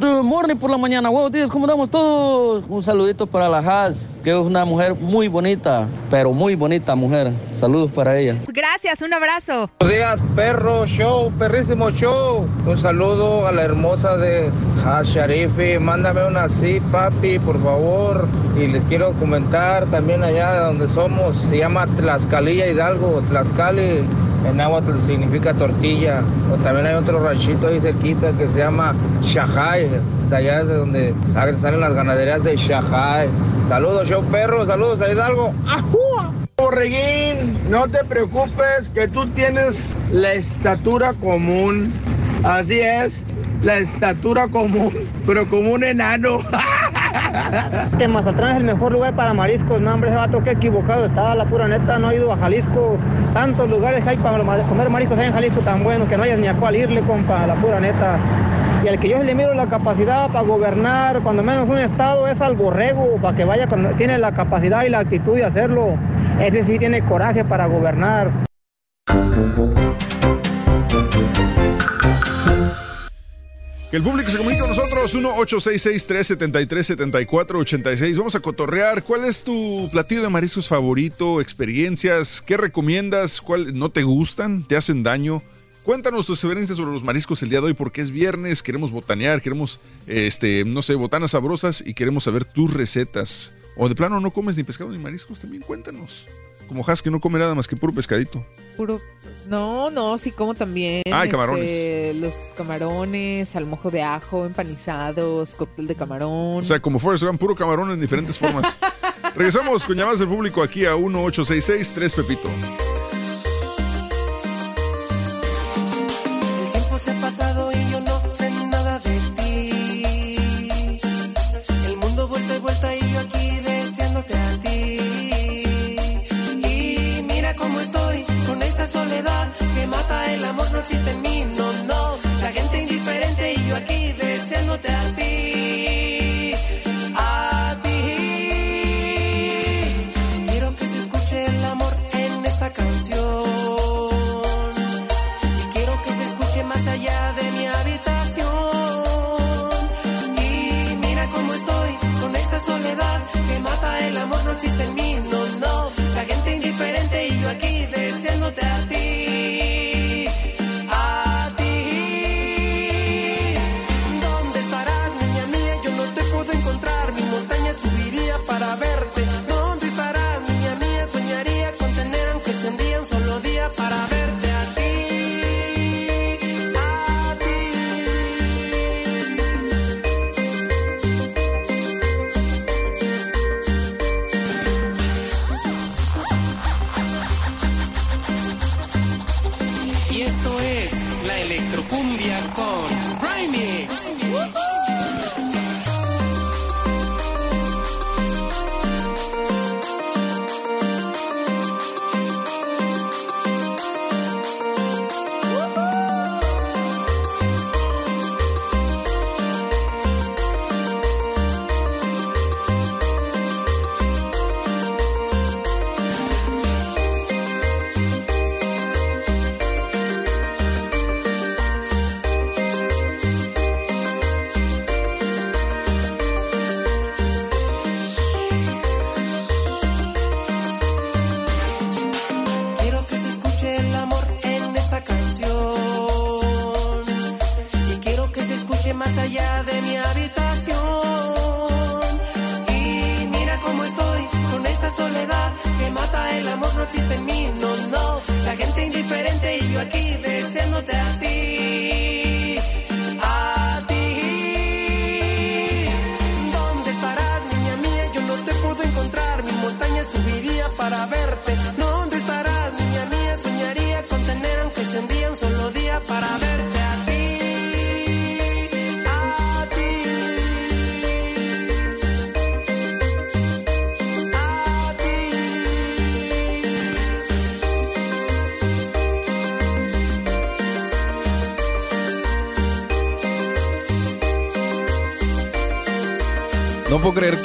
tudo. Morning por la mañana, buenos días, ¿cómo estamos todos? Un saludito para la Haas. que es una mujer muy bonita, pero muy bonita mujer. Saludos para ella. Gracias, un abrazo. Buenos días, perro show, perrísimo show. Un saludo a la hermosa de Hasharifi. Mándame una así, papi, por favor. Y les quiero comentar también allá donde somos. Se llama Tlaxcalilla Hidalgo, Tlaxcali. En náhuatl significa tortilla. O también hay otro ranchito ahí cerquita que se llama Shajay. De allá es de donde salen salen las ganaderías de Shajay. Saludos, show perro. Saludos a Hidalgo. ¡Ajúa! Borreguín, no te preocupes que tú tienes la estatura común. Así es, la estatura común, pero como un enano. Que Mazatlán es el mejor lugar para mariscos. No, hombre, ese vato que equivocado. Estaba la pura neta, no he ido a Jalisco. Tantos lugares que hay para comer mariscos hay en Jalisco tan buenos que no hayas ni a cuál irle, compa, la pura neta. Y al que yo le miro la capacidad para gobernar, cuando menos un estado, es al borrego, para que vaya cuando tiene la capacidad y la actitud de hacerlo. Ese sí tiene coraje para gobernar. Que el público se comunique con nosotros, 1-866-373-7486. Vamos a cotorrear. ¿Cuál es tu platillo de mariscos favorito? ¿Experiencias? ¿Qué recomiendas? ¿Cuál no te gustan? ¿Te hacen daño? Cuéntanos tus experiencias sobre los mariscos el día de hoy porque es viernes, queremos botanear, queremos, este, no sé, botanas sabrosas y queremos saber tus recetas. O de plano no comes ni pescado ni mariscos, también cuéntanos. Como Has que no come nada más que puro pescadito. Puro. No, no, sí como también. Ay, camarones. este, los camarones, al mojo de ajo, empanizados, cóctel de camarón. O sea, como Forrest Gump, puro camarón en diferentes formas. Regresamos con llamadas del público aquí a 1-866-3 Pepito. Yo no sé nada de ti. El mundo vuelta y vuelta y yo aquí deseándote a ti. Y mira cómo estoy con esta soledad que mata el amor, no existe en mí, no, no. La gente indiferente y yo aquí deseándote a ti. A ti. Quiero que se escuche el amor en esta canción. Soledad que mata el amor, no existe en mí.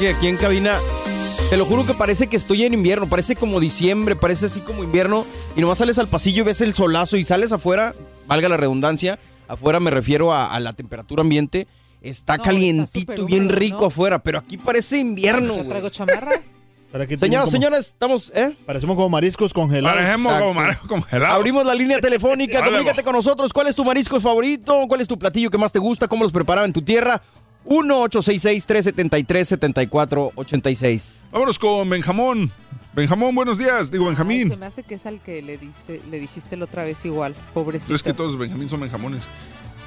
Que aquí en cabina, te lo juro que parece que estoy en invierno, parece como diciembre, parece así como invierno, y nomás sales al pasillo y ves el solazo y sales afuera, valga la redundancia, afuera me refiero a, a la temperatura ambiente, está No, calientito está y bien húmedo, rico ¿no? afuera, pero aquí parece invierno. Traigo chamarra. ¿Para qué Señoras, señores, estamos, ¿eh? Parecemos como mariscos congelados. Parecemos como Exacto. marisco congelado. Abrimos la línea telefónica, comunícate con nosotros. ¿Cuál es tu marisco favorito? ¿Cuál es tu platillo que más te gusta? ¿Cómo los preparaba en tu tierra? 1-866-373-7486. Vámonos con Benjamón. Benjamón, buenos días. Digo, Se Benjamín. me hace que es al que le, dice, le dijiste la otra vez igual, pobrecito. Es que todos Benjamín son Benjamones.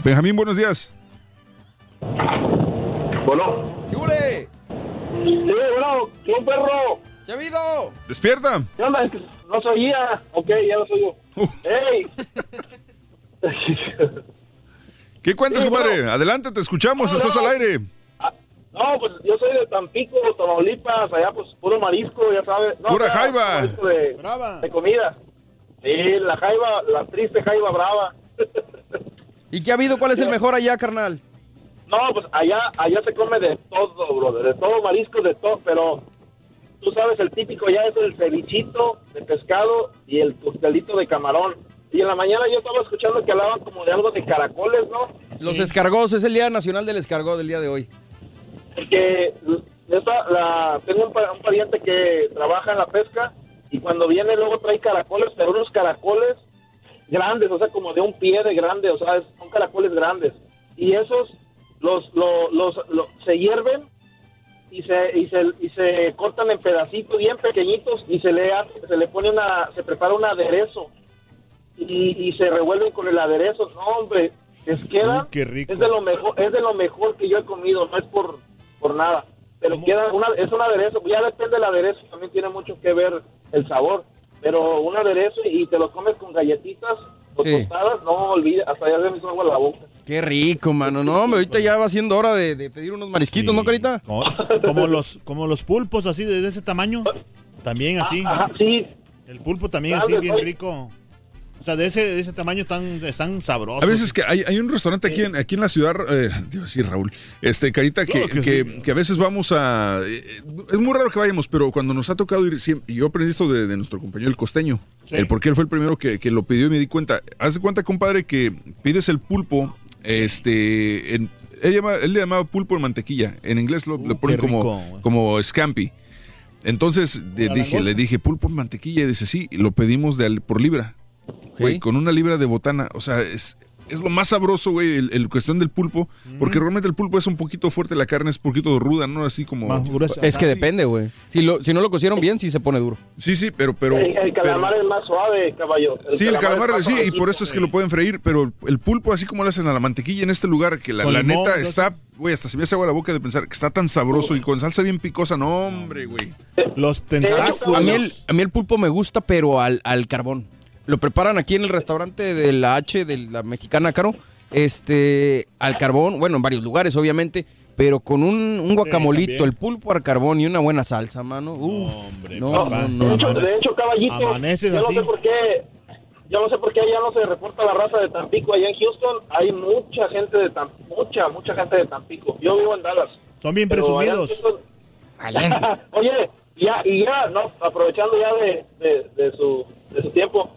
Benjamín, buenos días. Bueno. ¿Qué huele? Sí, bueno, ¿qué un perro? ¿Qué ha habido? Despierta. ¿Qué onda? No se oía. Ok, ya lo soy yo. ¡Ey! ¿Qué cuentas, Sí, compadre? bueno. Adelante, te escuchamos, No, estás no. al aire. No, pues yo soy de Tampico, Tamaulipas, allá pues puro marisco, ya sabes. No, Pura o sea, jaiba. de comida. Sí, la jaiba, la triste jaiba brava. ¿Y qué ha habido? ¿Cuál es el mejor allá, carnal? No, pues allá, allá se come de todo, brother, de todo marisco, de todo, pero tú sabes, el típico ya es el cevichito de pescado y el costelito de camarón. Y en la mañana yo estaba escuchando que hablaban como de algo de caracoles, ¿no? Los escargos, es el Día Nacional del Escargot del día de hoy. Porque la, tengo un, pa- un pariente que trabaja en la pesca y cuando viene luego trae caracoles, pero unos caracoles grandes, o sea, como de un pie de grande, o sea, es- son caracoles grandes. Y esos los, lo- los, lo- se hierven y se, y, se, y se cortan en pedacitos bien pequeñitos y se le, hace- se le pone una, se prepara un aderezo y, y se revuelven con el aderezo. No, hombre, les queda, qué rico. es de lo mejor, es de lo mejor que yo he comido, no es por, por nada. Pero queda una, es un aderezo, ya depende del aderezo, también tiene mucho que ver el sabor. Pero un aderezo y te lo comes con galletitas o Sí. tostadas, no olvides, hasta ya se me hizo agua la boca. Qué rico, mano. No, hombre, ahorita ya va siendo hora de, de pedir unos marisquitos, ¿no, Carita? Como, como los, como los pulpos así de, de ese tamaño. También así. Ajá, sí. El pulpo también así, bien rico. O sea, de ese, de ese tamaño tan, están sabrosos. A veces que hay, hay un restaurante aquí en, aquí en la ciudad, eh, decir Raúl, este, Carita, que, Claro que que, sí. que a veces vamos a... eh, es muy raro que vayamos, pero cuando nos ha tocado ir, siempre, yo aprendí esto de, de nuestro compañero el costeño, Sí. el porque él fue el primero que, que lo pidió y me di cuenta. Haz de cuenta, compadre, que pides el pulpo, este, en- él, llama- él le llamaba pulpo en mantequilla, en inglés lo, le ponen qué como, como scampi. Entonces de- ¿Una dije, le dije pulpo en mantequilla y dice sí, lo pedimos de por libra. Güey, con una libra de botana, o sea, es, es lo más sabroso, güey, el, el cuestión del pulpo, porque realmente el pulpo es un poquito fuerte, la carne es un poquito ruda, ¿no? Así como... Es que depende, güey. Si, lo, si no lo cocieron bien, sí se pone duro. Sí, sí, pero... pero el, el calamar es más suave, caballo. Sí, el calamar, sí, y por eso es que lo pueden freír, pero el pulpo, así como lo hacen a la mantequilla en este lugar, que la, Con la limón, neta está, güey, hasta se me hace agua la boca de pensar que está tan sabroso y con salsa bien picosa, no, hombre, güey. Los A mí, el, a mí el pulpo me gusta, pero al, al carbón. Lo preparan aquí en el restaurante de la H, de la mexicana, Caro. Este, al carbón, bueno, en varios lugares, obviamente, pero con un, un guacamolito, el pulpo al carbón y una buena salsa, mano. Uf, no, papá. no, De no, hecho, no. de hecho, caballito, Amaneces yo no sé por qué, yo no sé por qué allá no se reporta la raza de Tampico. Allá en Houston hay mucha gente de Tampico, mucha, mucha gente de Tampico. Yo vivo en Dallas. Son bien Pero allá en presumidos. Houston- Oye, ya, y ya, no, aprovechando ya de, de, de su, de su tiempo,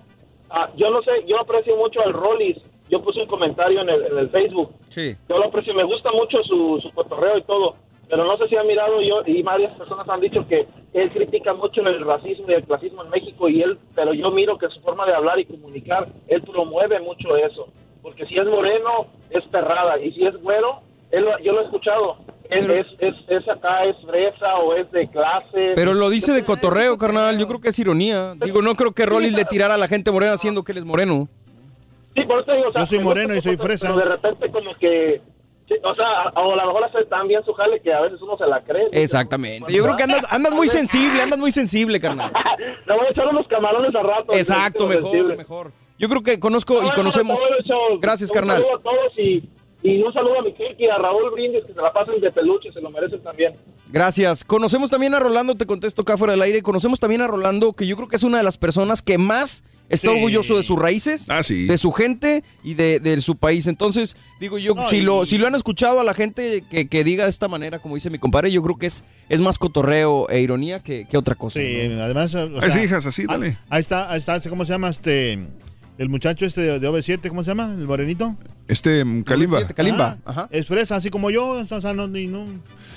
ah, yo no sé, yo aprecio mucho al Rollis. Yo puse un comentario en el, en el Facebook. Sí. Yo lo aprecio, me gusta mucho su, su cotorreo y todo, pero no sé si ha mirado yo, y varias personas han dicho que él critica mucho el racismo y el clasismo en México, y él, pero yo miro que su forma de hablar y comunicar, él promueve mucho eso, porque si es moreno, es perrada, y si es güero, él, yo lo he escuchado, es, es, es, es acá, es fresa o es de clase. Pero lo dice de cotorreo, carnal. Yo creo que es ironía. Digo, no creo que Rollis le tirara a la gente morena haciendo que él es moreno. Sí, por eso digo, o sea, Yo soy moreno y soy fresa. Pero de repente como que, o sea, a- o a lo mejor hace tan bien su jale que a veces uno se la cree. Exactamente. Yo creo que andas, andas muy sensible, andas muy sensible, carnal. Le voy a echar unos camarones a rato. Exacto, sensible. mejor, mejor. Yo creo que conozco y conocemos. Gracias, Un carnal. saludo a todos y, y un saludo a mi Kiki y a Raúl Brindis que se la pasen de peluche, se lo merecen también. Gracias. Conocemos también a Rolando, te contesto acá fuera del aire. Conocemos también a Rolando, que yo creo que es una de las personas que más está Sí. orgulloso de sus raíces, Ah, sí. de su gente y de, de su país. Entonces, digo yo, No, si, y- lo, si lo han escuchado a la gente que, que diga de esta manera, como dice mi compadre, yo creo que es, es más cotorreo e ironía que, que otra cosa. Sí, ¿no? además. o Ay, sea, sí, hijas, así, dale. Ahí está, ahí está, ¿cómo se llama este? El muchacho este de, de OV7, ¿cómo se llama? ¿El morenito? Este, mm, Kalimba. Kalimba. Ajá. Es fresa, así como yo. O sea, no, ni- no,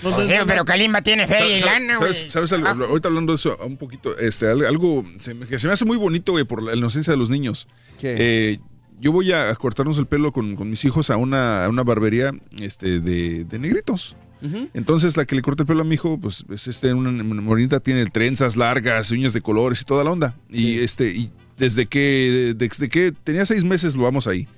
no- Oye, no- pero Kalimba tiene feria y ¿Sabes- lana, güey. ¿Sabes, sabes algo? Ah. Ahorita hablando de eso un poquito, este, al- algo se me- que se me hace muy bonito, güey, por la inocencia de los niños. Eh, yo voy a cortarnos el pelo con, con mis hijos a una, a una barbería este, de, de negritos. Entonces la que le corta el pelo a mi hijo, pues es este, una, una morenita, tiene trenzas largas, uñas de colores y toda la onda. Y este, y desde que, desde que tenía seis meses lo vamos ahí.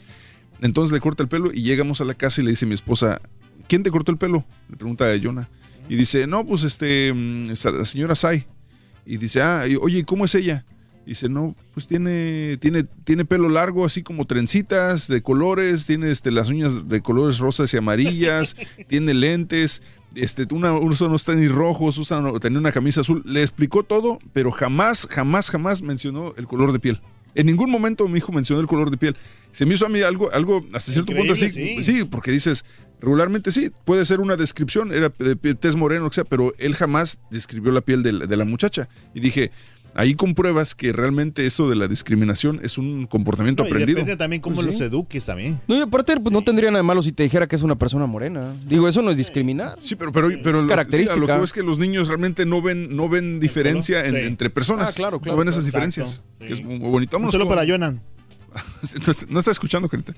Entonces le corta el pelo y llegamos a la casa y le dice mi esposa, ¿quién te cortó el pelo? Le pregunta a Jonah. Y dice, no, pues este, mm, la señora Sai. Y dice, ah, y, oye, ¿y ¿cómo es ella? Dice, no, pues tiene, tiene, tiene pelo largo, así como trencitas de colores, tiene este, las uñas de colores rosas y amarillas, tiene lentes, este, una, usa unos tenis rojos, usa, tenía una camisa azul. Le explicó todo, pero jamás, jamás, jamás mencionó el color de piel. En ningún momento mi hijo mencionó el color de piel. Se me hizo a mí algo, algo hasta cierto punto así. Sí. sí. porque dices, regularmente sí, puede ser una descripción, era de tez moreno, que sea, pero él jamás describió la piel de la, de la muchacha. Y dije, ahí compruebas que realmente eso de la discriminación es un comportamiento No, y aprendido. depende también cómo Pues los sí. eduques también. No, y aparte, pues no tendría nada de malo si te dijera que es una persona morena. Digo, eso no es discriminar. Sí, pero, pero, pero es lo, característica. sí, a lo que veo es que los niños realmente no ven, no ven diferencia en- Sí. entre personas. Ah, claro, claro, No ven esas claro. diferencias. Que es muy, bonito. Un Vámonos con- para Jonan. no, está- no está escuchando, Carita.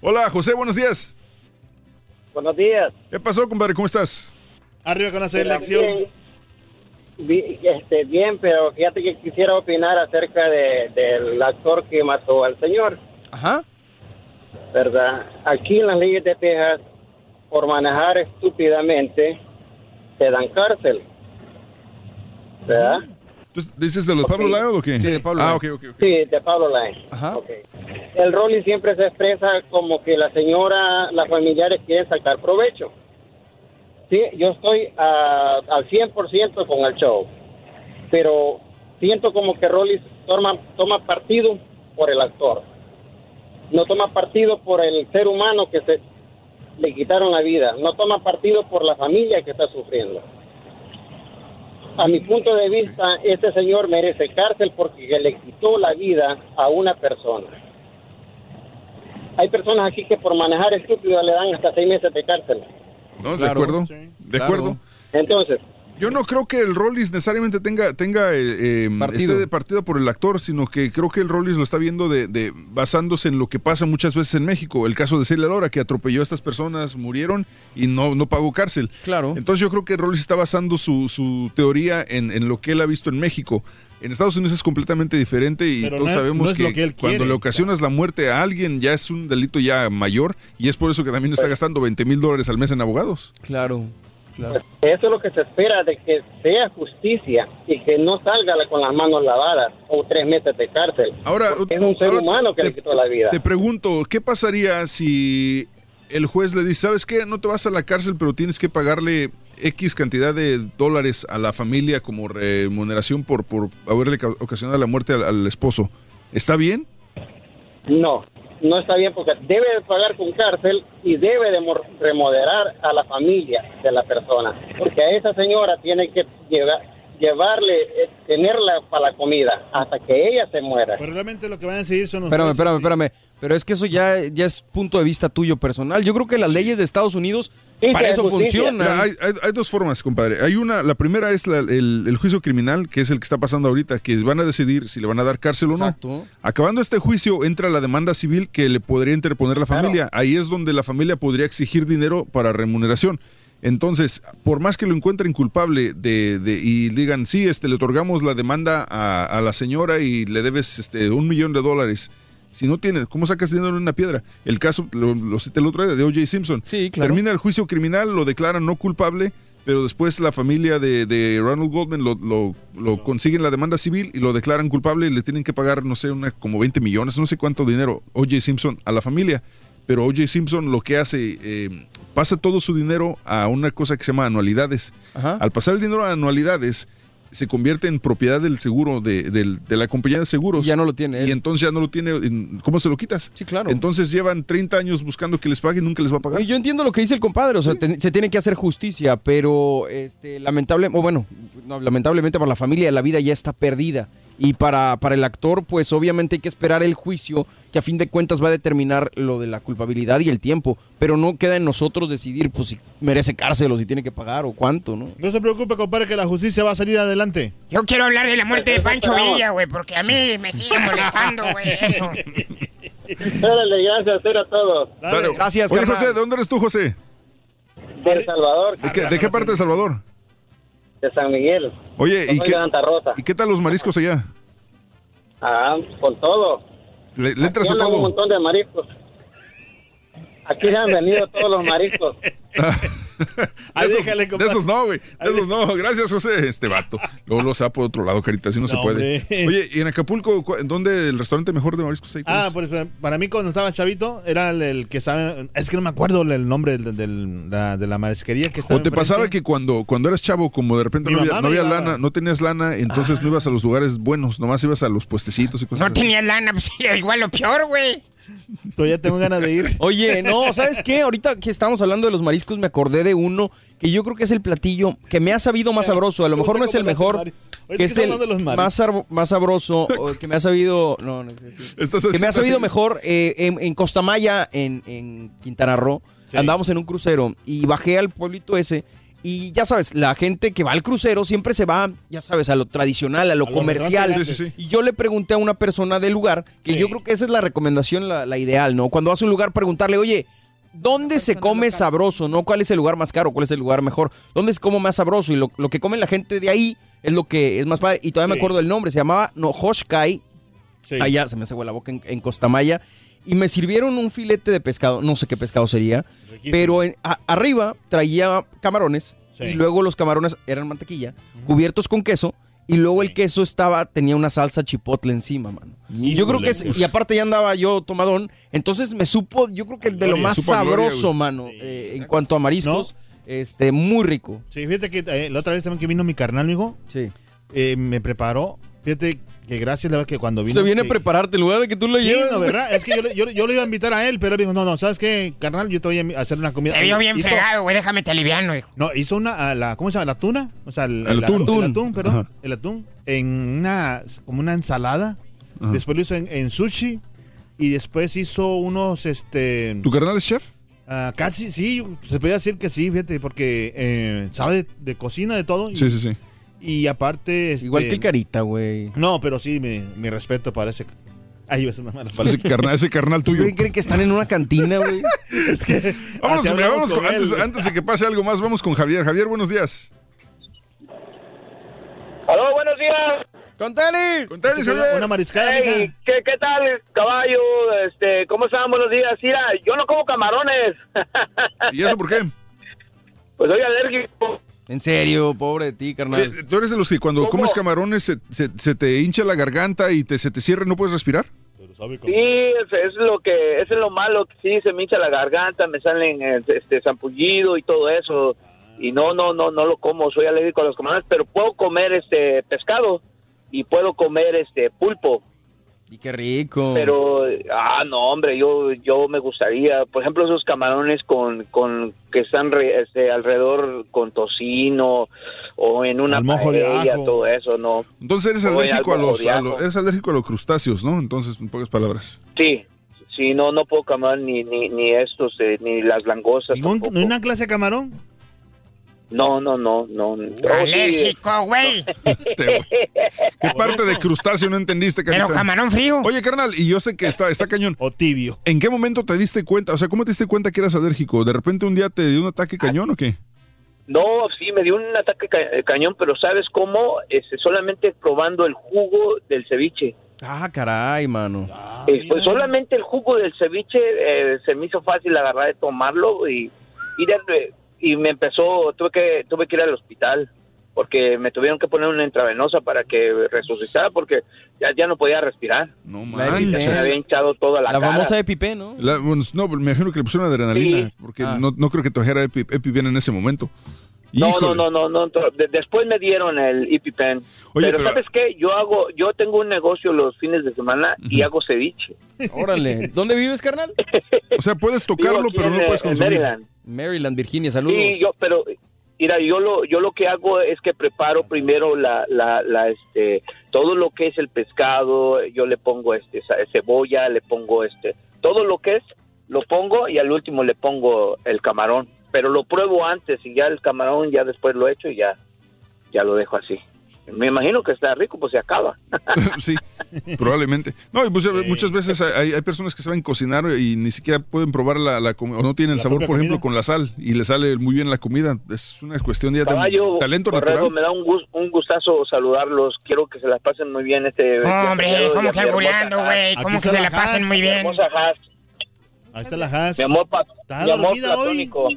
Hola, José, buenos días. Buenos días. ¿Qué pasó, compadre? ¿Cómo estás? Arriba con la selección. Este, bien, pero fíjate que quisiera opinar acerca de, del actor que mató al señor. Ajá. ¿Verdad? Aquí en las leyes de Texas, por manejar estúpidamente, te dan cárcel. ¿Verdad? Entonces, ¿Dices de los Pablo Lyle o qué? Sí, de Pablo Ah, Lyle. ok, ok. ok. Sí, de Pablo Line. Ajá. Ok. El Rolly siempre se expresa como que la señora, las familiares quieren sacar provecho. Sí, yo estoy ah, al 100% con el show, pero siento como que Rolly toma, toma partido por el actor. No toma partido por el ser humano que se le quitaron la vida. No toma partido por la familia que está sufriendo. A mi punto de vista, este señor merece cárcel porque le quitó la vida a una persona. Hay personas aquí que por manejar estúpido le dan hasta seis meses de cárcel. ¿No? ¿De acuerdo? Sí. De Claro. acuerdo. Entonces, Yo no creo que el Rollis necesariamente tenga, tenga eh, eh, Partido. esté de partido por el actor, sino que creo que el Rollis lo está viendo de, de- basándose en lo que pasa muchas veces en México. El caso de Celia Lora, que atropelló a estas personas, murieron y no, no pagó cárcel. Claro. Entonces yo creo que Rollis está basando su, su teoría en, en lo que él ha visto en México. En Estados Unidos es completamente diferente y Pero todos no es- sabemos no que, lo que él cuando quiere, le ocasionas la muerte a alguien ya es un delito ya mayor y es por eso que también está gastando 20 mil dólares al mes en abogados. Claro, claro. eso es lo que se espera de que sea justicia y que no salga con las manos lavadas o tres meses de cárcel. Ahora, es un ser ahora humano que le quitó la vida. Te pregunto, ¿qué pasaría si el juez le dice, sabes qué, no te vas a la cárcel, pero tienes que pagarle X cantidad de dólares a la familia como remuneración por, por haberle ca- ocasionado la muerte al, al esposo? ¿Está bien? No, no está bien porque debe de pagar con cárcel y debe de remodelar a la familia de la persona. Porque a esa señora tiene que llevar, llevarle, eh, tenerla para la comida hasta que ella se muera. Pero realmente lo que van a seguir son los Espérame, espérame, espérame. Pero es que eso ya, ya es punto de vista tuyo personal. Yo creo que las leyes de Estados Unidos para eso funcionan. Mira, hay, hay- hay dos formas, compadre. Hay una, la primera es la- el, el juicio criminal, que es el que está pasando ahorita, que van a decidir si le van a dar cárcel o no. Acabando este juicio, entra la demanda civil que le podría interponer la familia. Ahí es donde la familia podría exigir dinero para remuneración. Entonces, por más que lo encuentren culpable de, de- y digan, sí, este, le otorgamos la demanda a, a la señora y le debes este, un millón de dólares. Si no tienes, ¿cómo sacas dinero en una piedra? El caso, lo, lo cité el otro día, de O.J. Simpson. Sí, claro. Termina el juicio criminal, lo declaran no culpable, pero después la familia de, de Ronald Goldman lo, lo, lo consiguen la demanda civil y lo declaran culpable y le tienen que pagar, no sé, una, como 20 millones, no sé cuánto dinero, O.J. Simpson a la familia. Pero O.J. Simpson lo que hace, eh, pasa todo su dinero a una cosa que se llama anualidades. Al pasar el dinero a anualidades, se convierte en propiedad del seguro, de, del- de la compañía de seguros. ya no lo tiene Y entonces ya no lo tiene. ¿Cómo se lo quitas? Sí, claro. Entonces llevan 30 años buscando que les paguen y nunca les va a pagar. Y Yo entiendo lo que dice el compadre, o sea, te- se tiene que hacer justicia, pero este, lamentable, o bueno, no, lamentablemente para la familia la vida ya está perdida Y para, para el actor, pues obviamente hay que esperar el juicio, que a fin de cuentas va a determinar lo de la culpabilidad y el tiempo. Pero no queda en nosotros decidir, pues, si merece cárcel o si tiene que pagar o cuánto, ¿no? No se preocupe, compadre, que la justicia va a salir adelante. Yo quiero hablar de la muerte de Pancho Villa, güey, porque a mí me sigue molestando, güey, eso. Órale, gracias, era todo. Claro. Gracias, Oye. José, ¿de dónde eres tú, José? De El Salvador, ¿De qué, de qué parte de Salvador? De San Miguel. Oye, ¿y qué, Rosa. ¿y qué tal los mariscos allá? Ah, con todo. ¿Le, le entras a andan un todo? montón de mariscos. Aquí se han venido todos los mariscos. De esos, de esos no, güey. De esos no. Gracias, José. Este vato. Luego lo saca por otro lado, carita. Así no, se puede. hombre. Oye, ¿y en Acapulco, dónde el restaurante mejor de mariscos hay? Ah, pues para mí cuando estaba chavito era el, el que sabe, es que no me acuerdo el nombre del, del- la- de la marisquería que estaba ¿O te enfrente. pasaba que cuando, cuando eras chavo, como de repente Mi no había, no lana, no tenías lana, entonces no ibas a los lugares buenos, nomás ibas a los puestecitos y cosas No así? tenía lana, pues sí, igual lo peor, güey. Todavía tengo ganas de ir. Oye, no, ¿sabes qué? Ahorita que estamos hablando de los mariscos, me acordé de uno que yo creo que es el platillo que me ha sabido más sabroso. A lo mejor no es el mejor, que es el más, más sabroso, que me ha sabido. No, no sé si- Que me ha sabido mejor eh, en, en Costamaya, en, en Quintana Roo. Andábamos en un crucero y bajé al pueblito ese. Y ya sabes, la gente que va al crucero siempre se va, ya sabes, a lo tradicional, a lo A comercial. Sí, sí, sí. Y yo le pregunté a una persona del lugar, que yo creo que esa es la recomendación, la, la ideal, ¿no? Cuando vas a un lugar, preguntarle, oye, ¿dónde se come sabroso, no? ¿Cuál es el lugar más caro? ¿Cuál es el lugar mejor? ¿Dónde se come más sabroso? Y lo, lo que come la gente de ahí es lo que es más padre. Y todavía me Sí. acuerdo del nombre, se llamaba Nohoshkai. Allá se me hace agua la boca en, en Costamaya. Y me sirvieron un filete de pescado, no sé qué pescado sería, pero en- a- arriba traía camarones y luego los camarones eran mantequilla, cubiertos con queso. Y luego el queso estaba, tenía una salsa chipotle encima, mano. Y yo creo que es, y aparte ya andaba yo tomadón, entonces me supo, yo creo que de lo más sabroso, mano, eh, en cuanto a mariscos, este, muy rico. Sí, fíjate que eh, la otra vez también que vino mi carnal, mijo. Sí. eh, me preparó. Fíjate que gracias, la verdad que cuando vino. Se viene a que- prepararte en lugar de que tú lo Sí, lleves. no. ¿verdad? Es que yo, le- yo, yo le iba a invitar a él, pero él dijo, no, no, ¿sabes qué, carnal? Yo te voy a hacer una comida. Te vio bien Hizo- fregado, güey, déjame te aliviano, hijo. No, hizo una, a la, ¿cómo se llama? ¿La tuna? O sea, el, El la- atún. el atún, perdón. Ajá. El atún. En una, como una ensalada. Ajá. Después lo hizo en, en sushi. Y después hizo unos, este... ¿Tu carnal es chef? ah, casi, sí, se podría decir que sí, fíjate, porque eh, sabe de, de cocina, de todo. y- Sí, sí, sí. Y aparte... este, Igual que el carita, güey. No, pero sí, mi, mi respeto para ese... Ay, iba a ser una mala palabra. Ese carnal, ese carnal tuyo. ¿Creen, creen que están en una cantina, güey? es que... Vámonos, mira, vámonos con- él. antes, antes de que pase algo más, vamos con Javier. Javier, buenos días. Aló, buenos días. ¡Con tenis! ¡Con tenis, Una, una mariscada, Hey. ¿qué, ¿Qué tal, caballo? Este, ¿Cómo están? Buenos días. Mira, yo no como camarones. ¿Y eso por qué? pues soy alérgico. En serio, pobre de ti, carnal. Eh, ¿Tú eres de los que cuando ¿Cómo? comes camarones se, se- se te hincha la garganta y te, se te cierra y no puedes respirar? Sí, es, es lo que es lo malo. que Sí, se me hincha la garganta, me salen eh, este zampullido y todo eso. Y no, no, no, no lo como. Soy alérgico a los camarones, pero puedo comer este pescado y puedo comer este pulpo. Y qué rico. Pero, ah, no, hombre, yo yo me gustaría, por ejemplo, esos camarones con, con que están re- este, alrededor con tocino o en una mojo de paella, ajo. todo eso, no. Entonces eres alérgico a los, a eres alérgico a los crustáceos, ¿no? Entonces, en pocas palabras. Sí, sí, no, no puedo comer ni, ni, ni estos, eh, ni las langostas. ¿Ningún- tampoco. ¿No hay una clase de camarón? No, no, no, no. Oh, Alérgico, güey. ¿Qué parte de crustáceo no entendiste, carita? Pero camarón frío. Oye, carnal, y yo sé que está, está cañón. O tibio. ¿En qué momento te diste cuenta? O sea, ¿cómo te diste cuenta que eras alérgico? ¿De repente un día te dio un ataque cañón o qué? No, sí, me dio un ataque ca- eh, cañón, pero ¿sabes cómo? Este, solamente probando el jugo del ceviche. Ah, caray, mano. Eh, pues solamente el jugo del ceviche eh, se me hizo fácil agarrar de tomarlo y y, de- y me empezó tuve que tuve que ir al hospital porque me tuvieron que poner una intravenosa para que resucitara porque ya, ya no podía respirar. No La Se me había hinchado toda la, La cara. famosa EpiPen, ¿no? La- bueno, no, me imagino que le pusieron adrenalina, Sí. porque Ah. no, no creo que trajera Epi, EpiPen en ese momento. No, no, no, no, no. de- después me dieron el EpiPen. Oye, pero, pero- ¿sabes qué? Yo hago, yo tengo un negocio los fines de semana y hago ceviche. Órale. ¿Dónde vives, carnal? O sea, puedes tocarlo, pero en, no puedes en consumir. Maryland. Maryland, Virginia, saludos. Sí, yo, pero mira, yo lo, yo lo que hago es que preparo primero la, la, la, este, todo lo que es el pescado, yo le pongo este ce- cebolla, le pongo este, todo lo que es, lo pongo y al último le pongo el camarón, pero lo pruebo antes y ya el camarón ya después lo echo y ya, ya lo dejo así. Me imagino que está rico, pues se acaba. sí, probablemente. No, y pues, muchas veces hay, hay personas que saben cocinar y ni siquiera pueden probar la, la comida, o no tienen el sabor, por ejemplo, comida. con la sal, y le sale muy bien la comida. Es una cuestión ya de Caballo, talento natural. me da un, gus- un gustazo saludarlos. Quiero que se la pasen muy bien este. Hombre, día ¿cómo que Haas. güey? ¿Cómo que se la pasen muy bien? Ahí está la Haas. Mi amor, pa- mi amor hoy. platónico.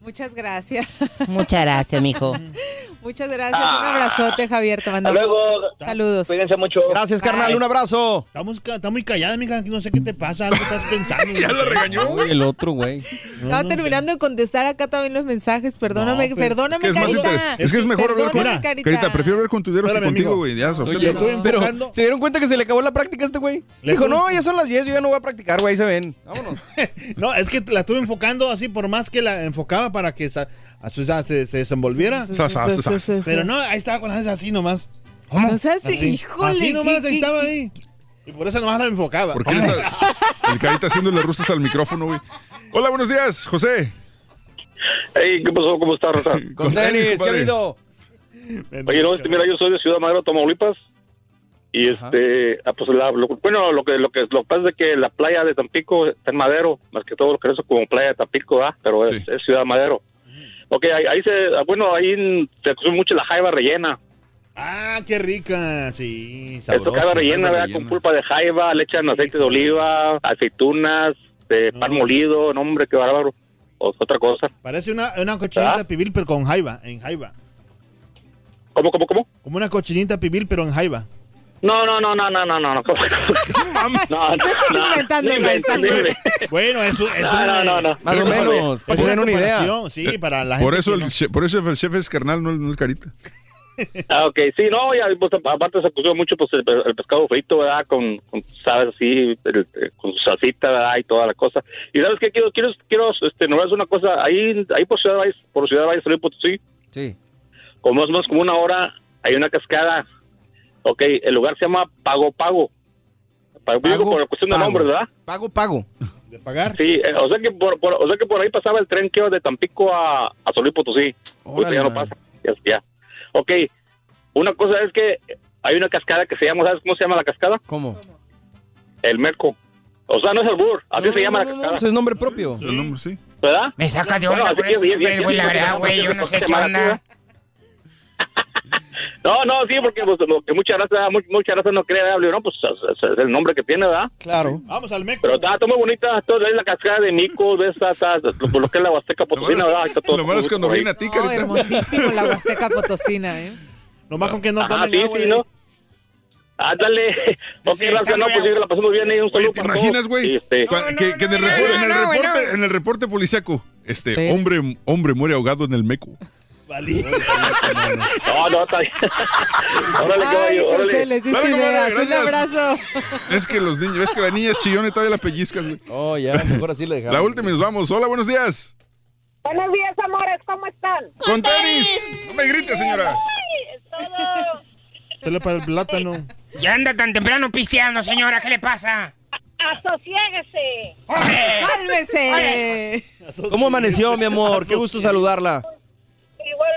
Muchas gracias. Muchas gracias, mijo. Muchas gracias. Un abrazote, Javier. Te mandamos luego. saludos. Cuídense mucho. Gracias, carnal. Un abrazo. Estamos, está muy callada, mija. No sé qué te pasa. Algo estás pensando. ya la regañó. Uy, el otro, güey. Estaba terminando de contestar acá también los mensajes. Perdóname, No, pero- perdóname, Es que es Carita. es que es mejor hablar con Carita. Carita. prefiero hablar con tu dinero que contigo, güey. Ya, Oye, Pero enfocando. se dieron cuenta que se le acabó la práctica a este güey. Le Dijo, no, ya son las 10, yo ya no voy a practicar, güey, ahí se ven. Vámonos. No, es que la estuve enfocando así, por más que la enfocaba para que sa- a su- se, se desenvolviera. Pero no, ahí estaba con las así nomás. Así, híjole. así nomás, qué- ahí qué- estaba qué- ahí. Y por eso nomás la enfocaba. Porque él está- el carita haciéndole rusas al micrófono, güey. Hola, buenos días, José. Hey, ¿qué pasó? ¿Cómo está, Rosa? Con tenis, ¿qué ha habido? Oye, no, este, mira, yo soy de Ciudad Madero, Tamaulipas. Y este, ah, pues la- lo- bueno, lo que, lo que lo que pasa es que la playa de Tampico está en Madero, más que todo lo que es como playa de Tampico, ¿ah? pero es, Sí. es Ciudad Madero. Ok, ahí, ahí se, ah, bueno, ahí se consume mucho la jaiba rellena. Ah, qué rica. Sí, Esto sabroso. jaiba rellena, ¿verdad? Con pulpa de jaiba, le echan aceite de oliva, aceitunas, de pan No. molido, no, hombre, qué bárbaro. O- otra cosa. Parece una, una cochinita ¿Ah? pibil, pero con jaiba, en jaiba. ¿Cómo, cómo, cómo? Como una cochinita pibil, pero en jaiba. No, no, no, no, no, no, no. No, no, Tú estás no, inventando, no inventando. no. Bueno, eso es No, una, no, no, no. Más o menos, para es den una idea. Sí, para la Por gente eso, el, no- che- por eso el chef es carnal, no, el- no el carita. Ah, ok, sí, no, ya, pues, aparte se consume mucho pues, el, el pescado frito, ¿verdad? Con, con sabes, así, el- el- con su salsita, ¿verdad? Y toda la cosa. Y ¿sabes qué? Quiero, quiero, quiero este, nomás una cosa. Ahí, ahí por Ciudad Valles, por Ciudad Valles, Potosí, Sí. como más o menos como una hora, hay una cascada. Ok, el lugar se llama Pago Pago. Pago, digo Pago, por cuestión de nombre, ¿verdad? Pago, pago. de pagar. Sí, eh, o sea que por, por- o sea que por ahí pasaba el tren que iba de Tampico a, a San Luis Potosí. Ahorita Órale, ya no pasa. Ya, ya. Ok, una cosa es que hay una cascada que se llama, ¿sabes cómo se llama la cascada? ¿Cómo? El Merco. O sea, no es el Bur, así No, se llama no, la no, no, cascada. pues es nombre propio. El nombre, sí. ¿Verdad? Me sacas de Bueno, onda así que eso, bien, bien, güey, la bien, verdad, bien, güey, bien, yo no sé bien, qué bien, onda. No, no, sí, porque pues, lo que mucha raza, mu- mucha raza no cree, ¿verdad? no, pues es, es el nombre que tiene, ¿verdad? Claro. Vamos al Meco. Pero está, está muy bonita, todo, es la cascada de Mico, ves, está, está, lo, lo que es la Huasteca Potosina, ¿verdad? Está todo Lo malo es cuando viene a ti, No, carita. hermosísimo la Huasteca Potosina, ¿eh? Nomás con que no tomen sí, agua sí, ¿no? Ándale. Ok, Sí, no, pues la pasamos bien ahí, un saludo ¿te imaginas, güey? Este, No, que, no, que en, el no, reporte, no, en el no, reporte, no. policiaco, este Sí. hombre, hombre muere ahogado en el meco. Valí. No, no, está bien. órale, Ay, caballo, José, órale. les diste Dale, comadre, ideas. Un gracias. abrazo. Es que los niños, es que la niña es chillona y todavía la pellizcas, güey. Oh, ya, mejor así le dejamos. La última y nos vamos. Hola, buenos días. Buenos días, amores, ¿cómo están? Con tenis. No me grites, señora. Ay, todo. Solo para el plátano. Ya anda tan temprano pisteando, señora, ¿qué le pasa? Asociéguese. ¡Hombre! ¡Cálmese! ¿Cómo amaneció, mi amor? Qué gusto saludarla.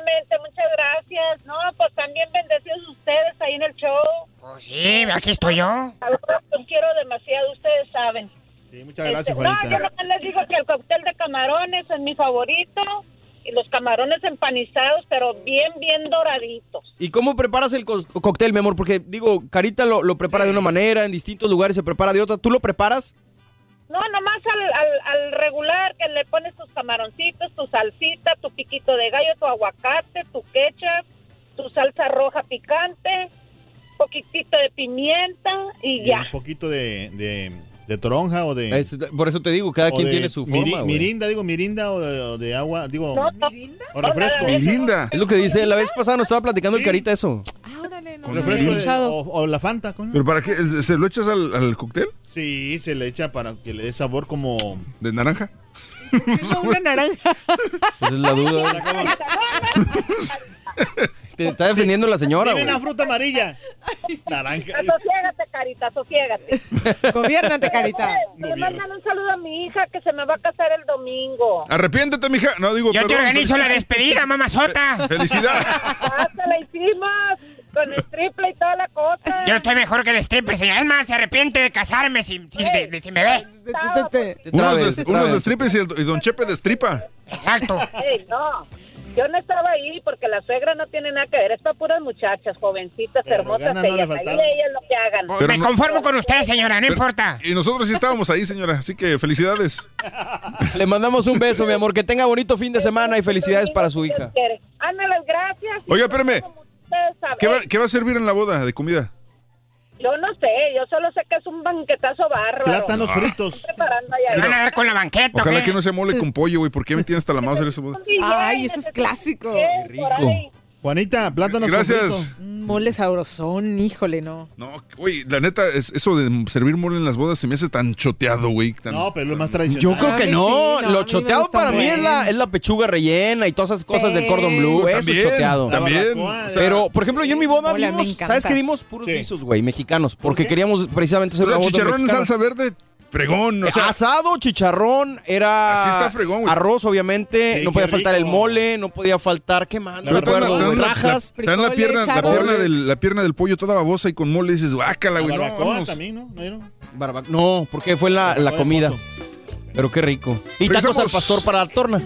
Igualmente, muchas gracias. No, pues también bendecidos ustedes ahí en el show. Pues sí, aquí estoy yo. Los quiero demasiado, ustedes saben. Sí, muchas gracias, Este, no, yo Juanita. nomás les digo que el cóctel de camarones es mi favorito. Y los camarones empanizados, pero bien, bien doraditos. ¿Y cómo preparas el co- cóctel, mi amor? Porque, digo, Carita lo, lo prepara de una manera, en distintos lugares se prepara de otra. ¿Tú lo preparas? No, nomás al, al, al regular que le pones tus camaroncitos, tu salsita, tu piquito de gallo, tu aguacate, tu ketchup, tu salsa roja picante, poquitito de pimienta y Y ya. Un poquito de, de, de toronja o de. Es- por eso te digo, cada quien de tiene su forma. Mirinda, digo, mirinda o de, o de agua, digo. No, no, O refresco. Linda. Es lo que dice, la vez pasada nos estaba platicando el. Carita eso. Ah, órale, no O lo había refresco de- escuchado. o, o la Fanta, coño. ¿Pero para qué? ¿Se lo echas al, al cóctel? Sí, se le echa para que le dé sabor como. ¿De naranja? Una naranja. Esa es la duda. Te está defendiendo la señora, Dime una fruta amarilla. Naranja. Asociégate, carita, asociégate. Gobiernate, carita. Le mandan un saludo a mi hija que se me va a casar el domingo. Arrepiéntete, mija. No digo, Yo te organizo la despedida, mamazota. Felicidades. Ya se la hicimos con el triple y toda la cosa. Yo estoy mejor que el stripper, señor. Es más, se arrepiente de casarme si, si, de- de- si me ve. Unos, de, unos de strippers y, el- y Don Chepe de stripa. Exacto. Ey, no. Yo no estaba ahí porque la suegra no tiene nada que ver. Es para puras muchachas, jovencitas, hermosas no ellas. Ahí ellas lo que hagan. Pero me no- conformo con usted, señora, no Pero- importa. Y nosotros sí estábamos ahí, señora. Así que felicidades. Le mandamos un beso, mi amor. Que tenga bonito fin de semana y felicidades para su hija. Ándale, gracias. Oiga, espérame. Ustedes saben. ¿Qué va, qué va a servir en la boda de comida? Yo no sé, yo solo sé que es un banquetazo bárbaro. Plátanos Están fritos. ¿Se van a dar con la banqueta Ojalá qué? que no se mole con pollo, güey. ¿Por qué me tiene hasta la mouse? Ay, eso es clásico. rico. Juanita, plátanos con Gracias. Un mole sabrosón, híjole, no. No, güey, la neta, es, eso de servir mole en las bodas se me hace tan choteado, güey. tan- No, pero es más tradicional. Yo creo que no. sí, no, a Lo choteado para mí es la, es la pechuga rellena y todas esas cosas Sí. del cordon blue. Eso También, es choteado. también, o sea- Pero, por ejemplo, yo en mi boda Mole, a mí me dimos, encanta. ¿sabes qué dimos? Puros Sí. guisos, güey, mexicanos. Porque queríamos precisamente hacer O sea, una boda chicharrón en salsa verde, fregón. O sea, Asado, chicharrón, era Así está fregón, güey. arroz, obviamente, Sí, no podía faltar el mole, no podía faltar, ¿qué más? No la- dan güey. la- rajas. dan la pierna, la pierna, del, la pierna del pollo toda babosa y con mole dices, guácala, La güey. No, también, ¿no? ¿No vieron? Barba- No, porque fue la, la comida. Pero qué rico. Y tacos al pastor para la torna.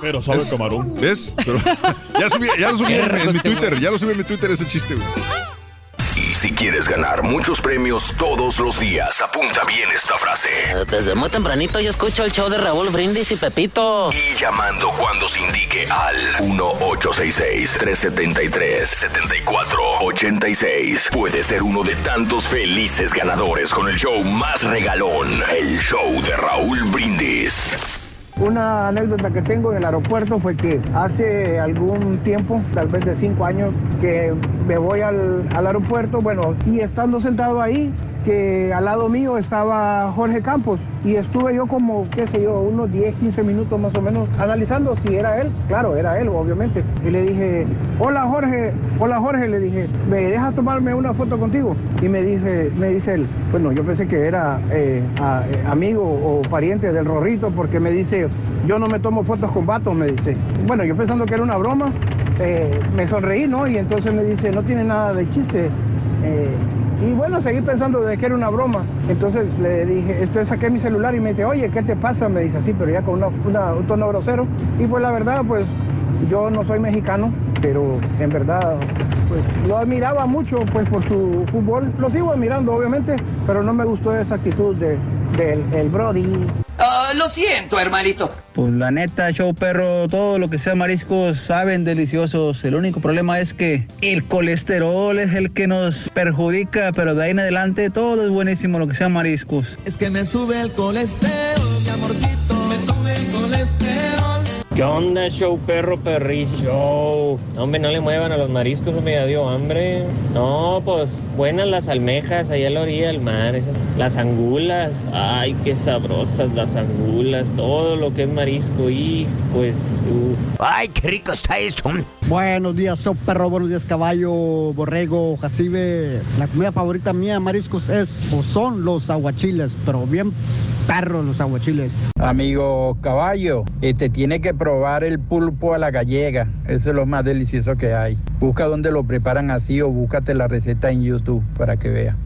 Pero sabe camarón. ¿Ves? Pero ya, subí, ya lo subí en, en mi este Twitter. Ya lo subí en mi Twitter ese chiste, güey. Si quieres ganar muchos premios todos los días, apunta bien esta frase. Desde muy tempranito yo escucho el show de Raúl Brindis y Pepito. Y llamando cuando se indique al 1-866-373-7486. Puede ser uno de tantos felices ganadores con el show más regalón, el show de Raúl Brindis. Una anécdota que tengo en el aeropuerto fue que hace algún tiempo, tal vez de cinco años, que me voy al, aeropuerto, bueno, y estando sentado ahí, que al lado mío estaba Jorge Campos y estuve yo como, qué sé yo, unos 10, 15 minutos más o menos analizando si era él, claro, era él, obviamente. Y le dije, hola Jorge, hola Jorge, le dije, ¿me dejas tomarme una foto contigo? Y me dice, me dice él, bueno, yo pensé que era eh, eh, amigo o pariente del Rorrito porque me dice, yo no me tomo fotos con vatos, me dice. Bueno, yo pensando que era una broma, eh, me sonreí, ¿no? Y entonces me dice, no tiene nada de chiste. Eh, y bueno, seguí pensando de que era una broma. Entonces le dije, entonces saqué mi celular y me dice, oye, ¿qué te pasa? Me dice así, pero ya con una- un tono grosero. Y pues la verdad, pues yo no soy mexicano, pero en verdad, pues lo admiraba mucho pues por su fútbol. Lo sigo admirando, obviamente, pero no me gustó esa actitud de, del el Brody. Ah, lo siento, hermanito. Pues la neta, show perro, todo lo que sea mariscos saben deliciosos. El único problema es que el colesterol es el que nos perjudica, pero de ahí en adelante todo es buenísimo lo que sea mariscos. Es que me sube el colesterol, mi amorcito. Me sube el colesterol. ¿Qué onda, show perro perris? Show. Hombre, no le muevan a los mariscos, me ya dio hambre. No, pues buenas las almejas ahí a la orilla del mar. Esas, las angulas. Ay, qué sabrosas las angulas. Todo lo que es marisco. Y pues. uh. Ay, qué rico está esto. Buenos días, show perro, buenos días, caballo, borrego, jacibe. La comida favorita mía, mariscos, es o son los aguachiles, pero bien perros los aguachiles. Amigo caballo, te tiene que probar el pulpo a la gallega. Eso es lo más delicioso que hay. Busca dónde lo preparan así o búscate la receta en YouTube para que vea.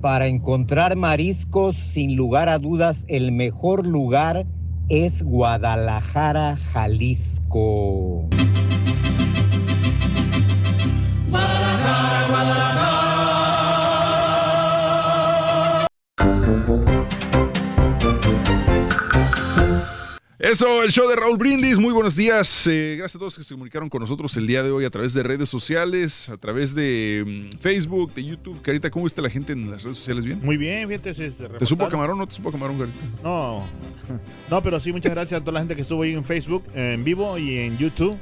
Para encontrar mariscos, sin lugar a dudas, el mejor lugar es Guadalajara, Jalisco. Eso, el show de Raúl Brindis. Muy buenos días. Eh, gracias a todos que se comunicaron con nosotros el día de hoy a través de redes sociales, a través de mm, Facebook, de YouTube. Carita, ¿cómo está la gente en las redes sociales? ¿Bien? Muy bien, fíjate. se- ¿Te supo camarón o no te supo camarón, Carita? No, no, pero sí, muchas gracias a toda la gente que estuvo ahí en Facebook, en vivo y en YouTube.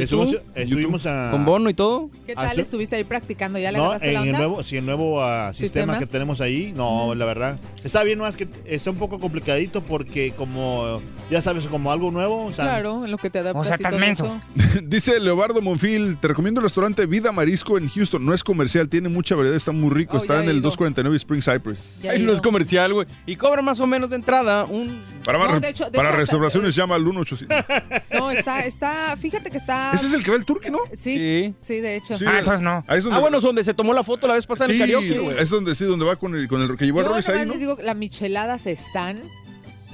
Estuvimos, estuvimos a... ¿Con bono y todo? ¿Qué tal estuviste ahí practicando? ¿Ya le No, en la el onda? nuevo, sí, el nuevo ah, sistema? ¿Sistema? que tenemos ahí, no, la verdad. Está bien, más que está un poco complicadito porque como, ya sabes, como algo nuevo. O sea, Claro, en lo que te adaptas O sea, estás menso. Dice Leobardo Monfil, te recomiendo el restaurante Vida Marisco en Houston. No es comercial, tiene mucha variedad, está muy rico. Oh, está en el ido. 249 Spring Cypress. Ya Ay, no es comercial, güey. Y cobra más o menos de entrada un... Para, No, más- de hecho- de para hecho, hasta- reservaciones llama al 185. No, está, está, fíjate que está... Ese es el que va el turque, ¿no? Sí, sí, de hecho. Sí, Ah, entonces no. Ahí es donde, Ah, bueno, es donde se tomó la foto la vez pasada en sí, el karaoke, güey. es donde sí, donde va con el, con el que llevó a nada ahí, ¿no? les digo, las micheladas están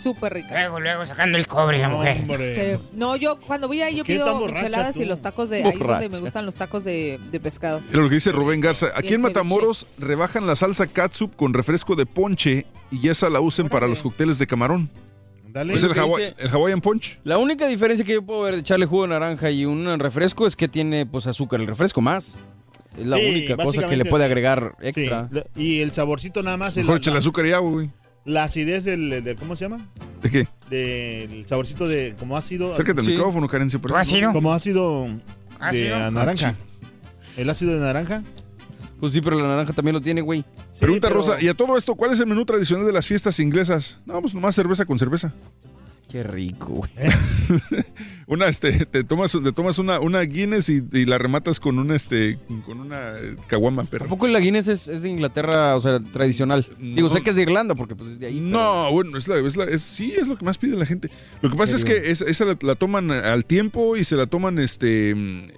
súper ricas. Luego, luego sacando el cobre la mujer. Sí. No, yo cuando voy ahí yo ¿Qué tan pido micheladas tú? y los tacos de... Ahí es donde me gustan los tacos de, de pescado. Era lo que dice Rubén Garza. Aquí en. Matamoros rebajan la salsa catsup con refresco de ponche y esa la usen para los cócteles de camarón. Dale. Es el, que Hawa- dice- el Hawaiian Punch. La única diferencia que yo puedo ver de echarle jugo de naranja y un refresco es que tiene pues azúcar el refresco más. Es la Sí, única cosa que le puede agregar extra. Y el saborcito nada más. el- Mejor la, azúcar y agua, güey. la acidez del, del- ¿Cómo se llama? ¿De qué? Del saborcito de. Como ácido. Acércate al Sí. micrófono, Carencia. por ¿Tú has favor. ido? Como ácido de ¿Ácido? naranja. El ácido de naranja. Pues sí, pero la naranja también lo tiene, güey. Sí, Pregunta pero- Rosa, y a todo esto, ¿cuál es el menú tradicional de las fiestas inglesas? No, pues nomás cerveza con cerveza. Qué rico, güey. Una, este, te tomas, te tomas una, una Guinness y, y la rematas con una, este, con una eh, caguama, ¿A perro. poco la Guinness es, es de Inglaterra, o sea, tradicional? Digo, sé que es de Irlanda porque pues es de ahí. No, bueno, es la, es la- es- sí, es lo que más pide la gente. Lo que pasa es que es- esa la, la toman al tiempo y se la toman este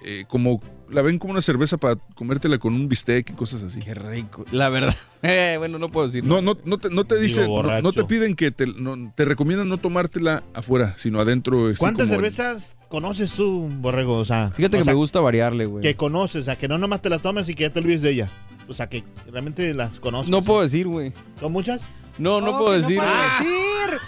eh, como la ven como una cerveza para comértela con un bistec y cosas así. Qué rico. La verdad. Eh, bueno, no puedo decir. No, no, no te, no te dicen, no, no te piden que te, no- te recomiendan no tomártela afuera, sino adentro. ¿Cuántas como cervezas conoces tú, Borrego? O sea, Fíjate o que sea, me gusta variarle, güey. Que conoces, o sea, que no nomás te las tomes y que ya te olvides de ella. O sea, que realmente las conoces. No puedo decir, güey. ¿Son muchas? No, no Oh, puedo decir. puedo Ah. decir.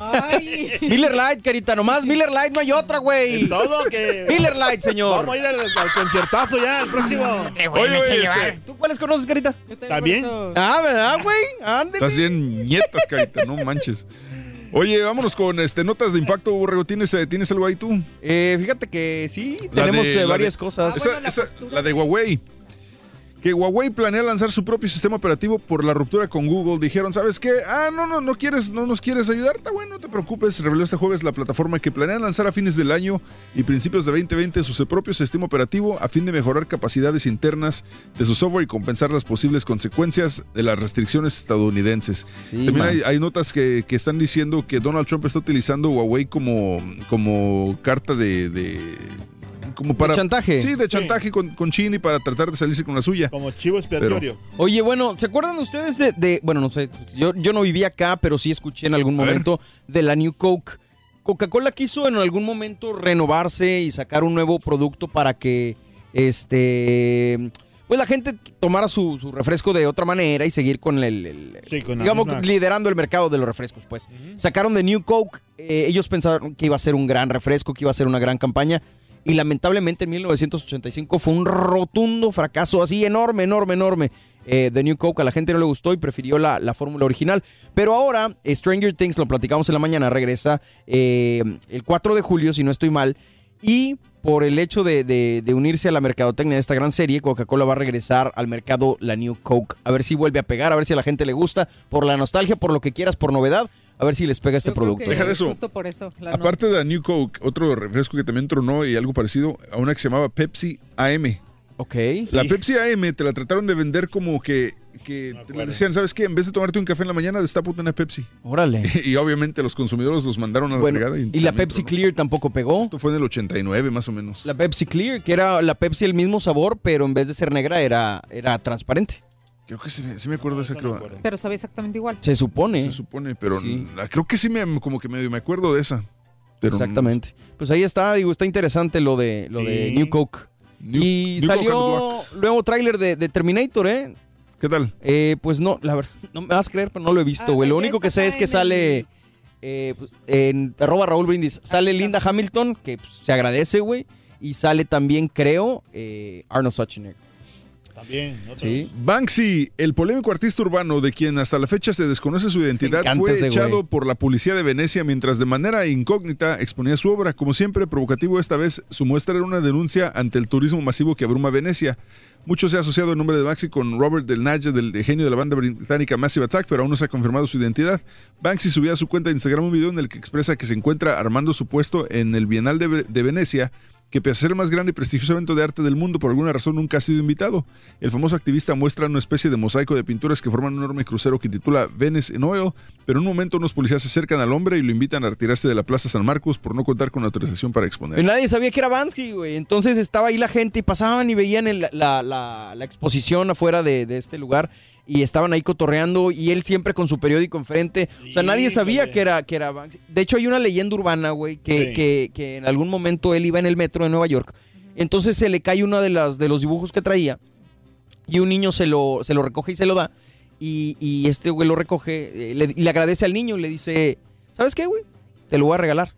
Ay. Miller Light, carita, nomás Miller Light, no hay otra, güey. Todo que... Miller Light, señor. Vamos a ir al, al conciertazo ya, el próximo. Eh, güey, Oye, güey, este-. ¿Tú cuáles conoces, carita? Yo también Ah, ¿verdad, güey? Ándale. Estás bien nietas, carita, no manches. Oye, vámonos con este notas de impacto, Borrego. ¿Tienes, eh, ¿Tienes algo ahí tú? Eh, fíjate que sí, La tenemos de- eh, varias de- cosas. Ah, Esa- bueno, la esa- postura. la de Huawei. Que Huawei planea lanzar su propio sistema operativo por la ruptura con Google. Dijeron, ¿sabes qué? Ah, no, no, no quieres, no nos quieres ayudar. Está bueno, no te preocupes. Reveló este jueves la plataforma que planea lanzar a fines del año y principios de 2020 su propio sistema operativo a fin de mejorar capacidades internas de su software y compensar las posibles consecuencias de las restricciones estadounidenses. Sí, También hay, hay notas que, que están diciendo que Donald Trump está utilizando Huawei como, como carta de, de- como para chantaje. Sí, de chantaje con, con China y para tratar de salirse con la suya. Como chivo expiatorio. Oye, bueno, ¿se acuerdan ustedes de, de- bueno, no sé, yo, yo no viví acá, pero sí escuché en algún momento de la New Coke. Coca-Cola quiso en algún momento renovarse y sacar un nuevo producto para que, este, pues la gente tomara su, su refresco de otra manera y seguir con el, el- Sí, con digamos, liderando el mercado de los refrescos, pues. Sacaron de New Coke, eh, ellos pensaron que iba a ser un gran refresco, que iba a ser una gran campaña. Y lamentablemente en 1985 fue un rotundo fracaso, así enorme, enorme, enorme. eh, de New Coke a la gente no le gustó y prefirió la, la fórmula original. Pero ahora, eh, Stranger Things, lo platicamos en la mañana, regresa eh, el 4 de julio, si no estoy mal. Y por el hecho de, de- de unirse a la mercadotecnia de esta gran serie, Coca-Cola va a regresar al mercado la New Coke. A ver si vuelve a pegar, a ver si a la gente le gusta, por la nostalgia, por lo que quieras, por novedad. A ver si les pega este Yo producto. Deja de eso. Justo por eso. la Aparte de la New Coke, otro refresco que también tronó y algo parecido, a una que se llamaba Pepsi AM. Ok. La Pepsi AM te la trataron de vender como que, que te le decían, ¿sabes qué? En vez de tomarte un café en la mañana, destápate una Pepsi. Órale. Y obviamente los consumidores los mandaron a la Bueno, fregada. y la Pepsi tronó. Clear tampoco pegó. Esto fue en el 89 más o menos. La Pepsi Clear, que era la Pepsi el mismo sabor, pero en vez de ser negra era, era transparente. Creo que sí, me- sí me acuerdo de esa, creo. Pero sabe exactamente igual. Se supone. Se supone, pero Sí. la- creo que sí me, como que medio me acuerdo de esa. Pero no- Exactamente. Pues ahí está, digo, está interesante lo de, lo de. New Coke. New- y New Coke salió nuevo tráiler de, de Terminator, ¿eh? ¿Qué tal? Eh, Pues no, la verdad, no me vas a creer, pero no lo he visto, Ah, güey. lo único que sé es que sale eh, pues, en arroba Raúl Brindis. Sale Linda Hamilton, que pues, se agradece, güey. Y sale también, creo, eh, Arnold Schwarzenegger. También. otros. Sí. Banksy, el polémico artista urbano de quien hasta la fecha se desconoce su identidad, fue echado güey. por la policía de Venecia mientras de manera incógnita exponía su obra. Como siempre, provocativo esta vez, su muestra era una denuncia ante el turismo masivo que abruma Venecia. Mucho se ha asociado el nombre de Banksy con Robert Del Naja, del genio de la banda británica Massive Attack, pero aún no se ha confirmado su identidad. Banksy subió a su cuenta de Instagram un video en el que expresa que se encuentra armando su puesto en el Bienal de Venecia, que pese a ser el más grande y prestigioso evento de arte del mundo, por alguna razón nunca ha sido invitado. El famoso activista muestra una especie de mosaico de pinturas que forman un enorme crucero que titula Venice in Oil, pero en un momento unos policías se acercan al hombre y lo invitan a retirarse de la Plaza San Marcos por no contar con autorización para exponer. Nadie sabía que era Bansky, güey. Entonces estaba ahí la gente y pasaban y veían la, exposición afuera de este lugar y estaban ahí cotorreando y él siempre con su periódico enfrente. O sea, nadie sabía que era, que era Banksy. De hecho, hay una leyenda urbana, güey, que, Sí. que, que en algún momento él iba en el metro de Nueva York. Entonces se le cae uno de, las, de los dibujos que traía y un niño se lo, se lo recoge y se lo da. Y, y este güey lo recoge eh, le- y le agradece al niño y le dice, ¿sabes qué, güey? Te lo voy a regalar.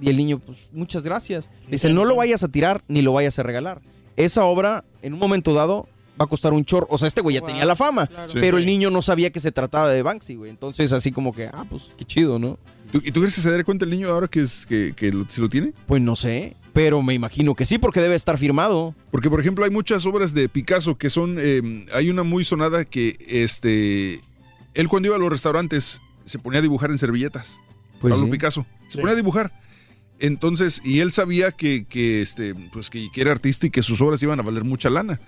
Y el niño, pues, muchas gracias. Le dice, no lo vayas a tirar ni lo vayas a regalar. Esa obra, en un momento dado, va a costar un chorro. O sea, este güey ya tenía la fama, Sí. pero el niño no sabía que se trataba de Banksy, güey. Entonces, así como que, ah, pues, qué chido, ¿no? ¿Tú- ¿Y tú crees que se daría cuenta el niño ahora que, es, que, que lo, se lo tiene? Pues no sé, pero me imagino que sí, porque debe estar firmado. Porque, por ejemplo, hay muchas obras de Picasso que son. eh, hay una muy sonada que este. Él, cuando iba a los restaurantes, se ponía a dibujar en servilletas. Pues Pablo sí. Picasso. Se Sí. ponía a dibujar. Entonces, y él sabía que, que, este, pues que, que era artista y que sus obras iban a valer mucha lana.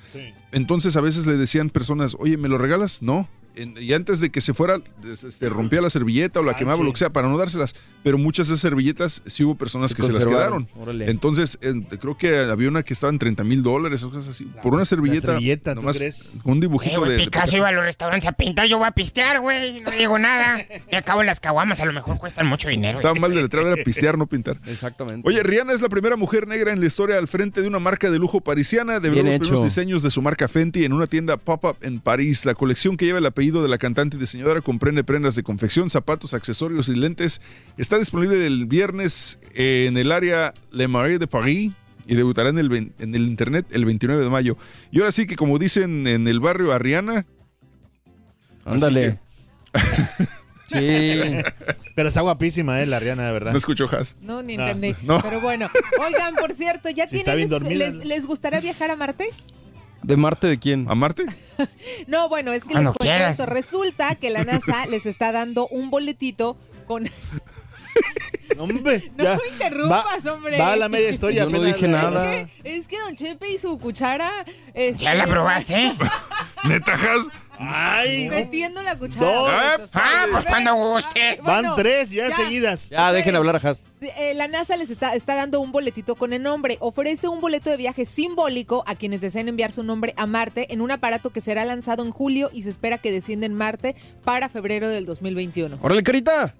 Entonces, a veces le decían personas, oye, ¿me lo regalas? No. En- y antes de que se fuera, este, rompía la servilleta o la quemaba o lo que sea para no dárselas. Pero muchas de esas servilletas sí hubo personas Se que se las quedaron. Órale. Entonces, en- creo que había una que estaba en 30 mil dólares o cosas así. Por una servilleta. servilleta, ¿tú nomás crees? Un Eh, dibujito güey, de, de Picasso iba a los restaurantes a pintar, yo voy a pistear, güey. No digo nada. Me acabo las caguamas, a lo mejor cuestan mucho dinero. Estaba mal de letrado, era pistear, no pintar. Exactamente. Oye, Rihanna es la primera mujer negra en la historia al frente de una marca de lujo parisiana. Develó los primeros diseños de su marca Fenty en una tienda pop-up en París. La colección que lleva el apellido de la cantante y diseñadora comprende prendas de confección, zapatos, accesorios y lentes. Está disponible el viernes en el área Le Marais de Paris y debutará en el, en el internet el 29 de mayo. Y ahora sí que como dicen en el barrio a Rihanna... Ándale. Sí. Pero está guapísima, eh, la Rihanna, de verdad. No escucho Has. No, ni entendí. no. Pero bueno. Oigan, por cierto, ¿ya está tienen, les, les gustaría viajar a Marte? ¿De Marte de quién? ¿A Marte? No, bueno, es que les cuento eso. Resulta que la NASA les está dando un boletito con... Hombre, No ya. me interrumpas, hombre. Va a la media historia. Yo no dije nada. Es que, es que Don Chepe y su cuchara... este, ¿Ya la probaste? ¿Neta, Has? Ay, Metiendo la cuchara. Dos. Ah, pues cuando gustes. Van Bueno, tres ya, ya. seguidas. Ya, dejen hablar a Has. Eh, la NASA les está, está dando un boletito con el nombre. Ofrece un boleto de viaje simbólico a quienes deseen enviar su nombre a Marte en un aparato que será lanzado en julio y se espera que descienda en Marte para febrero del 2021. Órale, carita.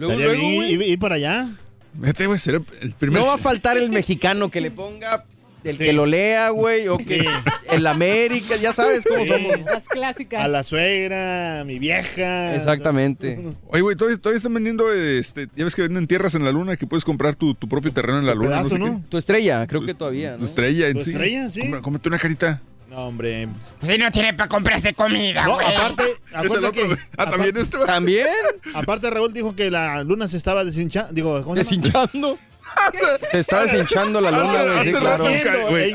Luego, Estaría luego, bien güey. ir, ir para allá. Vete, güey, será el primer... No va a faltar el mexicano que le ponga, el Sí. que lo lea, güey, o que Sí. el América, ya sabes cómo Sí. somos. Las clásicas. A la suegra, a mi vieja. Exactamente. Oye, güey, todavía, todavía están vendiendo, este, ya ves que venden tierras en la luna, que puedes comprar tu, tu propio terreno en la luna. pedazo, no sé ¿no? Tu estrella, creo que todavía, qué. Tu estrella en ¿Tu sí. estrella? Sí. Cómprate- Cómprate una carita. No, hombre. Si no tiene para comprarse comida, No, güey. aparte, Es el acuérdate otro, que. Ah, también este, güey. ¿También? Aparte, Raúl dijo que la luna se estaba deshinchando. Digo, ¿cómo? Deshinchando. Se está deshinchando la luna, güey. Hace claro. rato, eh,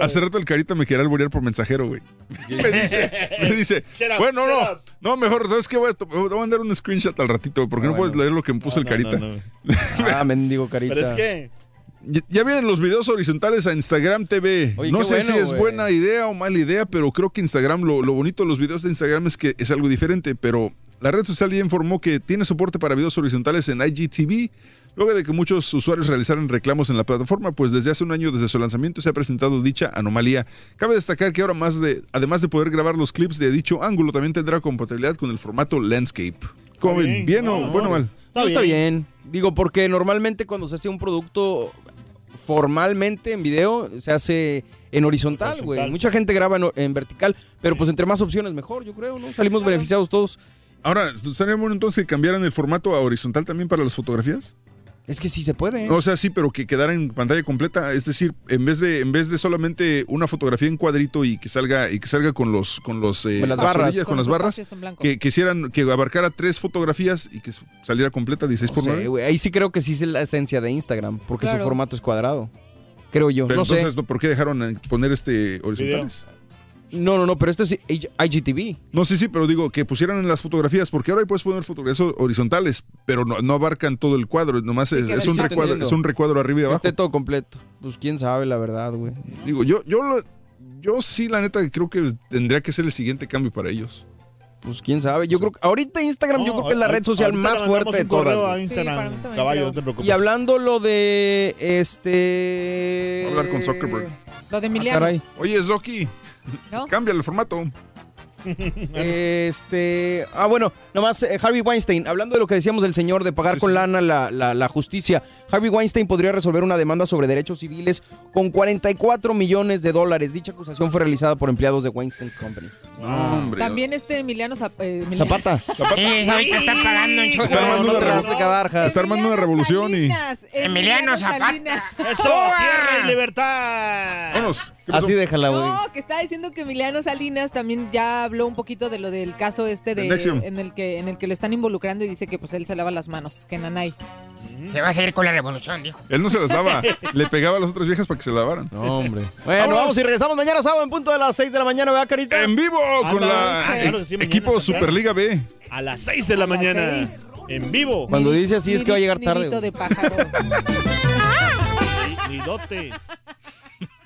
hace, rato el carita me quería alborear por mensajero, güey. Me dice, me dice, bueno, no, no, mejor, ¿sabes qué? Voy a, voy a mandar un screenshot al ratito, porque Ah, no puedes bueno. leer lo que me puso No, el no, carita. no, no. Ah, mendigo carita. Pero es que. Ya, vienen los videos horizontales a Instagram TV. Oye, no sé bueno, si es buena idea o mala idea, pero creo que Instagram, lo, lo bonito de los videos de Instagram es que es algo diferente, pero la red social ya informó que tiene soporte para videos horizontales en IGTV, luego de que muchos usuarios realizaran reclamos en la plataforma, pues desde hace un año desde su lanzamiento se ha presentado dicha anomalía. Cabe destacar que ahora más de, además de poder grabar los clips de dicho ángulo, también tendrá compatibilidad con el formato landscape. ¿Cómo ven? bien. ¿Bien o No, bueno o mal? No, está bien. Digo, porque normalmente cuando se hace un producto formalmente en video, se hace en horizontal, güey. Mucha gente graba en, en vertical, pero pues entre más opciones mejor, yo creo, ¿no? Salimos beneficiados todos. Ahora, ¿estaría bueno entonces que cambiaran el formato a horizontal también para las fotografías? Es que sí se puede. O sea, sí, pero que quedara en pantalla completa, es decir, en vez de en vez de solamente una fotografía en cuadrito y que salga y que salga con los con los eh, Con las barras. orillas, con, Con las barras, espacios en blanco. que, que hicieran que abarcara tres fotografías y que saliera completa 16 por sé, 9. güey, Ahí sí creo que sí es la esencia de Instagram, porque Claro. su formato es cuadrado. Creo yo. Pero no entonces. ¿por qué dejaron eh, poner este horizontales? No, no, no, pero esto es IGTV. No, sí, sí, pero digo que pusieran en las fotografías, porque ahora ahí puedes poner fotografías horizontales, pero no, no abarcan todo el cuadro, nomás es, es un recuadro, entendiendo. es un recuadro arriba y abajo. esté todo completo. Pues quién sabe, la verdad, güey. Digo, yo, yo, lo- yo sí, la neta, creo que tendría que ser el siguiente cambio para ellos. Pues quién sabe. Yo creo que ahorita Instagram, yo creo que es la red social más fuerte de todas. a. Instagram, Sí, caballo, no te preocupes. Y hablando lo de este. Hablar con Zuckerberg. Lo de Ah, Emiliano. caray. Oye, Zoki, ¿No? cambia el formato. Este. Ah, bueno, nomás eh, Harvey Weinstein, hablando de lo que decíamos del señor de pagar Sí, con sí. lana la, la- la justicia, Harvey Weinstein podría resolver una demanda sobre derechos civiles con 44 millones de dólares. Dicha acusación fue realizada por empleados de Weinstein Company. No, hombre. También este Emiliano Zap- eh, Emiliano- Zapata. Eh, ahorita está pagando un. Está armando, no una, está armando revolución y... Salinas, Emiliano Zapata. Salinas. ¡Eso! ¡Tierra y libertad! Vámonos. Así déjala, güey. No, que estaba diciendo que Emiliano Salinas también ya habló un poquito de lo del caso este de Nexium. en el que en el que lo están involucrando y dice que pues él se lava las manos, que nanay. Se va a seguir con la revolución, dijo. Él no se las daba, le pegaba a las otras viejas para que se la lavaran. No, hombre. Bueno, Vámonos. vamos y regresamos mañana sábado en punto de las 6 de la mañana, ¿verdad, Carita? En vivo con la claro que sí, mañana equipo también. Superliga B. A las 6 de la mañana. seis. En vivo. Cuando dice así es que va a llegar tarde. De pájaro. Nidote.